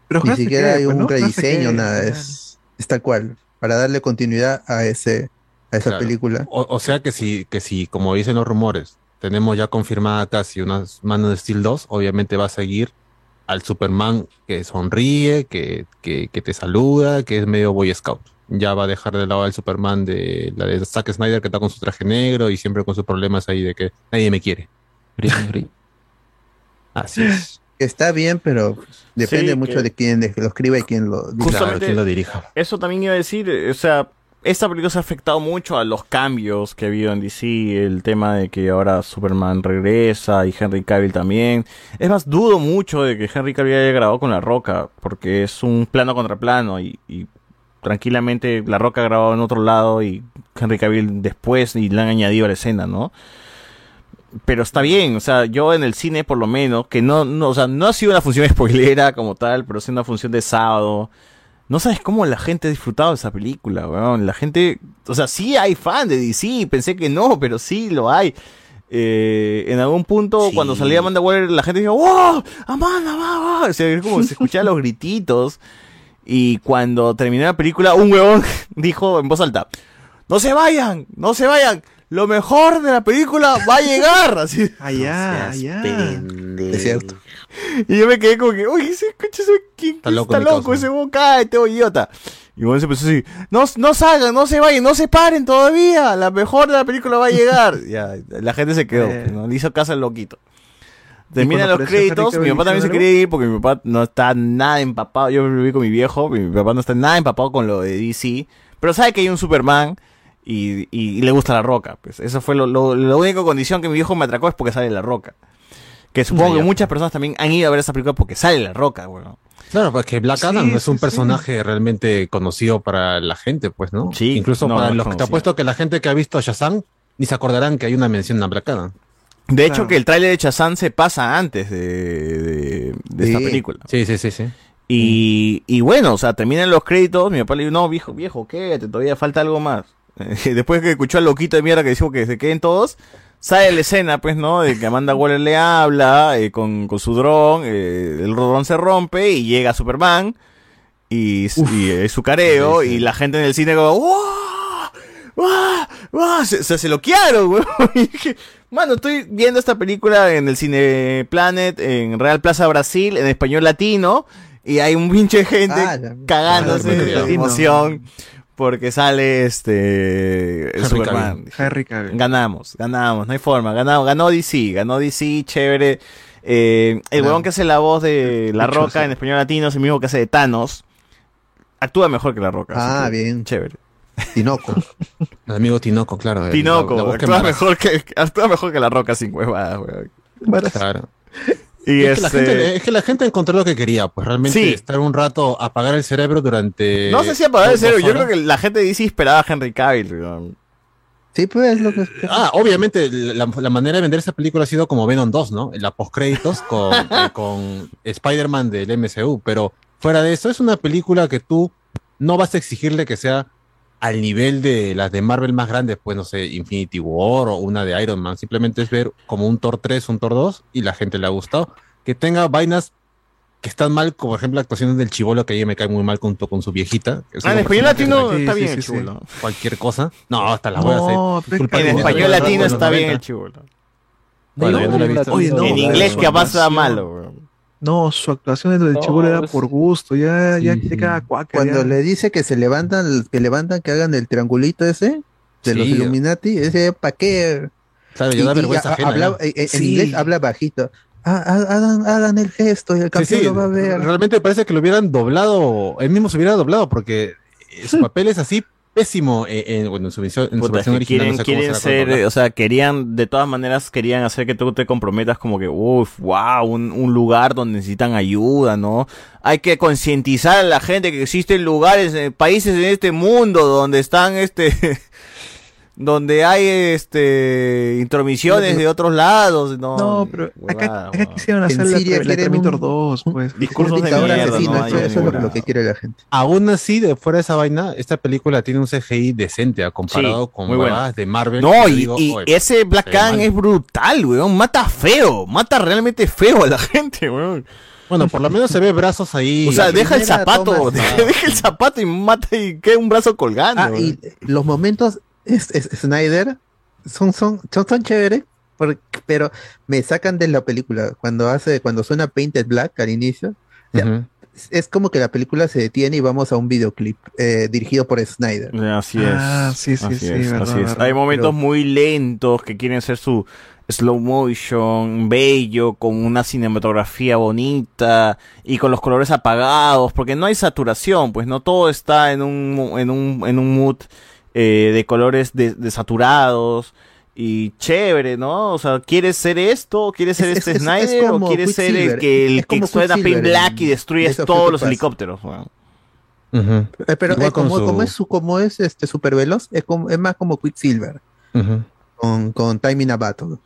Pero Ni siquiera hay pues, un rediseño, nada, es, es tal cual, para darle continuidad a ese a esa Claro. película. O, o sea que si, que si, como dicen los rumores, tenemos ya confirmada casi unas manos de Steel 2, obviamente va a seguir al Superman que sonríe, que, que, que te saluda, que es medio Boy Scout. Ya va a dejar de lado al Superman de la de Zack Snyder que está con su traje negro y siempre con sus problemas ahí de que nadie me quiere. Así es. Está bien, pero depende Sí, mucho que- de quién de que lo escriba y quién lo. Justamente- dirija. Eso también iba a decir, o sea, esta película se ha afectado mucho a los cambios que ha habido en DC, el tema de que ahora Superman regresa y Henry Cavill también. Es más, dudo mucho de que Henry Cavill haya grabado con La Roca, porque es un plano contra plano y, tranquilamente La Roca ha grabado en otro lado y Henry Cavill después y le han añadido a la escena, ¿no? Pero está bien, o sea, yo en el cine por lo menos, que no, no, o sea, no ha sido una función spoilera como tal, pero sí una función de sábado. No sabes cómo la gente ha disfrutado de esa película, weón. La gente, o sea, sí hay fan de DC, pensé que no, pero sí lo hay. Eh, en algún punto, cuando salía Amanda Waller, la gente dijo, ¡Wow! ¡Amanda, va, va! O sea, es como se escuchaban los grititos. Y cuando terminó la película, un huevón dijo en voz alta, ¡No se vayan! ¡No se vayan! Lo mejor de la película va a llegar. Así. Allá, allá. Es cierto. Y yo me quedé como que, oye, ese coche ¿quién- Está loco está loco, ese huevón, cállate, oh, idiota. Y bueno, se empezó así, no, no salgan, no se vayan, no se paren todavía, la mejor de la película va a llegar. ya, la gente se quedó, Eh. ¿no? le hizo caso al loquito. Terminan los créditos, mi papá también se ¿dijeron quería ir porque mi papá no está nada empapado, yo viví con mi viejo, mi papá no está nada empapado con lo de DC, pero sabe que hay un Superman y, y- y le gusta la roca, pues eso fue lo, lo, la única condición que mi viejo me atracó es porque sale la roca. Que supongo que muchas personas también han ido a ver esa película porque sale la roca, weón. Claro, porque Black Adam no es un personaje realmente conocido para la gente, pues, ¿no? Sí, Incluso no, para no los que te apuesto que la gente que ha visto Shazam ni se acordarán que hay una mención a Black Adam. De hecho, que el tráiler de Chazán se pasa antes de, de- de esta película. Sí, sí, sí, sí. Y, y bueno, o sea, terminan los créditos, mi papá le dijo, no, viejo, viejo, quédate, todavía falta algo más. Después que escuchó al loquito de mierda que dijo que se queden todos, sale la escena, pues, ¿no? De que Amanda Waller le habla eh, con, con su dron, eh, el dron se rompe y llega Superman y, y es su careo y la gente en el cine como, ¡Wow! ¡Wow! ¡Wow! Se, se, se loquearon, weón. Y dije, Mano, estoy viendo esta película en el Cine Planet, en Real Plaza Brasil, en español latino, y hay un pinche gente Ah, cagándose de emoción porque sale este Henry Superman. Cavill. Henry Cavill. Ganamos, ganamos, no hay forma, ganamos, ganó DC, ganó DC, chévere. Eh, el huevón que hace la voz de La. Roca en español latino es el mismo que hace de Thanos. Actúa mejor que La Roca. Ah, así bien. Chévere. Tinoco. El amigo Tinoco, claro. el- Tinoco, la- la voz que actúa, mejor que, actúa mejor que La Roca sin huevadas, weón. Claro. Y es, que la este- gente, es que la gente encontró lo que quería, pues realmente Sí. estar un rato, apagar el cerebro durante. No sé si apagar el cerebro, yo creo que la gente DC esperaba a Henry Cavill. Sí, pues es lo que. Ah, obviamente, la, la manera de vender esa película ha sido como Venom 2, ¿no? La postcréditos con, eh, con Spider-Man del MCU. Pero fuera de eso, es una película que tú no vas a exigirle que sea al nivel de las de Marvel más grandes, pues no sé, Infinity War o una de Iron Man. Simplemente es ver como un Thor 3, un Thor 2 y la gente le ha gustado. Que tenga vainas que están mal, como por ejemplo la actuación del chivolo que a ella me cae muy mal junto con su viejita. Ah, en español latino está Sí, bien sí, el sí, chibolo. sí. Cualquier cosa. No, hasta las voy a No, En español latino está bien 90. el yo no. Oye, en inglés que pasa malo. No, su actuación dentro del No, chibolo era por gusto, ya, ya Sí, quiere sí. cada cuaca. Cuando ya. le dice que se levantan, que levantan, que hagan el triangulito ese de los. Illuminati, ese ¿para qué? Claro, ya da vergüenza ajena, habla- ¿no? en, en Sí. inglés habla bajito. Ah, hagan, hagan el gesto y el campeón sí, lo va a ver. realmente parece que lo hubieran doblado, él mismo se hubiera doblado, porque eh, su papel es así pésimo eh, en, bueno, en su versión, en su Puta, es versión que original. quieren, no sé cómo quieren ser, o sea, querían, de todas maneras, querían hacer que tú te comprometas como que, uff, wow, un, un lugar donde necesitan ayuda, ¿no? Hay que concientizar a la gente que existen lugares, eh, países en este mundo donde están, este, donde hay, este, intromisiones de otros lados, ¿no? No, pero acá, Huevada, acá quisieron En hacer la, Siria la Terminator un- 2, pues. Discursos de mierda, asesino, no hay eso, es lo, que quiere la gente. Aún así, de fuera de esa vaina, esta película tiene un CGI decente ah, comparado Sí, con muy bueno. huevadas de Marvel. No, y, digo, y "Oye, ese Black mal". es brutal, weón. Mata feo, mata realmente feo a la gente, weón. Bueno, por lo menos se ve brazos ahí. O sea, deja el zapato, deja, el zapato y mata y queda un brazo colgando. Ah, y los momentos es, es- Snyder son, son, son, son chéveres, porque- pero me sacan de la película. Cuando hace, cuando suena Painted Black al inicio, o sea, es, es como que la película se detiene y vamos a un videoclip eh, dirigido por Snyder. Así es. Ah, sí, sí, así sí, es, verdad, así es. verdad. Hay momentos Pero- muy lentos que quieren ser su slow motion, bello, con una cinematografía bonita y con los colores apagados, porque no hay saturación, pues no todo está en un, en un, en un mood eh, de colores de- desaturados. Y chévere, ¿no? O sea, ¿quieres ser esto? ¿Quieres ser Es- este es- es- Snyder? es ¿O quieres ser el que, el es que como suena Pain Quicksilver Black en- y destruyes todos los helicópteros? Eh, Pero con como, su- como es su, como es este super veloz, es, como, es más como Quicksilver Ujú. con, con Timing a Battle.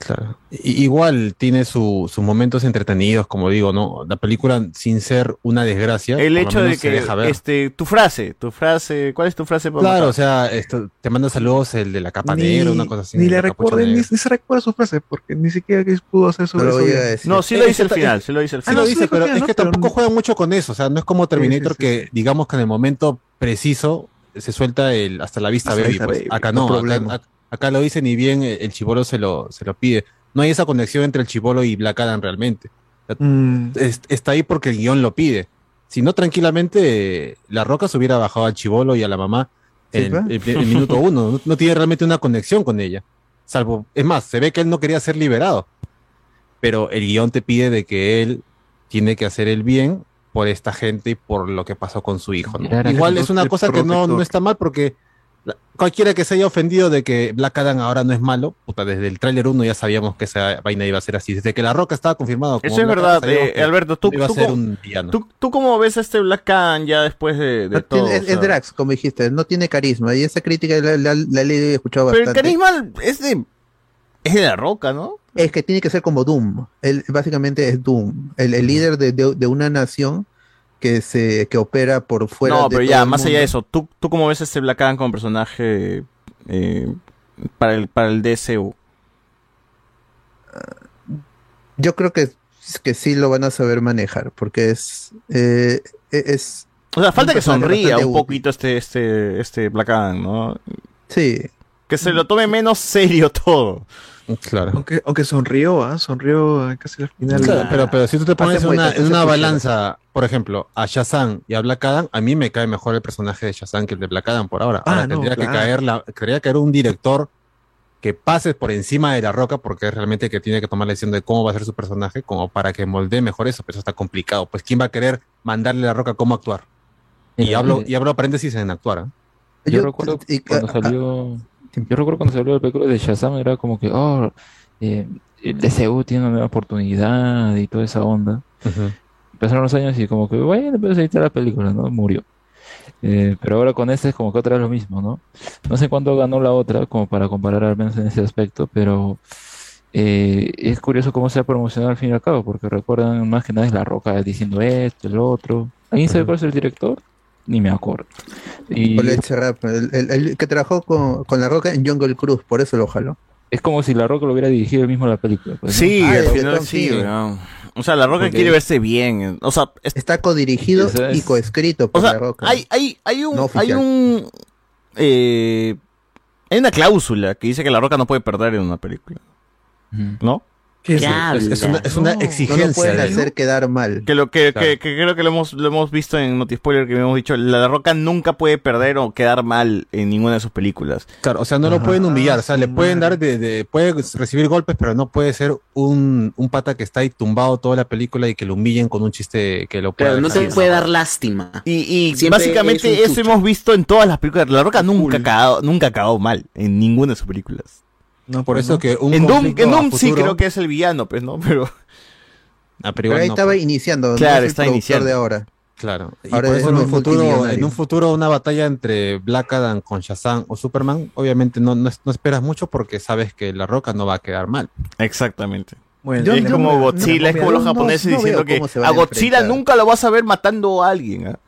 Claro. Igual tiene su- sus momentos entretenidos, como digo, ¿no? La película, sin ser una desgracia. El hecho de que, deja ver. este, tu frase, tu frase, ¿cuál es tu frase? para Claro, matar? o sea, esto, te manda saludos el de la capa Ni, negra, una cosa así. ni de le recuerden, ni, se recuerda su frase, porque ni siquiera que pudo hacer eso bien. decir. No, sí lo dice al final, sí lo dice al Sí Ah, lo no, dice, sí, pero es que pero tampoco no. juega mucho con eso. O sea, no es como Terminator sí, sí. que, digamos que en el momento preciso se suelta el hasta la vista Hasta baby. pues. baby, Acá no acá. Acá- lo dice ni bien el, el chibolo se lo, se lo pide. No hay esa conexión entre el chibolo y Black Adam realmente. Mm, es- está ahí porque el guion lo pide. Si no, tranquilamente, eh, La Roca se hubiera bajado al chivolo y a la mamá en el, el minuto uno. No, no tiene realmente una conexión con ella. Salvo, es más, se ve que él no quería ser liberado. Pero el guion te pide de que él tiene que hacer el bien por esta gente y por lo que pasó con su hijo. ¿no? Igual es una cosa que no, no está mal porque cualquiera que se haya ofendido de que Black Adam ahora no es malo, puta, desde el tráiler 1 ya sabíamos que esa vaina iba a ser así. Desde que La Roca estaba confirmado. como Eso es Black verdad, Adam, eh, Alberto. Tú, iba a tú ser cómo- un villano. tú- tú cómo ves a este Black Adam ya después de, de No todo? tiene- es, o sea? es Drax, como dijiste, no tiene carisma. Y esa crítica la, la- la he leído y he escuchado Pero el bastante. carisma es de, es de la roca, ¿no? Es que tiene que ser como Doom. Él básicamente es Doom, el, el líder de, de- de una nación que se que opera por fuera no, de pero todo ya, más allá de eso, ¿tú, ¿tú cómo ves a este Black Adam como personaje eh, para, el, para el DCU? Yo creo que, que sí lo van a saber manejar, porque es eh, es O sea, falta que sonría un poquito este, este, este Black Adam, ¿no? Sí. Que se lo tome menos serio todo. Claro. Aunque, aunque sonrió, ¿ah? Sonrió casi al final. Claro, pero, pero si tú te pones en una, balanza, por ejemplo, a Shazam y a Black Adam, a mí me cae mejor el personaje de Shazam que el de Black Adam por ahora. Ah, Ahora no, tendría que claro. caer la, tendría que caer un director que pase por encima de la roca, porque es realmente que tiene que tomar la decisión de cómo va a ser su personaje, como para que moldee mejor eso, pero eso está complicado. Pues quién va a querer mandarle a la roca cómo actuar. Y hablo, eh, y hablo paréntesis en actuar. ¿eh? Yo, Yo- recuerdo y- cuando ah, salió. Yo recuerdo cuando salió el película de Shazam, era como que, oh, eh, el DCU tiene una nueva oportunidad y toda esa onda. Pasaron los años y como que, bueno, pues ahí está la película, ¿no? Murió. Eh, pero ahora con este es como que otra vez lo mismo, ¿no? No sé cuánto ganó la otra, como para comparar al menos en ese aspecto, pero eh, es curioso cómo se ha promocionado al fin y al cabo, porque recuerdan más que nada es La Roca diciendo esto, el otro. ¿Alguien sabe cuál es el director? Ni me acuerdo. Y el, el- el que trabajó con, con la roca en Jungle Cruise, por eso lo jaló. es como si La Roca lo hubiera dirigido él mismo la película. pues, ¿no? Sí, Ah, al final sí. O sea, la roca Porque- quiere verse bien. O sea, es- Está codirigido es. y coescrito por o sea la roca. hay, hay, hay un, No hay un, eh, hay una cláusula que dice que la roca no puede perder en una película. ¿no? ¿Qué es? Es- es una- es una exigencia No lo pueden de él. hacer quedar mal. Que lo que, Claro. que- que creo que lo hemos, lo hemos visto en Notispoiler que hemos dicho, La Roca nunca puede perder o quedar mal en ninguna de sus películas. Claro, o sea, no lo pueden humillar, o sea, le pueden dar de, de- puede recibir golpes, pero no puede ser un, un pata que está ahí tumbado toda la película y que lo humillen con un chiste que lo pueda Claro, no bien. puede dar lástima. Y, y básicamente es eso chucho. hemos visto en todas las películas. La Roca nunca ha cagado, nunca ha cagado mal en ninguna de sus películas. Por eso que un en Doom, en Doom sí futuro- creo que es el villano, pues, ¿no? Pero. Ah, pero Pero ahí no, estaba pues. iniciando, Claro, no está iniciando. de ahora. Claro. Y Ahora por es eso en un futuro, en un futuro una batalla entre Black Adam con Shazam o Superman, obviamente no, no, no esperas mucho porque sabes que la roca no va a quedar mal. Exactamente. Bueno, es yo- como yo- Godzilla, no, es como los no, japoneses no diciendo que a Godzilla enfrentar. nunca lo vas a ver matando a alguien. ¿ah?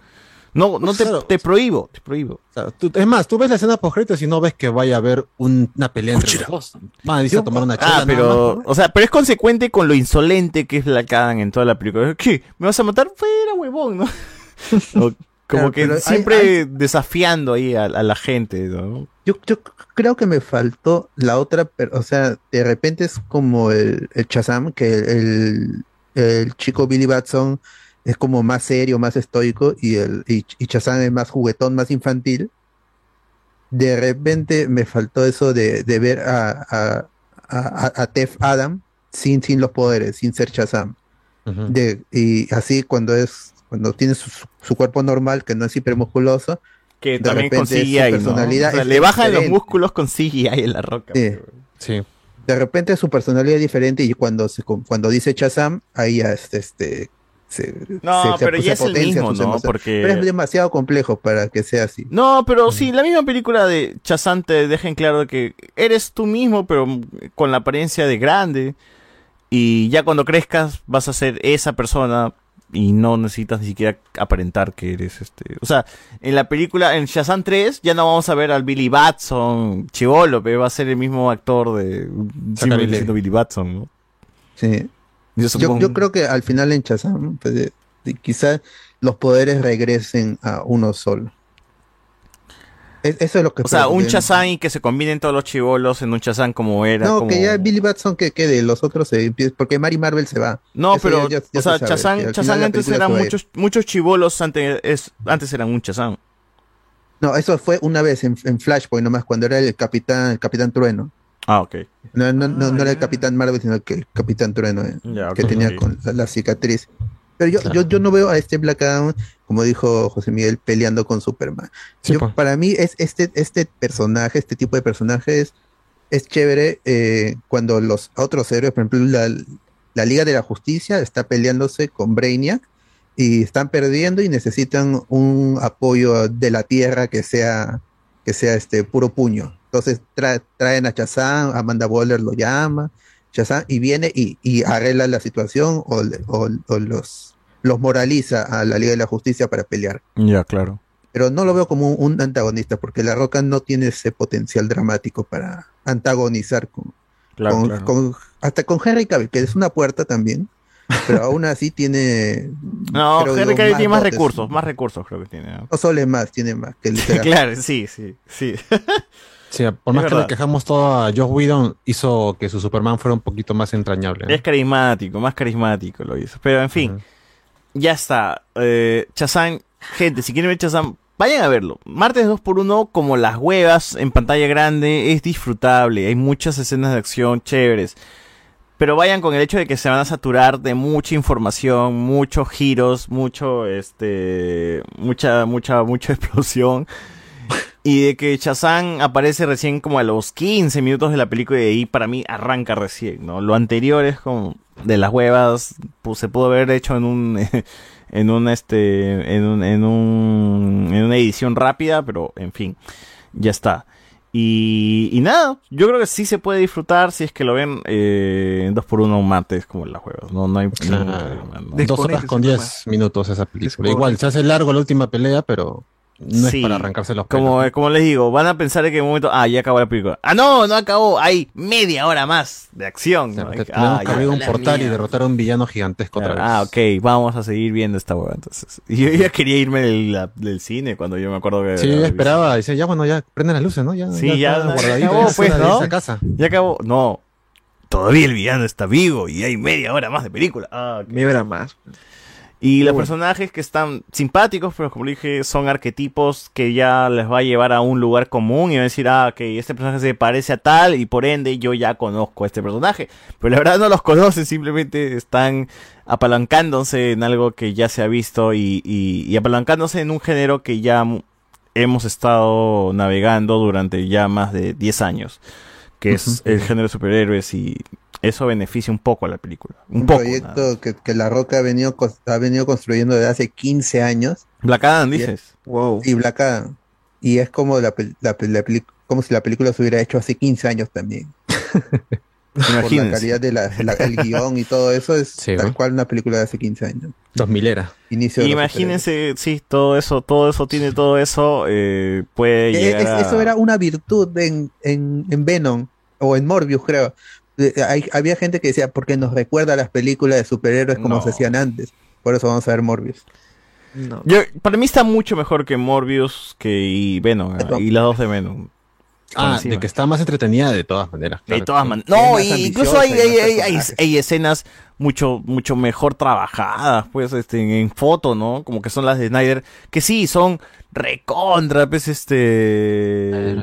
No, no te, te prohíbo, te prohíbo. O sea, tú- es más, tú ves la escena post y no ves que vaya a haber un- una pelea entre los dos. Van a tomar una chela. Ah, nada pero, más, o sea, pero es consecuente con lo insolente que es Black Adam en toda la película. ¿Qué? ¿Me vas a matar? Fuera, huevón, ¿no? O como Claro, que hay- siempre hay- desafiando ahí a, a la gente, ¿no? Yo, yo creo que me faltó la otra, pero, o sea, de repente es como el, el Shazam, que el, el chico Billy Batson es como más serio, más estoico, y el y, y Shazam es más juguetón, más infantil. De repente me faltó eso de, de ver a, a, a, a Tef Adam sin, sin los poderes, sin ser Shazam. de, y así cuando es, cuando tiene su, su- su cuerpo normal, que no es hipermusculoso, Que de también con repente su CGI, ¿no? personalidad O sea, es le bajan los músculos con CGI en la roca. Sí. Sí. De repente su personalidad es diferente y cuando se cuando dice Shazam, ahí ya este, este se, No, pero ya es el mismo, ¿no? emociones. Porque- Pero es demasiado complejo para que sea así. No, pero sí, la misma película de Chazán te deja en claro que eres tú mismo, pero con la apariencia de grande. Y ya cuando crezcas vas a ser esa persona y no necesitas ni siquiera aparentar que eres este. O sea, en la película, en Shazam 3, ya no vamos a ver al Billy Batson chivolo, pero va a ser el mismo actor de. Siendo Billy Batson, ¿no? Sí. Yo Yo, creo que al final en Shazam, pues, de- quizás los poderes regresen a uno solo. Es- eso es lo que O sea, un Shazam y que se combinen todos los chivolos en un Shazam como era. No, como... que ya Billy Batson que quede, los otros se empiezan, porque Mary Marvel se va. No, Eso pero, ya- ya- ya o se sea, la antes eran muchos, muchos chivolos, antes, es, antes eran un Chazán. No, eso fue una vez en, en Flashpoint nomás, cuando era el Capitán, el Capitán Trueno. Ah, ok. No, no, no, no era el Capitán Marvel, sino que el Capitán Trueno, eh, que tenía con la, la cicatriz. Pero yo, yo, yo no veo a este Black Adam, como dijo José Miguel, peleando con Superman. Sí, Yo- pues. para mí es este, este personaje, este tipo de personajes, es chévere eh, cuando los otros héroes, por ejemplo, la, la Liga de la Justicia está peleándose con Brainiac y están perdiendo y necesitan un apoyo de la Tierra que sea, que sea este puro puño. Entonces tra- traen a Shazam, Amanda Waller lo llama, Shazam, y viene y, y arregla la situación o, le- o- o los, los moraliza a la Liga de la Justicia para pelear Ya, claro. pero no lo veo como un, un antagonista, porque La Roca no tiene ese potencial dramático para antagonizar con, Claro, con- claro. con- hasta con Henry Cavill, que es una puerta también, pero aún así tiene... No, creo Henry Cavill tiene más dotes. recursos, más recursos creo que tiene. ¿no? No solo es más, tiene más. Que literal. claro, sí, sí, sí. Sí, por Es más que le quejamos todo a Josh Whedon, hizo que su Superman fuera un poquito más entrañable. ¿no? Es carismático, más carismático lo hizo. Pero en fin, ya está. Eh, Chazán, gente, si quieren ver Chazán, vayan a verlo. Martes 2x1, como las huevas en pantalla grande, es disfrutable. Hay muchas escenas de acción chéveres. Pero vayan con el hecho de que se van a saturar de mucha información, muchos giros, mucho, este, mucha, mucha, mucha explosión. Y de que Shazam aparece recién como a los 15 minutos de la película y de ahí para mí arranca recién, ¿no? Lo anterior es como de las huevas, pues se pudo haber hecho en un en un este en un, en un en una edición rápida, pero en fin, ya está. Y, y nada, yo creo que sí se puede disfrutar si es que lo ven eh, en 2x1 un martes como en las huevas, no, no hay problema, ¿no? Dos horas con diez minutos esa película. Igual, se hace largo la última pelea, pero no Sí. es para arrancarse los pelos. Como, como les digo, van a pensar que en un momento, ah, ya acabó la película. Ah, no, no acabó, hay media hora más de acción. ¿no? Que Ah, tenemos que abrir un portal y derrotar a un villano gigantesco otra vez. Ah, ok, vamos a seguir viendo esta hueá entonces. Y Yo ya quería irme del, la- del cine cuando yo me acuerdo que... Sí, yo esperaba, dice, ya bueno, ya prenden las luces, ¿no? Ya, Sí, ya, ya guardadito, acabó, ya es pues, ¿no? casa. Ya acabó. No. todavía el villano está vivo y hay media hora más de película. Ah, Media hora más. Y los personajes que están simpáticos, pero como dije, son arquetipos que ya les va a llevar a un lugar común y van a decir, ah, que este personaje se parece a tal y por ende yo ya conozco a este personaje. Pero la verdad no los conocen, simplemente están apalancándose en algo que ya se ha visto y, y- y apalancándose en un género que ya hemos estado navegando durante ya más de 10 años, que es el género de superhéroes y eso beneficia un poco a la película. Un, Un poco. proyecto que, que La Roca ha venido, ha venido construyendo desde hace 15 años. Black Adam, Y- dices. Y Black Adam. Y es como, la, la la como si la película se hubiera hecho hace 15 años también. Por la calidad del el guion y todo eso es Sí, tal ¿no? cual una película de hace 15 años. 2000 era. Inicio de Imagínense, sí, todo eso, todo eso tiene todo eso, eh, puede llegar es- a- Eso era una virtud en, en, en Venom o en Morbius, creo. Eh, hay- había gente que decía, porque nos recuerda a las películas de superhéroes como No. se hacían antes. Por eso vamos a ver Morbius. Yo- para mí está mucho mejor que Morbius que y Venom, y las dos de Venom. Ah, encima. de que está más entretenida de todas maneras. De todas maneras. No, y incluso hay, hay, más hay- hay- personajes. hay escenas mucho, mucho mejor trabajadas, pues, este, en foto, ¿no? Como que son las de Snyder, que sí, son recontra, pues, este...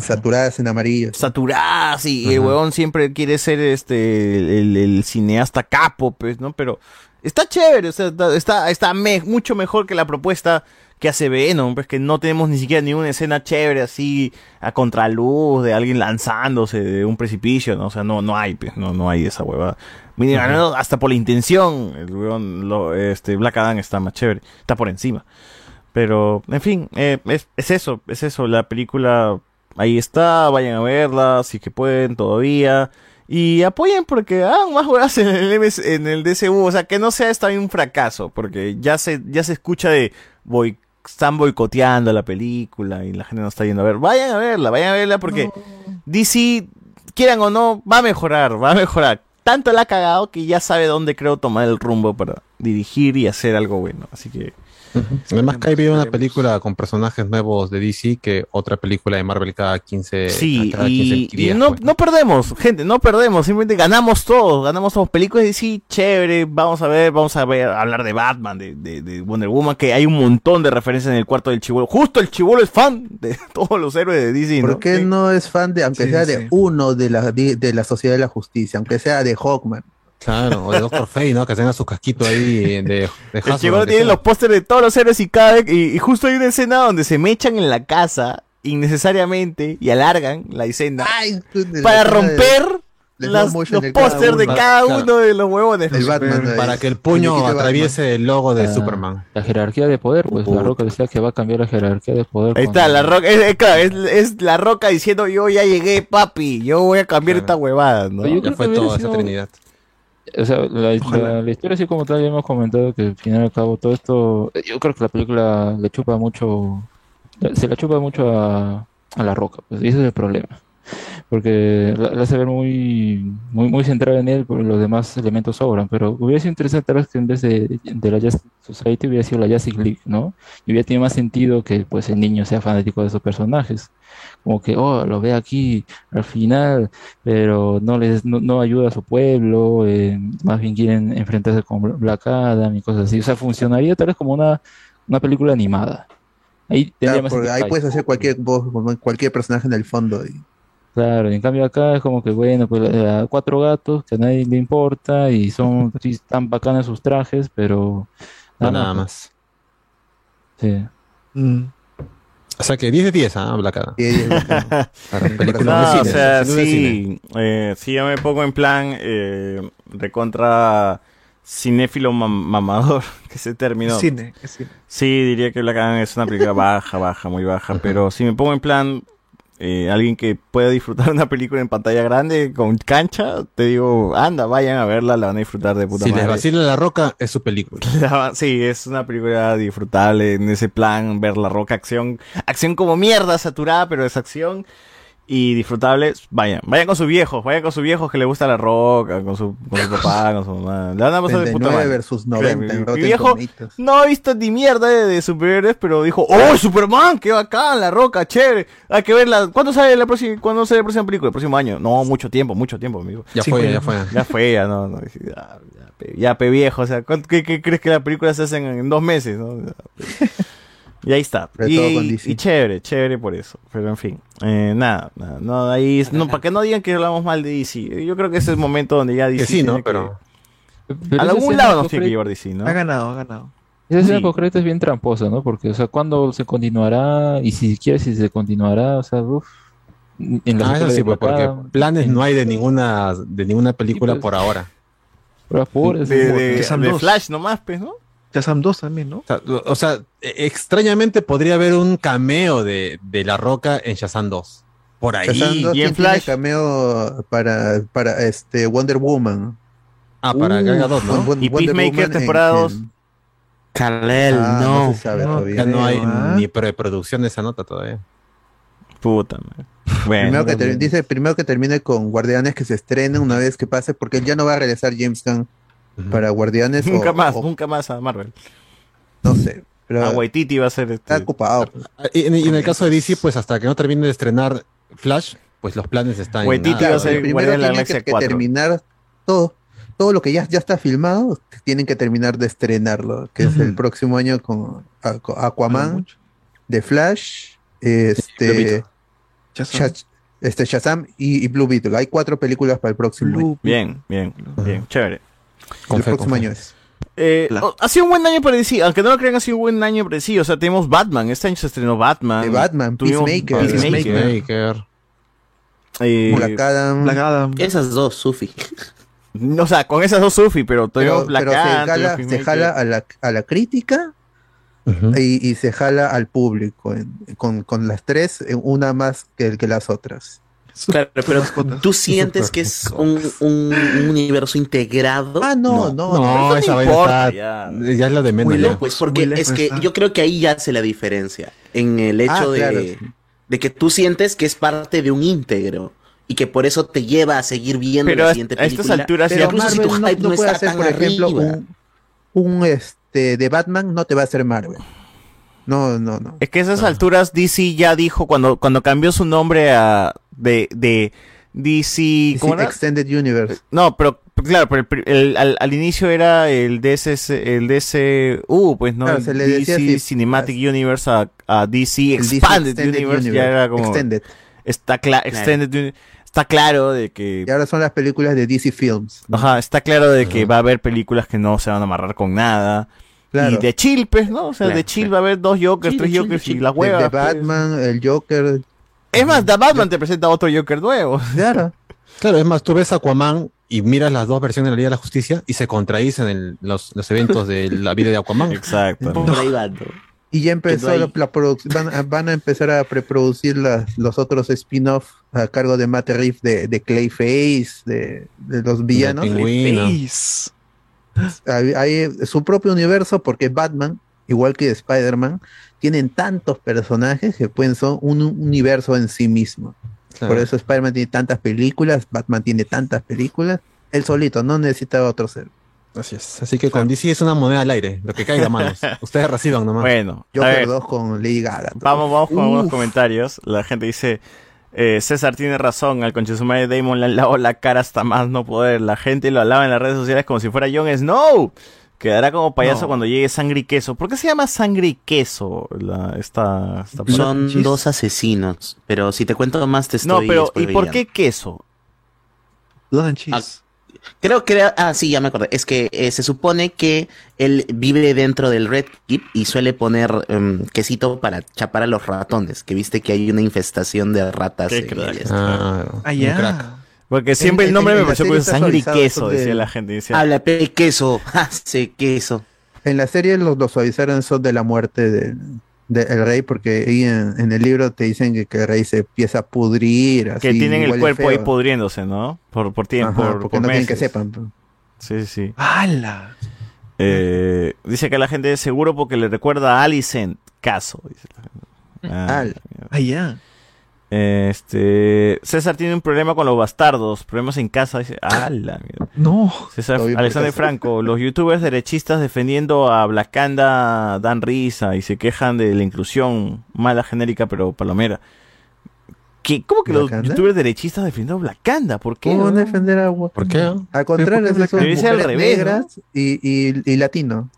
Saturadas en amarillo. Saturadas, y el huevón siempre quiere ser, este, el, el cineasta capo, pues, ¿no? Pero está chévere, o sea, está, está, está me- mucho mejor que la propuesta que hace Venom, pues que no tenemos ni siquiera ni una escena chévere así a contraluz de alguien lanzándose de un precipicio, ¿no? O sea, no, no hay, pues, no, no hay esa huevada. Mira, no, hasta por la intención, el huevón, lo- este, Black Adam está más chévere, está por encima. Pero, en fin, eh, es, es eso, es eso, la película ahí está, vayan a verla, si que pueden todavía. Y apoyen porque hagan más huevas en el, MS en el DCU, o sea, que no sea esta un fracaso, porque ya se, ya se escucha de boy, están boicoteando la película y la gente no está yendo a ver. Vayan a verla, vayan a verla porque DC, quieran o no, va a mejorar, va a mejorar. Tanto la ha cagado que ya sabe dónde creo tomar el rumbo para dirigir y hacer algo bueno. Así que Además que hay una película con personajes nuevos de DC que otra película de Marvel cada 15, Sí, cada 15 y, y días, no, pues. no perdemos, gente, no perdemos, simplemente ganamos todos, ganamos todos. Películas de sí, chévere, vamos a ver, vamos a ver, hablar de Batman, de, de- de Wonder Woman, que hay un montón de referencias en el cuarto del chivolo. Justo el chivolo es fan de todos los héroes de DC, ¿no? ¿Por qué no es fan de, aunque Sí, sea sí. de uno de la, de la Sociedad de la Justicia, aunque sea de Hawkman? Claro, o de Doctor Fate, ¿no? Que tenga su casquito ahí de, de El Hasbro, que tiene sea. los pósteres de todos los héroes y cada vez- y, y justo hay una escena donde se mechan en la casa innecesariamente y alargan la escena para romper las- los pósters de cada uno de los huevones. Para que el puño atraviese el logo de Superman. La jerarquía de poder, pues la Roca decía que va a cambiar la jerarquía de poder. Ahí está, la roca, es, es- claro, es, es la roca diciendo yo ya llegué, papi, yo voy a cambiar esta huevada, ¿no? Yo creo que hubiera sido- O sea, la, la- la historia así como tal ya hemos comentado que al final y al cabo todo esto, yo creo que la película le chupa mucho, se la chupa mucho a, a la roca, pues y ese es el problema. Porque la, la hace ver muy, muy, muy centrada en él, porque los demás elementos sobran, pero hubiera sido interesante tal vez que en vez de, de la Justice Society hubiera sido la Justice League, ¿no? Y hubiera tenido más sentido que pues el niño sea fanático de esos personajes como que, oh, lo ve aquí al final, pero no les no, no ayuda a su pueblo, eh, más bien quieren enfrentarse con Black Adam y cosas así. O sea, funcionaría tal vez como una, una película animada. Ahí Claro, más puedes hacer cualquier voz, cualquier personaje en el fondo. y- Claro, en cambio acá es como que, bueno, pues eh, cuatro gatos que a nadie le importa y son sí, tan bacanas sus trajes, pero No, nada más. Sí. O sea que 10 de 10, ¿ah? Black Adam. Para película No, de o sea, de sí, eh, sí, yo me pongo en plan eh, recontra cinéfilo mam- mamador, que se terminó. Cine, es cine. Sí, diría que Black Adam es una película baja, baja, muy baja, pero si me pongo en plan eh, alguien que pueda disfrutar una película en pantalla grande con cancha, te digo, anda, vayan a verla, la van a disfrutar de puta Si les madre. vacila la roca, es su película. La- Sí, es una película disfrutable en ese plan, ver la roca acción, acción como mierda, saturada, pero es acción. Y disfrutables, vayan. Vayan con sus viejos, vayan con sus viejos que les gusta la roca, con su, con su papá, con su mamá. Le van a pasar de puta 39 madre. versus Créeme, 90 en mi, Rotten viejo Tomatoes. no ha visto ni mierda de, de superhéroes, pero dijo, ¡Oh, Superman! ¡Qué bacán! La roca, chévere. Hay que verla. ¿Cuándo sale la próxima, ¿cuándo sale la próxima película? El próximo año. No, mucho tiempo, mucho tiempo, amigo. Ya fue, ya fue. Ya fue, ya no. no. Ya, ya, pe- ya, pe viejo. O sea, ¿cuánto- ¿qué, qué crees que la película se hace en, en dos meses? no? Y ahí está. Y, chévere, chévere por eso. Pero en fin, eh, nada, nada, no, ahí, no, para que no digan que hablamos mal de DC. Yo creo que ese es el momento donde ya DC. Que sí, ¿no? tiene que- Pero- a algún lado nos tiene que llevar DC, ¿no? Ha ganado, ha ganado. Esa escena Sí. concreta es bien tramposa, ¿no? Porque, o sea, ¿cuándo se continuará? Y si siquiera si se continuará, o sea, uff. En la Ah, eso sí, pues, porque planes no hay de ninguna, de ninguna película por ahora. puras puras, De, así. de- Shazam de 2. Flash nomás, pues, ¿no? Shazam 2 también, ¿no? O sea, o sea, e- extrañamente podría haber un cameo de, de La Roca en Shazam 2. Por ahí. Shazam 2, y en ¿quién tiene Flash. cameo para, para este Wonder Woman. Ah, para Gal Gadot, ¿no? Won- Y Wonder Peacemaker, Woman en- temporada dos. en- Kalel, Ah, no. no se sabe todavía. Ya no hay Ah. ni preproducción de esa nota todavía. Puta, man. Bueno. Primero que dice primero que termine con Guardianes que se estrene una vez que pase, porque ya no va a regresar James Gunn para Guardianes. nunca o- más, o- nunca más a Marvel. no sé. Pero A Waititi va a ser este. está ocupado. Ah, Y en, y en el caso de DC, pues hasta que no termine de estrenar Flash, pues los planes están Waititi en va a nada. ser Primero de la tiene Galaxia que, que 4. terminar todo. Todo lo que ya, ya está filmado, tienen que terminar de estrenarlo, que es el próximo año con Aqu- Aquaman, The Flash, este. Shazam. Shaz- este Shazam y, y Blue Beetle. Hay cuatro películas para el próximo año. Bien, bien, bien, chévere. Con el fe, próximo con fe. año es. Eh, Claro. ha sido un buen año para DC, aunque no lo crean, ha sido un buen año para DC. O sea, tenemos Batman, este año se estrenó Batman. De Batman, Tuvimos Peacemaker. Peacemaker. Peacemaker. Eh, Black Adam. Black Adam. Esas dos, Sufi. o sea, con esas dos Sufi, pero pero, Black pero se Adam, jala, se jala a la, a la crítica y, y se jala al público en- con, con las tres, una más que, que las otras. Claro, pero tú sientes que es un, un- un universo integrado. Ah, no, no, No, no. esa vaina importa, está. ya. Ya. es la de menos. Muy ya. lejos, porque muy es que está. yo creo que ahí ya hace la diferencia. En el hecho Ah, de, claro. de que tú sientes que es parte de un íntegro. Y que por eso te lleva a seguir viendo Pero la siguiente a estas película. alturas Pero incluso si tu no, hype no no, puede está hacer, tan por ejemplo, un, este de Batman, no te va a hacer Marvel. No, no, no. Es que a esas alturas DC ya dijo cuando, cuando cambió su nombre a de, de DC. ¿cómo Sí, era? Extended Universe. No, pero claro, pero el el- al, al inicio era el DCS, el DCU, pues no, Claro, el se le DC así. Cinematic Universe a, a DC El DC Expanded Extended Universe, ya era como Extended. está cla- Extended Uni- está claro de que Y ahora son las películas de DC Films. ajá, está claro de que va a haber películas que no se van a amarrar con nada. Claro. Y de chill, pues, ¿no? O sea, Claro, de chill claro. va a haber dos Jokers, de tres chill, de Jokers y la De, hueva. de pues. Batman, el Joker. Es más, The Batman te presenta otro Joker nuevo. Claro. Claro, es más, tú ves Aquaman y miras las dos versiones de la Liga de la Justicia y se contradicen en los, los eventos de la vida de Aquaman. Exacto. Por ahí va, ¿no? Y ya empezó la, la van, a- van a empezar a preproducir las, los otros spin-off a cargo de Matt Reeves de, de Clayface, de, de los villanos. Hay, hay su propio universo porque Batman, igual que Spider-Man, tienen tantos personajes que pueden ser un universo en sí mismo. Claro. Por eso Spider-Man tiene tantas películas, Batman tiene tantas películas. Él solito, no necesita otro ser. Así es. Así que con DC es una moneda al aire, lo que caiga, manos. Ustedes reciban nomás. Bueno, Joker ver, 2 con Lady Gaga. Vamos, vamos con algunos Uf. comentarios. La gente dice, eh, César tiene razón, al conchesumario de Damon le han lavado la cara hasta más no poder. La gente lo alaba en las redes sociales como si fuera Jon Snow. Quedará como payaso No. cuando llegue sangre y queso. ¿Por qué se llama sangre y queso la, esta, esta Son Chis. dos asesinos. Pero si te cuento más, te estoy No, pero ¿y por qué queso? Blood and Cheese. Creo que ah sí ya me acordé es que eh, se supone que él vive dentro del Red Keep y suele poner em, quesito para chapar a los ratones que viste que hay una infestación de ratas Qué en crack. el este. Ah, Ah, un ya. crack. Porque siempre En- el nombre en- me pareció que está sangre y queso, eso de- decía la gente. Decía, habla pe queso hace queso En la serie los, los suavizaron eso de la muerte del rey, porque ahí en, en el libro te dicen que, que el rey se empieza a pudrir. que así, tienen el cuerpo ahí feo. pudriéndose, ¿no? Por, por tiempo, Ajá, por, porque por no quieren que sepan. pues. Sí, sí. ¡Hala! Eh, dice que la gente es seguro porque le recuerda a Alicent. Caso. Dice la gente. Ah, Al. Ah, ya. Este, César tiene un problema con los bastardos, problemas en casa. Dice, ¡ala! mierda". No. César, Alexander. Franco, los youtubers derechistas defendiendo a Blacanda dan risa y se quejan de la inclusión mala genérica pero palomera. ¿Qué? ¿Cómo que los youtubers derechistas defendiendo a Blacanda? ¿Por qué? ¿Cómo no? defender a ¿Por qué? Al contrario, ¿Por qué es al revés, ¿no? negras y, y, y latino.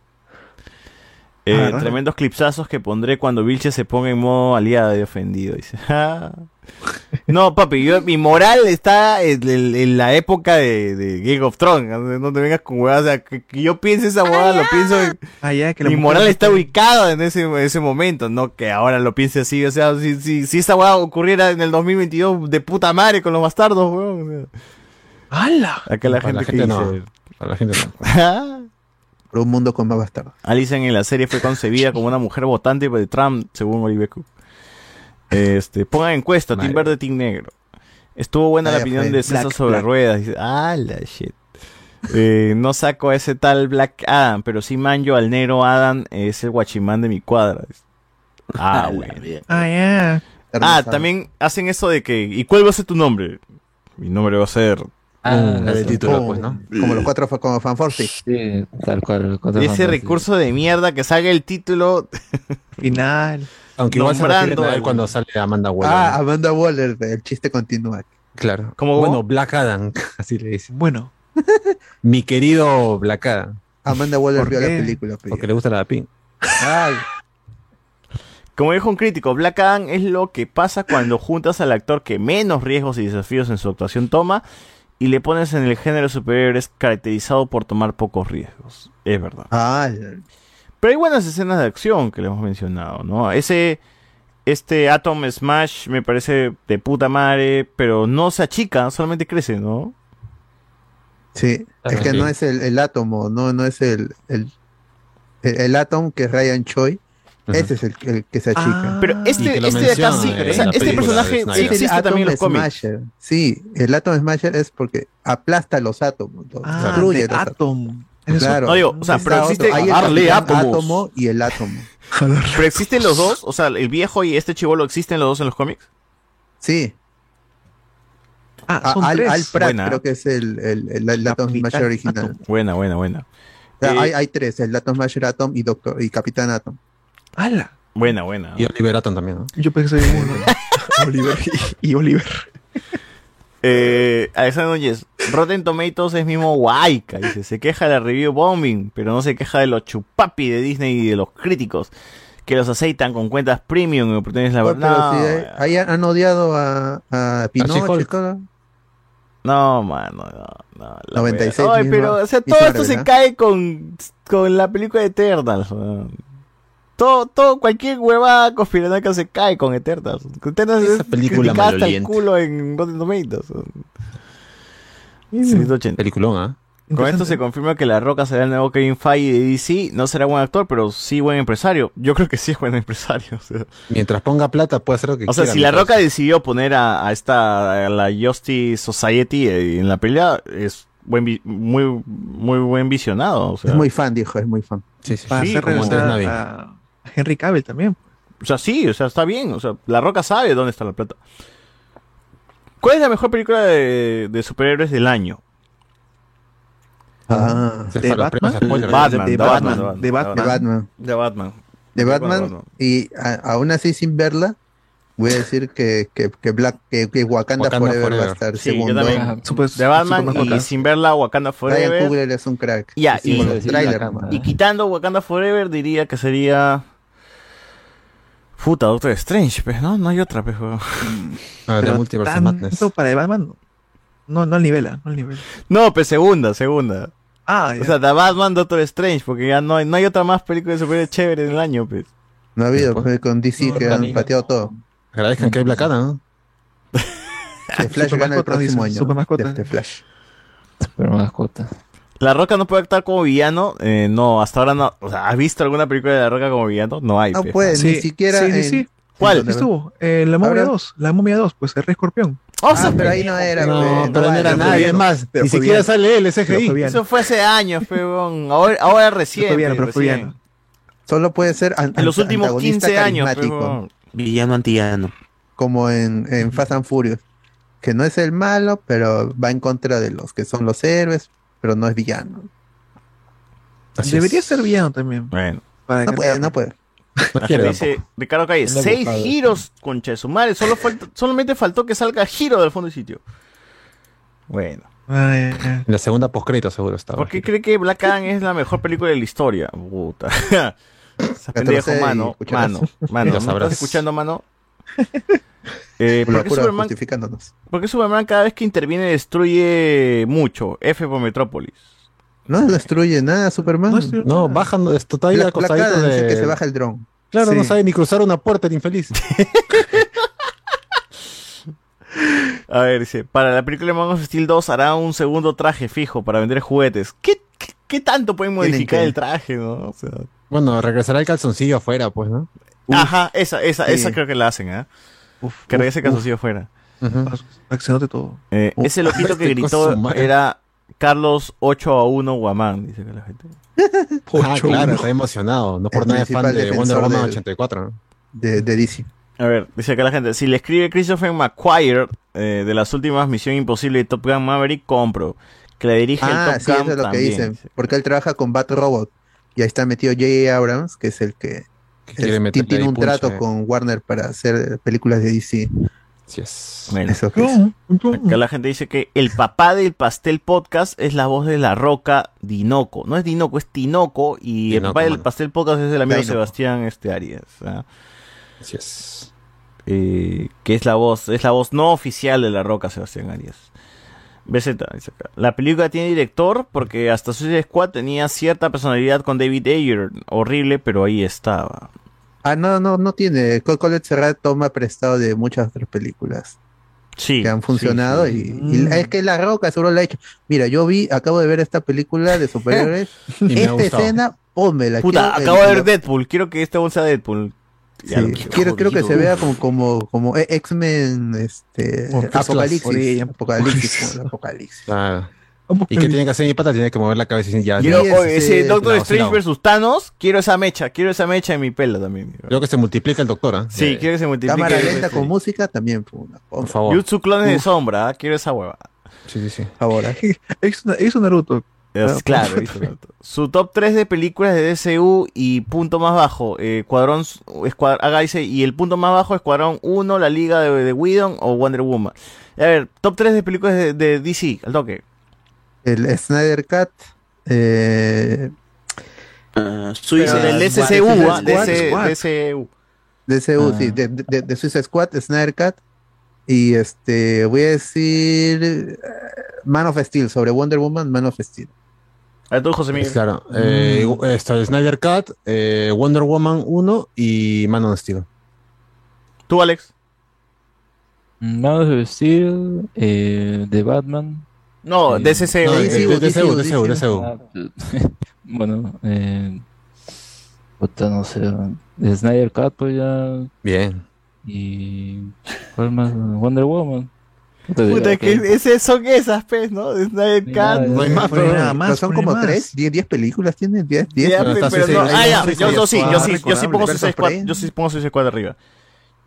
Eh, Ah, tremendos clipsazos que pondré cuando Vilche se ponga en modo aliada y ofendido. Dice. No, papi, yo- mi moral está en, en- en la época de, de Game of Thrones. No te vengas con huevadas. O sea, que, que yo piense esa huevada, lo pienso en- Ah, ya, que la Mi moral está ubicada en ese, en ese momento, no que ahora lo piense así. O sea, si, si, si esa hueá ocurriera en el 2022 de puta madre con los bastardos, weón. o sea. ¡Hala! Acá la gente, la que gente no. Para la gente no. Por un mundo con más bastardos. Alison en la serie fue concebida como una mujer votante de Trump, según Oliver Cook. Este, pongan encuesta, Team Verde, Team Negro. Estuvo buena la opinión fue. de César Black, sobre Black. ruedas. Dice, ah, la shit. Eh, no saco a ese tal Black Adam, pero sí manjo al negro Adam, es el guachimán de mi cuadra. Ah, bueno. Ah, ya. Ah, también hacen eso de que, ¿y cuál va a ser tu nombre? Mi nombre va a ser... Ah, el título, Como- pues, ¿no? Como los cuatro como fanforce. Sí, tal cual. Y ese recurso de mierda que salga el título final. Aunque igual se a él cuando sale Amanda Waller. Ah. Amanda Waller, el chiste continúa. claro. ¿Cómo, bueno? Black Adam, así le dice. Bueno. Mi querido Black Adam. Amanda Waller ¿Por vio la película. pe. Porque le gusta la pin. Ay, Como dijo un crítico, Black Adam es lo que pasa cuando juntas al actor que menos riesgos y desafíos en su actuación toma y le pones en el género superhéroes caracterizado por tomar pocos riesgos. Es verdad. ay, Pero hay buenas escenas de acción que le hemos mencionado, ¿no? Ese, este Atom Smash me parece de puta madre, pero no se achica, solamente crece, ¿no? Sí, Claro, es que no es el, el átomo, no, no es el, el, el, el átomo que es Ryan Choi. Ese es el, el que se achica. Pero Y este, este de acá sí, o sea, este personaje sí existe también en los cómics. Sí, el Atom Smasher es porque aplasta los átomos. los Ah, destruye de los átomos. Claro. No digo, o sea, pero otro. existe Hay el átomo y el átomo. Pero existen los dos, o sea, el viejo y este chivolo existen los dos en los cómics. Sí. Ah, A- son Al, tres. Al Pratt Buena. creo que es el, el, el, el Atom Smasher original. Atom. Buena, buena, buena. O sea, Eh, hay, hay tres, el Atom Smasher Atom y Doctor y Capitán Atom. ¡Hala! Buena, buena. Y Oliver Atom también, ¿no? Yo pensé en uno. Oliver y, y Oliver. Eh, Alexander Núñez, Rotten Tomatoes es mismo guayca, dice, se queja de la review bombing, pero no se queja de los chupapi de Disney y de los críticos que los aceitan con cuentas premium y oportunidades No, laborales. pero No, si hay- ahí han odiado a, a Pinocho no, mano, no, no. la 96 wea. Ay, pero, o sea, todo esto se ¿ah? cae con, con la película de Eternals. Todo, todo, cualquier huevada conspiranoica se cae con Eternals. Eternals Esa es película hasta el culo en Rotten Tomatoes. 180. Peliculón, ¿ah? Con esto se confirma que La Roca será el nuevo Kevin Feige de DC. No será buen actor, pero sí buen empresario. Yo creo que sí es buen empresario. O sea, Mientras ponga plata puede hacer lo que O sea, quiera. si La Roca decidió poner a, a esta, a la Justice Society eh, en la pelea, es buen muy, muy buen visionado. O sea, Es muy fan, dijo, es muy fan. Sí, sí. Para Sí, hacer regresar a Henry Cavill también. o sea, sí, o sea, está bien. O sea, La Roca sabe dónde está la plata. ¿Cuál es la mejor película de, de superhéroes del año? Ah, ¿De Batman? Batman, de de Batman, Batman, de Batman. de Batman. De Batman. De Batman. Y a- aún así, sin verla, voy a decir que, que, que Black, que, que Wakanda, Wakanda Forever, va a estar Sí, yo segundo. también. Super- De Batman super y sin verla Wakanda Ryan Forever. Coogler es un crack. Sí, y-. Y quitando Wakanda Forever, diría que sería. Puta, Doctor Strange, pues, ¿no? No hay otra, pues. weón. Ah, de Pero Multiverse tanto Madness. para de Batman no. No, no al nivel, ah, no. No, pues segunda, segunda. Ah, O sea, The Batman, Doctor Strange, porque ya no hay, no hay otra más película de superhéroes chévere en el año, pues. No ha habido, pues, con DC No, que han pateado todo. Agradezcan que hay Black Adam, ¿no? The Flash Super gana el próximo año. super mascota. The- The Flash. Pero mascota. La Roca no puede actuar como villano. Eh, no, hasta ahora no. O sea, ¿has visto alguna película de La Roca como villano? No hay. No pues. puede, Sí, ni siquiera. sí, sí, en- sí. ¿Cuál? Estuvo. Eh, la momia Ahora- 2. La momia 2, pues el rey escorpión. O Ah, pero ahí no era. No, pues, pero no era nadie bien. más. Ni siquiera bien. sale él, es Pero CGI. fue bien. Eso fue hace años, peón. Ahora, ahora recién. Bien, pero fue recién. bien. Solo puede ser an- En los últimos antagonista 15 años, peón. Villano antillano. como en, en Fast and Furious, que no es el malo, pero va en contra de los que son los héroes, pero no es villano. Debería ser villano también. Bueno. Para No que- puede, no puede. Dice Ricardo Calle, seis giros, su madre. Solo solamente faltó que salga giro del fondo del sitio. Bueno. En la segunda postcrédito seguro estaba. ¿Por qué cree que Black Adam es la mejor película de la historia? Puta. Pendejo, mano. Mano, mano. Lo ¿Me sabrás. estás escuchando, mano? Eh, Por la ¿por, qué Superman, justificándonos. por qué Superman cada vez que interviene destruye mucho? F por Metrópolis. No destruye nada, Superman. No, bajan, Black Adam es el de- que se baja el dron. Claro, Sí. no sabe ni cruzar una puerta el infeliz. A ver, dice, para la película de Man of Steel 2 hará un segundo traje fijo para vender juguetes. ¿Qué, qué, qué tanto pueden modificar el traje, no? O sea, Bueno, regresará el calzoncillo afuera, pues, ¿no? Ajá, esa, esa, Sí. esa creo que la hacen, ¿ah? que regrese el calzoncillo afuera. Para que se note todo. Eh, Uf. ese loquito que gritó era Carlos 8 a 1 Guamán, dice que la gente. Ah, claro, está emocionado. No por El nada es fan de Wonder Woman del- 84. ¿no? De, de DC. A ver, dice acá la gente, si le escribe Christopher McQuire eh, de las últimas Misión Imposible de Top Gun Maverick, compro. Que le dirige Ah, el sí, Top eso Gun es lo que también. dicen. Porque él trabaja con Bat Robot. Y ahí está metido J.A. Abrams, que es el que meterle tiene un trato eh. con Warner para hacer películas de DC. Sí es. Bueno. Eso que es. Acá la gente dice que el papá del pastel podcast es la voz de la roca Dinoco. No es Dinoco, es Tinoco. Y el papá del pastel podcast es el amigo Dinoco. Sebastián este, Arias. ¿ah? Así es. Eh, que es la voz, es la voz no oficial de la roca Sebastián Arias. BZ, dice acá. La película tiene director porque hasta Suicide Squad tenía cierta personalidad con David Ayer. Horrible, pero ahí estaba. Ah, no, no, no tiene. Col- Colette Serrat toma prestado de muchas otras películas. Sí. Que han funcionado sí. y, y es que La Roca seguro la ha hecho. Mira, yo vi, acabo de ver esta película de superhéroes. Y me ha esta gustado. escena, pónmela. Puta, quiero- acabo de ver la- Deadpool. Quiero que este sea Deadpool. Sí, quiero, quiero que se vea como, como, como e- X-Men, este, Apocalipsis. Apocalipsis, Apocalipsis. Claro. ¿Y qué tiene que hacer mi pata? Tiene que mover la cabeza y ya. Quiero, oye, este, ese Doctor Strange lado. versus Thanos, quiero esa mecha, quiero esa mecha en mi pelo también. Creo que se multiplica el doctor, ¿ah? Sí, quiero que se multiplique. Cámara ese- lenta ese- con música también. fue una- Por favor. Jutsu clones de sombra, ¿ah? quiero esa hueva. Sí, sí, sí. Ahora. Hizo Naruto. Es, claro. Su top 3 de películas de DCU y punto más bajo, eh, Cuadrón, Escuad- haga dice, y el punto más bajo, Escuadrón 1, La Liga de, de Whedon o Wonder Woman. A ver, top 3 de películas de, de DC, al toque. El Snyder Cut. Eh, del Squad. DCU, ¿ah? DCU. DCU, Ah. sí, de, de, de Suicide Squad, Snyder Cut. Y este, voy a decir eh, Man of Steel, sobre Wonder Woman, Man of Steel. A ver, tú, José Miguel. Claro. Eh, está el Snyder Cut, eh, Wonder Woman 1 y Man of Steel. ¿Tú, Alex? Man of Steel, eh, de Batman. No, eh, DCCU. No, DCU, DCU. Ah, bueno, eh, puta, no sé. De Snyder Cut, pues ya. Bien. Y. ¿Cuál más? Wonder Woman. Puta, que ese son esas, pes, ¿no? De Snyder Cut. no hay más, Pero, nada más, son como más. 3, 10, 10 películas, tienen 10, 10. Ya, Bueno, pe- está pero Suicide no, Squad, ah, ya, yo, yo sí, yo sí, yo sí pongo Suicide Squad, yo sí pongo Suicide Squad arriba.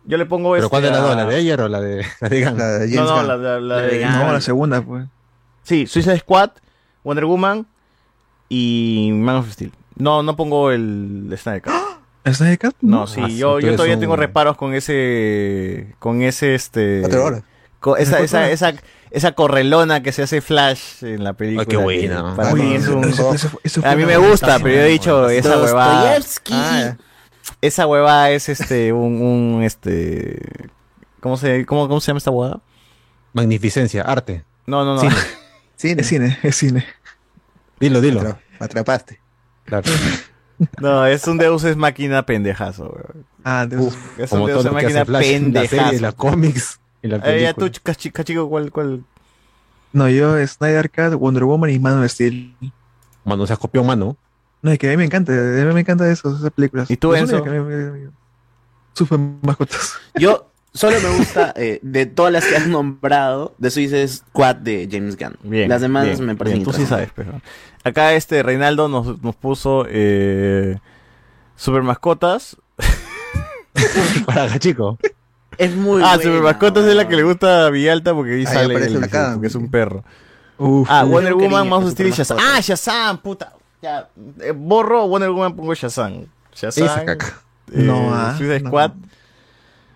Yo le pongo ¿Pero este cuál de las a- dos? ¿La de Ayer o la de, la de No, no, la, de No, la segunda, pues. Sí, Suicide Squad, Wonder Woman y Man of Steel. No, no pongo el Snyder Cut. ¿Snyder Cut? No, sí, Ah, yo, tú yo eres todavía tengo reparos con ese, con ese, este... Cuatro horas. Esa, esa, esa, esa correlona que se hace Flash en la película. qué que buena. Para Oye, mí es un... eso- eso eso fue A mí me gusta, pero yo he dicho, esa huevada... Ah, esa huevada es este, un, un, este... ¿Cómo se, cómo, cómo se llama esta huevada? Magnificencia, arte. No, no, no. Cine. Cine. Es cine, es cine. Dilo, dilo. Me atrapaste. Claro. No, es un Deus es máquina pendejazo, weón. Ah, Dios. Es un Deus es máquina en la serie, pendejazo. la cómics y la Eh, ya tú, película. chica, chico, ¿cuál, cuál? No, yo Snyder Cut, Wonder Woman y Man of Steel. Mano, se has copiado mano. No, es que a mí me encanta, a mí me encanta eso, esas películas. ¿Y tú, Enzo? Super mascotas. Yo solo me gusta eh, de todas las que has nombrado de Suicide Squad de James Gunn. Bien. Las demás bien, me parecen bien, Tú sí interesantes. sabes, pero. Acá este Reinaldo nos, nos puso eh, super mascotas. Para chico. Es muy Ah, buena, Super Mascotas es la que le gusta a Villalta porque ahí Ahí sale aparece el- la cara. porque es un perro. Uf, ah. Wonder Woman, cariño, Mouse of Steel y Super Shazam. Ah, Shazam, puta. Ya, eh, borro Wonder Woman, pongo Shazam. Shazam. Esa caca. eh, No, ah, Suicide no. Squad.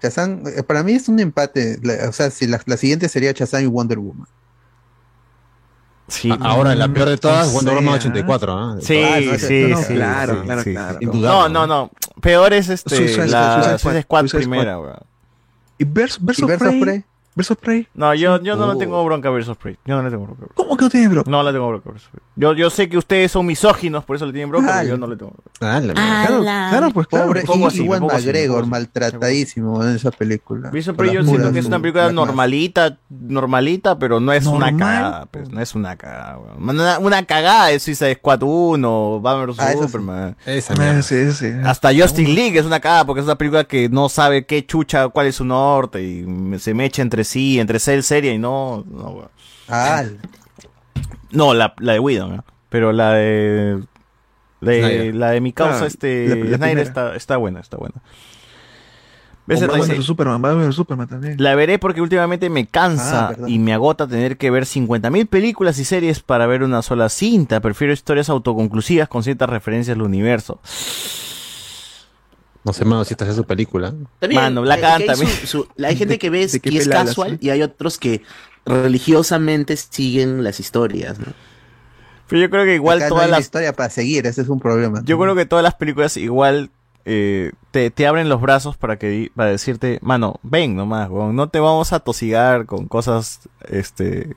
Shazam, eh, para mí es un empate. La- o sea, si la, la siguiente sería Shazam y Wonder Woman. Sí. A- Ahora, la peor de todas, Wonder Woman ¿ah? 84, ¿ah? Sí, Ah, no, sí, no, sí, claro, sí, claro, sí, claro. Indudable, No, no, no. Peor es este, Suicide Squad, la Suicide Suicide Squad, Squad Suicide primera, weón. ¿Y Versus, ¿Y versus, Versus Prey? Prey? ¿Versus Prey? No, yo, yo no Oh. le tengo bronca a Versus Prey. Yo no le tengo bronca. ¿Cómo que no tienes bro? Prey. No le tengo bronca a Versus Prey. Yo, yo sé que ustedes son misóginos, por eso le tienen bronca, pero yo no le tengo bronca. Ah, la. Claro, claro, pues claro. Pobre, y- así, McGregor, así. maltratadísimo en esa película. Versus Prey yo siento que es una película normalita, normalita, pero no es una cagada, pues, no es una cagada, weón. Una, una cagada es Suicide Squad 1, Batman vs Ah. Superman. Esa Ah, sí, sí. Hasta Justin League es una cagada porque es una película que no sabe qué chucha, cuál es su norte y se mecha entre sí, entre ser seria y no. No. Ah, No, la, la de Whedon, ¿no? pero la de. la de mi causa, Ah, este. la- la Snyder está, está buena, está buena. Batman vs Superman, Batman Superman también. La veré porque últimamente me cansa Ah, y me agota tener que ver 50.000 películas y series para ver una sola cinta. Prefiero historias autoconclusivas con ciertas referencias al universo. No sé, mano, si esta es su película. También, Mano, Black hay- hay su- hay gente que ve de qué que es casual ¿no? y hay otros que religiosamente siguen las historias, ¿no? Pero yo creo que igual acá no todas hay una las historia para seguir, ese es un problema. Yo creo que todas las películas igual eh, te, te abren los brazos para que para decirte, mano, ven nomás, weón, no te vamos a tosigar con cosas este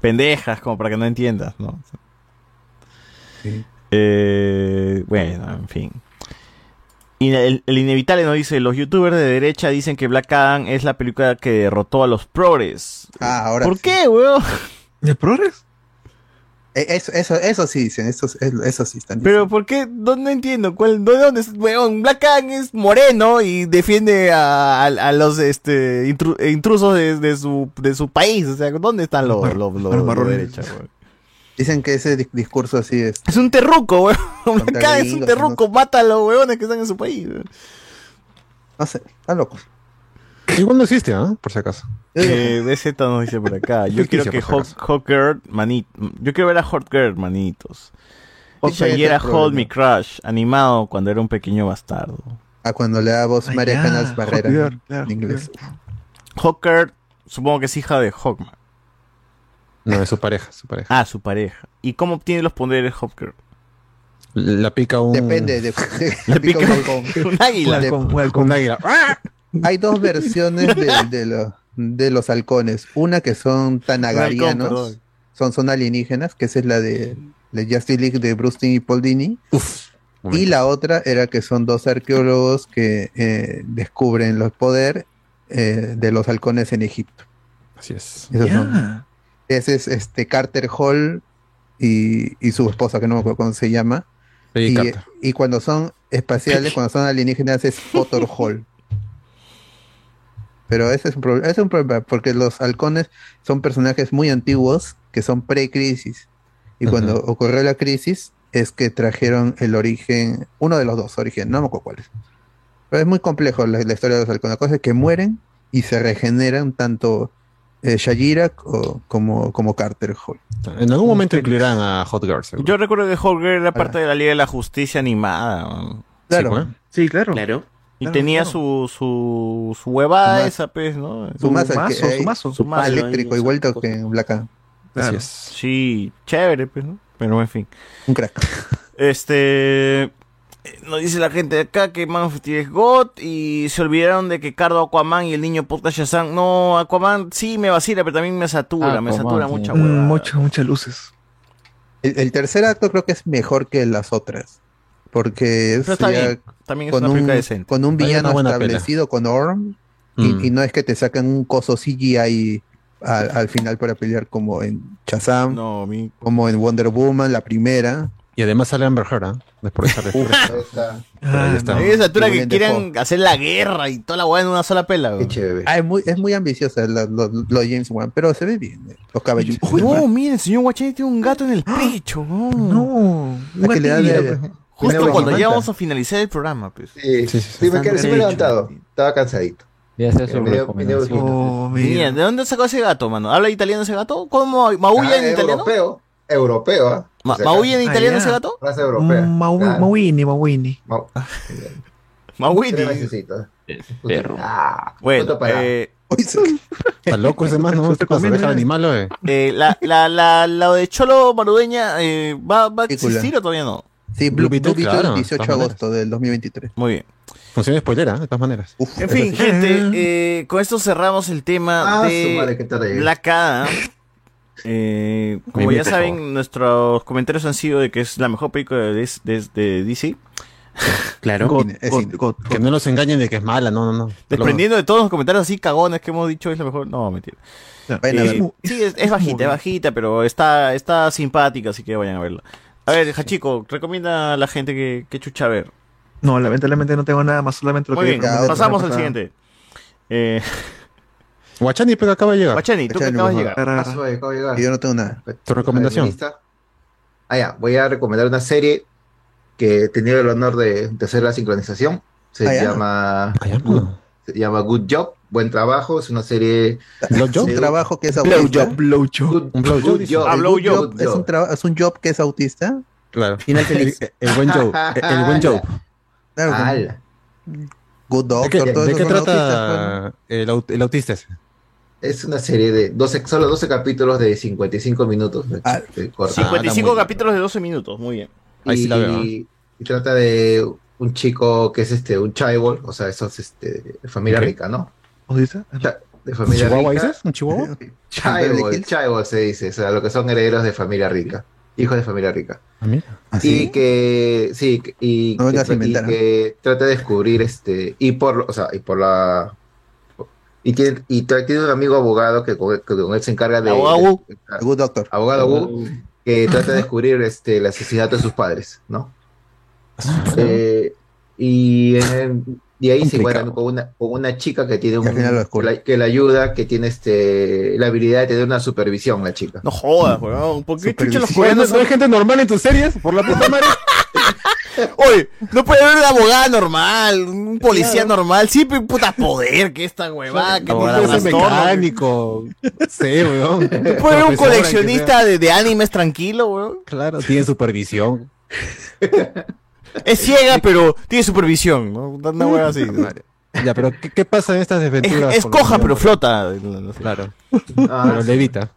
pendejas como para que no entiendas, ¿no? Eh, bueno, en fin. Y el, el inevitable nos dice, los youtubers de derecha dicen que Black Adam es la película que derrotó a los progres. Ah, ahora ¿Por sí. qué, weón? ¿De Progress? Eh, Eso, eso, eso sí dicen, eso, eso sí están Pero ¿por qué? No, no entiendo. ¿Cuál, ¿De dónde es? Weón, Black Adam es moreno y defiende a, a- a los este, intru- intrusos de, de su, de su país. O sea, ¿dónde están los, los, los- los de marrones. derecha, weón? Dicen que ese di- discurso así es. Es un terruco, weón. Adam es un terruco. Mata a los weones que están en su país. weón. No sé, está loco. Igual no existe, ¿ah? Por si acaso. Eh, BZ nos dice por acá. Yo quiero Ficticio, que por si Hawk, Hawker, manit, yo quiero ver a Hawker, manitos. Hawker Y es era el Hold. Me Crush, animado cuando era un pequeño bastardo. Ah, cuando le da voz Ah, María Canas Barrera en inglés. Hawker, supongo que es hija de Hawkman. No, es su pareja, su pareja. Ah, su pareja. ¿Y cómo obtiene los poderes Hawker? La pica un... Depende, de, Le pica pica un águila. De-. Un águila. Hay dos versiones de, de lo- de los halcones. Una que son tanagarianos, son, son alienígenas, que esa es la de, de Justice League de Bruce Timm y Paul Dini. Uf. Y la otra era que son dos arqueólogos que eh, descubren los poderes eh, de los halcones en Egipto. Así es. Esos son- Ya. Ese es este Carter Hall y, y su esposa, que no me acuerdo cómo se llama. Y, cuando son espaciales, cuando son alienígenas, es Potter Hall. Pero ese es un, pro- ese es un problema, porque los halcones son personajes muy antiguos que son pre-crisis. Y cuando ocurrió la crisis, es que trajeron el origen, uno de los dos orígenes, no me acuerdo cuál es. Pero es muy complejo la, la historia de los halcones. La cosa es que mueren y se regeneran tanto eh, Shajira co- como, como Carter Hall. En algún momento incluirán a Hot Girls. seguro. Yo recuerdo que Hawker era parte de la Liga de la Justicia animada. Claro. Sí. Sí, claro. Claro. Y Claro, tenía claro. su, su, su huevada Su esa, pues, ¿no? Su que- mazo, eh, su mazo. Su mazo. eléctrico, ahí, igual que en Black Adam. Claro. Así es. Sí, chévere, pues, ¿no? Pero en fin. Un crack. Este. Nos dice la gente de acá que Man of Steel es God y se olvidaron de que Cardo Aquaman y el niño podcast Shazam. No, Aquaman sí me vacila, pero también me satura, me satura sí. mucha Mm, huevada. muchas, muchas luces. El, el tercer acto creo que es mejor que las otras. Porque es Pero está ya bien, también es con una un, película decente. con un Hay una villano establecido con Orm. Y, Mm. y no es que te sacan un coso CGI al, al final para pelear como en Shazam, No, mi. como en Wonder Woman, la primera. Y además sale Amber Heard, ¿ah? Después de Uf, estar está- ahí Ah, está. no. Hay esa altura que quieren hacer la guerra y toda la hueá en una sola pela. Qué güey. chévere. Ah, es, muy, es muy ambiciosa lo, lo- lo de James Wan, pero se ve bien. eh, Los cabellos. No, miren, el señor Guachani tiene un gato en el pecho. no. La que le da de- pues. Justo cuando ya vamos a finalizar el programa, pues. Sí, Sí, sí, sí, me, quedé- sí me he Derecho. levantado. Estaba cansadito. Ya sea su recomendación. ojito. Mira, ¿de dónde sacó ese gato, mano? ¿Habla italiano ese gato? ¿Cómo? ¿Maulla Ah, en italiano? Europeo. Europeo, ¿ah? Ma- O sea, ¿Maulla en italiano Ah, ese ya. gato? Raza europea. Mm, Mau- Claro. Mauini, Mauini. Mau- Mauini. Perro. Ah, Bueno, eh, Está loco ese man, ¿no? ¿Qué pasa? ¿Deja el eh, la, la, la, la de Cholo Marudeña eh, ¿va, va a existir o todavía no? Sí, Blue, Beetle, claro, 18 de agosto del 2023. Muy bien. Funciona spoilera, de todas maneras. En fin, gente, eh, con esto cerramos el tema Ah, de madre. Black Adam. Eh, como ya saben, nuestros comentarios han sido de que es la mejor película de, de- DC. Claro. God, Es God, cine. God, Que no los engañen de que es mala, no, no, no. Desprendiendo de todos los comentarios así cagones que hemos dicho es la mejor. No, mentira. A Eh, ver. sí, es, es bajita, es bajita, pero está, está simpática, así que vayan a verla. A ver, Hachico, recomienda a la gente que, que chucha a ver. No, lamentablemente no tengo nada más, solamente lo Muy que bien, pasamos al siguiente. Eh, Guachani, pero acaba de llegar. Guachani, tú que acabas de llegar. Ah, suave, acabo de llegar. Y yo no tengo nada. Tu recomendación. Ah, ya, voy a recomendar una serie que he tenido el honor de, de hacer la sincronización. Se Ah, llama Ah, Good, se llama Good Job, buen trabajo. Es una serie ¿Blow job? Un trabajo que es Blow autista. job, blow job. Good, Un blowjob, good dice. job. Ah, El blow job. job es un, es un job que es autista. Claro. Final El, feliz. el buen Joe. El, el buen Joe. Claro. Good ¿De qué, Doctor, todo de qué trata el, aut- el autista ese? Es una serie de 12, solo 12 capítulos de 55 minutos. Ah, de corto. 55 muy bien. capítulos de 12 minutos, muy bien. Ahí sí la veo, y, y trata de un chico que es este un chaibol, o sea, eso es este de familia Ok. rica, ¿no? ¿Cómo dice? De ¿Un familia chihuahua rica. dices? ¿Un chihuahua? Chaibol, chaibol se dice, o sea, lo que son herederos de familia rica, hijos de familia rica. Ah, mira. Y ¿Así? que sí, que- y, No que, y que trata de descubrir este y por, o sea, y por la y tiene, y tiene un amigo abogado que con, que con él se encarga de, Abogado Wu. de- Good Doctor. abogado Wu, que trata de descubrir este el asesinato de sus padres, ¿no? Eh, y, en- y ahí se encuentra con una, con una chica que tiene un, que, la, que la ayuda, que tiene este la habilidad de tener una supervisión, la chica. No jodas, weón. ¿Por qué chucha los Oye, ¿No, coreanos no hay gente normal en tus series? Por la puta madre. Oye, no puede haber una abogada normal, un policía normal, siempre puta poder que esta huevada, que No puede ser mecánico. Sí, weón. No puede haber un coleccionista de, de animes tranquilo, weón. Claro, tiene supervisión. Es ciega, pero tiene supervisión, ¿no? Una hueá así. Ya, pero ¿qué, qué pasa en estas Es, desventuras? es coja, pero flota. Claro. Ah, Pero levita.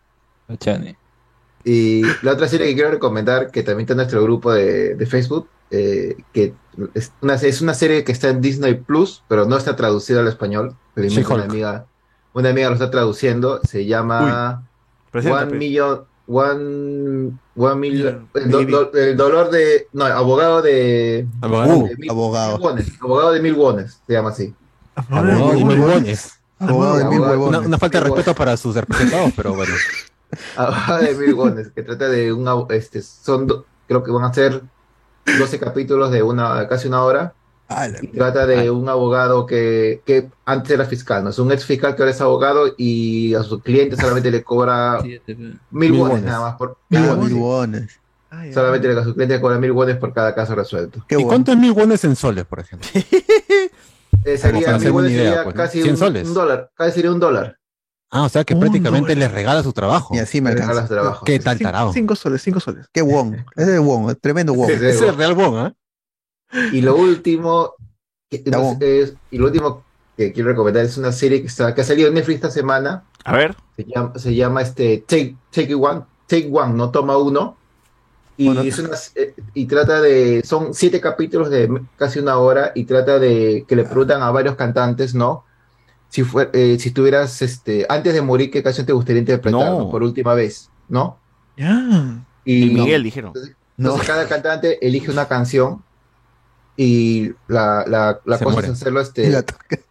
Y la otra serie que quiero recomendar, que también está en nuestro grupo de, de Facebook, eh, que es una, es una serie que está en Disney Plus, pero no está traducida al español. Felizmente una amiga, una amiga lo está traduciendo. Se llama. One Million. One, one million el, do- do- el dolor de. No, abogado de. Abogado. de mil- abogado. mil wones, abogado de mil wones, se llama así. Abogado de mil huevones. Abogado de mil huevones. Una, una falta de respeto para sus representados, pero bueno. Abogado de mil wones, que trata de un. Este, son. do- creo que van a ser 12 capítulos de una casi una hora. Ala. Y trata de un abogado que, que antes era fiscal, ¿no? Es un ex fiscal que ahora es abogado y a su cliente solamente le cobra mil Mil wones nada más. Por, mil Ah, wones, mil wones. Solamente le- a su cliente le cobra mil wones por cada caso resuelto. ¿Y cuánto es mil wones en soles, por ejemplo? Eh, sería, para mil hacerme wones una idea, sería pues, ¿no? casi 100 un, soles. un dólar. Casi sería un dólar. Ah, o sea que prácticamente dólar. les regala su trabajo. Y así me regalas alcanza. trabajo. ¿Qué tal tarado? Cinco soles, cinco soles. Qué won. Ese es won, tremendo won. Ese es real bon, ¿ah? Y lo último, que- no es- y lo último que quiero recomendar es una serie que, está, que ha salido en Netflix esta semana. A ver. Se llama, se llama este Take, Take One, Take One, no toma uno. Y Bueno. es una, eh, y trata de, son siete capítulos de casi una hora y trata de que le preguntan a varios cantantes, ¿no? Si fue, eh, si tuvieras, este, antes de morir, ¿qué canción te gustaría interpretar No. ¿no? por última vez, ¿no? Y, Y Miguel dijeron. entonces cada cantante elige una canción y la, la, la cosa muere. es hacerlo este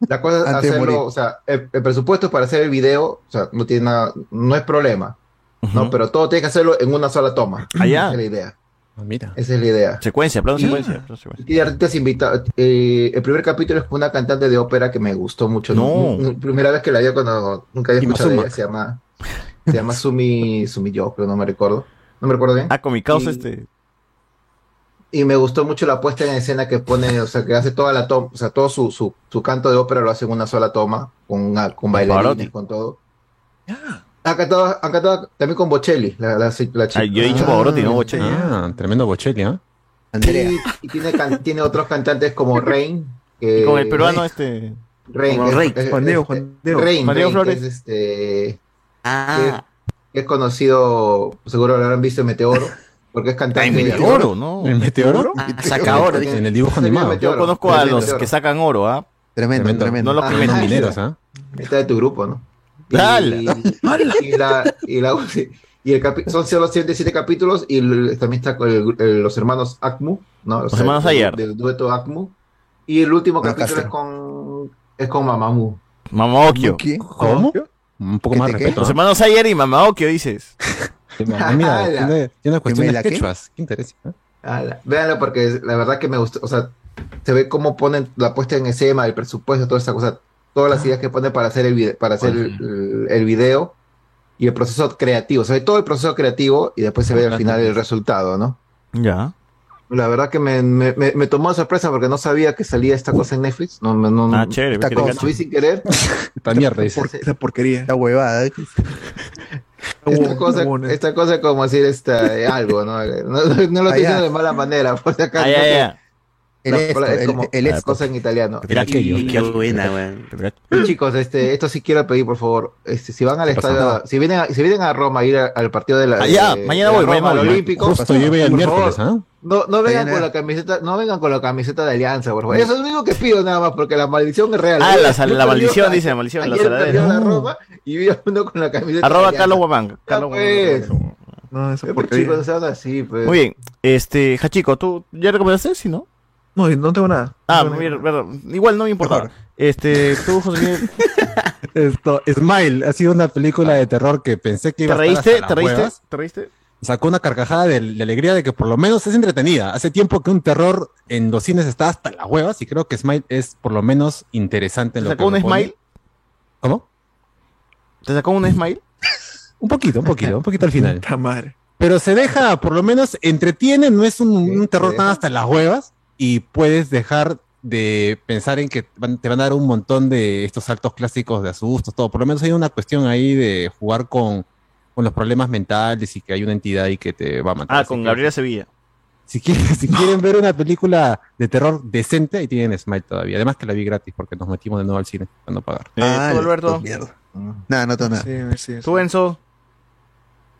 la cosa es hacerlo, o sea, el, el presupuesto para hacer el video, o sea, no tiene nada, no es problema, ¿no? Pero todo tiene que hacerlo en una sola toma. Ah, ya. Esa es la idea. Ah, Mira. Esa es la idea. Secuencia, plano secuencia. Y artistas invitados. eh, el primer capítulo es con una cantante de ópera que me gustó mucho. No. Primera vez que la vi cuando nunca había escuchado de ella. Se llama, se llama Sumi, Sumi Yo, pero no me recuerdo. No me recuerdo bien. Ah, con mi causa Y- este. y me gustó mucho la puesta en escena que pone, o sea, que hace toda la toma, o sea, todo su, su, su canto de ópera lo hace en una sola toma, con, una- con bailarines, con todo. Ha cantado, ha cantado también con Bocelli, la, la, la chica. Ah, yo he dicho Pavarotti, no Bocelli. Ah, tremendo Bocelli, ¿ah? Y, y tiene, can- tiene otros cantantes como Rain. que- con el peruano Rain- este. Rain, Como es- Rey. es- Juan Diego, Juan Diego. Rain, Juan Diego Rain, que Flores. es este. Ah. Que, que es conocido, seguro lo habrán visto en Meteoro, porque es cantante. Ah, en Meteoro, ¿no? ¿En Meteoro? Ah, saca oro, En el dibujo animado. Yo conozco a los que sacan oro, ¿ah? Tremendo, tremendo. No los que Ah, ah, dinero, sí. ¿ah? Está de tu grupo, ¿no? Y, ¡Hala! y la, y la, y el capi- son solo 107 capítulos y el- también está con el- el- los hermanos Acmu, ¿no? O Los hermanos del- Ayer. Del dueto Acmu. Y el último capítulo es con, es con Mamamoo. Mamaokio. ¿Cómo? Un poco más respeto. Los hermanos Ayer y Mamaokio, dices. Ah, mira, Ala. tiene, tiene quechuas. Qué interés. ¿eh? Véanlo porque la verdad que me gustó, o sea, se ve cómo ponen la puesta en escena, el presupuesto, toda esa cosa, todas las ideas que ponen para hacer el video, para hacer el, el- el video y el proceso creativo, se ve todo el proceso creativo y después se ve al final el resultado, ¿no? Ya. La verdad que me, me, me- me tomó de sorpresa porque no sabía que salía esta cosa en Netflix. No, no, no, Ah, chévere, esta cosa sin querer. Esta mierda, dice. Esa porquería. La huevada. ¿eh? Esta cosa, esta cosa como decir esta, eh, algo, ¿no? No, no lo estoy diciendo de mala manera, por si acaso. Ah, ya, ya. El No, esto, es el- como el esto. cosa en italiano. Mira qué buena, weón. Chicos, este, esto sí quiero pedir, por favor, este, si van al estadio, si vienen, a, si vienen a Roma a ir a- al partido de la, de- mañana de voy, Roma, mañana voy. Olímpico, Justo yo iba el miércoles, ¿ah? no, no vengan con la camiseta, no vengan con la camiseta de Alianza, por favor. Eso es lo único que pido nada más, porque la maldición es real. Ah, la, perdí la maldición, dice la maldición, la saladera. la Roma y vi a uno con la camiseta Arroba de Carlos. Guamán. Carlos pues. Guamán. No, chicos, sean así, pues. Muy bien. Este, Hachico, ¿tú ya recomendaste? Sí, ¿no? No, no tengo nada. Ah, No tengo mira, nada. igual no me importa. Este, tú, José Miguel, Esto, Smile ha sido una película de terror que pensé que ¿te iba a estar reíste? hasta ¿Te reíste? huevas. ¿Te reíste? Sacó una carcajada de, de alegría de que por lo menos es entretenida. Hace tiempo que un terror en los cines está hasta las huevas y creo que Smile es por lo menos interesante en ¿Te lo sacó que un propone. smile? ¿Cómo? ¿Te sacó un smile? Un poquito, un poquito, un poquito al final. Pero se deja, por lo menos entretiene, no es un, un terror tan hasta las huevas y puedes dejar de pensar en que van- te van a dar un montón de estos saltos clásicos de asustos, todo. Por lo menos hay una cuestión ahí de jugar con, con los problemas mentales y que hay una entidad ahí que te va a matar. Ah, Así con Gabriela Sevilla. Si quieren, si quieren ver una película de terror decente, ahí tienen Smile todavía. Además que la vi gratis porque nos metimos de nuevo al cine para no pagar. Eh, Ah, ¿Tú, Alberto? mierda. Nada, no tengo nada. Sí, sí, sí. ¿Tú, Enzo?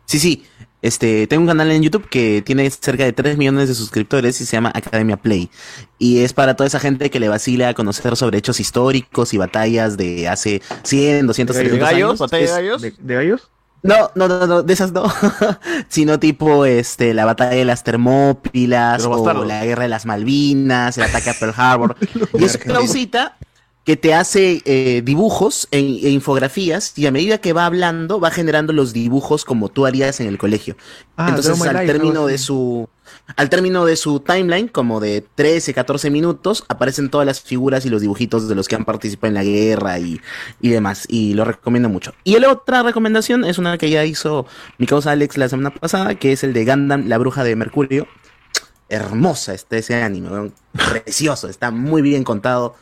Sí, sí. Este, tengo un canal en YouTube que tiene cerca de 3 millones de suscriptores y se llama Academia Play. Y es para toda esa gente que le vacila a conocer sobre hechos históricos y batallas de hace 100, 200, ¿De 300 gallos? años. ¿Batalla de gallos? ¿De, de gallos? No, no, no, no, de esas no. Sino tipo este la batalla de las Termópilas o la guerra de las Malvinas, el ataque a Pearl Harbor. y es una que te hace eh, dibujos e, e infografías y a medida que va hablando va generando los dibujos como tú harías en el colegio. Ah, Entonces al Life, término de su al término de su timeline, como de 13, 14 minutos, aparecen todas las figuras y los dibujitos de los que han participado en la guerra y, y demás. Y lo recomiendo mucho. Y la otra recomendación es una que ya hizo mi causa Alex la semana pasada, que es el de Gundam, la bruja de Mercurio. Hermosa está ese anime, precioso, está muy bien contado.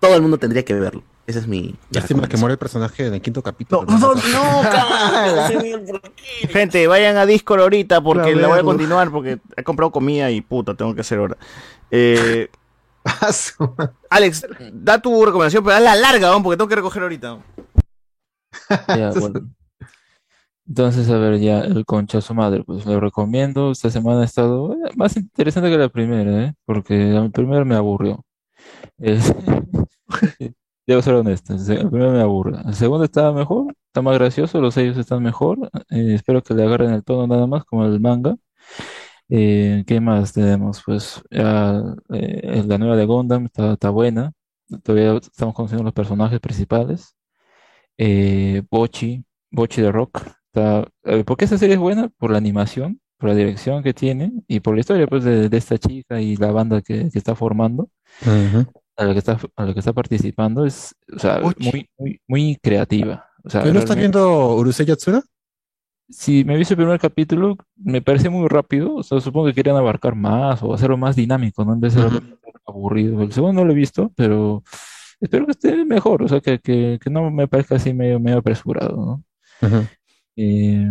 Todo el mundo tendría que verlo. Ese es mi. Lástima que muere el personaje en el quinto capítulo. No, no, No, cabrón, Gente, vayan a Discord ahorita porque la voy a continuar porque he comprado comida y puta, tengo que hacer ahora. Eh, Alex, da tu recomendación, pero hazla larga, ¿no? porque tengo que recoger ahorita. ¿no? Ya, bueno. Entonces, a ver, ya, el concha su madre, pues lo recomiendo. Esta semana ha estado eh, más interesante que la primera, ¿eh? Porque la primera me aburrió. Debo ser honesto, el primero me aburre. El segundo está mejor, está más gracioso, los sellos están mejor. eh, espero que le agarren el tono nada más, como el manga. Eh, ¿qué más tenemos? Pues ya, eh, la nueva de Gundam está, buena. Todavía estamos conociendo los personajes principales. Bochi, Bochi de Rock. Está, ¿por qué esta serie es buena? Por la animación, por la dirección que tiene y por la historia pues, de, esta chica y la banda que, que está formando, a la que está, a la que está participando. Es o sea, muy, muy, muy creativa. O sea, ¿Tú no estás viendo Urusei Yatsura? si me viste el primer capítulo, me pareció muy rápido. O sea, supongo que querían abarcar más o hacerlo más dinámico, ¿no? En vez de Ujú. aburrido. El segundo no lo he visto, pero espero que esté mejor. O sea, que, que, que no me parezca así medio, medio apresurado, ¿no? Eh,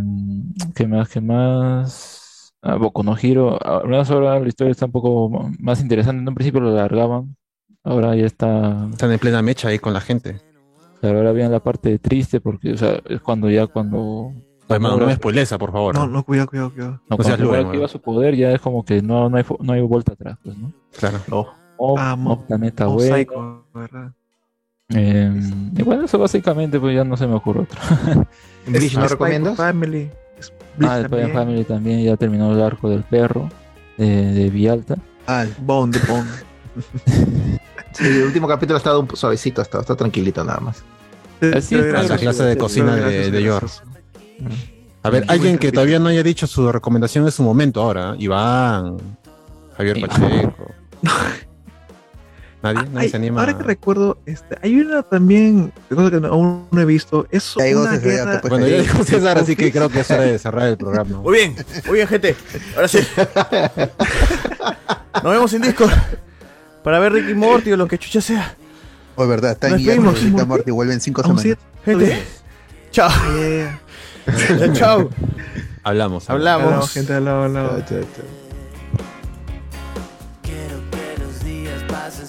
¿qué más? ¿Qué más? Ah, Boku no Hero. Al menos ahora la historia está un poco más interesante. En un principio lo alargaban. Ahora ya está. Están en plena mecha ahí con la gente. Claro, ahora viene la parte triste porque, o sea, es cuando ya cuando. hermano, no Gamora- me por favor. No, no, cuidado, cuidado, cuidado. No, No cuando seas activa weón. su poder ya es como que no, no hay, no hay vuelta atrás, pues, ¿no? Claro. O, Ah, o Mo- planeta bueno. Psycho, ¿verdad? Eh, y bueno, eso básicamente, pues ya no se me ocurre otro. Bleach, ¿no recomiendas? Family. Ah, después de también. Family también ya terminó el arco del perro de, de Vialta. Ah, Bond, de Bond. Sí, el último capítulo ha estado un suavecito, está, está tranquilito nada más. Así es, es, la clase de cocina de, de Yor. gracioso. A ver, Muy alguien que todavía no haya dicho su recomendación en su momento ahora. ¿eh? Iván, Javier Pacheco. Nadie, nadie Ay, se anima. ahora que recuerdo, este, hay una también, cosa que aún no he visto, es Ya llegó una guerra... Bueno, ya dijo César, así que creo que es hora de cerrar el programa. Muy bien, muy bien, gente. Ahora sí. Nos vemos en Discord para ver Ricky Morty o lo que chucha sea. Oh, es verdad, está en Nos Guillermo despedimos. Rick and Morty, vuelve en cinco Aún semanas. sí- Gente, chao. Yeah. Chao, chao. Hablamos. Hablamos. Hablamos, gente, hablamos, hablamos. Quiero que los días pasen